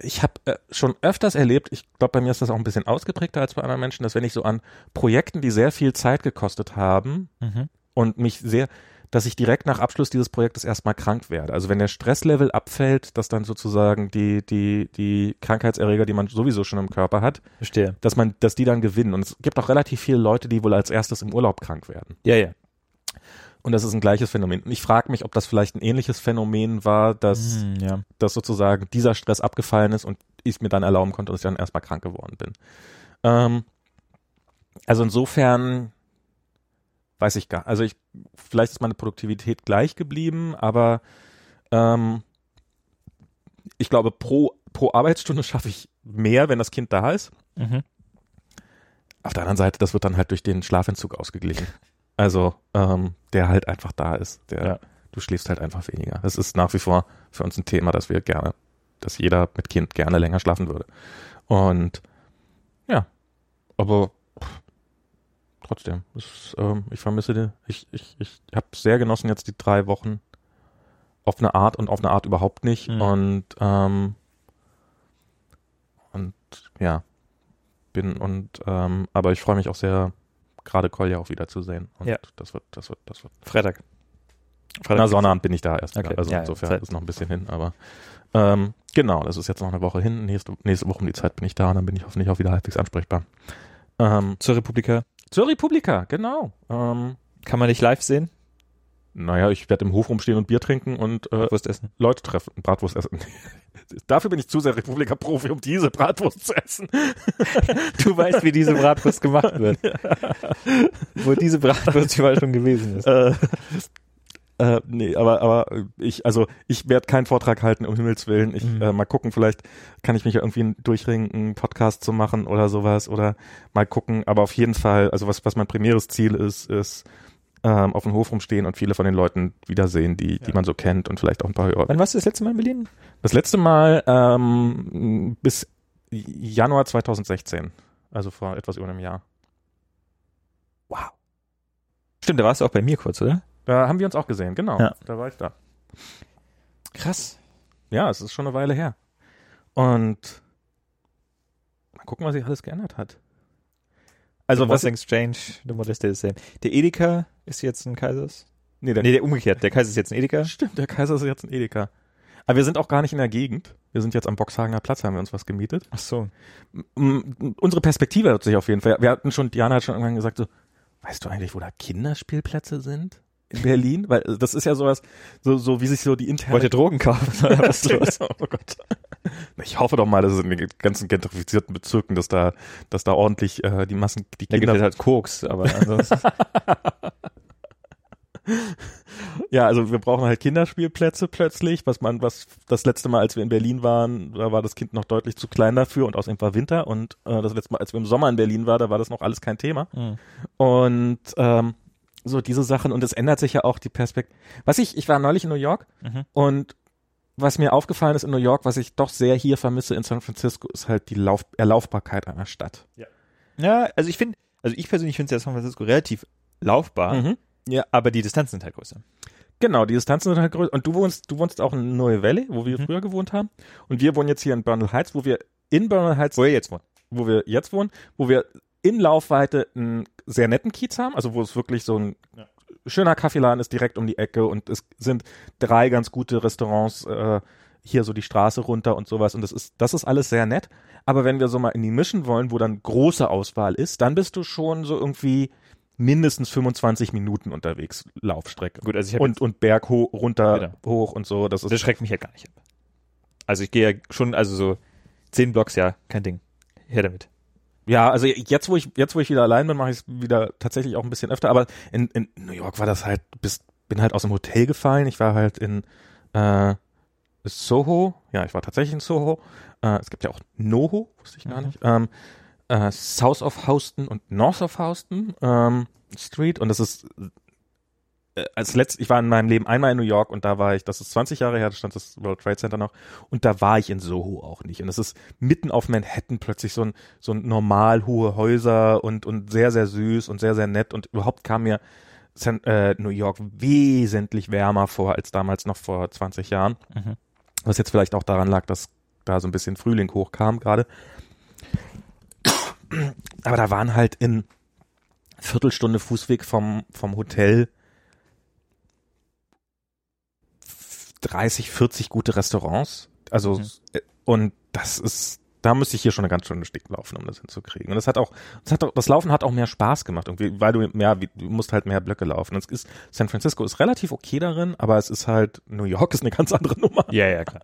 ich habe äh, schon öfters erlebt, ich glaube, bei mir ist das auch ein bisschen ausgeprägter als bei anderen Menschen, dass wenn ich so an Projekten, die sehr viel Zeit gekostet haben, Mhm. und mich sehr, dass ich direkt nach Abschluss dieses Projektes erstmal krank werde. Also wenn der Stresslevel abfällt, dass dann sozusagen die, die, die Krankheitserreger, die man sowieso schon im Körper hat, Verstehe. dass man, dass die dann gewinnen. Und es gibt auch relativ viele Leute, die wohl als erstes im Urlaub krank werden. Ja, ja. Und das ist ein gleiches Phänomen. Und ich frage mich, ob das vielleicht ein ähnliches Phänomen war, dass, Hm, ja. dass sozusagen dieser Stress abgefallen ist und ich es mir dann erlauben konnte, dass ich dann erstmal krank geworden bin. Ähm, also insofern weiß ich gar, also ich, vielleicht ist meine Produktivität gleich geblieben, aber ähm, ich glaube, pro, pro Arbeitsstunde schaffe ich mehr, wenn das Kind da ist. Mhm. Auf der anderen Seite, das wird dann halt durch den Schlafentzug ausgeglichen. Also, ähm, der halt einfach da ist. Der, Ja. Du schläfst halt einfach weniger. Das ist nach wie vor für uns ein Thema, dass wir gerne, dass jeder mit Kind gerne länger schlafen würde. Und ja, aber trotzdem, ist, ähm, ich vermisse die, ich, ich, ich habe sehr genossen jetzt die drei Wochen auf eine Art und auf eine Art überhaupt nicht. Mhm. Und ähm, und ja, bin und ähm, aber ich freue mich auch sehr, gerade Kolja auch wieder zu sehen. Und Ja. das wird, das wird, das wird. Freitag. Na, Sonnabend bin ich da erst. Okay. Also Ja, ja, insofern Zeit. ist noch ein bisschen hin, aber ähm, genau, das ist jetzt noch eine Woche hin. Nächste, nächste Woche um die Zeit bin ich da und dann bin ich hoffentlich auch wieder halbwegs ansprechbar. Ähm, Zur Republika. Zur Republika, genau. Ähm, Kann man dich live sehen? naja, ich werde im Hof rumstehen und Bier trinken und äh. Leute treffen, Bratwurst essen. Dafür bin ich zu sehr Republika-Profi, um diese Bratwurst zu essen. Du weißt, wie diese Bratwurst gemacht wird. Wo diese Bratwurst überall schon gewesen ist. äh, äh, nee, aber, aber ich, also ich werde keinen Vortrag halten, um Himmels Willen. Ich Mhm. äh, mal gucken, vielleicht kann ich mich ja irgendwie durchringen, einen Podcast zu machen oder sowas oder mal gucken. Aber auf jeden Fall, also was, was mein primäres Ziel ist, ist ähm, auf dem Hof rumstehen und viele von den Leuten wiedersehen, die, die Ja. man so kennt und vielleicht auch ein paar hören. Wann warst du das letzte Mal in Berlin? Das letzte Mal ähm, bis Januar 2016, also vor etwas über einem Jahr. Wow. Stimmt, da warst du auch bei mir kurz, oder? Da haben wir uns auch gesehen, genau. Ja. Da war ich da. Krass. Ja, es ist schon eine Weile her. Und mal gucken, was sich alles geändert hat. Also Also was Exchange, the model stay the same. Der Edeka ist jetzt ein Kaisers? nee, der, Nee, der umgekehrt. Der Kaiser ist jetzt ein Edeka. stimmt, der Kaiser ist jetzt ein Edeka. Aber wir sind auch gar nicht in der Gegend. Wir sind jetzt am Boxhagener Platz, haben wir uns was gemietet. Ach so. M- Unsere Perspektive hat sich auf jeden Fall. Wir hatten schon, Diana hat schon irgendwann gesagt so, weißt du eigentlich, wo da Kinderspielplätze sind? In Berlin? Weil äh, das ist ja sowas, so, so wie sich so die interne Wollt ihr Drogen kaufen? Oder was ist los? oh Gott. Ich hoffe doch mal, dass es in den ganzen gentrifizierten Bezirken, dass da, dass da ordentlich äh, die Massen, die Da gibt Kinder. es halt Koks, aber ansonsten. ja, also wir brauchen halt Kinderspielplätze plötzlich, was man, was das letzte Mal, als wir in Berlin waren, da war das Kind noch deutlich zu klein dafür und außerdem war Winter und äh, das letzte Mal, als wir im Sommer in Berlin waren, da war das noch alles kein Thema. Hm. Und ähm, so diese Sachen und es ändert sich ja auch die Perspektive. Was ich, ich war neulich in New York Mhm. und was mir aufgefallen ist in New York, was ich doch sehr hier vermisse in San Francisco, ist halt die Lauf Erlaufbarkeit einer Stadt. Ja, also ich finde, also ich persönlich finde ja San Francisco relativ laufbar, Mhm. Ja, aber die Distanzen sind halt größer. genau, die Distanzen sind halt größer. Und du wohnst, du wohnst auch in Neue Valley, wo wir Mhm. früher gewohnt haben. Und wir wohnen jetzt hier in Bernal Heights, wo wir in Bernal Heights, Wo ihr jetzt wohnt. wo wir jetzt wohnen, wo wir in Laufweite einen sehr netten Kiez haben, also wo es wirklich so ein Ja. schöner Kaffeeladen ist direkt um die Ecke und es sind drei ganz gute Restaurants äh, hier so die Straße runter und sowas und das ist das ist alles sehr nett, aber wenn wir so mal in die Mission wollen, wo dann große Auswahl ist, dann bist du schon so irgendwie mindestens 25 Minuten unterwegs Laufstrecke. Gut, also ich Und und Berg ho runter Genau. hoch und so, das ist das schreckt mich halt gar nicht ab. Also ich gehe ja schon, also so zehn Blocks, ja, kein Ding. Her damit. Ja, also jetzt, wo ich, jetzt, wo ich wieder allein bin, mache ich es wieder tatsächlich auch ein bisschen öfter. Aber in, in New York war das halt, bis, bin halt aus dem Hotel gefallen. Ich war halt in äh, Soho. Ja, ich war tatsächlich in Soho. Äh, es gibt ja auch NoHo, wusste ich gar Mhm. nicht. Ähm, äh, South of Houston und North of Houston ähm, Street. Und das ist als letzt, ich war in meinem Leben einmal in New York und da war ich, das ist 20 Jahre her, da stand das World Trade Center noch und da war ich in Soho auch nicht. Und das ist mitten auf Manhattan plötzlich so ein, so ein normal hohe Häuser und, und sehr, sehr süß und sehr, sehr nett und überhaupt kam mir San, äh, New York wesentlich wärmer vor als damals noch vor 20 Jahren. Mhm. Was jetzt vielleicht auch daran lag, dass da so ein bisschen Frühling hochkam gerade. Aber da waren halt in Viertelstunde Fußweg vom, vom Hotel 30, 40 gute Restaurants. Also, Mhm. äh, und das ist, da müsste ich hier schon eine ganz schöne Stick laufen, um das hinzukriegen. Und das hat auch, das hat auch, das Laufen hat auch mehr Spaß gemacht, irgendwie, weil du mehr, du musst halt mehr Blöcke laufen. Und es ist, San Francisco ist relativ okay darin, aber es ist halt, New York ist eine ganz andere Nummer. Ja, ja, klar.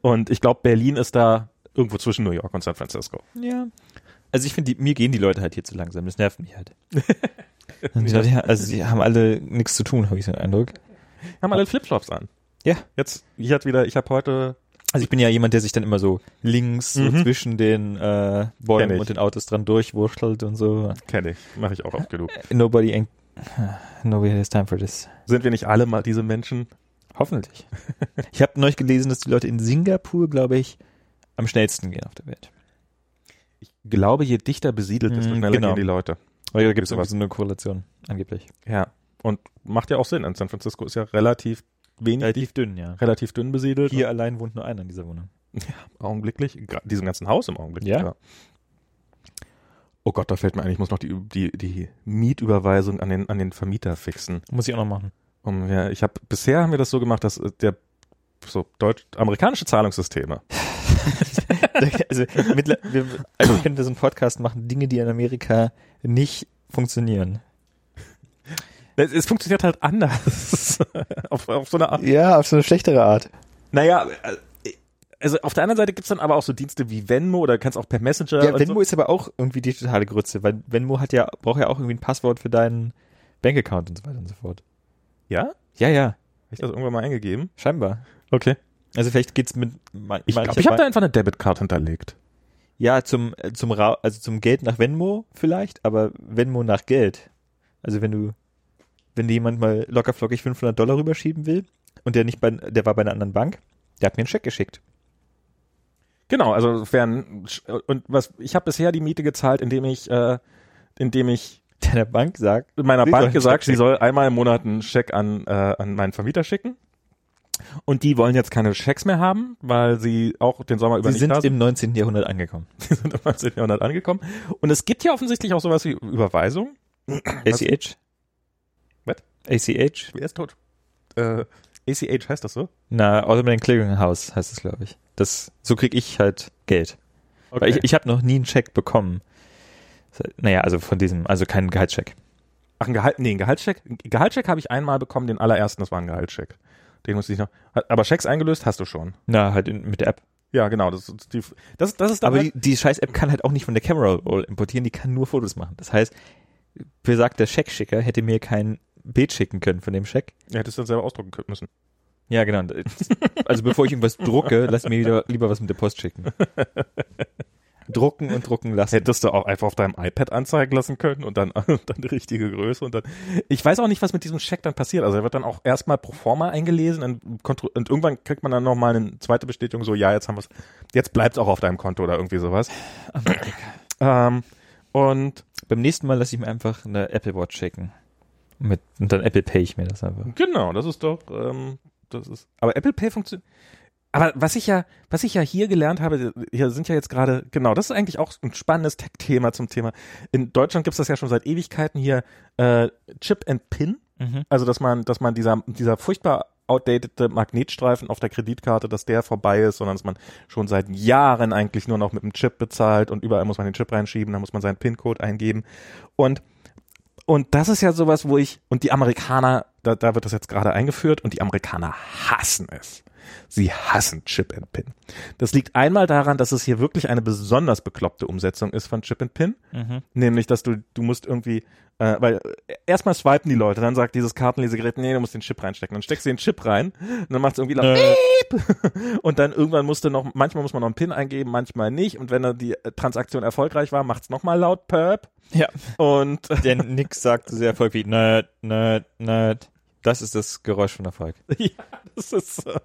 Und ich glaube, Berlin ist da irgendwo zwischen New York und San Francisco. Ja. Also ich finde, mir gehen die Leute halt hier zu langsam. Das nervt mich halt. Die Leute, ja, also die haben alle nichts zu tun, habe ich den Eindruck. Haben alle Flipflops an. Ja. Jetzt, ich hatte wieder, ich habe heute, Also ich bin ja jemand, der sich dann immer so links so Mhm. zwischen den äh, Bäumen und den Autos dran durchwurschtelt und so. kenne ich, mache ich auch oft genug. Nobody ain't, nobody has time for this. Sind wir nicht alle mal diese Menschen? Hoffentlich. ich habe neulich gelesen, dass die Leute in Singapur, glaube ich, am schnellsten gehen auf der Welt. Ich glaube, je dichter besiedelt, desto Mhm, schneller genau. gehen die Leute. Weil da gibt es so eine Korrelation, angeblich. Ja. Und macht ja auch Sinn. In San Francisco ist ja relativ wenig, Relativ dünn, ja. relativ dünn besiedelt. Hier allein wohnt nur einer in dieser Wohnung. augenblicklich, gra- diesem ganzen Haus im Augenblick. Ja. Oh Gott, da fällt mir ein, ich muss noch die, die, die Mietüberweisung an den, an den Vermieter fixen. Muss ich auch noch machen. Um, ja, ich habe bisher haben wir das so gemacht, dass äh, der so deutsch amerikanische Zahlungssysteme. also, mittler, wir, also können wir so einen Podcast machen, Dinge, die in Amerika nicht funktionieren. Es, es funktioniert halt anders. auf, auf so eine Art. Ja, auf so eine schlechtere Art. Naja, äh, also auf der anderen Seite gibt's dann aber auch so Dienste wie Venmo oder kannst auch per Messenger. Ja, Venmo so. ist aber auch irgendwie die totale Grütze, weil Venmo hat ja, braucht ja auch irgendwie ein Passwort für deinen Bankaccount und so weiter und so fort. Ja? Ja, ja, Habe ich das irgendwann mal eingegeben? scheinbar. Okay. Also vielleicht geht's mit man, Ich glaube, ich habe da einfach eine Debitcard hinterlegt. Ja, zum, äh, zum Ra also zum Geld nach Venmo vielleicht, aber Venmo nach Geld. Also wenn du, wenn dir jemand mal lockerflockig 500 Dollar rüberschieben will und der nicht bei, der war bei einer anderen Bank, der hat mir einen Scheck geschickt. Genau, also fern und was ich habe bisher die Miete gezahlt, indem ich äh, indem ich der Bank sagt, meiner Bank gesagt, sie soll einmal im Monat einen Scheck an äh, an meinen Vermieter schicken. Und die wollen jetzt keine Schecks mehr haben, weil sie auch den Sommer über sie nicht sind sind. im 19. Jahrhundert angekommen. Sie sind im 19. Jahrhundert angekommen. Und es gibt ja offensichtlich auch sowas wie Überweisung. ACH? ACH? Wer ist tot? Äh, ACH heißt das so? Na, Automatic Clearing House heißt es, glaube ich. Das, so krieg ich halt Geld. Weil ich, ich habe noch nie einen Check bekommen. Naja, also von diesem, also keinen Gehaltscheck. Ach, ein Gehalt, nee, ein Gehaltscheck. Ein Gehaltscheck habe ich einmal bekommen, den allerersten, das war ein Gehaltscheck. Den musste ich noch. Aber Schecks eingelöst hast du schon. Na, halt in, mit der App. Ja, genau. Das, die, das, das ist Aber halt, die, die scheiß App kann halt auch nicht von der Camera Roll importieren, die kann nur Fotos machen. Das heißt, besagter Scheckschicker hätte mir kein Bild schicken können von dem Scheck. ja, hättest du dann selber ausdrucken können müssen. Ja, genau. Also bevor ich irgendwas drucke, lass mir wieder, lieber was mit der Post schicken. Drucken und drucken lassen. Hättest du auch einfach auf deinem iPad anzeigen lassen können und dann, und dann die richtige Größe und dann. Ich weiß auch nicht, was mit diesem Scheck dann passiert. Also er wird dann auch erstmal pro forma eingelesen und, und irgendwann kriegt man dann nochmal eine zweite Bestätigung, so ja, jetzt haben wir es, jetzt bleibt's auch auf deinem Konto oder irgendwie sowas. ähm, und Beim nächsten Mal lasse ich mir einfach eine Apple Watch schicken. Mit, und dann Apple Pay ich mir das einfach. Genau, das ist doch, ähm, das ist. Aber Apple Pay funktioniert. Aber was ich ja, was ich ja hier gelernt habe, hier sind ja jetzt gerade, genau, das ist eigentlich auch ein spannendes Tech-Thema zum Thema. In Deutschland gibt's das ja schon seit Ewigkeiten hier äh, Chip and Pin. Mhm. Also dass man, dass man dieser, dieser furchtbar outdatete Magnetstreifen auf der Kreditkarte, dass der vorbei ist, sondern dass man schon seit Jahren eigentlich nur noch mit einem Chip bezahlt und überall muss man den Chip reinschieben, da muss man seinen PIN-Code eingeben. Und und das ist ja sowas, wo ich, und die Amerikaner, da, da wird das jetzt gerade eingeführt, und die Amerikaner hassen es. Sie hassen Chip and Pin. Das liegt einmal daran, dass es hier wirklich eine besonders bekloppte Umsetzung ist von Chip and Pin. Mhm. Nämlich, dass du, du musst irgendwie, äh, weil äh, erstmal swipen die Leute, dann sagt dieses Kartenlesegerät, nee, du musst den Chip reinstecken. Dann steckst du den Chip rein, und dann macht es irgendwie laut, Äh. Und dann irgendwann musst du noch, manchmal muss man noch einen PIN eingeben, manchmal nicht. Und wenn dann die äh, Transaktion erfolgreich war, macht's nochmal laut Perp. Ja. Und Der Nix sagt so sehr Erfolg wie Nerd, Nerd, Nerd. Das ist das Geräusch von Erfolg. ja, das ist äh,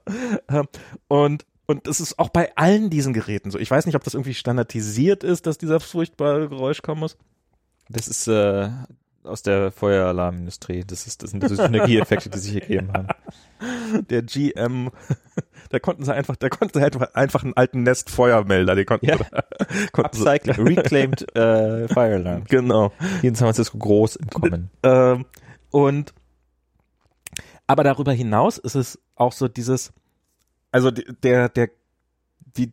ähm, und und das ist auch bei allen diesen Geräten so. Ich weiß nicht, ob das irgendwie standardisiert ist, dass dieser furchtbare Geräusch kommen muss. Das ist äh, aus der Feueralarmindustrie. Das ist das sind so Synergieeffekte, die sich ergeben haben. Der GM, da konnten sie einfach, da konnten sie einfach, einfach einen alten Nest Feuermelder, die konnten, Ja. konnten sie, Upcycling, reclaimed äh, Fire Alarm. genau. Hier in San Francisco groß im Kommen. Ähm, und aber darüber hinaus ist es auch so dieses, also der der die,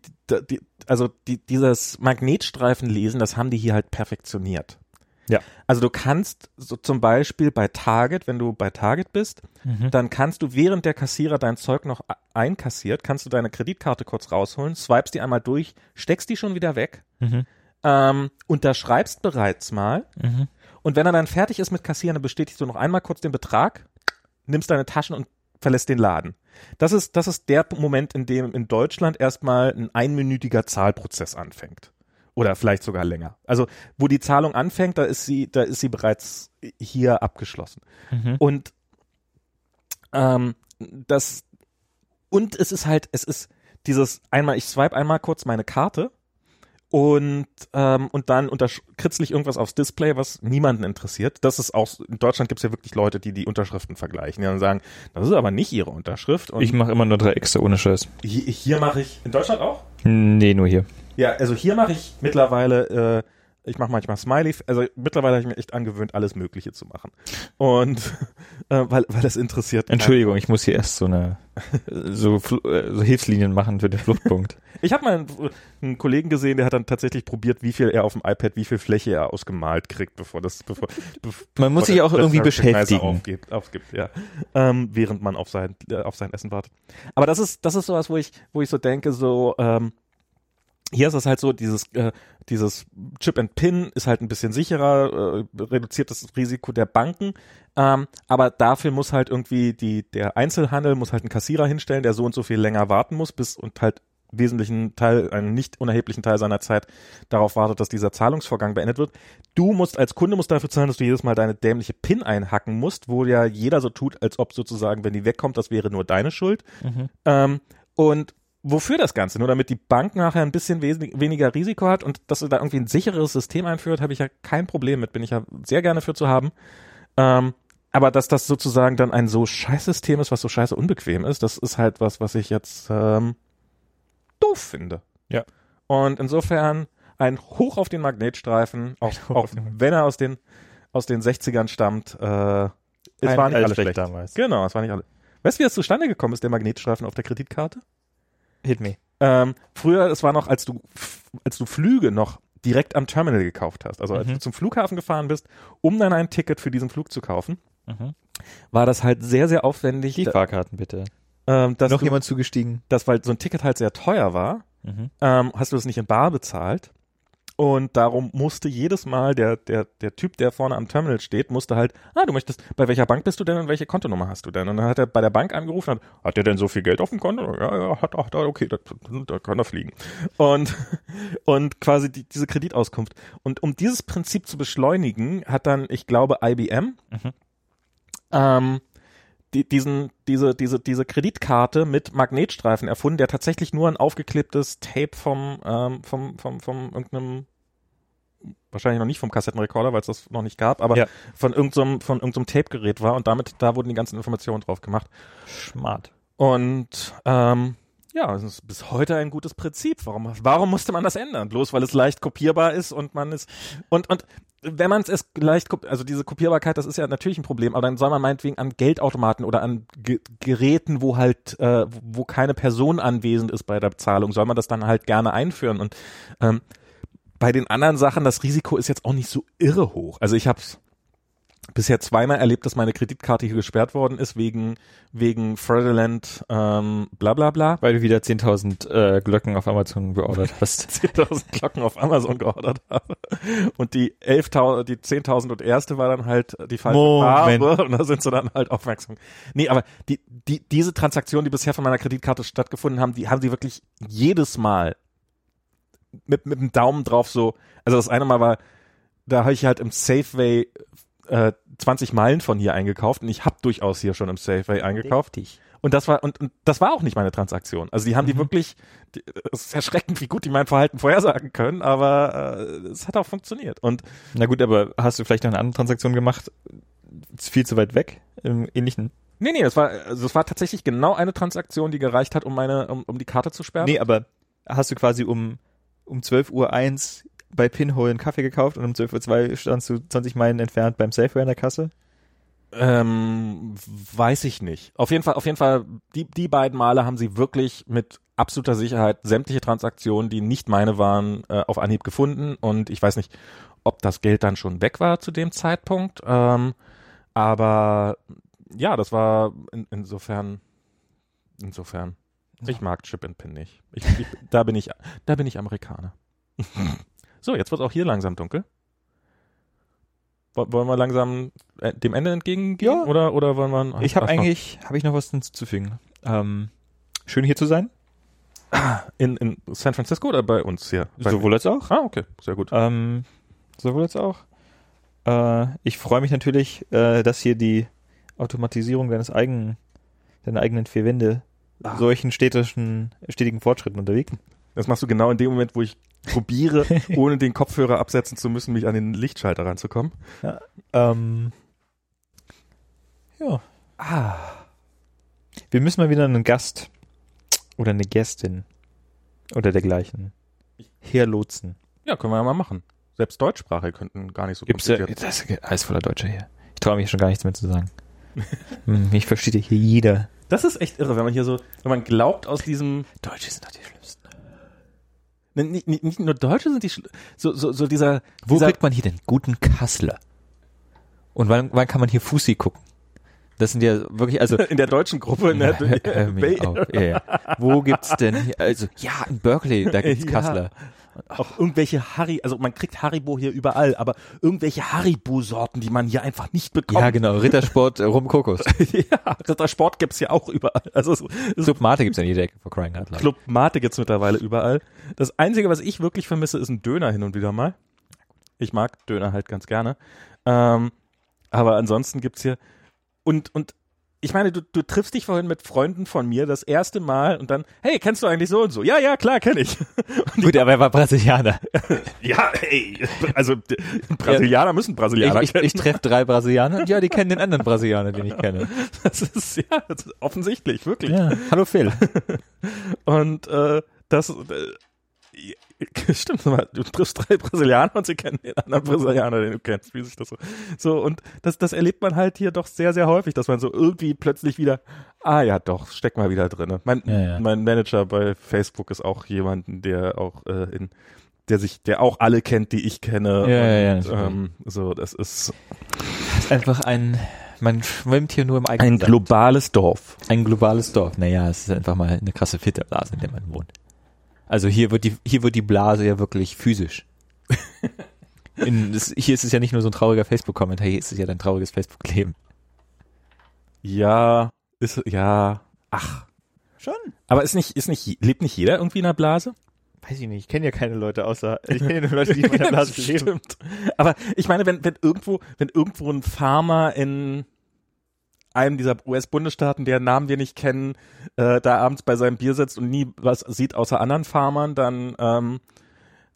die, also die, dieses Magnetstreifenlesen, das haben die hier halt perfektioniert. Ja. Also du kannst so zum Beispiel bei Target, wenn du bei Target bist, Mhm. dann kannst du, während der Kassierer dein Zeug noch einkassiert, kannst du deine Kreditkarte kurz rausholen, swipest die einmal durch, steckst die schon wieder weg, Mhm. ähm, unterschreibst bereits mal Mhm. und wenn er dann fertig ist mit Kassieren, dann bestätigst du noch einmal kurz den Betrag, nimmst deine Taschen und verlässt den Laden. Das ist, das ist der Moment, in dem in Deutschland erstmal ein einminütiger Zahlprozess anfängt. Oder vielleicht sogar länger. Also, wo die Zahlung anfängt, da ist sie, da ist sie bereits hier abgeschlossen. Mhm. Und ähm, das und es ist halt, es ist dieses einmal, ich swipe einmal kurz meine Karte und ähm, und dann unterkritzle ich irgendwas aufs Display, was niemanden interessiert. Das ist auch in Deutschland gibt es ja wirklich Leute, die die Unterschriften vergleichen, die dann sagen, das ist aber nicht ihre Unterschrift. Und Ich mache immer nur drei Extra ohne Scheiß. hier, hier mache ich in Deutschland auch. Nee, nur hier. Ja, also hier mache ich mittlerweile, äh, ich mache manchmal Smiley, also mittlerweile habe ich mir echt angewöhnt, alles Mögliche zu machen. Und äh, weil, weil das interessiert. Entschuldigung, ich muss hier erst so eine so, äh, so Hilfslinien machen für den Fluchtpunkt. Ich habe mal einen, einen Kollegen gesehen, der hat dann tatsächlich probiert, wie viel er auf dem iPad, wie viel Fläche er ausgemalt kriegt, bevor das, bevor, bevor Man muss sich auch irgendwie beschäftigen. Aufgibt, aufgibt, ja. Ähm, während man auf sein, äh, auf sein Essen wartet. Aber das ist, das ist sowas, wo ich, wo ich so denke, so, ähm, hier ist es halt so, dieses, äh, dieses Chip and Pin ist halt ein bisschen sicherer, äh, reduziert das Risiko der Banken, ähm, aber dafür muss halt irgendwie die, der Einzelhandel muss halt einen Kassierer hinstellen, der so und so viel länger warten muss, bis und halt wesentlichen Teil, einen nicht unerheblichen Teil seiner Zeit darauf wartet, dass dieser Zahlungsvorgang beendet wird. Du musst als Kunde musst dafür zahlen, dass du jedes Mal deine dämliche PIN einhacken musst, wo ja jeder so tut, als ob sozusagen, wenn die wegkommt, das wäre nur deine Schuld. Ähm, und wofür das Ganze? Nur damit die Bank nachher ein bisschen weniger Risiko hat und dass sie da irgendwie ein sicheres System einführt, habe ich ja kein Problem mit, bin ich ja sehr gerne für zu haben. Ähm, aber dass das sozusagen dann ein so scheiß System ist, was so scheiße unbequem ist, das ist halt was, was ich jetzt ähm, doof finde. Ja. Und insofern ein Hoch auf den Magnetstreifen, auch, auch wenn er aus den aus den 60ern stammt. Äh, es Ein war nicht alles schlecht. damals. Genau, es war nicht alles. Weißt du, wie das zustande gekommen ist, der Magnetstreifen auf der Kreditkarte? Hit me. Ähm, früher, es war noch, als du, als du Flüge noch direkt am Terminal gekauft hast, also als Mhm. du zum Flughafen gefahren bist, um dann ein Ticket für diesen Flug zu kaufen, Mhm. war das halt sehr, sehr aufwendig, Die Fahrkarten bitte. ähm, dass, Noch du, jemand zugestiegen? dass, weil so ein Ticket halt sehr teuer war, Mhm. ähm, hast du das nicht in Bar bezahlt. Und darum musste jedes Mal der, der, der Typ, der vorne am Terminal steht, musste halt, ah, du möchtest, bei welcher Bank bist du denn und welche Kontonummer hast du denn? Und dann hat er bei der Bank angerufen und hat, hat der denn so viel Geld auf dem Konto? Ja, ja, hat, hat, okay, da, da kann er fliegen. Und, und quasi die, diese Kreditauskunft. Und um dieses Prinzip zu beschleunigen, hat dann, ich glaube, IBM, Mhm. ähm, die, diesen, diese, diese, diese Kreditkarte mit Magnetstreifen erfunden, der tatsächlich nur ein aufgeklebtes Tape vom, ähm, vom, vom, vom irgendeinem, wahrscheinlich noch nicht vom Kassettenrekorder, weil es das noch nicht gab, aber Ja. von irgendeinem, von irgendeinem Tape-Gerät war und damit, da wurden die ganzen Informationen drauf gemacht. Smart. Und ähm, ja, es ist bis heute ein gutes Prinzip. Warum, warum musste man das ändern? Bloß weil es leicht kopierbar ist und man ist und und wenn man es leicht, kop- also diese Kopierbarkeit, das ist ja natürlich ein Problem, aber dann soll man meinetwegen an Geldautomaten oder an Ge Geräten, wo halt, äh, wo keine Person anwesend ist bei der Bezahlung, soll man das dann halt gerne einführen. Und ähm, bei den anderen Sachen, das Risiko ist jetzt auch nicht so irre hoch. Also ich habe bisher zweimal erlebt, dass meine Kreditkarte hier gesperrt worden ist wegen wegen fraudulent ähm, bla bla bla. Weil du wieder 10.000 äh, Glöcken auf Amazon geordert hast. 10.000 Glocken auf Amazon geordert habe. Und die 11.000, die 10.000 und erste war dann halt die falsche Moment. Farbe und da sind sie dann halt aufmerksam. Nee, aber die, die, diese Transaktionen, die bisher von meiner Kreditkarte stattgefunden haben, die haben sie wirklich jedes Mal mit, mit dem Daumen drauf so, also das eine Mal war, da habe ich halt im Safeway äh, 20 Meilen von hier eingekauft und ich habe durchaus hier schon im Safeway eingekauft. Und das war und, und das war auch nicht meine Transaktion. Also die haben die wirklich, die, es ist erschreckend, wie gut die mein Verhalten vorhersagen können, aber äh, es hat auch funktioniert. Und Na gut, aber hast du vielleicht noch eine andere Transaktion gemacht? Viel zu weit weg? Im ähnlichen? nee, nee, das war also es war tatsächlich genau eine Transaktion, die gereicht hat, um meine um, um die Karte zu sperren. Nee, aber hast du quasi um, um 12 Uhr bei Pinhole einen Kaffee gekauft und um 12 Uhr standst du 20 Meilen entfernt beim Safeway an der Kasse? Ähm, weiß ich nicht. Auf jeden Fall, auf jeden Fall, die, die beiden Male haben sie wirklich mit absoluter Sicherheit sämtliche Transaktionen, die nicht meine waren, äh, auf Anhieb gefunden. Und ich weiß nicht, ob das Geld dann schon weg war zu dem Zeitpunkt. Ähm, aber ja, das war in, insofern, insofern. Ich mag Chip and Pin nicht. Ich, ich, da bin ich, da bin ich Amerikaner. so, jetzt wird auch hier langsam dunkel. Wollen wir langsam äh, dem Ende entgegengehen? Ja. Oder, oder wollen wir. Ich habe eigentlich, habe ich noch was hinzuzufügen. Ähm, schön hier zu sein. In, in San Francisco oder bei uns hier? Bei Sowohl als auch. Ah, okay, sehr gut. Ähm, sowohl als auch. Äh, ich freue mich natürlich, äh, dass hier die Automatisierung deines eigenen, deiner eigenen vier Wände Ah. solchen städtischen, stetigen Fortschritten unterliegt. Das machst du genau in dem Moment, wo ich probiere, ohne den Kopfhörer absetzen zu müssen, mich an den Lichtschalter ranzukommen. Ähm, ja. Ah. Wir müssen mal wieder einen Gast oder eine Gästin oder dergleichen herlotsen. Ja, können wir ja mal machen. Selbst Deutschsprache könnten gar nicht so Gibt's ja, kompliziert. das ist alles voller Deutscher hier. Ich traue mich schon gar nichts mehr zu sagen. Hm, Mich versteht ja hier jeder. Das ist echt irre, wenn man hier so, wenn man glaubt aus diesem, Deutsche sind doch die Schlimmsten. Ne, nicht, nicht, nicht nur Deutsche sind die, schl- so, so, so dieser, Wo dieser kriegt man hier den guten Kassler? Und wann, wann kann man hier Fussi gucken? Das sind ja wirklich, also in der deutschen Gruppe, hör mir Bay- auf. Ja, ja. Wo gibt's denn hier, also ja, in Berkeley, da gibt's Ja. Kassler. Auch irgendwelche Harry, also man kriegt Haribo hier überall, aber irgendwelche Haribo-Sorten, die man hier einfach nicht bekommt. Ja, genau, Rittersport, äh, Rum Kokos. ja, Rittersport gibt's hier auch überall. Also es Club Mate gibt's ja in jeder Ecke, for crying out loud. Club Mate gibt's mittlerweile überall. Das Einzige, was ich wirklich vermisse, ist ein Döner hin und wieder mal. Ich mag Döner halt ganz gerne. Ähm, aber ansonsten gibt's hier und und ich meine, du, du triffst dich vorhin mit Freunden von mir das erste Mal und dann, hey, kennst du eigentlich so und so? Ja, ja, klar, kenne ich. Gut, aber er war Brasilianer. ja, ey, also Brasilianer müssen Brasilianer Ich, ich, kennen. ich treffe drei Brasilianer und ja, die kennen den anderen Brasilianer, den ich kenne. das ist ja das ist offensichtlich, wirklich. Ja. Hallo Phil. Und äh, das äh, stimmt, du triffst drei Brasilianer und sie kennen den anderen Brasilianer, den du kennst, wie sich das so. So, und das, das erlebt man halt hier doch sehr, sehr häufig, dass man so irgendwie plötzlich wieder, ah ja, doch, steck mal wieder drinne. Mein, Ja, ja. mein Manager bei Facebook ist auch jemand, der auch äh, in der sich, der auch alle kennt, die ich kenne. Ja, ja, ja, und, super. ähm, so, das ist Das ist einfach ein, man schwimmt hier nur im eigenen ein globales Dorf. Ein globales Dorf. Naja, es ist einfach mal eine krasse Filterblase, in der man wohnt. Also hier wird die, hier wird die Blase ja wirklich physisch. In, das, hier ist es ja nicht nur so ein trauriger Facebook-Kommentar, hier ist es ja dein trauriges Facebook-Leben. Ja, ist, ja, ach. Schon? Aber ist nicht, ist nicht, lebt nicht jeder irgendwie in einer Blase? Weiß ich nicht, ich kenne ja keine Leute außer, ich kenne ja nur Leute, die in meiner Blase leben. Stimmt. Aber ich meine, wenn, wenn irgendwo, wenn irgendwo ein Farmer in einem dieser US-Bundesstaaten, deren Namen wir nicht kennen, äh, da abends bei seinem Bier sitzt und nie was sieht außer anderen Farmern, dann, ähm,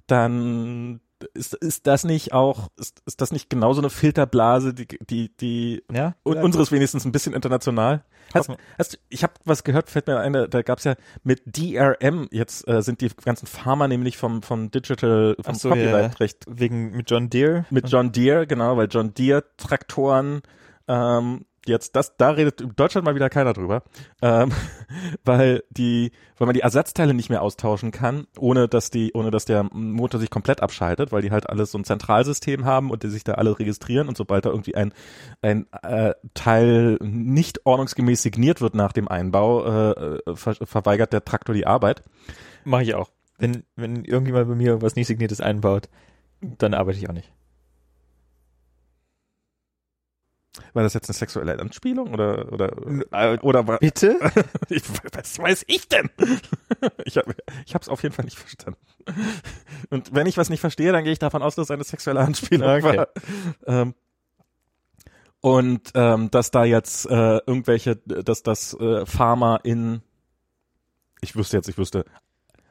dann ist, ist das nicht auch, ist, ist das nicht genauso eine Filterblase, die, die, die Ja? unseres wenigstens ein bisschen international. Hast, hast, ich habe was gehört, fällt mir ein, da, da gab's ja mit DRM, jetzt äh, sind die ganzen Farmer nämlich vom, vom Digital, vom so, ja. Copyright-Recht Wegen, mit John Deere? mit John Deere, genau, weil John Deere Traktoren, ähm, jetzt das, da redet in Deutschland mal wieder keiner drüber, ähm, weil die, weil man die Ersatzteile nicht mehr austauschen kann, ohne dass die, ohne dass der Motor sich komplett abschaltet, weil die halt alles so ein Zentralsystem haben und die sich da alle registrieren und sobald da irgendwie ein ein äh, Teil nicht ordnungsgemäß signiert wird nach dem Einbau, äh, äh, ver verweigert der Traktor die Arbeit. Mache ich auch. Wenn, wenn irgendjemand bei mir was nicht signiertes einbaut, dann arbeite ich auch nicht. War das jetzt eine sexuelle Anspielung oder oder äh, oder war, Bitte? Ich, was weiß ich denn? Ich habe ich hab's auf jeden Fall nicht verstanden. Und wenn ich was nicht verstehe, dann gehe ich davon aus, dass es eine sexuelle Anspielung Okay. war. Ähm, und ähm, dass da jetzt äh, irgendwelche, dass das äh, Farmer in, ich wüsste jetzt, ich wüsste,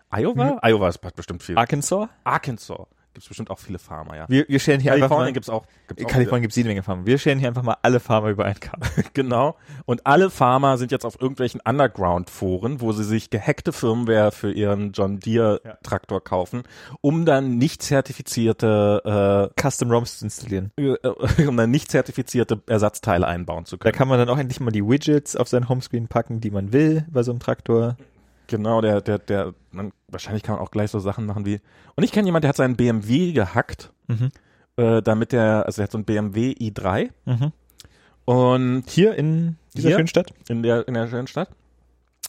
Iowa? Iowa ist bestimmt viel. Arkansas? Arkansas. Gibt's bestimmt auch viele Farmer, ja. Wir, wir scheren hier einfach Kalifornien mal, gibt's auch. Gibt's Kalifornien gibt es jede Menge Farmer. Wir scheren hier einfach mal alle Farmer über einen Kamm. Genau. Und alle Farmer sind jetzt auf irgendwelchen Underground-Foren, wo sie sich gehackte Firmware für ihren John Deere-Traktor kaufen, um dann nicht zertifizierte, Custom ROMs zu installieren. äh, äh, um dann nicht zertifizierte Ersatzteile einbauen zu Da können. kann man dann auch endlich mal die Widgets auf sein Homescreen packen, die man will bei so einem Traktor. Genau, der, der, der, man, wahrscheinlich kann man auch gleich so Sachen machen wie, und ich kenne jemanden, der hat seinen BMW gehackt, Mhm. äh, damit der, also der hat so einen BMW i3 und Hier in dieser Hier? schönen Stadt? in der, in der schönen Stadt.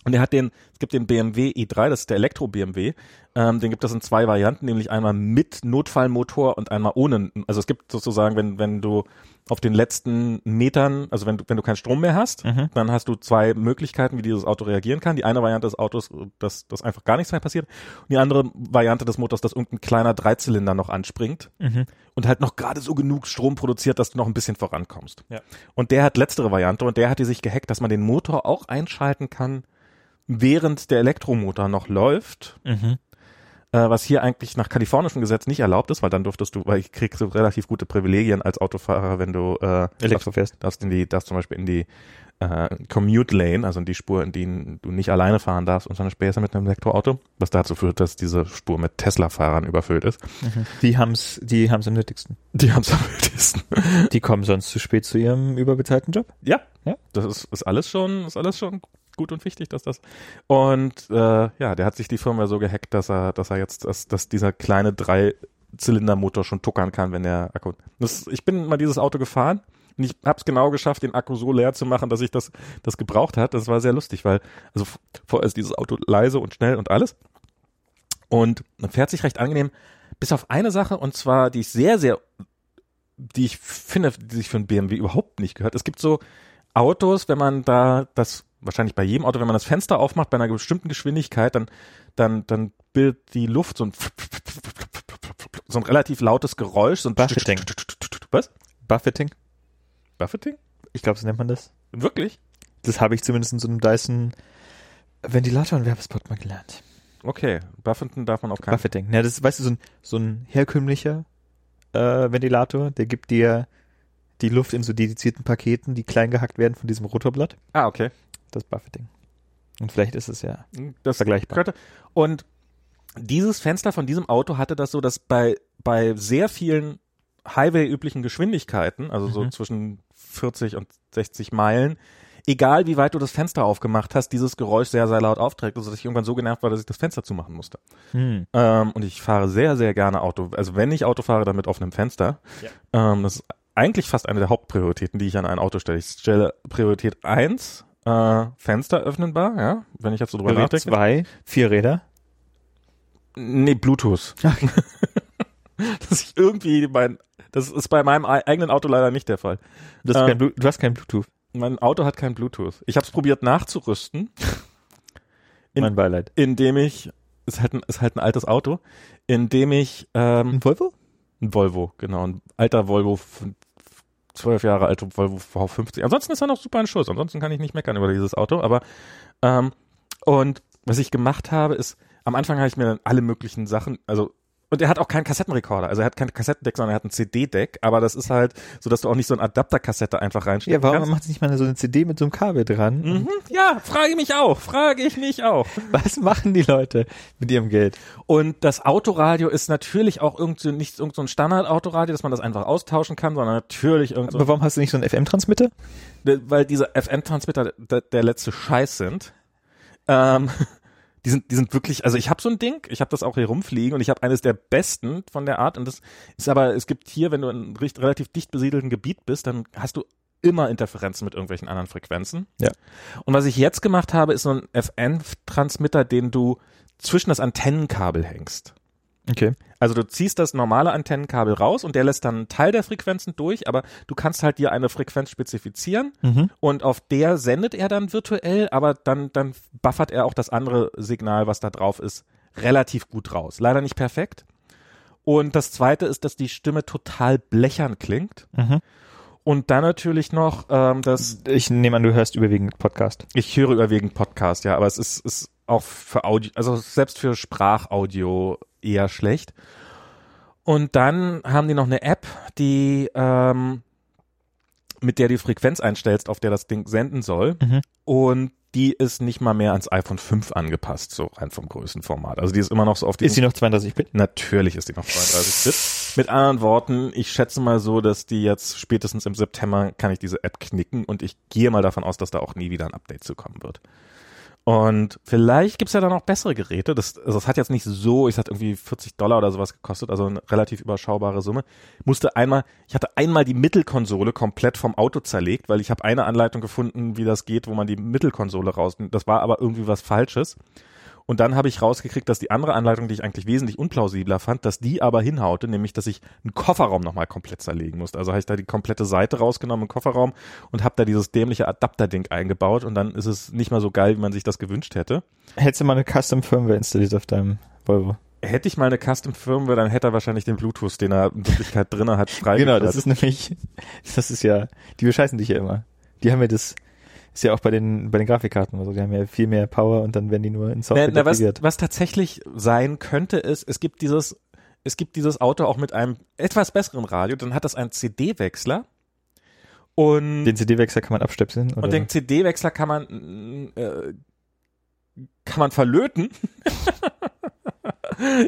Und der hat den, es gibt den BMW i3, das ist der Elektro-BMW, ähm, den gibt es in zwei Varianten, nämlich einmal mit Notfallmotor und einmal ohne. Also es gibt sozusagen, wenn, wenn du auf den letzten Metern, also wenn du, wenn du keinen Strom mehr hast, Mhm. dann hast du zwei Möglichkeiten, wie dieses Auto reagieren kann. Die eine Variante des Autos, dass, dass einfach gar nichts mehr passiert. Und die andere Variante des Motors, dass irgendein kleiner Dreizylinder noch anspringt Mhm. und halt noch gerade so genug Strom produziert, dass du noch ein bisschen vorankommst. Ja. Und der hat letztere Variante und der hat die sich gehackt, dass man den Motor auch einschalten kann, während der Elektromotor noch läuft, Mhm. äh, was hier eigentlich nach kalifornischem Gesetz nicht erlaubt ist, weil dann durftest du, weil ich kriegst du relativ gute Privilegien als Autofahrer, wenn du äh, Elektro fährst. darfst in die, darfst zum Beispiel in die äh, Commute Lane, also in die Spur, in die du nicht alleine fahren darfst und eine Späße mit einem Elektroauto, was dazu führt, dass diese Spur mit Tesla-Fahrern überfüllt ist. Die haben's, die haben's am nötigsten. Die haben es am wildesten. Die kommen sonst zu spät zu ihrem überbezahlten Job. Ja, Ja. Das ist, ist alles schon, ist alles schon gut und wichtig, dass das. Und äh, ja, der hat sich die Firma so gehackt, dass er, dass er jetzt, dass, dass dieser kleine Drei-Zylinder-Motor schon tuckern kann, wenn der Akku. Das, ich bin mal dieses Auto gefahren und ich habe es genau geschafft, den Akku so leer zu machen, dass ich das, das gebraucht hat. Das war sehr lustig, weil also vorher ist dieses Auto leise und schnell und alles. Und man fährt sich recht angenehm, bis auf eine Sache, und zwar, die ich sehr, sehr, die ich finde, die sich für ein BMW überhaupt nicht gehört. Es gibt so Autos, wenn man da das, wahrscheinlich bei jedem Auto, wenn man das Fenster aufmacht bei einer bestimmten Geschwindigkeit, dann, dann, dann bildet die Luft so ein, so ein relativ lautes Geräusch, so ein Buffeting. Was? Buffeting? Buffeting? Ich glaube, so nennt man das. Wirklich? Das habe ich zumindest in so einem Dyson Ventilator und Werbespot mal gelernt. Okay. Buffeting darf man auf keinen Buffeting. Ja, das ist, weißt du, so ein, so ein herkömmlicher äh, Ventilator, der gibt dir die Luft in so dedizierten Paketen, die klein gehackt werden von diesem Rotorblatt. Ah, okay. Das Buffeting. Und vielleicht ist es ja. Das Vergleichbar. Könnte. Und dieses Fenster von diesem Auto hatte das so, dass bei, bei sehr vielen Highway-üblichen Geschwindigkeiten, also so Mhm. zwischen 40 und 60 Meilen, egal wie weit du das Fenster aufgemacht hast, dieses Geräusch sehr, sehr laut aufträgt, dass ich irgendwann so genervt war, dass ich das Fenster zumachen musste. Hm. Ähm, und ich fahre sehr, sehr gerne Auto. Also wenn ich Auto fahre, dann mit offenem Fenster. Ähm, das ist eigentlich fast eine der Hauptprioritäten, die ich an ein Auto stelle. Ich stelle Priorität eins äh, Fenster öffnenbar, ja, wenn ich jetzt so drüber Gerät nachdenke. zwei, vier Räder. Nee, Bluetooth. Dass ich irgendwie mein, das ist bei meinem ei- eigenen Auto leider nicht der Fall. Du hast, Ähm. du hast kein Bluetooth. Mein Auto hat kein Bluetooth. Ich habe es probiert nachzurüsten, in- mein Beileid. indem ich, ist halt ein, ist halt ein altes Auto, indem ich, ähm, Ein Volvo? ein Volvo, genau, ein alter Volvo, fün- zwölf Jahre alter Volvo V50. Ansonsten ist er noch super in Schuss. Ansonsten kann ich nicht meckern über dieses Auto, aber, ähm, und was ich gemacht habe, ist, am Anfang habe ich mir dann alle möglichen Sachen, also und er hat auch keinen Kassettenrekorder, also er hat kein Kassettendeck, sondern er hat ein CD-Deck, aber das ist halt so, dass du auch nicht so ein Adapterkassette einfach reinstecken Ja, warum kannst. macht sich nicht mal so eine CD mit so einem Kabel dran? Mhm, ja, frage mich auch, frage ich mich auch. Was machen die Leute mit ihrem Geld? Und das Autoradio ist natürlich auch irgend so, nicht irgend so ein Standardautoradio, dass man das einfach austauschen kann, sondern natürlich irgend so Aber warum hast du nicht so einen FM-Transmitter? weil diese FM-Transmitter der, der letzte Scheiß sind. Ähm, die sind, die sind wirklich, also ich habe so ein Ding, ich habe das auch hier rumfliegen und ich habe eines der besten von der Art und das ist aber, es gibt hier, wenn du in einem richt- relativ dicht besiedelten Gebiet bist, dann hast du immer Interferenzen mit irgendwelchen anderen Frequenzen. Ja. Und was ich jetzt gemacht habe, ist so ein FM-Transmitter, den du zwischen das Antennenkabel hängst. Okay. Also du ziehst das normale Antennenkabel raus und der lässt dann einen Teil der Frequenzen durch, aber du kannst halt dir eine Frequenz spezifizieren Mhm. und auf der sendet er dann virtuell, aber dann, dann buffert er auch das andere Signal, was da drauf ist, relativ gut raus. Leider nicht perfekt. Und das zweite ist, dass die Stimme total blechern klingt. Mhm. Und dann natürlich noch, ähm, dass Ich nehme an, du hörst überwiegend Podcast. ich höre überwiegend Podcast, ja, aber es ist, ist auch für Audio, also selbst für Sprachaudio eher schlecht. Und dann haben die noch eine App, die ähm, mit der du die Frequenz einstellst, auf der das Ding senden soll. Mhm. Und die ist nicht mal mehr ans iPhone 5 angepasst, so rein vom Größenformat. Also die ist immer noch so auf die. Ist sie noch 32-Bit? Natürlich ist die noch 32 Bit. Mit anderen Worten, ich schätze mal so, dass die jetzt spätestens im September kann ich diese App knicken und ich gehe mal davon aus, dass da auch nie wieder ein Update zu kommen wird. Und vielleicht gibt's ja dann auch bessere Geräte. Das, also das hat jetzt nicht so, ich hatte irgendwie 40 Dollar oder sowas gekostet, also eine relativ überschaubare Summe. Musste einmal, ich hatte einmal die Mittelkonsole komplett vom Auto zerlegt, weil ich habe eine Anleitung gefunden, wie das geht, wo man die Mittelkonsole raus. Das war aber irgendwie was Falsches. Und dann habe ich rausgekriegt, dass die andere Anleitung, die ich eigentlich wesentlich unplausibler fand, dass die aber hinhaute, nämlich, dass ich einen Kofferraum nochmal komplett zerlegen musste. Also habe ich da die komplette Seite rausgenommen, im Kofferraum, und habe da dieses dämliche Adapterding eingebaut und dann ist es nicht mal so geil, wie man sich das gewünscht hätte. Hättest du mal eine Custom Firmware installiert auf deinem Volvo? Hätte ich mal eine Custom Firmware, dann hätte er wahrscheinlich den Bluetooth, den er in Wirklichkeit drinne hat, frei. Genau, das ist nämlich, das ist ja, die bescheißen dich ja immer. Die haben ja das, ist ja auch bei den, bei den Grafikkarten oder so, die haben ja viel mehr Power und dann werden die nur in Software na, na, was, was tatsächlich sein könnte, ist, es gibt dieses, es gibt dieses Auto auch mit einem etwas besseren Radio, dann hat das einen CD-Wechsler. Und, Den CD-Wechsler kann man abstöpseln, oder? und den CD-Wechsler kann man, äh, kann man verlöten.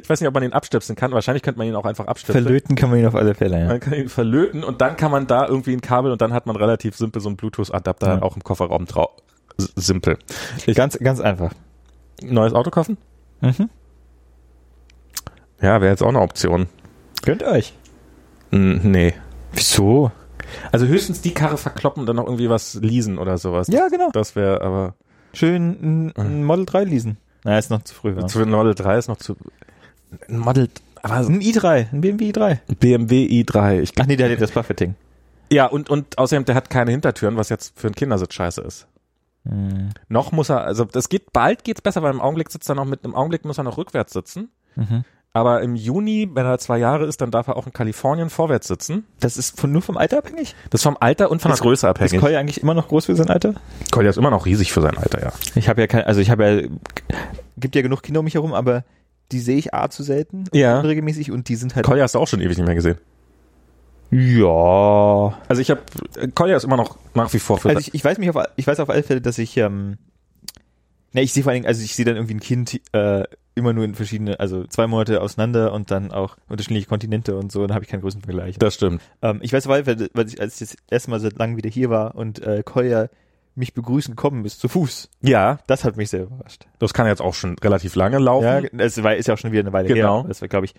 ich weiß nicht, ob man ihn abstöpseln kann. Wahrscheinlich könnte man ihn auch einfach abstöpseln. Verlöten kann man ihn auf alle Fälle, ja. Man kann ihn verlöten und dann kann man da irgendwie ein Kabel und dann hat man relativ simpel so einen Bluetooth-Adapter Ja. auch im Kofferraum drauf. Simpel. Ganz, ganz einfach. Neues Auto kaufen? Mhm. Ja, wäre jetzt auch eine Option. Gönnt euch. N nee. Wieso? Also höchstens die Karre verkloppen und dann noch irgendwie was leasen oder sowas. Ja, genau. Das wäre aber Schön ein, ein Model 3 leasen. Na, ist noch zu früh. Zu ein Model 3 ist noch zu ein Model aber Ein i3, ein BMW i3. ein BMW i3. Ich, Ach nee, der hat das Buffeting. ja, und und außerdem der hat keine Hintertüren, was jetzt für einen Kindersitz scheiße ist. Mhm. Noch muss er, also das geht bald geht's besser, weil im Augenblick sitzt er noch mit im Augenblick muss er noch rückwärts sitzen. Mhm. Aber im Juni, wenn er zwei Jahre ist, dann darf er auch in Kalifornien vorwärts sitzen. Das ist von, nur vom Alter abhängig? Das ist vom Alter und von der Ist- Größe Ist abhängig. Koya eigentlich immer noch groß für sein Alter? Kolja ist immer noch riesig für sein Alter, ja. Ich habe ja kein, also ich habe ja, gibt ja genug Kinder um mich herum, aber die sehe ich A zu selten Ja. unregelmäßig und die sind halt. Kolja hast du auch schon ewig nicht mehr gesehen. ja. Also ich habe Kolja ist immer noch nach wie vor für Also ich, ich weiß mich auf, ich weiß auf alle Fälle, dass ich, ähm, ne, ich sehe vor allen Dingen, also ich sehe dann irgendwie ein Kind äh, immer nur in verschiedene, also zwei Monate auseinander und dann auch unterschiedliche Kontinente und so, dann habe ich keinen großen Vergleich. das stimmt. Ähm, ich weiß Fälle, weil ich, als ich das erste Mal seit langem wieder hier war und äh, Koya mich begrüßen gekommen ist, zu Fuß. Ja, Das hat mich sehr überrascht. das kann jetzt auch schon relativ lange laufen. Ja, es war, ist ja auch schon wieder eine Weile Genau. her. Das war, glaube ich,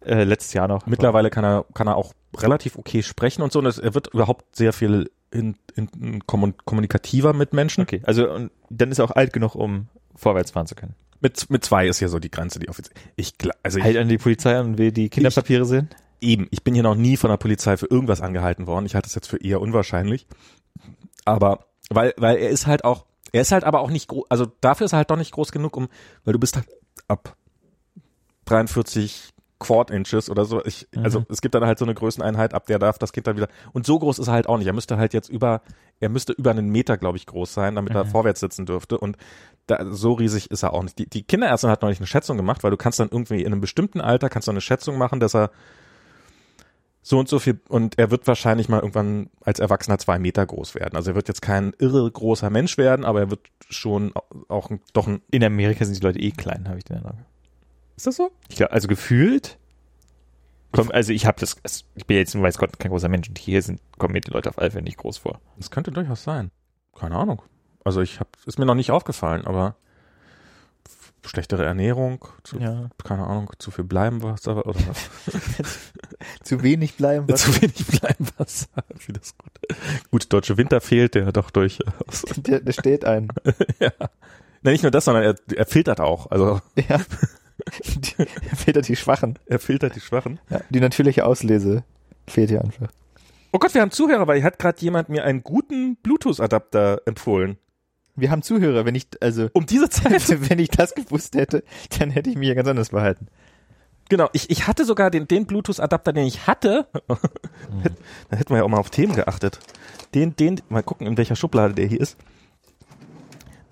äh, letztes Jahr noch. Mittlerweile kann er kann er auch relativ okay sprechen und so. Und es, er wird überhaupt sehr viel in, in, in kommun, kommunikativer mit Menschen. Okay, also und dann ist er auch alt genug, um vorwärts fahren zu können. Mit mit zwei ist hier so die Grenze, die offiziell. Ich also ich, Halt an die Polizei und will die Kinderpapiere sehen. eben. Ich bin hier noch nie von der Polizei für irgendwas angehalten worden. Ich halte es jetzt für eher unwahrscheinlich. Aber weil weil er ist halt auch er ist halt aber auch nicht groß. Also dafür ist er halt doch nicht groß genug, um weil du bist halt ab 43 Quad Inches oder so. Ich, also Mhm. es gibt dann halt so eine Größeneinheit, ab der darf das Kind dann wieder. Und so groß ist er halt auch nicht. Er müsste halt jetzt über, er müsste über einen Meter, glaube ich, groß sein, damit er Mhm. vorwärts sitzen dürfte. Und da, so riesig ist er auch nicht. Die, die Kinderärztin hat neulich eine Schätzung gemacht, weil du kannst dann irgendwie in einem bestimmten Alter kannst du eine Schätzung machen, dass er so und so viel und er wird wahrscheinlich mal irgendwann als Erwachsener zwei Meter groß werden. Also er wird jetzt kein irre großer Mensch werden, aber er wird schon auch ein, doch ein. In Amerika sind die Leute eh klein, habe ich den Eindruck. Ist das so? Ich glaub, also gefühlt. Komm, also ich habe das, es- ich bin jetzt, weiß Gott, kein großer Mensch und hier sind, kommen mir die Leute auf alle Fälle nicht groß vor. Das könnte durchaus sein. Keine Ahnung. Also ich habe, ist mir noch nicht aufgefallen, aber schlechtere Ernährung, zu, Ja. keine Ahnung, zu viel Bleibenwasser oder Zu wenig bleiben. zu wenig Bleibenwasser. Wie das gut. Gut, deutsche Winter fehlt der doch durchaus. der, der steht ein. ja. Na, nicht nur das, sondern er, er filtert auch. Also Ja. Die, er filtert die Schwachen. er filtert die Schwachen. Ja, die natürliche Auslese fehlt hier einfach. Oh Gott, wir haben Zuhörer, weil hat gerade jemand mir einen guten Bluetooth-Adapter empfohlen. Wir haben Zuhörer, wenn ich, also, Um diese Zeit. wenn ich das gewusst hätte, dann hätte ich mich ja ganz anders verhalten. Genau, ich, ich hatte sogar den, den Bluetooth-Adapter, den ich hatte. da hätten wir ja auch mal auf Themen geachtet. Den, den, mal gucken, in welcher Schublade der hier ist.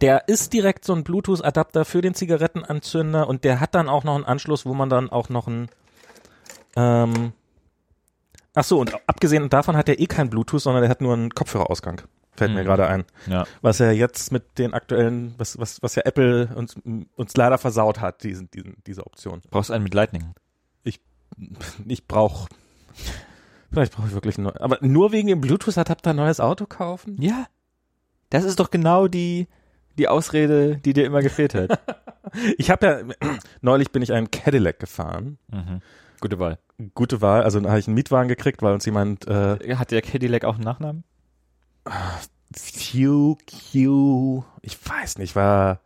Der ist direkt so ein Bluetooth-Adapter für den Zigarettenanzünder und der hat dann auch noch einen Anschluss, wo man dann auch noch ein, Ähm, ach so, und abgesehen davon hat er eh kein Bluetooth, sondern er hat nur einen Kopfhörerausgang. Fällt mir Mhm. gerade ein. Ja. Was er jetzt mit den aktuellen, was, was, was ja Apple uns, uns leider versaut hat, diesen, diesen, diese Option. Brauchst einen mit Lightning. Ich brauche, vielleicht brauche ich wirklich neu, aber nur wegen dem Bluetooth hat habt ihr ein neues Auto kaufen? Ja. Das ist doch genau die, die Ausrede, die dir immer gefehlt hat. Ich habe ja, neulich bin ich einen Cadillac gefahren. mhm. Gute Wahl. Gute Wahl, also da habe ich einen Mietwagen gekriegt, weil uns jemand äh, Hat der Cadillac auch einen Nachnamen? Q, Q, ich weiß nicht, war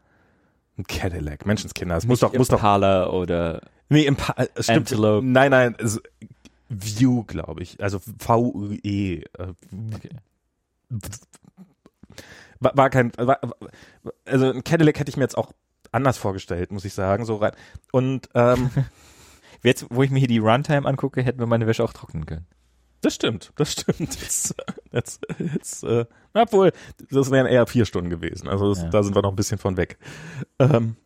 ein Cadillac, Menschenskinder. Es muss doch, muss doch, Impala oder nee, im pa äh, stimmt. Antelope. Nein, nein, es, View, glaube ich, also V-U-E. Äh, Okay. War, war kein, war, also ein Cadillac hätte ich mir jetzt auch anders vorgestellt, muss ich sagen, so rein. Und ähm, Jetzt, wo ich mir hier die Runtime angucke, hätten wir meine Wäsche auch trocknen können. das stimmt, das stimmt. Jetzt, jetzt, jetzt äh, obwohl, das wären eher vier Stunden gewesen. Also das, Ja. da sind wir noch ein bisschen von weg. Ähm,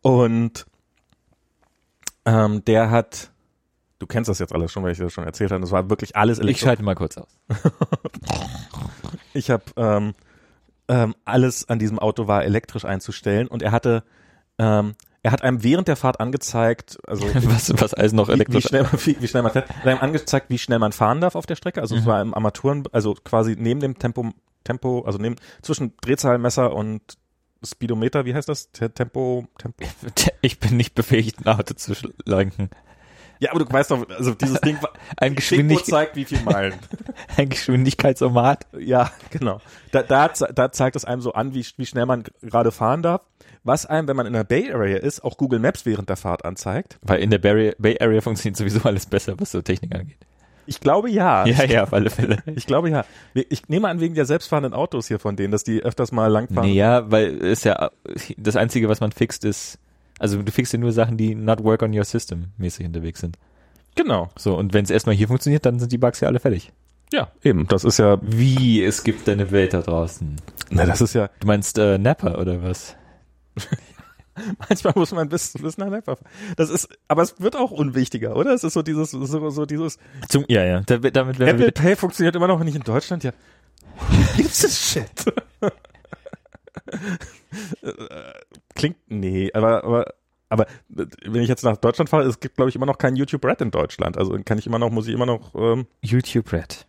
und ähm, der hat, du kennst das jetzt alles schon, weil ich das schon erzählt habe, das war wirklich alles Ich elektrisch. schalte mal kurz aus. Ich habe ähm, ähm, alles an diesem Auto war elektrisch einzustellen und er hatte, ähm, er hat einem während der Fahrt angezeigt, also was, was alles noch wie, wie, elektrisch schnell, man- wie, wie schnell man fährt, hat einem angezeigt, wie schnell man fahren darf auf der Strecke. Also es Mhm. war im Armaturen, also quasi neben dem Tempo, Tempo, also neben zwischen Drehzahlmesser und Speedometer, wie heißt das? Te- Tempo, Tempo. Ich bin nicht befähigt, ein Auto zu lenken. Ja, aber du weißt doch, also dieses Ding, Ein, Geschwindig zeigt, wie viel Meilen. ein Geschwindigkeitsomat. Ja, genau. Da, da, da zeigt es einem so an, wie, wie schnell man gerade fahren darf. Was einem, wenn man in der Bay Area ist, auch Google Maps während der Fahrt anzeigt. Weil in der Bay, Bay Area funktioniert sowieso alles besser, was so Technik angeht. Ich glaube ja. Ja, ja, auf alle Fälle. Ich glaube ja. Ich nehme an, wegen der selbstfahrenden Autos hier von denen, dass die öfters mal langfahren. Naja, weil es ja das Einzige, was man fixt, ist, also du fixst ja nur Sachen, die not work on your system mäßig unterwegs sind. Genau. So, und wenn es erstmal hier funktioniert, dann sind die Bugs ja alle fertig. Ja, eben. Das ist ja, Wie, es gibt eine Welt da draußen. na, das ist ja, Du meinst äh, Napper oder was? manchmal muss man bis, bis nach Nepal. Das ist, aber es wird auch unwichtiger, oder? Es ist so dieses, so, so dieses, Zum, ja, ja, da, damit werden Apple wir Pay funktioniert immer noch nicht in Deutschland, ja. Gibt's das Shit? Klingt, nee, aber, aber, aber wenn ich jetzt nach Deutschland fahre, es gibt, glaube ich, immer noch kein YouTube Red in Deutschland. Also kann ich immer noch, muss ich immer noch, ähm, YouTube Red.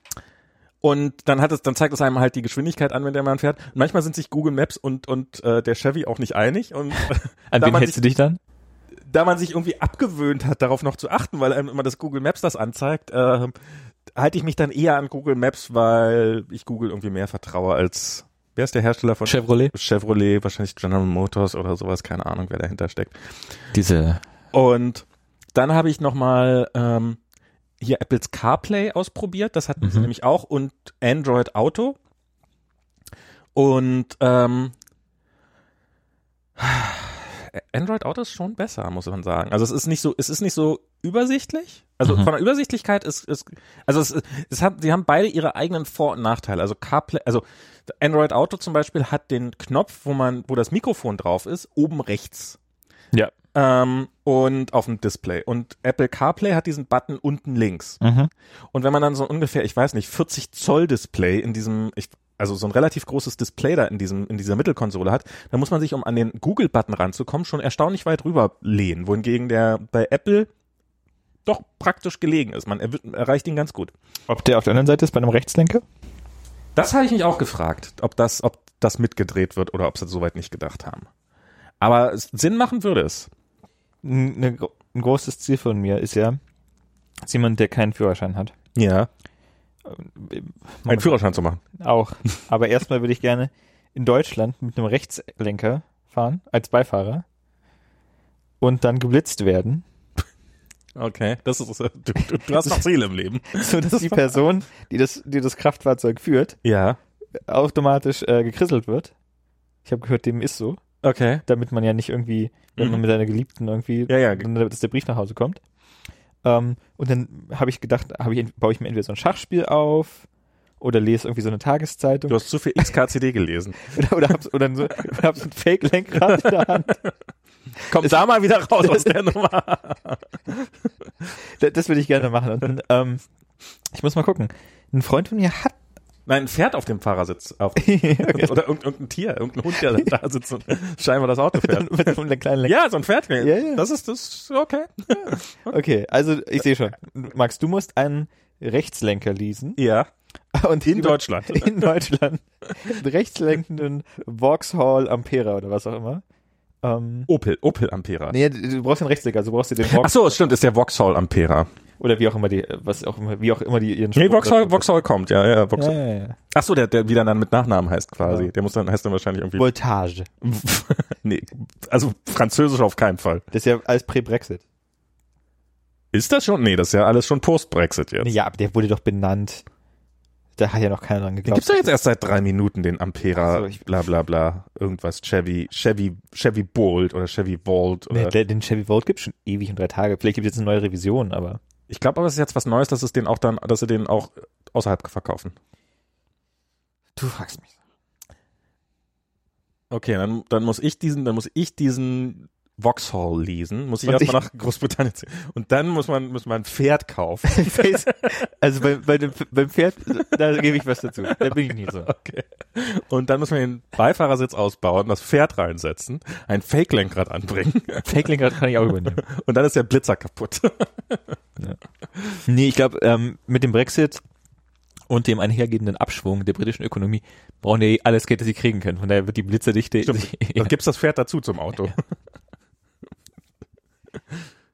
und dann hat es, dann zeigt es einem halt die Geschwindigkeit an, wenn der man fährt. Und manchmal sind sich Google Maps und, und äh, der Chevy auch nicht einig und An Da wen hältst sich- du dich dann? da man sich irgendwie abgewöhnt hat, darauf noch zu achten, weil einem immer das Google Maps das anzeigt, äh, halte ich mich dann eher an Google Maps, weil ich Google irgendwie mehr vertraue als wer ist der Hersteller von Chevrolet? Chevrolet, wahrscheinlich General Motors oder sowas, keine Ahnung, wer dahinter steckt. Diese Und dann habe ich nochmal ähm, hier Apples CarPlay ausprobiert, das hatten sie Mhm. nämlich auch und Android Auto. Und ähm, Android Auto ist schon besser, muss man sagen. Also es ist nicht so, es ist nicht so übersichtlich. Also Mhm. von der Übersichtlichkeit ist, ist also es, es haben, sie haben beide ihre eigenen Vor- und Nachteile. Also CarPlay, also Android Auto zum Beispiel hat den Knopf, wo man, wo das Mikrofon drauf ist, oben rechts Ja. Ähm, und auf dem Display. Und Apple CarPlay hat diesen Button unten links. Mhm. Und wenn man dann so ungefähr, ich weiß nicht, 40 Zoll Display in diesem, ich, also so ein relativ großes Display da in diesem, in dieser Mittelkonsole hat, dann muss man sich, um an den Google-Button ranzukommen, schon erstaunlich weit rüber lehnen, wohingegen der bei Apple doch praktisch gelegen ist. Man erw- erreicht ihn ganz gut. Ob der auf der anderen Seite ist bei einem Rechtslenker? Das habe ich mich auch gefragt, ob das, ob das mitgedreht wird oder ob sie soweit nicht gedacht haben. Aber Sinn machen würde es. Ein, eine, ein großes Ziel von mir ist ja, als jemand, der keinen Führerschein hat. Ja. Moment. Einen Führerschein zu machen. Auch. Aber erstmal würde ich gerne in Deutschland mit einem Rechtslenker fahren, als Beifahrer. Und dann geblitzt werden, Okay, das ist, äh, du, du hast noch Ziele im Leben. so dass die Person, die das, die das Kraftfahrzeug führt, Ja. automatisch äh, gekrisselt wird. Ich habe gehört, dem ist so, Okay. damit man ja nicht irgendwie, wenn man Mhm. mit seiner Geliebten irgendwie, Ja, ja. dass der Brief nach Hause kommt. Ähm, und dann habe ich gedacht, habe ich, baue ich mir entweder so ein Schachspiel auf oder lese irgendwie so eine Tageszeitung Du hast zu viel XKCD gelesen. oder, oder, hab, oder so, oder hab so ein Fake-Lenkrad in der Hand. Komm da mal wieder raus aus der Nummer. Das, das würde ich gerne machen. Und, ähm, ich muss mal gucken. Ein Freund von mir hat Nein, ein Pferd auf dem Fahrersitz. Auf, Oder irgendein, irgendein Tier, irgendein Hund, der da sitzt und scheinbar das Auto fährt. mit so einem kleinen. Ja, so ein Pferd. Ja, ja. Das ist das okay. Okay, also ich sehe schon. Max, du musst einen Rechtslenker leasen. Ja. Und In Deutschland. In Deutschland. Einen rechtslenkenden Vauxhall Ampera oder was auch immer. Ähm, Opel, Opel Ampera. nee, du du brauchst den Rechtslenker, also du brauchst dir den Ach Vauxhall so, stimmt, ist der Vauxhall Ampera. Oder wie auch immer die, was auch immer, wie auch immer die ihren Nee, Spruch Vauxhall, dazu- Vauxhall kommt, ja, ja, Vauxhall. Ja, ja, ja. Ach so, der, der wieder dann mit Nachnamen heißt quasi. Ja. Der muss dann, heißt dann wahrscheinlich irgendwie, Voltage. nee, also französisch auf keinen Fall. Das ist ja alles Prä-Brexit. Ist das schon? Nee, das ist ja alles schon Post-Brexit jetzt. Ja, aber der wurde doch benannt. Da hat ja noch keiner dran Den geglaubt. gibt's doch jetzt erst seit drei Minuten, den Ampera, so, ich- bla bla bla, irgendwas, Chevy, Chevy, Chevy Bolt oder Chevy Volt oder. Nee, der- den Chevy Volt gibt's schon ewig und drei Tage. Vielleicht gibt es jetzt eine neue Revision, aber Ich glaube aber, es ist jetzt was Neues, dass es den auch dann, dass sie den auch außerhalb verkaufen. du fragst mich. Okay, dann, dann muss ich diesen, dann muss ich diesen Vauxhall lesen, muss ich erstmal nach Großbritannien ziehen. Und dann muss man, muss man ein Pferd kaufen. also bei, bei dem, beim Pferd, da gebe ich was dazu. Da bin ich nicht so. Okay. Und dann muss man den Beifahrersitz ausbauen, das Pferd reinsetzen, ein Fake-Lenkrad anbringen Fake-Lenkrad kann ich auch übernehmen. und dann ist der Blitzer kaputt. Nee, ich glaube, ähm, mit dem Brexit und dem einhergehenden Abschwung der britischen Ökonomie brauchen die alles Geld, das sie kriegen können. Von daher wird die Blitzerdichte. Stimmt. ja. Dann gibt's das Pferd dazu zum Auto.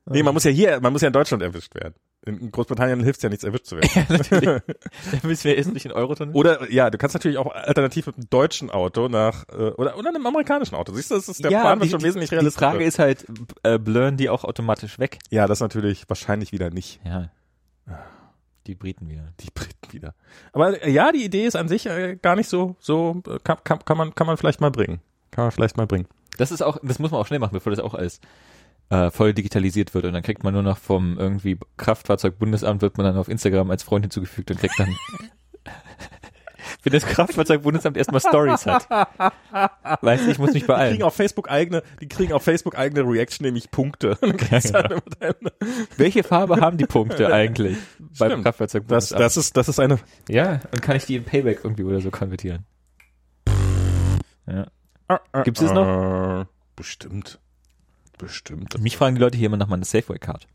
Nee, man muss ja hier, man muss ja in Deutschland erwischt werden. In Großbritannien hilft's ja nichts, erwischt zu werden. ja, natürlich. Dann müssen wir erst durch den Eurotunnel. Oder ja, du kannst natürlich auch alternativ mit einem deutschen Auto nach äh, oder oder einem amerikanischen Auto. Siehst du, das ist der Plan wird die, schon wesentlich die realistischer. Frage ist halt, äh, blurren die auch automatisch weg? ja, das natürlich wahrscheinlich wieder nicht. Ja. Die Briten wieder. Die Briten wieder. Aber äh, ja, die Idee ist an sich äh, gar nicht so so äh, kann, kann, kann man kann man vielleicht mal bringen. Kann man vielleicht mal bringen. Das ist auch, das muss man auch schnell machen, bevor das auch alles äh, voll digitalisiert wird und dann kriegt man nur noch vom irgendwie Kraftfahrzeugbundesamt wird man dann auf Instagram als Freund hinzugefügt und kriegt dann wenn das Kraftfahrzeugbundesamt erstmal Stories hat. Weißt du, ich muss mich Die kriegen beeilen. auf Facebook eigene, die kriegen auf Facebook eigene Reaction, nämlich Punkte. Ja, halt immer deine- Welche Farbe haben die Punkte eigentlich beim Stimmt. Das, Kraftfahrzeugbundesamt? das ist das ist eine ja, und kann ich die in Payback irgendwie oder so konvertieren? Ja. Gibt's das noch? Äh, Bestimmt. Bestimmt. Mich fragen die Leute hier immer nach meiner Safeway-Card.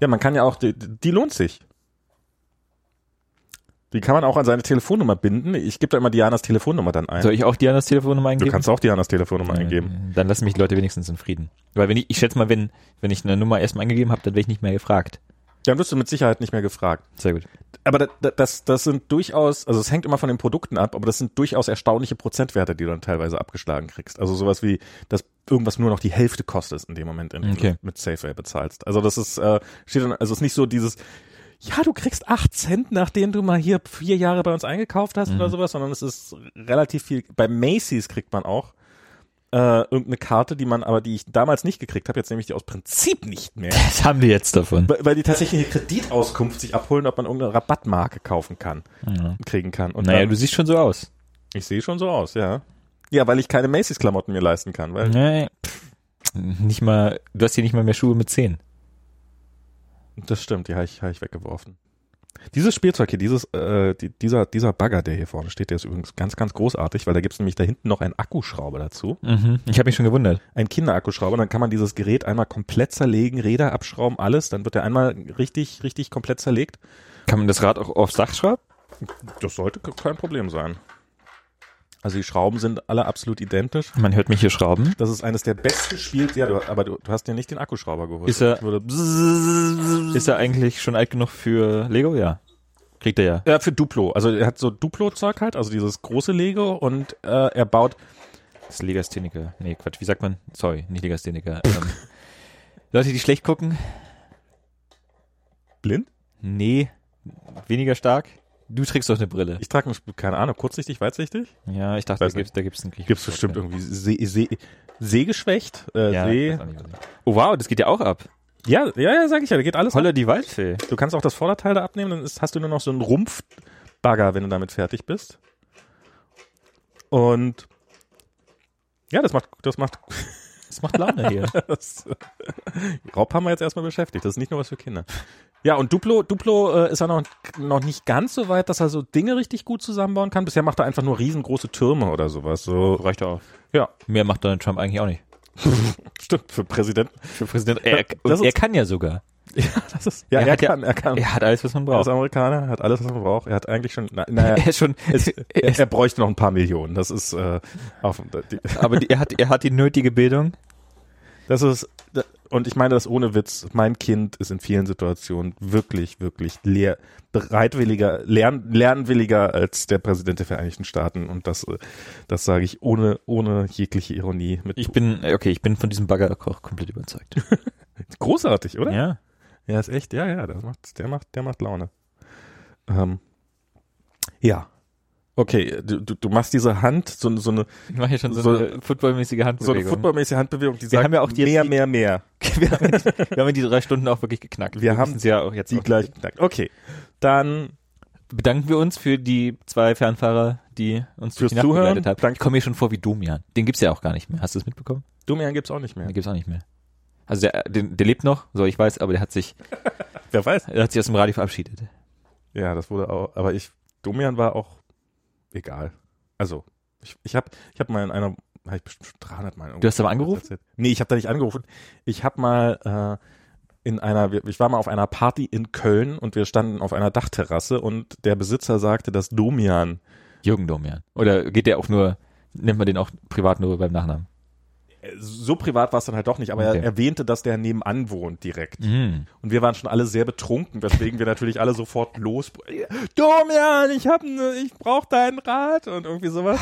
Ja, man kann ja auch, die, die lohnt sich. Die kann man auch an seine Telefonnummer binden. Ich gebe da immer Dianas Telefonnummer dann ein. Soll ich auch Dianas Telefonnummer du eingeben? kannst auch Dianas Telefonnummer eingeben. Äh, Dann lassen mich die Leute wenigstens in Frieden. Weil wenn ich, ich schätze mal, wenn, wenn ich eine Nummer erstmal eingegeben habe, dann werde ich nicht mehr gefragt. Dann wirst du mit Sicherheit nicht mehr gefragt. Sehr gut. Aber da- da- das, das sind durchaus, also es hängt immer von den Produkten ab, aber das sind durchaus erstaunliche Prozentwerte, die du dann teilweise abgeschlagen kriegst. Also sowas wie, dass irgendwas nur noch die Hälfte kostet in dem Moment, in dem Okay. du mit Safeway bezahlst. Also das ist, äh, steht dann, also es ist nicht so dieses, ja, du kriegst acht Cent, nachdem du mal hier vier Jahre bei uns eingekauft hast Mhm. oder sowas, sondern es ist relativ viel. Bei Macy's kriegt man auch äh, irgendeine Karte, die man aber, die ich damals nicht gekriegt habe, jetzt nehme ich die aus Prinzip nicht mehr. Was haben die jetzt davon? Weil weil die tatsächlich eine Kreditauskunft sich abholen, ob man irgendeine Rabattmarke kaufen kann, Ja. kriegen kann. Und Naja, dann, du siehst schon so aus. ich sehe schon so aus, ja. Ja, weil ich keine Macy's-Klamotten mir leisten kann, weil Nee. Nicht mal, du hast hier nicht mal mehr Schuhe mit Zehen. das stimmt, die habe ich, hab ich weggeworfen. Dieses Spielzeug hier, dieses, äh, die, dieser, dieser Bagger, der hier vorne steht, der ist übrigens ganz, ganz großartig, weil da gibt's nämlich da hinten noch einen Akkuschrauber dazu. Mhm. Ich habe mich schon gewundert. Ein Kinderakkuschrauber, dann kann man dieses Gerät einmal komplett zerlegen, Räder abschrauben, alles, dann wird er einmal richtig, richtig komplett zerlegt. Kann man das Rad auch aufs Dach schrauben? Das sollte kein Problem sein. Also die Schrauben sind alle absolut identisch. Man hört mich hier schrauben. Das ist eines der besten Spiels. Ja, du, aber du, du hast dir nicht den Akkuschrauber geholt. Ist er- Ist er eigentlich schon alt genug für Lego? Ja. Kriegt er ja. ja, für Duplo. Also er hat so Duplo-Zeug halt, also dieses große Lego und äh, er baut. Das ist Legastheniker. Nee, Quatsch. Wie sagt man? Sorry, nicht Legastheniker. ähm, Leute, die schlecht gucken? Blind? Nee. Weniger stark? Du trägst doch eine Brille. Ich trage, eine- keine Ahnung, kurzsichtig, weitsichtig? Ja, ich dachte, da Weiß gibt's, da gibt's einen Gibt's bestimmt Wort irgendwie See, See, Sehgeschwächt? Äh, Ja, See. weiß Oh wow, das geht ja auch ab. Ja, ja, ja, sag ich ja, da geht alles. Holla die Waldfee. Du kannst auch das Vorderteil da abnehmen, dann ist, hast du nur noch so einen Rumpfbagger, wenn du damit fertig bist. Und ja, das macht, das macht, Das macht Laune hier. Das, Rob haben wir jetzt erstmal beschäftigt. Das ist nicht nur was für Kinder. Ja, und Duplo, Duplo äh, ist ja noch, noch nicht ganz so weit, dass er so Dinge richtig gut zusammenbauen kann. Bisher macht er einfach nur riesengroße Türme oder sowas. So, Reicht auch. ja, Mehr macht Donald Trump eigentlich auch nicht. stimmt, für Präsidenten. Für Präsident. Er, und ist- er kann ja sogar. Ja, das ist, ja, Er er, ja- kann, er kann. Er hat alles, was man Er ist braucht. Amerikaner, hat alles, was man braucht. Er hat eigentlich schon, na, naja, Er ist schon, es, er er, bräuchte noch ein paar Millionen. Das ist, äh, auf, die, aber die, er hat, er hat die nötige Bildung. das ist, und ich meine das ohne Witz. Mein Kind ist in vielen Situationen wirklich, wirklich lehr, bereitwilliger, lern, lernwilliger als der Präsident der Vereinigten Staaten. Und das, das sage ich ohne, ohne jegliche Ironie. Mit Ich bin, okay, ich bin von diesem Bagger auch komplett überzeugt. großartig, oder? Ja. Ja, ist echt, ja, ja, das macht, der macht, der macht Laune. Ähm, ja. Okay, du, du, machst diese Hand, so, so eine, Ich mache hier schon so, So- eine footballmäßige so eine Handbewegung. footballmäßige Handbewegung, die Wir sagt haben ja auch die- mehr, die- mehr, mehr. wir, haben, die- wir haben die drei Stunden auch wirklich geknackt. Wir haben müssen sie ja auch jetzt Die auch- gleich knackt. Okay, dann bedanken wir uns für die zwei Fernfahrer, die uns durch die Nacht Zuhören. begleitet haben. Danke. Ich komme mir schon vor wie Domian. Den gibt's ja auch gar nicht mehr. Hast du es mitbekommen? Domian gibt's auch nicht mehr. Den gibt's auch nicht mehr. Also der, den, der lebt noch, so ich weiß, aber der hat sich, Wer weiß? der hat sich aus dem Radio verabschiedet. Ja, das wurde auch, aber ich, Domian war auch egal. Also, ich, ich habe ich hab mal in einer, habe ich bestimmt schon 300 Mal Du hast aber angerufen? erzählt. Nee, ich habe da nicht angerufen. Ich habe mal äh, in einer, ich war mal auf einer Party in Köln und wir standen auf einer Dachterrasse und der Besitzer sagte, dass Domian, Jürgen Domian. Oder geht der auch nur, nennt man den auch privat nur beim Nachnamen? So privat war es dann halt doch nicht, aber Okay. er erwähnte, dass der nebenan wohnt direkt. Mhm. Und wir waren schon alle sehr betrunken, weswegen wir natürlich alle sofort los. Domian, ich hab, ne, ich brauch deinen Rat und irgendwie sowas.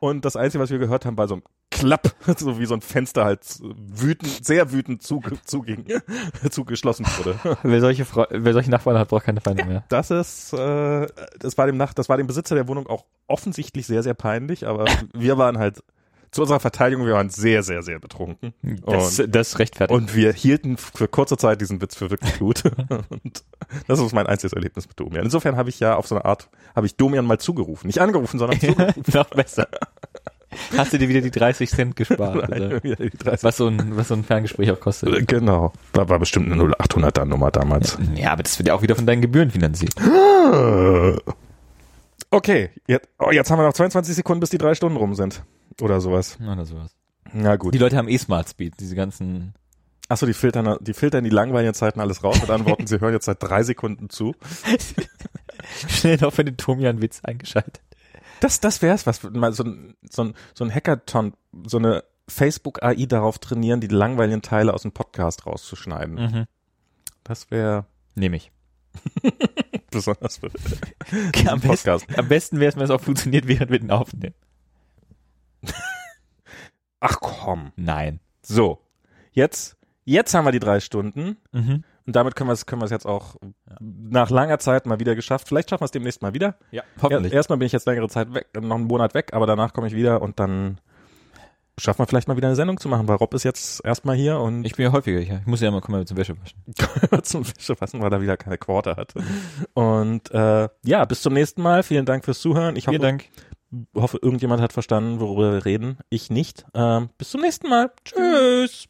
Und das Einzige, was wir gehört haben, war so ein Klapp, so wie so ein Fenster halt wütend, sehr wütend zuging, zugeschlossen wurde. Wer solche, Frau, wer solche Nachbarn hat, braucht keine Feinde mehr. Das ist, äh, das war dem Nacht, das war dem Besitzer der Wohnung auch offensichtlich sehr, sehr peinlich, aber wir waren halt zu unserer Verteidigung, wir waren sehr, sehr, sehr betrunken. Das, das rechtfertigt. Und wir hielten für kurze Zeit diesen Witz für wirklich gut. Und das ist mein einziges Erlebnis mit Domian. Insofern habe ich ja auf so eine Art, habe ich Domian mal zugerufen. Nicht angerufen, sondern zugerufen. noch besser. Hast du dir wieder die 30 Cent gespart? 30. Was so ein, was so ein Ferngespräch auch kostet. Genau. War, war bestimmt eine 0800er Nummer damals. Ja, aber das wird ja auch wieder von deinen Gebühren finanziert. Okay, jetzt, oh, jetzt haben wir noch 22 Sekunden, bis die drei Stunden rum sind. Oder sowas. Oder sowas. Na gut. Die Leute haben eh Smart Speed, diese ganzen. Achso, die filtern, die filtern die langweiligen Zeiten alles raus und antworten, sie hören jetzt seit drei Sekunden zu. Schnell noch für den Tomian-Witz eingeschaltet. Das, das wär's, was mal so ein, so ein, so ein Hackathon, so eine Facebook-AI darauf trainieren, die langweiligen Teile aus dem Podcast rauszuschneiden. Mhm. Das wäre Nehme ich. besonders für Am besten, Podcast. am besten wäre es, wenn es auch funktioniert, während wir den aufnehmen. Ach komm. Nein. So. Jetzt, jetzt haben wir die drei Stunden Mhm. und damit können wir es, können jetzt auch nach langer Zeit mal wieder geschafft. Vielleicht schaffen wir es demnächst mal wieder. Ja, Er, erstmal bin ich jetzt längere Zeit weg, noch einen Monat weg, aber danach komme ich wieder und dann schaffen wir vielleicht mal wieder eine Sendung zu machen, weil Rob ist jetzt erstmal hier und Ich bin ja häufiger hier. Ich muss ja immer kommen zum Wäsche waschen. zum Fische fassen, weil er wieder keine Quote hat. Und äh, ja, bis zum nächsten Mal. Vielen Dank fürs Zuhören. Ich hoffe, Vielen Dank. hoffe irgendjemand hat verstanden, worüber wir reden. Ich nicht. Ähm, bis zum nächsten Mal. Tschüss.